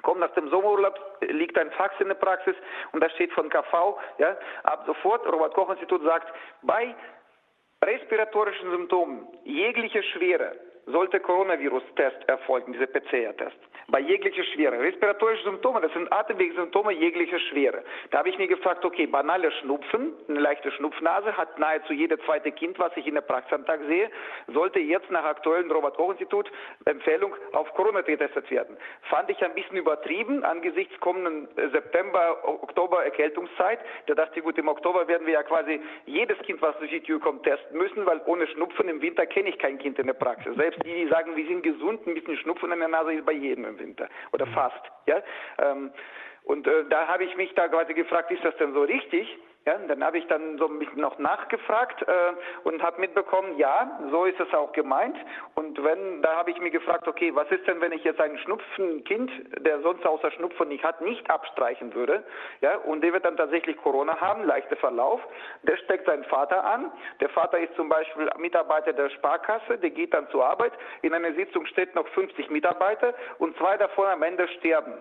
S7: komme nach dem Sommerurlaub, liegt ein Fax in der Praxis und da steht von KV, ja, ab sofort, Robert-Koch-Institut sagt, bei respiratorischen Symptomen jeglicher Schwere sollte Coronavirus-Test erfolgen, dieser PCR-Test. Bei jeglicher Schwere. Respiratorische Symptome, das sind Atemwegssymptome jeglicher Schwere. Da habe ich mir gefragt, okay, banale Schnupfen, eine leichte Schnupfnase, hat nahezu jedes zweite Kind, was ich in der Praxis am Tag sehe, sollte jetzt nach aktuellem Robert-Koch-Institut Empfehlung auf Corona getestet werden. Fand ich ein bisschen übertrieben angesichts kommenden September, Oktober Erkältungszeit. Da dachte ich, gut, im Oktober werden wir ja quasi jedes Kind, was durch die Tür kommt, testen müssen, weil ohne Schnupfen im Winter kenne ich kein Kind in der Praxis. Selbst die, die sagen, wir sind gesund, ein bisschen Schnupfen in der Nase ist bei jedem im Winter oder fast. Ja? Ähm, und äh, da habe ich mich da quasi gefragt, ist das denn so richtig? Ja, dann habe ich dann so ein bisschen noch nachgefragt äh, und habe mitbekommen, ja, so ist es auch gemeint. Und wenn, da habe ich mir gefragt, okay, was ist denn, wenn ich jetzt ein Schnupfenkind, der sonst außer Schnupfen nicht hat, nicht abstreichen würde, ja, und der wird dann tatsächlich Corona haben, leichter Verlauf, der steckt seinen Vater an. Der Vater ist zum Beispiel Mitarbeiter der Sparkasse, der geht dann zur Arbeit. In einer Sitzung steht noch 50 Mitarbeiter und zwei davon am Ende sterben.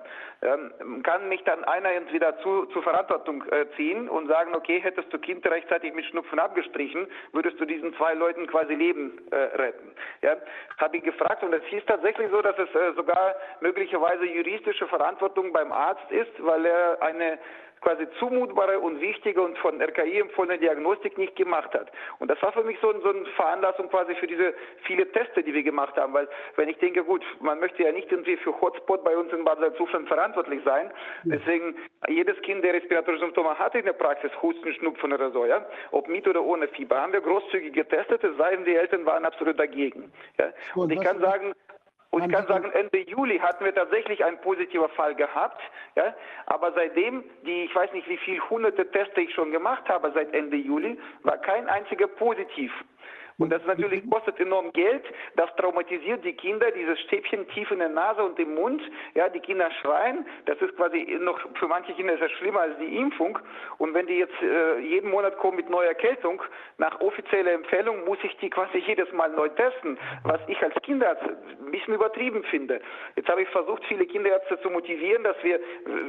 S7: Ähm, kann mich dann einer entweder zu, zur Verantwortung äh, ziehen und sagen, okay, hättest du Kind rechtzeitig mit Schnupfen abgestrichen, würdest du diesen zwei Leuten quasi Leben äh, retten. Ja, habe ich gefragt und es hieß tatsächlich so, dass es äh, sogar möglicherweise juristische Verantwortung beim Arzt ist, weil er eine quasi zumutbare und wichtige und von RKI empfohlene Diagnostik nicht gemacht hat. Und das war für mich so, so eine Veranlassung quasi für diese viele Teste, die wir gemacht haben, weil wenn ich denke, gut, man möchte ja nicht irgendwie für Hotspot bei uns in Bad Salzuflen verantwortlich sein, deswegen jedes Kind, der respiratorische Symptome hatte in der Praxis, Husten, Schnupfen oder so, ja, ob mit oder ohne Fieber, haben wir großzügig getestet, es sei denn, die Eltern waren absolut dagegen. Ja. Und ich kann sagen, und ich kann sagen, Ende Juli hatten wir tatsächlich einen positiven Fall gehabt. Ja? Aber seitdem, die, ich weiß nicht, wie viele hunderte Teste ich schon gemacht habe seit Ende Juli, war kein einziger positiv. Und das natürlich kostet enorm Geld. Das traumatisiert die Kinder, dieses Stäbchen tief in der Nase und im Mund. Ja, die Kinder schreien. Das ist quasi noch für manche Kinder sehr schlimmer als die Impfung. Und wenn die jetzt äh, jeden Monat kommen mit neuer Erkältung, nach offizieller Empfehlung muss ich die quasi jedes Mal neu testen, was ich als Kinderarzt ein bisschen übertrieben finde. Jetzt habe ich versucht, viele Kinderärzte zu motivieren, dass wir,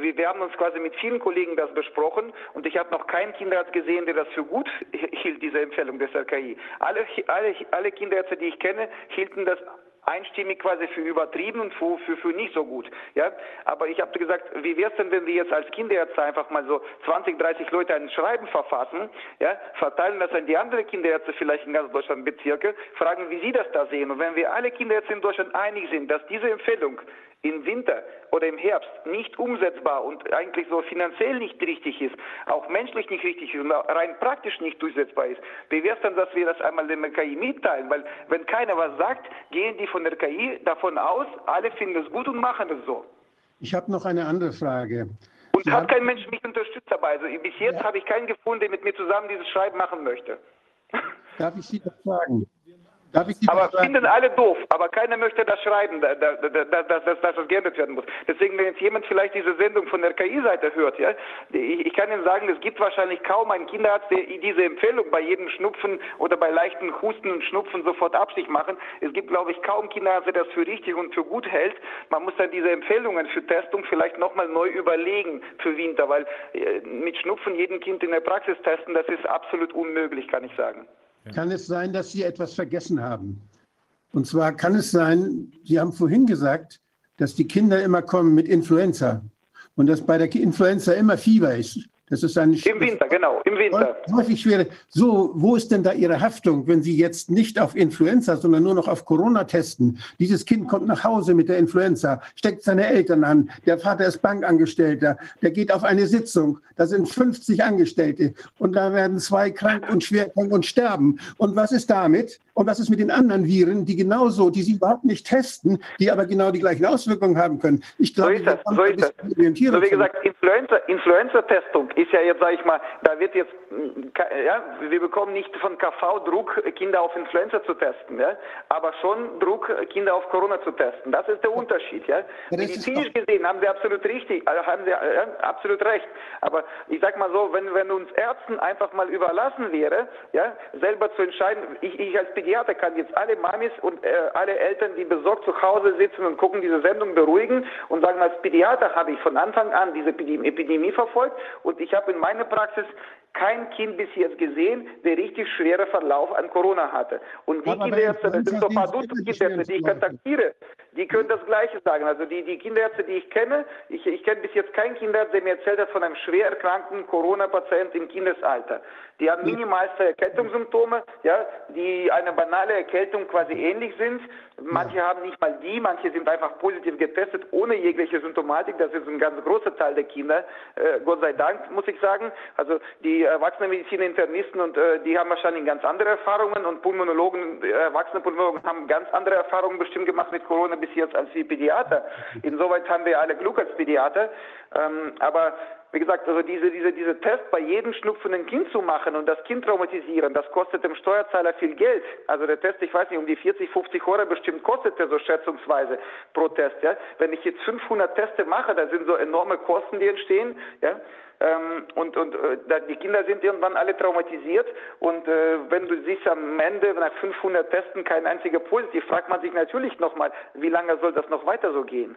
S7: wir, wir haben uns quasi mit vielen Kollegen das besprochen und ich habe noch keinen Kinderarzt gesehen, der das für gut *laughs* hielt, diese Empfehlung des RKI. Alle alle, alle Kinderärzte, die ich kenne, hielten das einstimmig quasi für übertrieben und für, für, für nicht so gut. Ja? Aber ich habe gesagt, wie wäre es denn, wenn wir jetzt als Kinderärzte einfach mal so 20, 30 Leute ein Schreiben verfassen, ja? verteilen das an die anderen Kinderärzte vielleicht in ganz Deutschland Bezirke, fragen, wie sie das da sehen. Und wenn wir alle Kinderärzte in Deutschland einig sind, dass diese Empfehlung im Winter oder im Herbst nicht umsetzbar und eigentlich so finanziell nicht richtig ist, auch menschlich nicht richtig ist und rein praktisch nicht durchsetzbar ist, wie wäre es dann, dass wir das einmal dem RKI mitteilen? Weil wenn keiner was sagt, gehen die von der RKI davon aus, alle finden es gut und machen es so.
S4: Ich habe noch eine andere Frage.
S7: Und Sie hat kein Mensch mich unterstützt dabei. Also bis jetzt ja. habe ich keinen gefunden, der mit mir zusammen dieses Schreiben machen möchte.
S4: Darf ich Sie das fragen?
S7: Aber finden alle doof, aber keiner möchte das schreiben, dass, dass, dass, dass das geändert werden muss. Deswegen, wenn jetzt jemand vielleicht diese Sendung von der KI-Seite hört, ja, ich, ich, kann Ihnen sagen, es gibt wahrscheinlich kaum einen Kinderarzt, der diese Empfehlung bei jedem Schnupfen oder bei leichten Husten und Schnupfen sofort Absicht machen. Es gibt, glaube ich, kaum Kinderarzt, der das für richtig und für gut hält. Man muss dann diese Empfehlungen für Testung vielleicht nochmal neu überlegen für Winter, weil äh, mit Schnupfen jedem Kind in der Praxis testen, das ist absolut unmöglich, kann ich sagen.
S4: Kann es sein, dass Sie etwas vergessen haben? Und zwar kann es sein, Sie haben vorhin gesagt, dass die Kinder immer kommen mit Influenza und dass bei der Influenza immer Fieber ist. Das ist eine
S7: Im Winter, genau, im Winter.
S4: Häufig schwere. So, wo ist denn da Ihre Haftung, wenn Sie jetzt nicht auf Influenza, sondern nur noch auf Corona testen? Dieses Kind kommt nach Hause mit der Influenza, steckt seine Eltern an, der Vater ist Bankangestellter, der geht auf eine Sitzung, da sind 50 Angestellte und da werden zwei krank und schwer krank und sterben. Und was ist damit? Und was ist mit den anderen Viren, die genauso, die sie überhaupt nicht testen, die aber genau die gleichen Auswirkungen haben können?
S7: Ich glaube, so ist das. So, ist das. so wie gesagt, Influenza, Influenza-Testung ist ja jetzt, sage ich mal, da wird jetzt, ja, wir bekommen nicht von KV Druck, Kinder auf Influenza zu testen, ja, aber schon Druck, Kinder auf Corona zu testen. Das ist der Unterschied, ja. Medizinisch gesehen haben Sie absolut richtig, also haben Sie ja, absolut recht. Aber ich sag mal so, wenn, wenn uns Ärzten einfach mal überlassen wäre, ja, selber zu entscheiden, ich, ich als Pädiater kann jetzt alle Mamis und äh, alle Eltern, die besorgt zu Hause sitzen und gucken diese Sendung, beruhigen und sagen, als Pädiater habe ich von Anfang an diese Epidemie verfolgt und ich habe in meiner Praxis kein Kind bis jetzt gesehen, der richtig schwere Verlauf an Corona hatte. Und die Aber Kinderärzte, das sind so ein paar Dutzend Kinderärzte, die ich kontaktiere, die können das Gleiche sagen. Also die, die Kinderärzte, die ich kenne, ich, ich kenne bis jetzt keinen Kinderarzt, der mir erzählt hat von einem schwer erkrankten Corona-Patienten im Kindesalter. Die haben minimalste Erkältungssymptome, ja, die eine banale Erkältung quasi ähnlich sind. Manche haben nicht mal die, manche sind einfach positiv getestet, ohne jegliche Symptomatik. Das ist ein ganz großer Teil der Kinder, äh, Gott sei Dank, muss ich sagen. Also die Erwachsenenmediziner, Internisten und äh, die haben wahrscheinlich ganz andere Erfahrungen und Pulmonologen, äh, erwachsene Pulmonologen haben ganz andere Erfahrungen bestimmt gemacht mit Corona bis jetzt als die Pädiater. Insoweit haben wir alle Glück als Pädiater. Ähm, aber wie gesagt, also diese, diese, diese Test bei jedem schnupfenden Kind zu machen und das Kind traumatisieren, das kostet dem Steuerzahler viel Geld. Also der Test, ich weiß nicht, um die 40, 50 Euro bestimmt kostet der so schätzungsweise pro Test. Ja? Wenn ich jetzt 500 Teste mache, da sind so enorme Kosten, die entstehen. Ja? Ähm, und und äh, die Kinder sind irgendwann alle traumatisiert und äh, wenn du siehst am Ende nach 500 Testen kein einziger positiv, fragt man sich natürlich nochmal, wie lange soll das noch weiter so gehen?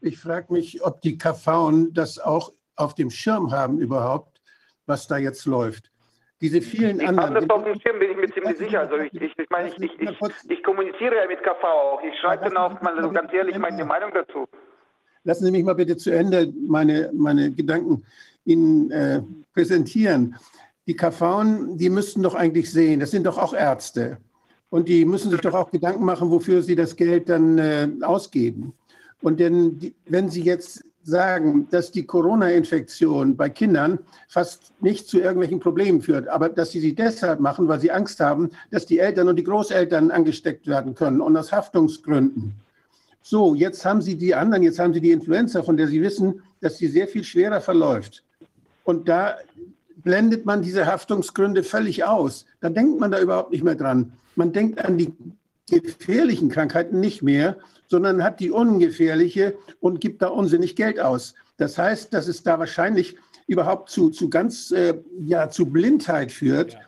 S4: Ich frage mich, ob die KV das auch auf dem Schirm haben überhaupt, was da jetzt läuft. Diese vielen
S7: ich
S4: anderen.
S7: Das auf dem Schirm bin ich mir ziemlich sicher. Also ich, ich, ich meine, ich, ich, ich, ich, kommuniziere ja mit KV auch. Ich schreibe dann auch mal so ganz ehrlich meine Meinung dazu.
S4: Lassen Sie mich mal bitte zu Ende meine, meine Gedanken Ihnen äh, präsentieren. Die KV, die müssten doch eigentlich sehen, das sind doch auch Ärzte. Und die müssen sich doch auch Gedanken machen, wofür sie das Geld dann äh, ausgeben. Und denn, die, wenn Sie jetzt sagen, dass die Corona-Infektion bei Kindern fast nicht zu irgendwelchen Problemen führt, aber dass sie sie deshalb machen, weil sie Angst haben, dass die Eltern und die Großeltern angesteckt werden können und aus Haftungsgründen. So, jetzt haben Sie die anderen, jetzt haben Sie die Influenza, von der Sie wissen, dass sie sehr viel schwerer verläuft. Und da blendet man diese Haftungsgründe völlig aus. Da denkt man da überhaupt nicht mehr dran. Man denkt an die gefährlichen Krankheiten nicht mehr, sondern hat die ungefährliche und gibt da unsinnig Geld aus. Das heißt, dass es da wahrscheinlich überhaupt zu, zu ganz, äh, ja, zu Blindheit führt. Ja,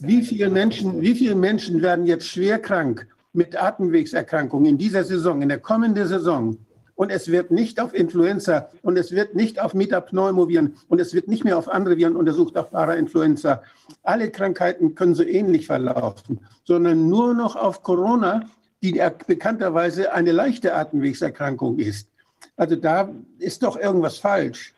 S4: wie viele Menschen, wie viele Menschen werden jetzt schwer krank mit Atemwegserkrankungen in dieser Saison, in der kommenden Saison? Und es wird nicht auf Influenza und es wird nicht auf Metapneumoviren und es wird nicht mehr auf andere Viren untersucht, auf Parainfluenza. Alle Krankheiten können so ähnlich verlaufen, sondern nur noch auf Corona die bekannterweise eine leichte Atemwegserkrankung ist. Also da ist doch irgendwas falsch.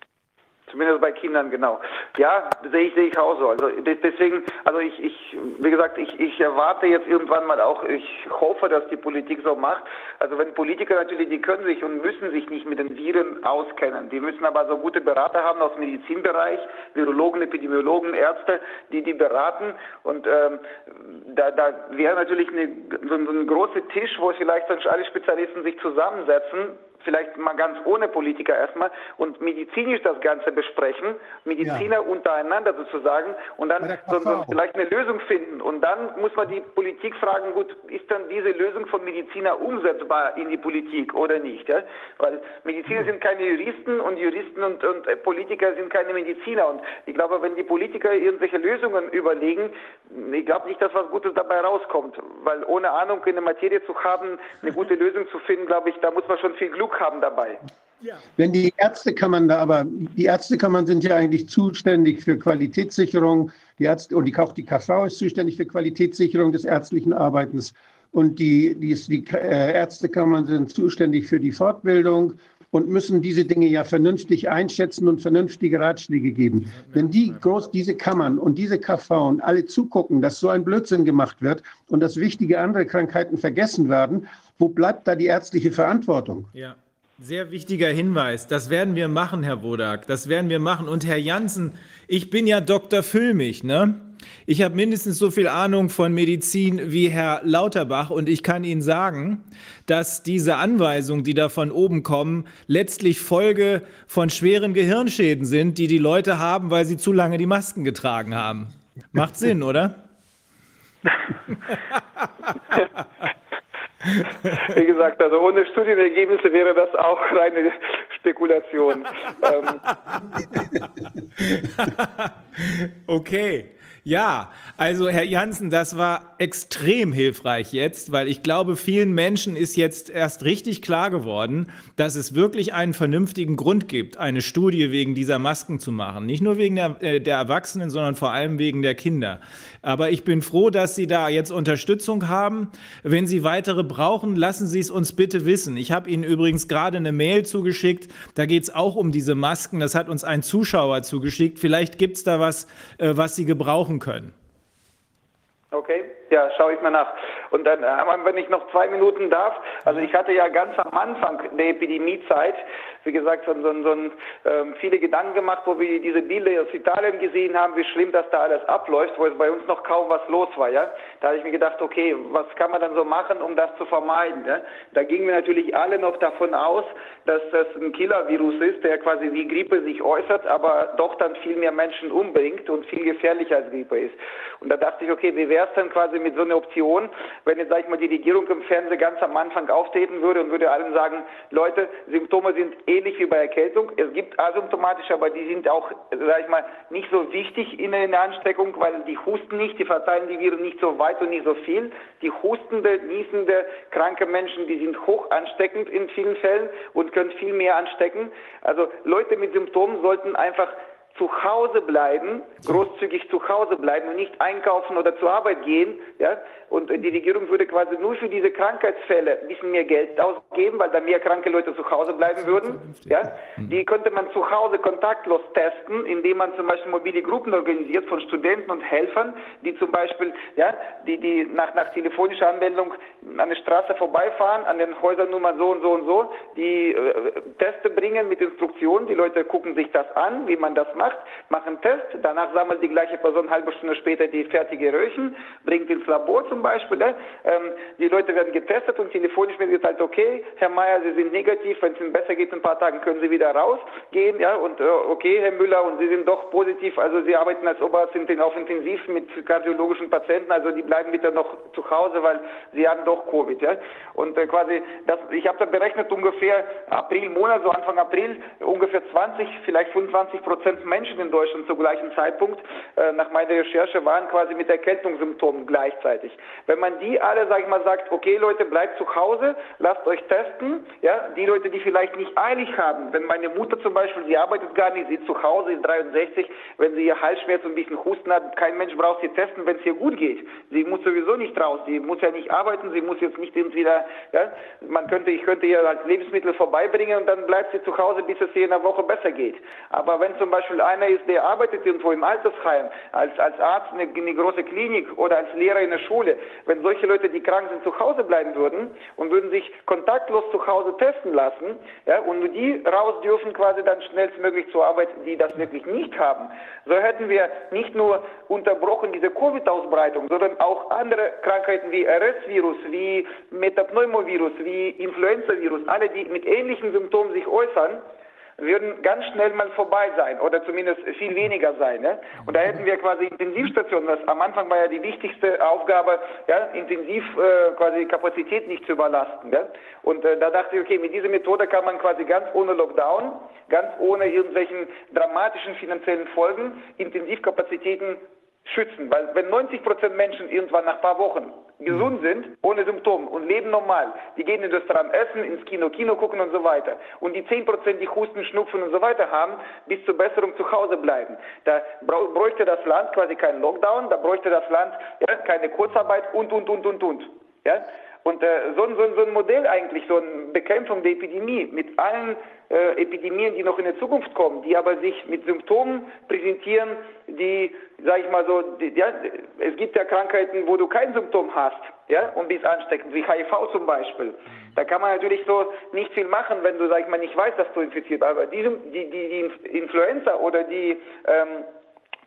S7: Zumindest bei Kindern, genau. Ja, sehe ich, sehe ich auch so. Also deswegen, also ich, ich, wie gesagt, ich, ich erwarte jetzt irgendwann mal auch, ich hoffe, dass die Politik so macht. Also wenn Politiker natürlich, die können sich und müssen sich nicht mit den Viren auskennen. Die müssen aber so gute Berater haben aus dem Medizinbereich, Virologen, Epidemiologen, Ärzte, die die beraten. Und ähm, da, da wäre natürlich eine, so, so ein großer Tisch, wo vielleicht dann alle Spezialisten sich zusammensetzen vielleicht mal ganz ohne Politiker erstmal und medizinisch das Ganze besprechen, Mediziner ja. untereinander sozusagen und dann so, so vielleicht eine Lösung finden. Und dann muss man die Politik fragen, gut, ist dann diese Lösung von Mediziner umsetzbar in die Politik oder nicht? Ja? Weil Mediziner sind keine Juristen und Juristen und, und äh, Politiker sind keine Mediziner. Und ich glaube, wenn die Politiker irgendwelche Lösungen überlegen, ich glaube nicht, dass was Gutes dabei rauskommt. Weil ohne Ahnung in der Materie zu haben, eine gute *laughs* Lösung zu finden, glaube ich, da muss man schon viel Glück Haben dabei.
S4: Wenn die Ärztekammern da aber, die Ärztekammern sind ja eigentlich zuständig für Qualitätssicherung, die Ärzte und die, auch die KV ist zuständig für Qualitätssicherung des ärztlichen Arbeitens und die, die, die äh, Ärztekammern sind zuständig für die Fortbildung und müssen diese Dinge ja vernünftig einschätzen und vernünftige Ratschläge geben. Wenn die groß, diese Kammern und diese KV und alle zugucken, dass so ein Blödsinn gemacht wird und dass wichtige andere Krankheiten vergessen werden, wo bleibt da die ärztliche Verantwortung?
S3: Ja. Sehr wichtiger Hinweis. Das werden wir machen, Herr Wodak. Das werden wir machen. Und Herr Janssen, ich bin ja Dr. Füllmich, ne? Ich habe mindestens so viel Ahnung von Medizin wie Herr Lauterbach und ich kann Ihnen sagen, dass diese Anweisungen, die da von oben kommen, letztlich Folge von schweren Gehirnschäden sind, die die Leute haben, weil sie zu lange die Masken getragen haben. Macht Sinn, oder? *laughs*
S7: Wie gesagt, also ohne Studienergebnisse wäre das auch reine Spekulation. Ähm. *laughs*
S3: okay. Ja, also Herr Janssen, das war extrem hilfreich jetzt, weil ich glaube, vielen Menschen ist jetzt erst richtig klar geworden, dass es wirklich einen vernünftigen Grund gibt, eine Studie wegen dieser Masken zu machen. Nicht nur wegen der, äh, der Erwachsenen, sondern vor allem wegen der Kinder. Aber ich bin froh, dass Sie da jetzt Unterstützung haben. Wenn Sie weitere brauchen, lassen Sie es uns bitte wissen. Ich habe Ihnen übrigens gerade eine Mail zugeschickt. Da geht es auch um diese Masken. Das hat uns ein Zuschauer zugeschickt. Vielleicht gibt es da was, äh, was Sie gebrauchen können.
S7: Okay, ja, schaue ich mal nach. Und dann, äh, wenn ich noch zwei Minuten darf, also ich hatte ja ganz am Anfang der Epidemiezeit, wie gesagt, so, so, so ähm, viele Gedanken gemacht, wo wir diese Bilder aus Italien gesehen haben, wie schlimm das da alles abläuft, wo es bei uns noch kaum was los war. Ja? Da habe ich mir gedacht, okay, was kann man dann so machen, um das zu vermeiden? Ja? Da gingen wir natürlich alle noch davon aus, dass das ein Killer-Virus ist, der quasi wie Grippe sich äußert, aber doch dann viel mehr Menschen umbringt und viel gefährlicher als Grippe ist. Und da dachte ich, okay, wie wäre es dann quasi mit so einer Option, wenn jetzt, sag ich mal, die Regierung im Fernsehen ganz am Anfang auftreten würde und würde allen sagen, Leute, Symptome sind ähnlich wie bei Erkältung. Es gibt asymptomatische, aber die sind auch, sag ich mal, nicht so wichtig in der Ansteckung, weil die husten nicht, die verteilen die Viren nicht so weit und nicht so viel. Die hustende, niesende, kranke Menschen, die sind hoch ansteckend in vielen Fällen und können viel mehr anstecken. Also Leute mit Symptomen sollten einfach zu Hause bleiben, großzügig zu Hause bleiben und nicht einkaufen oder zur Arbeit gehen, ja, und die Regierung würde quasi nur für diese Krankheitsfälle ein bisschen mehr Geld ausgeben, weil da mehr kranke Leute zu Hause bleiben würden. Ja? Die könnte man zu Hause kontaktlos testen, indem man zum Beispiel mobile Gruppen organisiert von Studenten und Helfern, die zum Beispiel, ja, die, die nach, nach telefonischer Anmeldung an der Straße vorbeifahren, an den Häusernummer so und so und so, die äh, Teste bringen mit Instruktionen. Die Leute gucken sich das an, wie man das macht, machen Test. Danach sammelt die gleiche Person eine halbe Stunde später die fertige Röhrchen, bringt ins Labor zum zum Beispiel. Ne? Ähm, die Leute werden getestet und telefonisch wird gesagt, okay, Herr Mayer, Sie sind negativ, wenn es Ihnen besser geht in ein paar Tagen, können Sie wieder rausgehen. Ja? Und äh, okay, Herr Müller, und Sie sind doch positiv, also Sie arbeiten als Oberarzt auf Intensiv mit kardiologischen Patienten, also die bleiben bitte noch zu Hause, weil Sie haben doch Covid. Ja? Und äh, quasi, das, ich habe da berechnet ungefähr April Monat, so Anfang April, ungefähr 20, vielleicht 25 Prozent Menschen in Deutschland zum gleichen Zeitpunkt äh, nach meiner Recherche waren quasi mit Erkältungssymptomen gleichzeitig. Wenn man die alle, sag ich mal, sagt, okay Leute, bleibt zu Hause, lasst euch testen, ja, die Leute, die vielleicht nicht eilig haben, wenn meine Mutter zum Beispiel, sie arbeitet gar nicht, sie ist zu Hause, ist 63, wenn sie ihr Halsschmerz und ein bisschen Husten hat, kein Mensch braucht sie testen, wenn es ihr gut geht. Sie muss sowieso nicht raus, sie muss ja nicht arbeiten, sie muss jetzt nicht entweder, ja, man könnte, ich könnte ihr halt Lebensmittel vorbeibringen und dann bleibt sie zu Hause, bis es ihr in der Woche besser geht. Aber wenn zum Beispiel einer ist, der arbeitet irgendwo im Altersheim, als, als Arzt in eine, eine große Klinik oder als Lehrer in der Schule, wenn solche Leute, die krank sind, zu Hause bleiben würden und würden sich kontaktlos zu Hause testen lassen, ja, und nur die raus dürfen quasi dann schnellstmöglich zur Arbeit, die das wirklich nicht haben, so hätten wir nicht nur unterbrochen diese Covid-Ausbreitung, sondern auch andere Krankheiten wie RS-Virus, wie Metapneumovirus, wie Influenza-Virus, alle, die mit ähnlichen Symptomen sich äußern, würden ganz schnell mal vorbei sein oder zumindest viel weniger sein. Ne? Und da hätten wir quasi Intensivstationen. Das am Anfang war ja die wichtigste Aufgabe, ja, intensiv äh, quasi Kapazität nicht zu überlasten. Ja? Und äh, da dachte ich, okay, mit dieser Methode kann man quasi ganz ohne Lockdown, ganz ohne irgendwelchen dramatischen finanziellen Folgen Intensivkapazitäten schützen. Weil wenn 90 Prozent Menschen irgendwann nach ein paar Wochen gesund sind, ohne Symptome und leben normal, die gehen in das Restaurant essen, ins Kino, Kino gucken und so weiter. Und die 10 Prozent, die Husten, Schnupfen und so weiter haben, bis zur Besserung zu Hause bleiben. Da bräuchte das Land quasi keinen Lockdown, da bräuchte das Land ja, keine Kurzarbeit und, und, und, und, und. Ja? Und äh, so, so, so ein Modell eigentlich, so eine Bekämpfung der Epidemie mit allen äh, Epidemien, die noch in der Zukunft kommen, die aber sich mit Symptomen präsentieren, die, sage ich mal so, die, ja, es gibt ja Krankheiten, wo du kein Symptom hast, ja, und bist ansteckend, wie HIV zum Beispiel. Da kann man natürlich so nicht viel machen, wenn du, sag ich mal, nicht weißt, dass du infiziert bist. Aber die, die, die, die Influenza oder die ähm,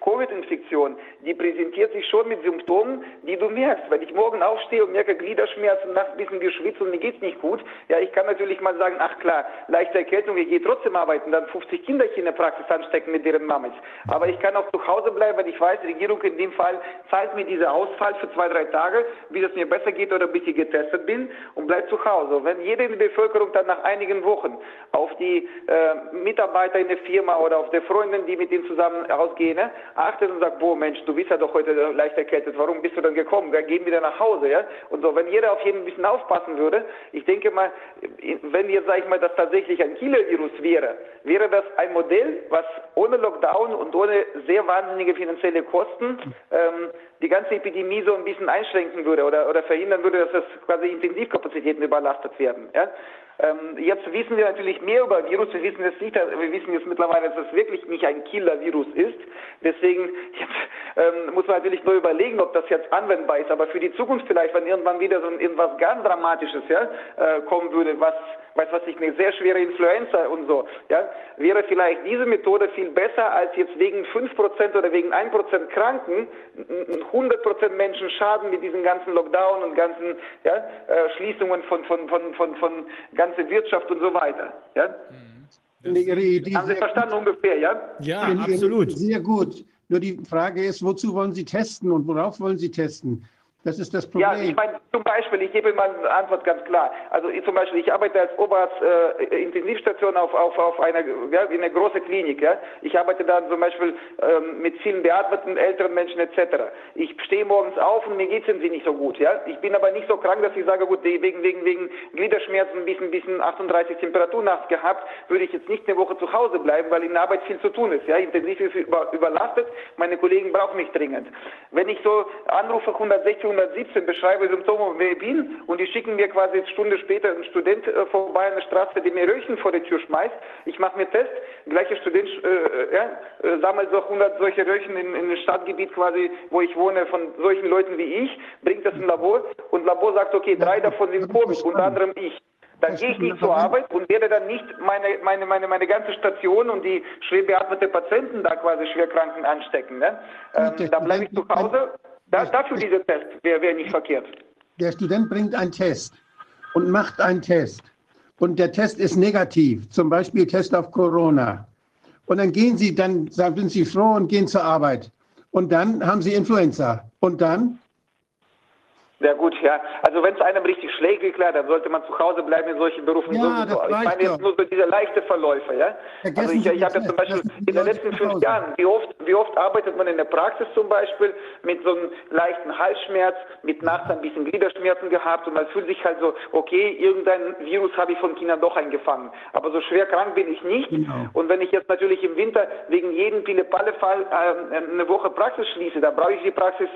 S7: Covid-Infektion, die präsentiert sich schon mit Symptomen, die du merkst. Wenn ich morgen aufstehe und merke Gliederschmerzen, nachts ein bisschen geschwitzt und mir geht's nicht gut, ja, ich kann natürlich mal sagen, ach klar, leichte Erkältung, ich gehe trotzdem arbeiten, dann 50 Kinderchen in der Praxis anstecken mit deren Mamas. Aber ich kann auch zu Hause bleiben, weil ich weiß, die Regierung in dem Fall zahlt mir diese Ausfall für zwei, drei Tage, wie es mir besser geht oder bis ich getestet bin und bleibt zu Hause. Wenn jede in der Bevölkerung dann nach einigen Wochen auf die äh, Mitarbeiter in der Firma oder auf die Freundin, die mit ihnen zusammen ausgehen, ne, achtet und sagt, boah Mensch, du bist ja doch heute leicht erkältet, warum bist du dann gekommen? Dann gehen wieder nach Hause, ja? Und so, wenn jeder auf jeden ein bisschen aufpassen würde, ich denke mal, wenn jetzt, sage ich mal, das tatsächlich ein Killer-Virus wäre, wäre das ein Modell, was ohne Lockdown und ohne sehr wahnsinnige finanzielle Kosten ähm, die ganze Epidemie so ein bisschen einschränken würde oder, oder verhindern würde, dass das quasi Intensivkapazitäten überlastet werden. Ja? Ähm, jetzt wissen wir natürlich mehr über Virus. Wir wissen jetzt nicht, wir wissen jetzt mittlerweile, dass es wirklich nicht ein Killer-Virus ist. Deswegen jetzt, ähm, muss man natürlich nur überlegen, ob das jetzt anwendbar ist. Aber für die Zukunft vielleicht, wenn irgendwann wieder so irgendwas ganz Dramatisches ja, äh, kommen würde, was weiß was ich, eine sehr schwere Influenza und so, ja, wäre vielleicht diese Methode viel besser, als jetzt wegen 5% oder wegen 1% Kranken 100% Menschen schaden mit diesen ganzen Lockdown und ganzen ja, äh, Schließungen von, von, von, von, von ganzer Wirtschaft und so weiter. Ja?
S4: Mhm.
S7: Haben Sie verstanden ungefähr, ja?
S3: Ja, absolut.
S4: Sehr gut. Nur die Frage ist, wozu wollen Sie testen und worauf wollen Sie testen? Das ist das Problem.
S7: Ja, ich meine, zum Beispiel, ich gebe mal eine Antwort ganz klar. Also ich, zum Beispiel, ich arbeite als Oberarzt äh, Intensivstation auf, auf, auf einer, ja, in einer großen Klinik. Ja? Ich arbeite dann zum Beispiel ähm, mit vielen beatmeten älteren Menschen etc. Ich stehe morgens auf und mir geht es nicht so gut. Ja? Ich bin aber nicht so krank, dass ich sage, gut, wegen, wegen, wegen Gliederschmerzen ein bisschen, bisschen 38 Temperatur nachts gehabt, würde ich jetzt nicht eine Woche zu Hause bleiben, weil in der Arbeit viel zu tun ist. Ja? Intensiv ist über, überlastet, meine Kollegen brauchen mich dringend. Wenn ich so anrufe 160, 117 beschreibe Symptome, wer ich bin, und die schicken mir quasi eine Stunde später einen Student äh, vorbei an der Straße, der mir Röhrchen vor die Tür schmeißt. Ich mache mir Test, gleicher Student äh, äh ja, äh, sammelt so 100 solche Röhrchen in, in Stadtgebiet quasi, wo ich wohne, von solchen Leuten wie ich, bringt das in Labor und Labor sagt, okay, drei davon sind Covid, unter anderem ich dann gehe ich nicht zur Arbeit und werde dann nicht meine, meine, meine, meine ganze Station und die schwer beatmete Patienten da quasi schwerkranken anstecken. Ne? Ähm, da bleibe ich zu Hause das, dafür dieser Test wäre wär nicht verkehrt.
S4: Der Student bringt einen Test und macht einen Test. Und der Test ist negativ, zum Beispiel Test auf Corona. Und dann gehen Sie, dann sind Sie froh und gehen zur Arbeit. Und dann haben Sie Influenza. Und dann?
S7: Ja gut, ja. Also wenn es einem richtig schlägt, klar, dann sollte man zu Hause bleiben in solchen Berufen
S4: ja, sowieso.
S7: Ich meine jetzt nur so diese leichte Verläufe, ja.
S4: Vergessen
S7: also ich, ich habe ja zum Beispiel in den letzten fünf Jahren, wie oft, wie oft arbeitet man in der Praxis zum Beispiel mit so einem leichten Halsschmerz, mit nachts ein bisschen Gliederschmerzen gehabt und man fühlt sich halt so, okay, irgendein Virus habe ich von Kindern doch eingefangen. Aber so schwer krank bin ich nicht. Genau. Und wenn ich jetzt natürlich im Winter wegen jedem Pille-Palle-Fall äh, eine Woche Praxis schließe, da brauche ich die Praxis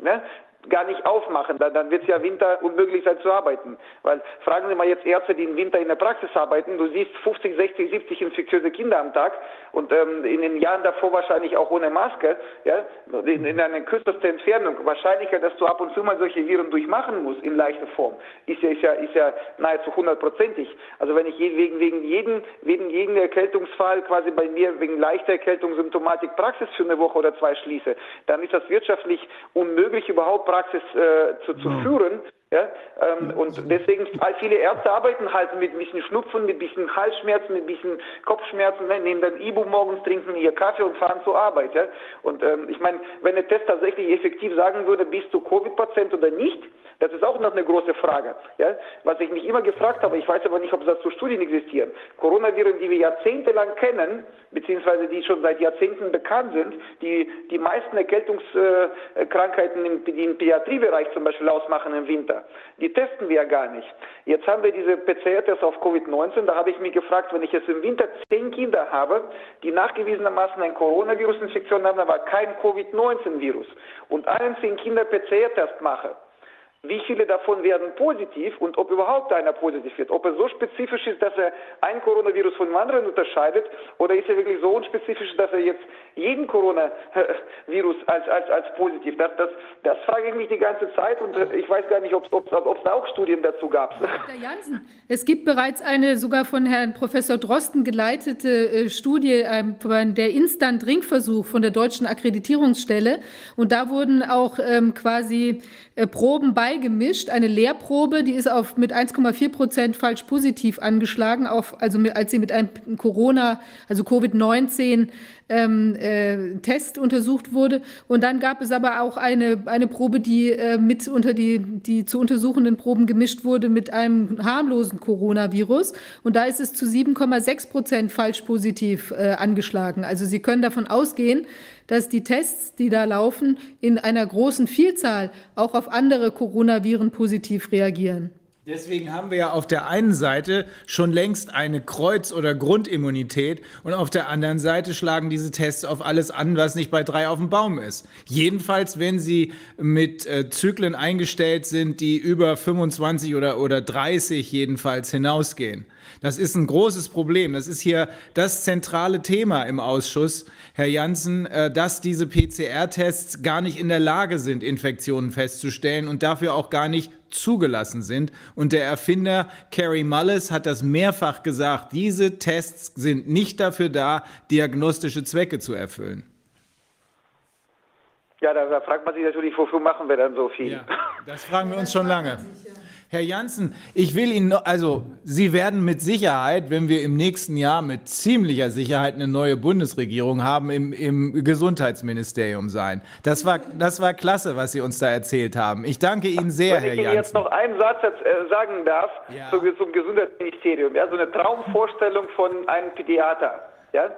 S7: ne, gar nicht aufmachen, dann, dann wird es ja Winter unmöglich sein zu arbeiten. Weil fragen Sie mal jetzt Ärzte, die im Winter in der Praxis arbeiten, du siehst 50, 60, 70 infektiöse Kinder am Tag und ähm, in den Jahren davor wahrscheinlich auch ohne Maske, ja, in, in einer kürzester Entfernung. Wahrscheinlicher, dass du ab und zu mal solche Viren durchmachen musst in leichter Form, ist ja, ist ja, ist ja nahezu hundertprozentig. Also wenn ich wegen, wegen jedem, wegen jedem Erkältungsfall quasi bei mir wegen leichter Erkältung Symptomatik Praxis für eine Woche oder zwei schließe, dann ist das wirtschaftlich unmöglich überhaupt Praxis äh, zu, zu ja. führen. Ja, ähm, und deswegen, viele Ärzte arbeiten halt mit ein bisschen Schnupfen, mit ein bisschen Halsschmerzen, mit ein bisschen Kopfschmerzen, ne, nehmen dann Ibu morgens, trinken ihr Kaffee und fahren zur Arbeit. Ja? Und ähm, ich meine, wenn der Test tatsächlich effektiv sagen würde, bist du Covid-Patient oder nicht, das ist auch noch eine große Frage. Ja? Was ich mich immer gefragt habe, ich weiß aber nicht, ob dazu Studien existieren. Coronaviren, die wir jahrzehntelang kennen, beziehungsweise die schon seit Jahrzehnten bekannt sind, die die meisten Erkältungskrankheiten im, die im Pädiatriebereich zum Beispiel ausmachen im Winter, die testen wir ja gar nicht. Jetzt haben wir diese PCR-Tests auf Covid-19, da habe ich mich gefragt, wenn ich jetzt im Winter zehn Kinder habe, die nachgewiesenermaßen eine Coronavirus-Infektion haben, aber kein Covid-19-Virus und allen zehn Kinder PCR-Test mache, wie viele davon werden positiv und ob überhaupt einer positiv wird. Ob er so spezifisch ist, dass er ein Coronavirus von dem anderen unterscheidet oder ist er wirklich so unspezifisch, dass er jetzt jeden Coronavirus als, als, als positiv, das, das, das frage ich mich die ganze Zeit und ich weiß gar nicht, ob es da auch Studien dazu gab.
S1: Herr Jansen, es gibt bereits eine sogar von Herrn Professor Drosten geleitete äh, Studie, ähm, der Instant-Ringversuch von der Deutschen Akkreditierungsstelle und da wurden auch ähm, quasi äh, Proben beigemischt. Eine Lehrprobe, die ist auf mit 1,4 Prozent falsch positiv angeschlagen, auf, also mit, als sie mit einem Corona, also Covid-19 ähm, äh, Test untersucht wurde. Und dann gab es aber auch eine, eine Probe, die äh, mit unter die, die zu untersuchenden Proben gemischt wurde mit einem harmlosen Coronavirus. Und da ist es zu 7,6 Prozent falsch positiv äh, angeschlagen. Also Sie können davon ausgehen, dass die Tests, die da laufen, in einer großen Vielzahl auch auf andere Coronaviren positiv reagieren.
S3: Deswegen haben wir ja auf der einen Seite schon längst eine Kreuz- oder Grundimmunität und auf der anderen Seite schlagen diese Tests auf alles an, was nicht bei drei auf dem Baum ist. Jedenfalls, wenn sie mit äh, Zyklen eingestellt sind, die über 25 oder, oder 30 jedenfalls hinausgehen. Das ist ein großes Problem. Das ist hier das zentrale Thema im Ausschuss, Herr Janssen, äh, dass diese PCR-Tests gar nicht in der Lage sind, Infektionen festzustellen und dafür auch gar nicht zugelassen sind. Und der Erfinder Kerry Mullis hat das mehrfach gesagt, diese Tests sind nicht dafür da, diagnostische Zwecke zu erfüllen.
S7: Ja, da, da fragt man sich natürlich, wofür machen wir dann so viel? Ja,
S3: das fragen wir uns schon lange. Herr Janssen, ich will Ihnen, also Sie werden mit Sicherheit, wenn wir im nächsten Jahr mit ziemlicher Sicherheit eine neue Bundesregierung haben, im, im Gesundheitsministerium sein. Das war, das war klasse, was Sie uns da erzählt haben. Ich danke Ihnen sehr, Herr Janssen. Wenn ich Ihnen
S7: jetzt noch einen Satz äh, sagen darf ja. zum, zum Gesundheitsministerium, ja, so eine Traumvorstellung von einem Pädiater. Ja?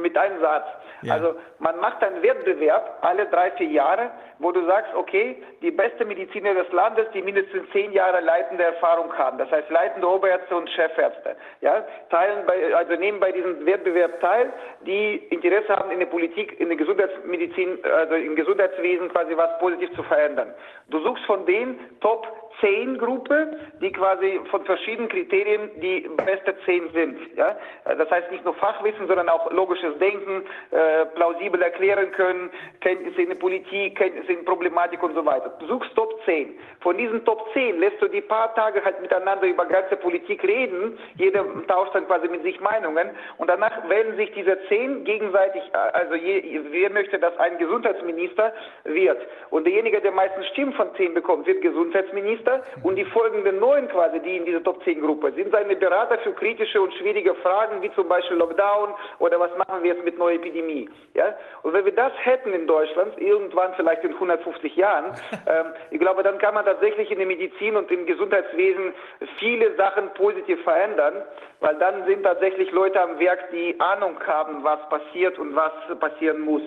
S7: Mit einem Satz. Ja. Also man macht einen Wettbewerb alle drei, vier Jahre, wo du sagst, okay, die beste Mediziner des Landes, die mindestens zehn Jahre leitende Erfahrung haben, das heißt leitende Oberärzte und Chefärzte, ja, teilen bei, also nehmen bei diesem Wettbewerb teil, die Interesse haben in der Politik, in der Gesundheitsmedizin, also im Gesundheitswesen quasi was positiv zu verändern. Du suchst von denen Top zehn Gruppe, die quasi von verschiedenen Kriterien die beste zehn sind. Ja? Das heißt nicht nur Fachwissen, sondern auch logisches Denken, äh, plausibel erklären können, Kenntnisse in der Politik, Kenntnisse in Problematik und so weiter. Du suchst Top 10. Von diesen Top 10 lässt du die paar Tage halt miteinander über ganze Politik reden. Jeder tauscht dann quasi mit sich Meinungen und danach wählen sich diese 10 gegenseitig, äh, also je, wer möchte, dass ein Gesundheitsminister wird. Und derjenige, der meistens Stimmen von 10 bekommt, wird Gesundheitsminister und die folgenden neun quasi, die in dieser Top 10 Gruppe sind, seine Berater für kritische und schwierige Fragen, wie zum Beispiel Lockdown oder was machen wir jetzt mit neuer Epidemie. Ja? Und wenn wir das hätten in Deutschland, irgendwann vielleicht in 150 Jahren, *laughs* ähm, ich glaube, dann kann man tatsächlich in der Medizin und im Gesundheitswesen viele Sachen positiv verändern, weil dann sind tatsächlich Leute am Werk, die Ahnung haben, was passiert und was passieren muss.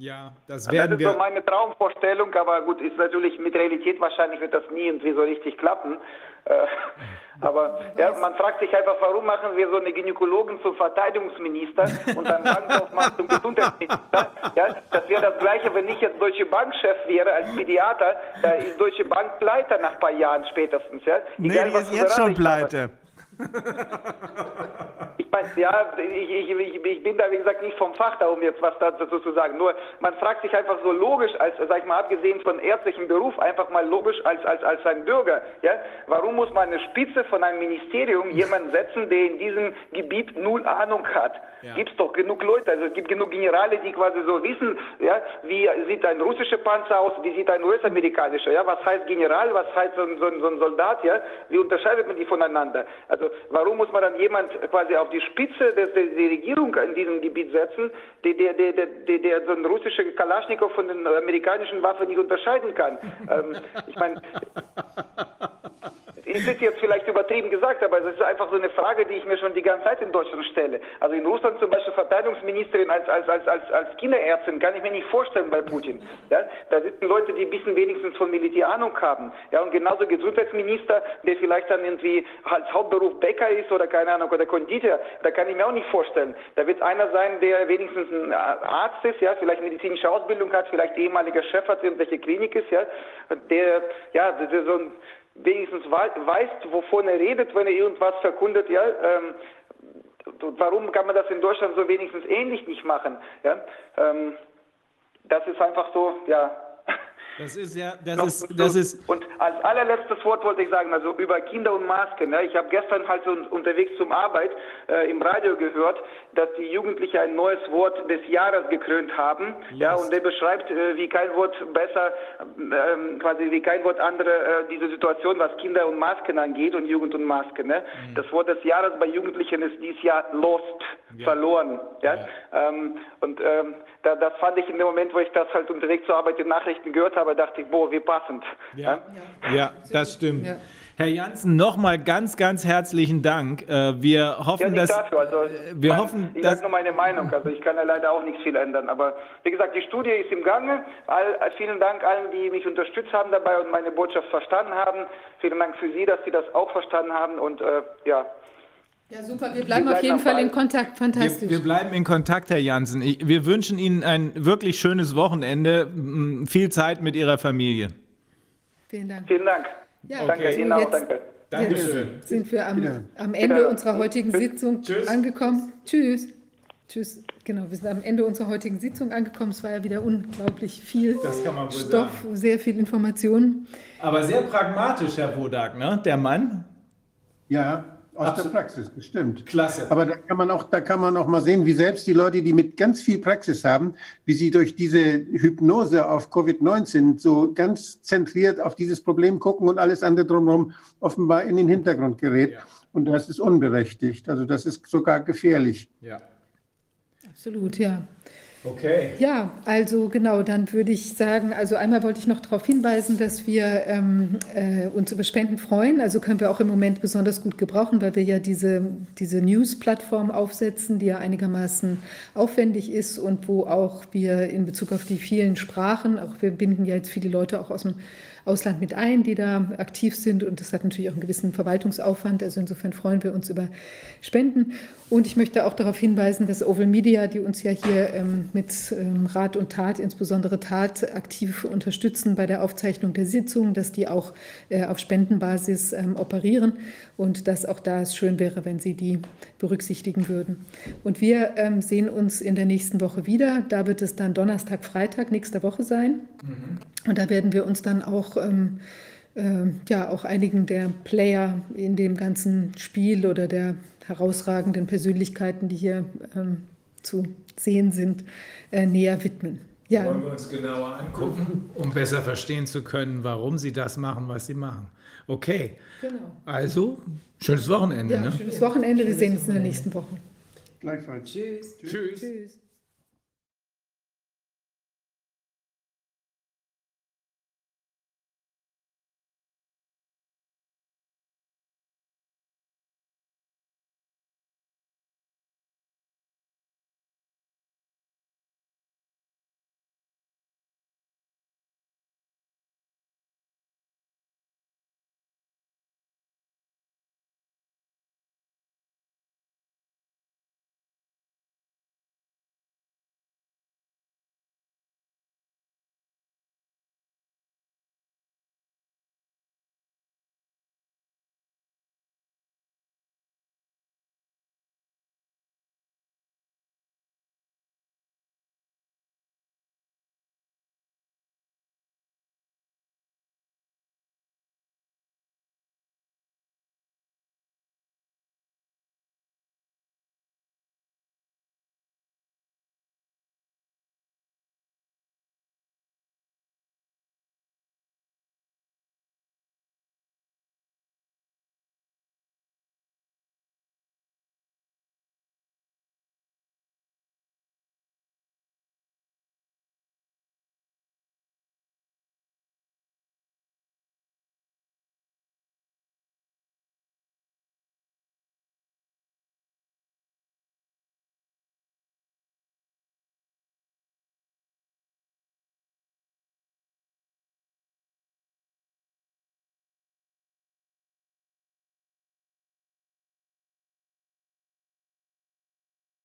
S3: Ja, das werden
S7: das
S3: ist
S7: so meine Traumvorstellung, aber gut, ist natürlich mit Realität wahrscheinlich wird das nie irgendwie so richtig klappen. Äh, *laughs* aber ja, man fragt sich einfach, warum machen wir so eine Gynäkologin zum Verteidigungsminister und dann Bankkaufmann zum Gesundheitsminister? Ja, das wäre das Gleiche, wenn ich jetzt Deutsche Bankchef wäre als Pädiater, da ist Deutsche Bank pleite nach ein paar Jahren spätestens. Ja?
S3: Egal, nee, ist jetzt schon pleite. Habe.
S7: Ich meine, ja, ich, ich, ich, bin da, wie gesagt, nicht vom Fach da, um jetzt was dazu zu sagen. Nur, man fragt sich einfach so logisch, als, sag ich mal, abgesehen von ärztlichem Beruf, einfach mal logisch als, als, als ein Bürger, ja, warum muss man eine Spitze von einem Ministerium jemanden setzen, der in diesem Gebiet null Ahnung hat? Ja. Gibt es doch genug Leute, also es gibt genug Generale, die quasi so wissen, ja, wie sieht ein russischer Panzer aus, wie sieht ein US-amerikanischer, ja, was heißt General, was heißt so ein, so, ein, so ein Soldat, ja, wie unterscheidet man die voneinander? Also warum muss man dann jemand quasi auf die Spitze der, der, der Regierung in diesem Gebiet setzen, der, der, der, der, der so einen russischen Kalaschnikow von den amerikanischen Waffen nicht unterscheiden kann? ähm, ich meine, ist es jetzt vielleicht übertrieben gesagt, aber es ist einfach so eine Frage, die ich mir schon die ganze Zeit in Deutschland stelle. Also in Russland zum Beispiel Verteidigungsministerin als, als, als, als, als Kinderärztin kann ich mir nicht vorstellen bei Putin. Ja? Da sitzen Leute, die ein bisschen wenigstens von Militär Ahnung haben. Ja? Und genauso Gesundheitsminister, der vielleicht dann irgendwie als Hauptberuf Bäcker ist oder keine Ahnung, oder Konditor, da kann ich mir auch nicht vorstellen. Da wird einer sein, der wenigstens ein Arzt ist, ja, vielleicht medizinische Ausbildung hat, vielleicht ehemaliger Chefarzt irgendwelche Klinik ist, ja, der, ja, der so ein wenigstens weiß, wovon er redet, wenn er irgendwas verkundet, ja, ähm, warum kann man das in Deutschland so wenigstens ähnlich nicht machen, ja, ähm, das ist einfach so, ja,
S3: das ist ja, das ist, das ist.
S7: Und als allerletztes Wort wollte ich sagen, also über Kinder und Masken. Ne? Ich habe gestern halt so unterwegs zum Arbeit äh, im Radio gehört, dass die Jugendlichen ein neues Wort des Jahres gekrönt haben. Yes. Ja, und der beschreibt äh, wie kein Wort besser, äh, quasi wie kein Wort andere äh, diese Situation, was Kinder und Masken angeht und Jugend und Masken. Ne? Mhm. Das Wort des Jahres bei Jugendlichen ist dieses Jahr lost, ja. verloren. Ja. ja. Ähm, und ähm, da, das fand ich in dem Moment, wo ich das halt unterwegs zur Arbeit in Nachrichten gehört habe, dachte ich, boah, wie passend.
S3: Ja, ja. ja das stimmt. Ja. Herr Janssen, nochmal ganz, ganz herzlichen Dank. Äh, wir hoffen, ja, dass dafür. Also, wir
S7: mein,
S3: hoffen,
S7: ich sage nur meine Meinung. Also ich kann ja leider auch nicht viel ändern. Aber wie gesagt, die Studie ist im Gange. All, vielen Dank allen, die mich unterstützt haben dabei und meine Botschaft verstanden haben. Vielen Dank für Sie, dass Sie das auch verstanden haben. Und äh, ja,
S1: ja, super. Wir bleiben, wir auf jeden Fall in Kontakt. Fantastisch.
S3: Wir, wir, bleiben in Kontakt, Herr Jansen. Ich, wir wünschen Ihnen ein wirklich schönes Wochenende. Viel Zeit mit Ihrer Familie.
S7: Vielen Dank. Vielen Dank. Ja, danke okay. Ihnen auch. Danke.
S1: Dankeschön. Jetzt sind wir am, am Ende unserer heutigen Sitzung Tschüss. angekommen. Tschüss. Tschüss. Genau, wir sind am Ende unserer heutigen Sitzung angekommen. Es war ja wieder unglaublich viel Stoff, sagen. sehr viel Informationen.
S3: Aber sehr pragmatisch, Herr Wodak, ne? der Mann.
S4: Ja, aus Absolut. der Praxis, bestimmt.
S3: Klasse.
S4: Aber da kann man auch, da kann man auch mal sehen, wie selbst die Leute, die mit ganz viel Praxis haben, wie sie durch diese Hypnose auf Covid-19 so ganz zentriert auf dieses Problem gucken und alles andere drumherum offenbar in den Hintergrund gerät. Ja. Und das ist unberechtigt. Also das ist sogar gefährlich.
S3: Ja.
S1: Absolut, ja.
S3: Okay.
S1: Ja, also genau, dann würde ich sagen, also einmal wollte ich noch darauf hinweisen, dass wir ähm, äh, uns über Spenden freuen. Also können wir auch im Moment besonders gut gebrauchen, weil wir ja diese, diese News-Plattform aufsetzen, die ja einigermaßen aufwendig ist und wo auch wir in Bezug auf die vielen Sprachen, auch wir binden ja jetzt viele Leute auch aus dem Ausland mit ein, die da aktiv sind. Und das hat natürlich auch einen gewissen Verwaltungsaufwand. Also insofern freuen wir uns über Spenden. Und ich möchte auch darauf hinweisen, dass Oval Media, die uns ja hier ähm, mit ähm, Rat und Tat, insbesondere Tat, aktiv unterstützen bei der Aufzeichnung der Sitzung, dass die auch äh, auf Spendenbasis ähm, operieren und dass auch da es schön wäre, wenn Sie die berücksichtigen würden. Und wir ähm, sehen uns in der nächsten Woche wieder. Da wird es dann Donnerstag, Freitag nächster Woche sein. Mhm. Und da werden wir uns dann auch ähm, äh, ja auch einigen der Player in dem ganzen Spiel oder der herausragenden Persönlichkeiten, die hier ähm, zu sehen sind, äh, näher widmen.
S3: Ja. Wollen wir uns genauer angucken, um besser verstehen zu können, warum Sie das machen, was Sie machen. Okay. Genau. Also, schönes Wochenende.
S1: Ja,
S3: ne?
S1: schönes Wochenende. Wir sehen uns in der nächsten Woche.
S4: Gleichfalls.
S3: Tschüss. Tschüss. Tschüss.